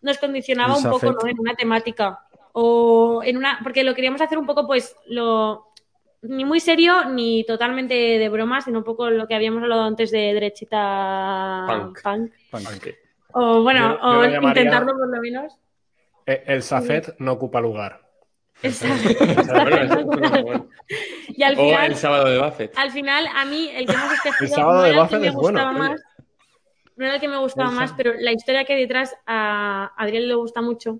Speaker 6: nos condicionaba un poco. ¿no? en una temática. O en una. Porque lo queríamos hacer un poco, pues, lo. Ni muy serio, ni totalmente de broma, sino un poco lo que habíamos hablado antes de derechita
Speaker 3: Punk.
Speaker 2: Punk.
Speaker 6: O bueno,
Speaker 1: Yo- yo
Speaker 6: o intentarlo por lo menos.
Speaker 1: Eh, El Safet no ocupa lugar.
Speaker 3: Bueno, bueno, bueno.
Speaker 6: y al
Speaker 3: O
Speaker 6: final,
Speaker 3: el sábado de Buffett.
Speaker 6: al final, a mí el que hemos escogido
Speaker 1: El sábado
Speaker 6: no
Speaker 1: de
Speaker 6: era el que
Speaker 1: Buffett
Speaker 6: me
Speaker 1: es bueno,
Speaker 6: gustaba
Speaker 1: oye.
Speaker 6: más. No era el que me gustaba
Speaker 1: El
Speaker 6: más, pero la historia que hay detrás a Adrián le gusta mucho.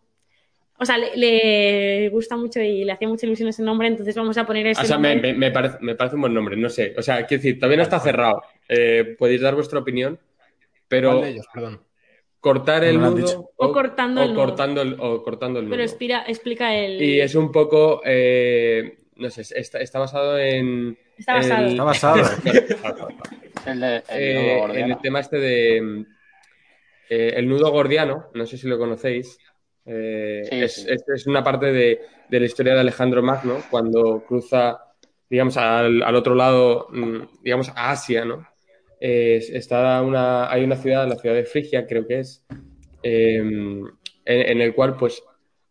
Speaker 6: O sea, le, le gusta mucho y le hacía mucha ilusión ese nombre, entonces vamos a poner ese
Speaker 3: O sea, me,
Speaker 6: nombre.
Speaker 3: me- me parece, me parece un buen nombre, no sé. O sea, quiero decir, todavía no está cerrado. Eh, podéis dar vuestra opinión, pero
Speaker 1: ¿Cuál de ellos? Perdón.
Speaker 3: cortar el nudo
Speaker 2: dicho.
Speaker 6: O cortando
Speaker 3: o
Speaker 6: el nudo.
Speaker 3: cortando el, o cortando el nudo.
Speaker 6: Pero expira- explica el.
Speaker 3: Y es un poco, eh, no sé, está, está basado en...
Speaker 6: Está basado.
Speaker 3: el-
Speaker 2: Está basado.
Speaker 4: El, de,
Speaker 3: Eh, el tema este de el nudo gordiano, no sé si lo conocéis, eh,
Speaker 4: Sí,
Speaker 3: es,
Speaker 4: sí.
Speaker 3: es- es una parte de, de la historia de Alejandro Magno cuando cruza, digamos, al, al otro lado, mm, digamos, a Asia, ¿no? Eh, está una, hay una ciudad, la ciudad de Frigia, creo que es, eh, en, en el cual, pues,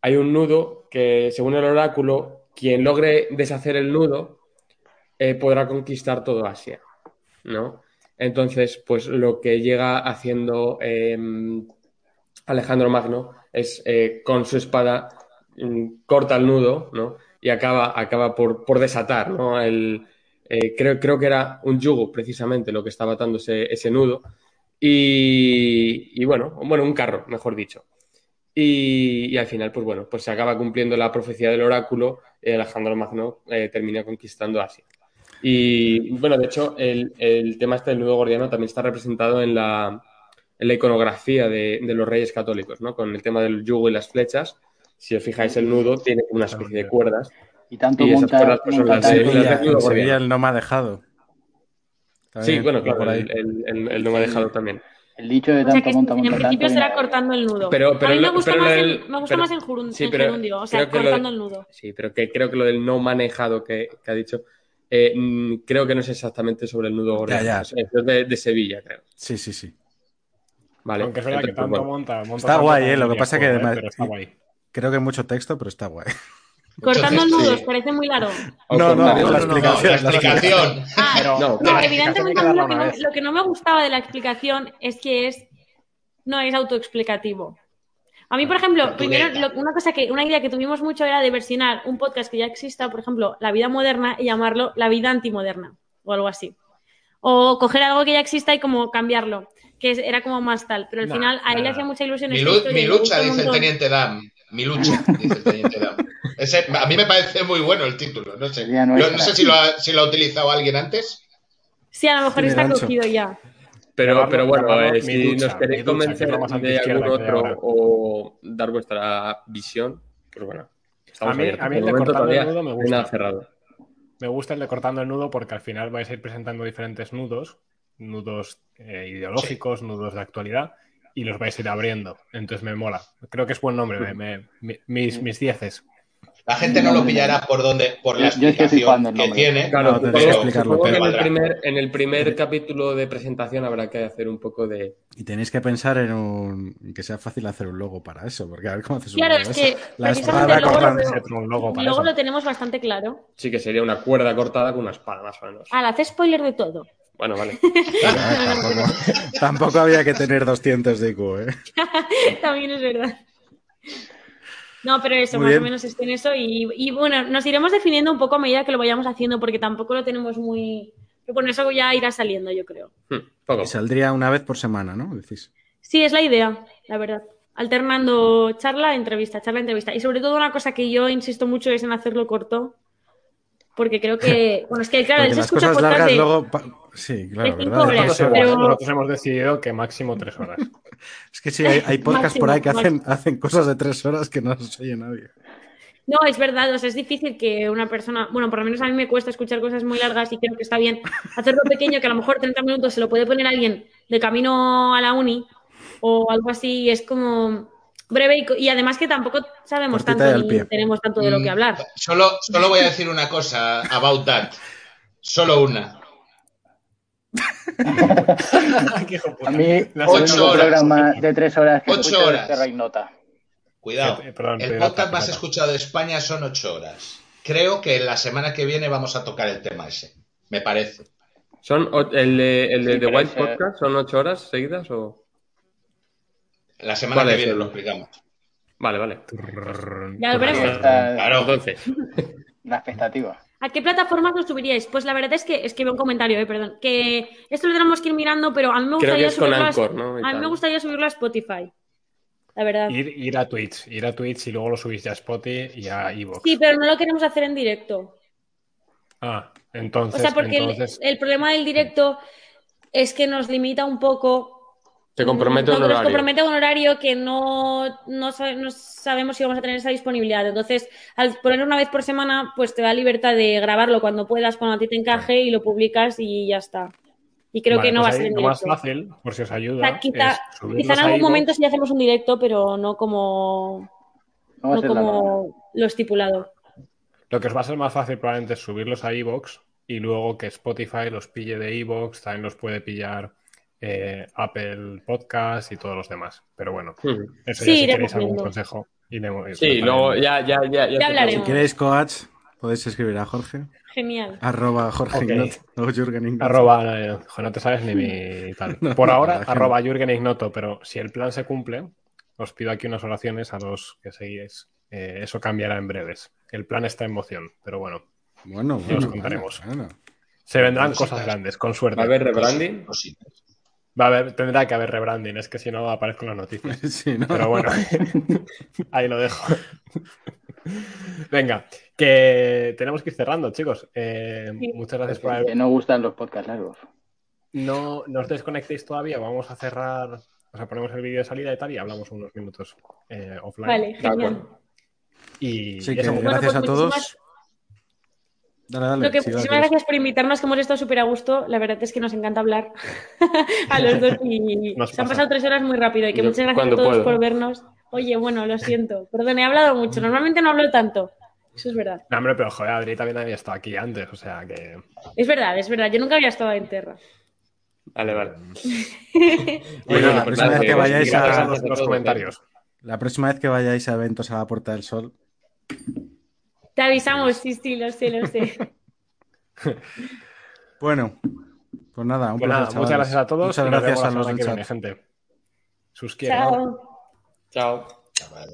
Speaker 3: hay un nudo que, según el oráculo, quien logre deshacer el nudo eh, podrá conquistar todo Asia, ¿no? Entonces, pues lo que llega haciendo eh, Alejandro Magno es eh, con su espada mm, corta el nudo, ¿no? Y acaba, acaba por, por desatar, ¿no? El, eh, creo, creo que era un yugo, precisamente, lo que estaba atando ese, ese nudo. Y, y bueno, bueno, un carro, mejor dicho. Y, y al final, pues bueno, pues se acaba cumpliendo la profecía del oráculo y Alejandro Magno eh, termina conquistando Asia. Y bueno, de hecho, el, el tema este del nudo gordiano también está representado en la, en la iconografía de, de los reyes católicos, ¿no? Con el tema del yugo y las flechas. Si os fijáis, el nudo tiene una especie de cuerdas.
Speaker 4: Y tanto
Speaker 3: y esas
Speaker 4: monta,
Speaker 3: cuerdas, pues, son
Speaker 4: monta
Speaker 3: las de-
Speaker 4: tanto-
Speaker 3: las
Speaker 2: Sevilla,
Speaker 3: de nudo
Speaker 2: en Sevilla
Speaker 3: gordiano.
Speaker 2: el no me ha dejado.
Speaker 3: Sí, bueno, claro,
Speaker 2: por ahí.
Speaker 3: el, el- el- el no me ha dejado también.
Speaker 4: el dicho de
Speaker 6: O sea
Speaker 4: tanto
Speaker 6: que
Speaker 4: monta,
Speaker 6: en
Speaker 4: monta
Speaker 6: principio
Speaker 4: tanto.
Speaker 6: será cortando el nudo.
Speaker 3: Pero- pero
Speaker 6: a mí me gusta
Speaker 3: pero
Speaker 6: más, en,
Speaker 3: del-
Speaker 6: me gusta
Speaker 3: pero-
Speaker 6: más en, jurun-
Speaker 3: sí,
Speaker 6: en gerundio, o sea,
Speaker 3: creo que lo de-
Speaker 6: cortando el nudo.
Speaker 3: Sí, pero que creo que lo del no manejado que, que ha dicho, eh, mm, creo que no es exactamente sobre el nudo es de, de Sevilla, creo.
Speaker 2: Sí, sí, sí.
Speaker 3: Vale.
Speaker 1: Aunque es verdad que
Speaker 3: entonces,
Speaker 1: tanto
Speaker 3: bueno.
Speaker 1: monta, monta
Speaker 2: Está
Speaker 1: tanto
Speaker 2: guay, ¿eh? Lo que pasa que además-
Speaker 1: pero está guay.
Speaker 2: Creo que mucho texto, pero está guay.
Speaker 6: Cortando el
Speaker 5: Entonces,
Speaker 6: nudo,
Speaker 5: sí.
Speaker 6: ¿os parece muy largo?
Speaker 2: No, no, la
Speaker 5: No, no,
Speaker 2: explicación.
Speaker 5: la explicación.
Speaker 6: Ah,
Speaker 1: Pero-
Speaker 3: No,
Speaker 6: No,
Speaker 1: pero la
Speaker 6: evidentemente
Speaker 1: que
Speaker 6: a mí lo que, no, lo que no me gustaba de la explicación es que es no es autoexplicativo. A mí, por ejemplo, primero, lo- una cosa que, una idea que tuvimos mucho era de versionar un podcast que ya exista, por ejemplo, La vida moderna, y llamarlo La vida antimoderna, o algo así. O coger algo que ya exista y como cambiarlo, que era como más tal. Pero al final a él le hacía mucha ilusión
Speaker 5: Mi, lu- mi lucha, dice el teniente Dan. Mi lucha, dice el teniente Dan. Ese- a mí me parece muy bueno el título. No sé,
Speaker 4: Sería
Speaker 5: Lo-
Speaker 4: nuestra.
Speaker 5: no sé si, lo ha, si lo ha utilizado alguien antes.
Speaker 6: Sí, a lo mejor está cogido ya.
Speaker 3: Pero, bueno, eh, si
Speaker 1: ducha,
Speaker 3: nos queréis
Speaker 1: ducha,
Speaker 3: convencer de algún otro o dar vuestra visión, pues bueno, estamos
Speaker 1: A mí- a mí el de cortando el nudo me gusta.
Speaker 3: nada cerrado.
Speaker 1: me gusta el de cortando el nudo porque al final vais a ir presentando diferentes nudos, nudos eh, ideológicos, nudos de actualidad, y los vais a ir abriendo. Entonces me mola. Creo que es buen nombre, me- me- mi- mis, mis dieces.
Speaker 5: La gente no lo pillará por donde, por la
Speaker 4: Yo es que estoy jugando
Speaker 5: explicación
Speaker 4: el
Speaker 5: que tiene.
Speaker 2: Claro, tendréis que explicarlo,
Speaker 5: pero
Speaker 3: en el, primer, en el primer capítulo de presentación habrá que hacer un poco de...
Speaker 2: Y tenéis que pensar en un que sea fácil hacer un logo para eso, porque a ver cómo haces un
Speaker 6: Claro,
Speaker 2: logo
Speaker 6: es que
Speaker 2: eso. La espada
Speaker 6: lo veo-
Speaker 1: Se hace un logo para
Speaker 6: Luego
Speaker 1: eso.
Speaker 6: lo tenemos bastante claro.
Speaker 3: Sí que sería una cuerda cortada con una espada, más o menos.
Speaker 6: Al hacer spoiler de todo.
Speaker 3: Bueno, vale.
Speaker 2: Tampoco, tampoco había que tener 200 de IQ, ¿eh?
Speaker 6: También es verdad. No, pero eso,
Speaker 2: Muy
Speaker 6: más
Speaker 2: bien.
Speaker 6: o menos esté en eso. Y, y, bueno, nos iremos definiendo un poco a medida que lo vayamos haciendo, porque tampoco lo tenemos muy. Pero con eso ya irá saliendo, yo creo.
Speaker 3: Hmm, poco.
Speaker 2: Y saldría una vez por semana, ¿no? Decís.
Speaker 6: Sí, es la idea, la verdad. Alternando charla, entrevista, charla, entrevista. Y sobre todo una cosa que yo insisto mucho es en hacerlo corto. Porque creo que. Bueno, es que claro, él se escucha
Speaker 2: largas
Speaker 6: de.
Speaker 2: luego... Sí, claro,
Speaker 6: cinco
Speaker 2: ¿verdad?
Speaker 6: horas,
Speaker 1: Nosotros,
Speaker 2: Eso-
Speaker 6: pero-
Speaker 1: nosotros hemos decidido que máximo tres horas.
Speaker 2: Es que sí, hay, hay podcasts por ahí que hacen, hacen cosas de tres horas que no se oye nadie.
Speaker 6: No, es verdad, o sea, es difícil que una persona, bueno, por lo menos a mí me cuesta escuchar cosas muy largas y creo que está bien hacerlo pequeño, que a lo mejor 30 minutos se lo puede poner alguien de camino a la uni o algo así, y es como breve y, además que tampoco sabemos
Speaker 2: Cortita
Speaker 6: tanto ni tenemos tanto de lo que
Speaker 5: Mm,
Speaker 6: hablar.
Speaker 5: Solo, solo voy a decir una cosa about that. Solo una.
Speaker 1: Qué hijo de puta.
Speaker 4: A mí,
Speaker 5: Ocho horas.
Speaker 4: programa de tres horas que
Speaker 5: Ocho horas.
Speaker 4: Terra Ignota.
Speaker 5: Cuidado.
Speaker 1: Eh, perdón,
Speaker 5: el podcast más escuchado de España son ocho horas. Creo que la semana que viene vamos a tocar el tema ese. Me parece.
Speaker 3: ¿Son el de, el de
Speaker 4: Sí,
Speaker 3: The
Speaker 4: pero
Speaker 3: White Podcast? ¿Son ocho horas seguidas o...?
Speaker 5: La semana que viene lo explicamos.
Speaker 3: Vale, vale.
Speaker 6: Ya lo veremos.
Speaker 5: Claro.
Speaker 3: Entonces,
Speaker 4: La expectativa.
Speaker 6: ¿A qué plataformas lo subiríais? Pues la verdad es que, es que veo un comentario, eh, perdón, que esto lo tenemos que ir mirando, pero a mí me
Speaker 3: creo que
Speaker 6: gustaría subirlo a- mí me gustaría subirlo a Spotify. La verdad.
Speaker 1: Ir, ir a Twitch, ir a Twitch y luego lo subís ya a Spotify y a Evox.
Speaker 6: Sí, pero no lo queremos hacer en directo.
Speaker 1: Ah,
Speaker 6: O
Speaker 1: entonces.
Speaker 6: sea, porque el, problema del directo es que nos limita un poco.
Speaker 3: Te compromete
Speaker 6: no,
Speaker 3: un
Speaker 6: Nos
Speaker 3: horario.
Speaker 6: compromete a un horario que no, no, sabe- no sabemos si vamos a tener esa disponibilidad. Entonces, al poner una vez por semana, pues te da libertad de grabarlo cuando puedas, cuando a ti te encaje y lo publicas y ya está. Y creo
Speaker 1: Vale,
Speaker 6: que no
Speaker 1: pues
Speaker 6: va a ser en
Speaker 1: lo
Speaker 6: directo.
Speaker 1: más fácil, por si os
Speaker 6: O
Speaker 1: ayuda.
Speaker 6: sea, quizá,
Speaker 1: es subirlos
Speaker 6: quizá en algún
Speaker 1: iVoox.
Speaker 6: momento sí hacemos un directo, pero no como,
Speaker 4: No
Speaker 6: lo estipulado.
Speaker 1: Lo que os va a ser más fácil probablemente es subirlos a Evox y luego que Spotify los pille de Evox, también los puede pillar eh, Apple Podcast y todos los demás. Pero bueno, eso
Speaker 6: Sí,
Speaker 1: ya si queréis algún
Speaker 6: viendo.
Speaker 1: consejo. iremos-
Speaker 3: Sí, luego ya, ya, ya.
Speaker 6: Ya hablaremos.
Speaker 2: Si queréis coach, podéis escribir a Jorge,
Speaker 6: Genial.
Speaker 2: arroba Jorge
Speaker 1: Ok.
Speaker 2: Ignot, o Jürgen Ignot.
Speaker 1: Arroba, eh, no te sabes ni mi tal.
Speaker 2: No,
Speaker 1: Por
Speaker 2: no,
Speaker 1: ahora,
Speaker 2: que
Speaker 1: arroba Jürgen Ignoto, pero si el plan se cumple, os pido aquí unas oraciones a los que seguís. Eh, eso cambiará en breves. El plan está en moción, pero bueno,
Speaker 2: Bueno,
Speaker 1: Ya os
Speaker 2: bueno,
Speaker 1: contaremos.
Speaker 2: bueno.
Speaker 1: se vendrán
Speaker 5: Cositas.
Speaker 1: cosas grandes, con suerte.
Speaker 3: ¿Va a haber rebranding?
Speaker 5: Cositas.
Speaker 1: Va a haber, tendrá que haber rebranding, es que si no aparezco en las noticias.
Speaker 2: Sí, ¿no?
Speaker 1: Pero bueno, ahí lo dejo. Venga, que tenemos que ir cerrando, chicos. Eh,
Speaker 6: Sí.
Speaker 1: Muchas gracias por haber
Speaker 4: Que no gustan los podcasts largos.
Speaker 1: No, no os desconectéis todavía, vamos a cerrar, o sea, ponemos el vídeo de salida y tal y hablamos unos minutos eh, offline.
Speaker 6: Vale, genial.
Speaker 1: Y,
Speaker 2: Sí,
Speaker 1: y
Speaker 2: que
Speaker 1: eso,
Speaker 6: Bueno,
Speaker 2: gracias
Speaker 6: pues
Speaker 2: a todos.
Speaker 6: Muchísimas-
Speaker 2: Dale, dale.
Speaker 6: Lo que,
Speaker 2: sí, dale,
Speaker 6: muchísimas gracias por invitarnos, que hemos estado súper a gusto. La verdad es que nos encanta hablar a los dos y
Speaker 1: Nos
Speaker 6: se han
Speaker 1: pasa.
Speaker 6: pasado tres horas muy rápido y que
Speaker 3: Yo
Speaker 6: muchas gracias a todos
Speaker 3: puedo.
Speaker 6: por vernos. Oye, bueno, lo siento. Perdón, he hablado mucho. Normalmente no hablo tanto. Eso es verdad.
Speaker 1: No, hombre, pero joder, Adri también había estado aquí antes, o sea que.
Speaker 6: Es verdad, es verdad. Yo nunca había estado en Terra.
Speaker 3: Vale, vale.
Speaker 2: Oye, la próxima vez que vayáis
Speaker 1: a
Speaker 2: a,
Speaker 1: los, los comentarios.
Speaker 2: la próxima vez que vayáis a eventos a la Puerta del Sol,
Speaker 6: Te avisamos, sí, sí, lo sé, lo sé.
Speaker 2: bueno, pues nada, un
Speaker 1: Pues
Speaker 2: placer,
Speaker 1: nada, muchas gracias a todos.
Speaker 2: Muchas gracias a los
Speaker 1: que
Speaker 2: chat.
Speaker 1: viene, gente. Sus quiero.
Speaker 6: Chao.
Speaker 3: Chao.
Speaker 5: Chaval.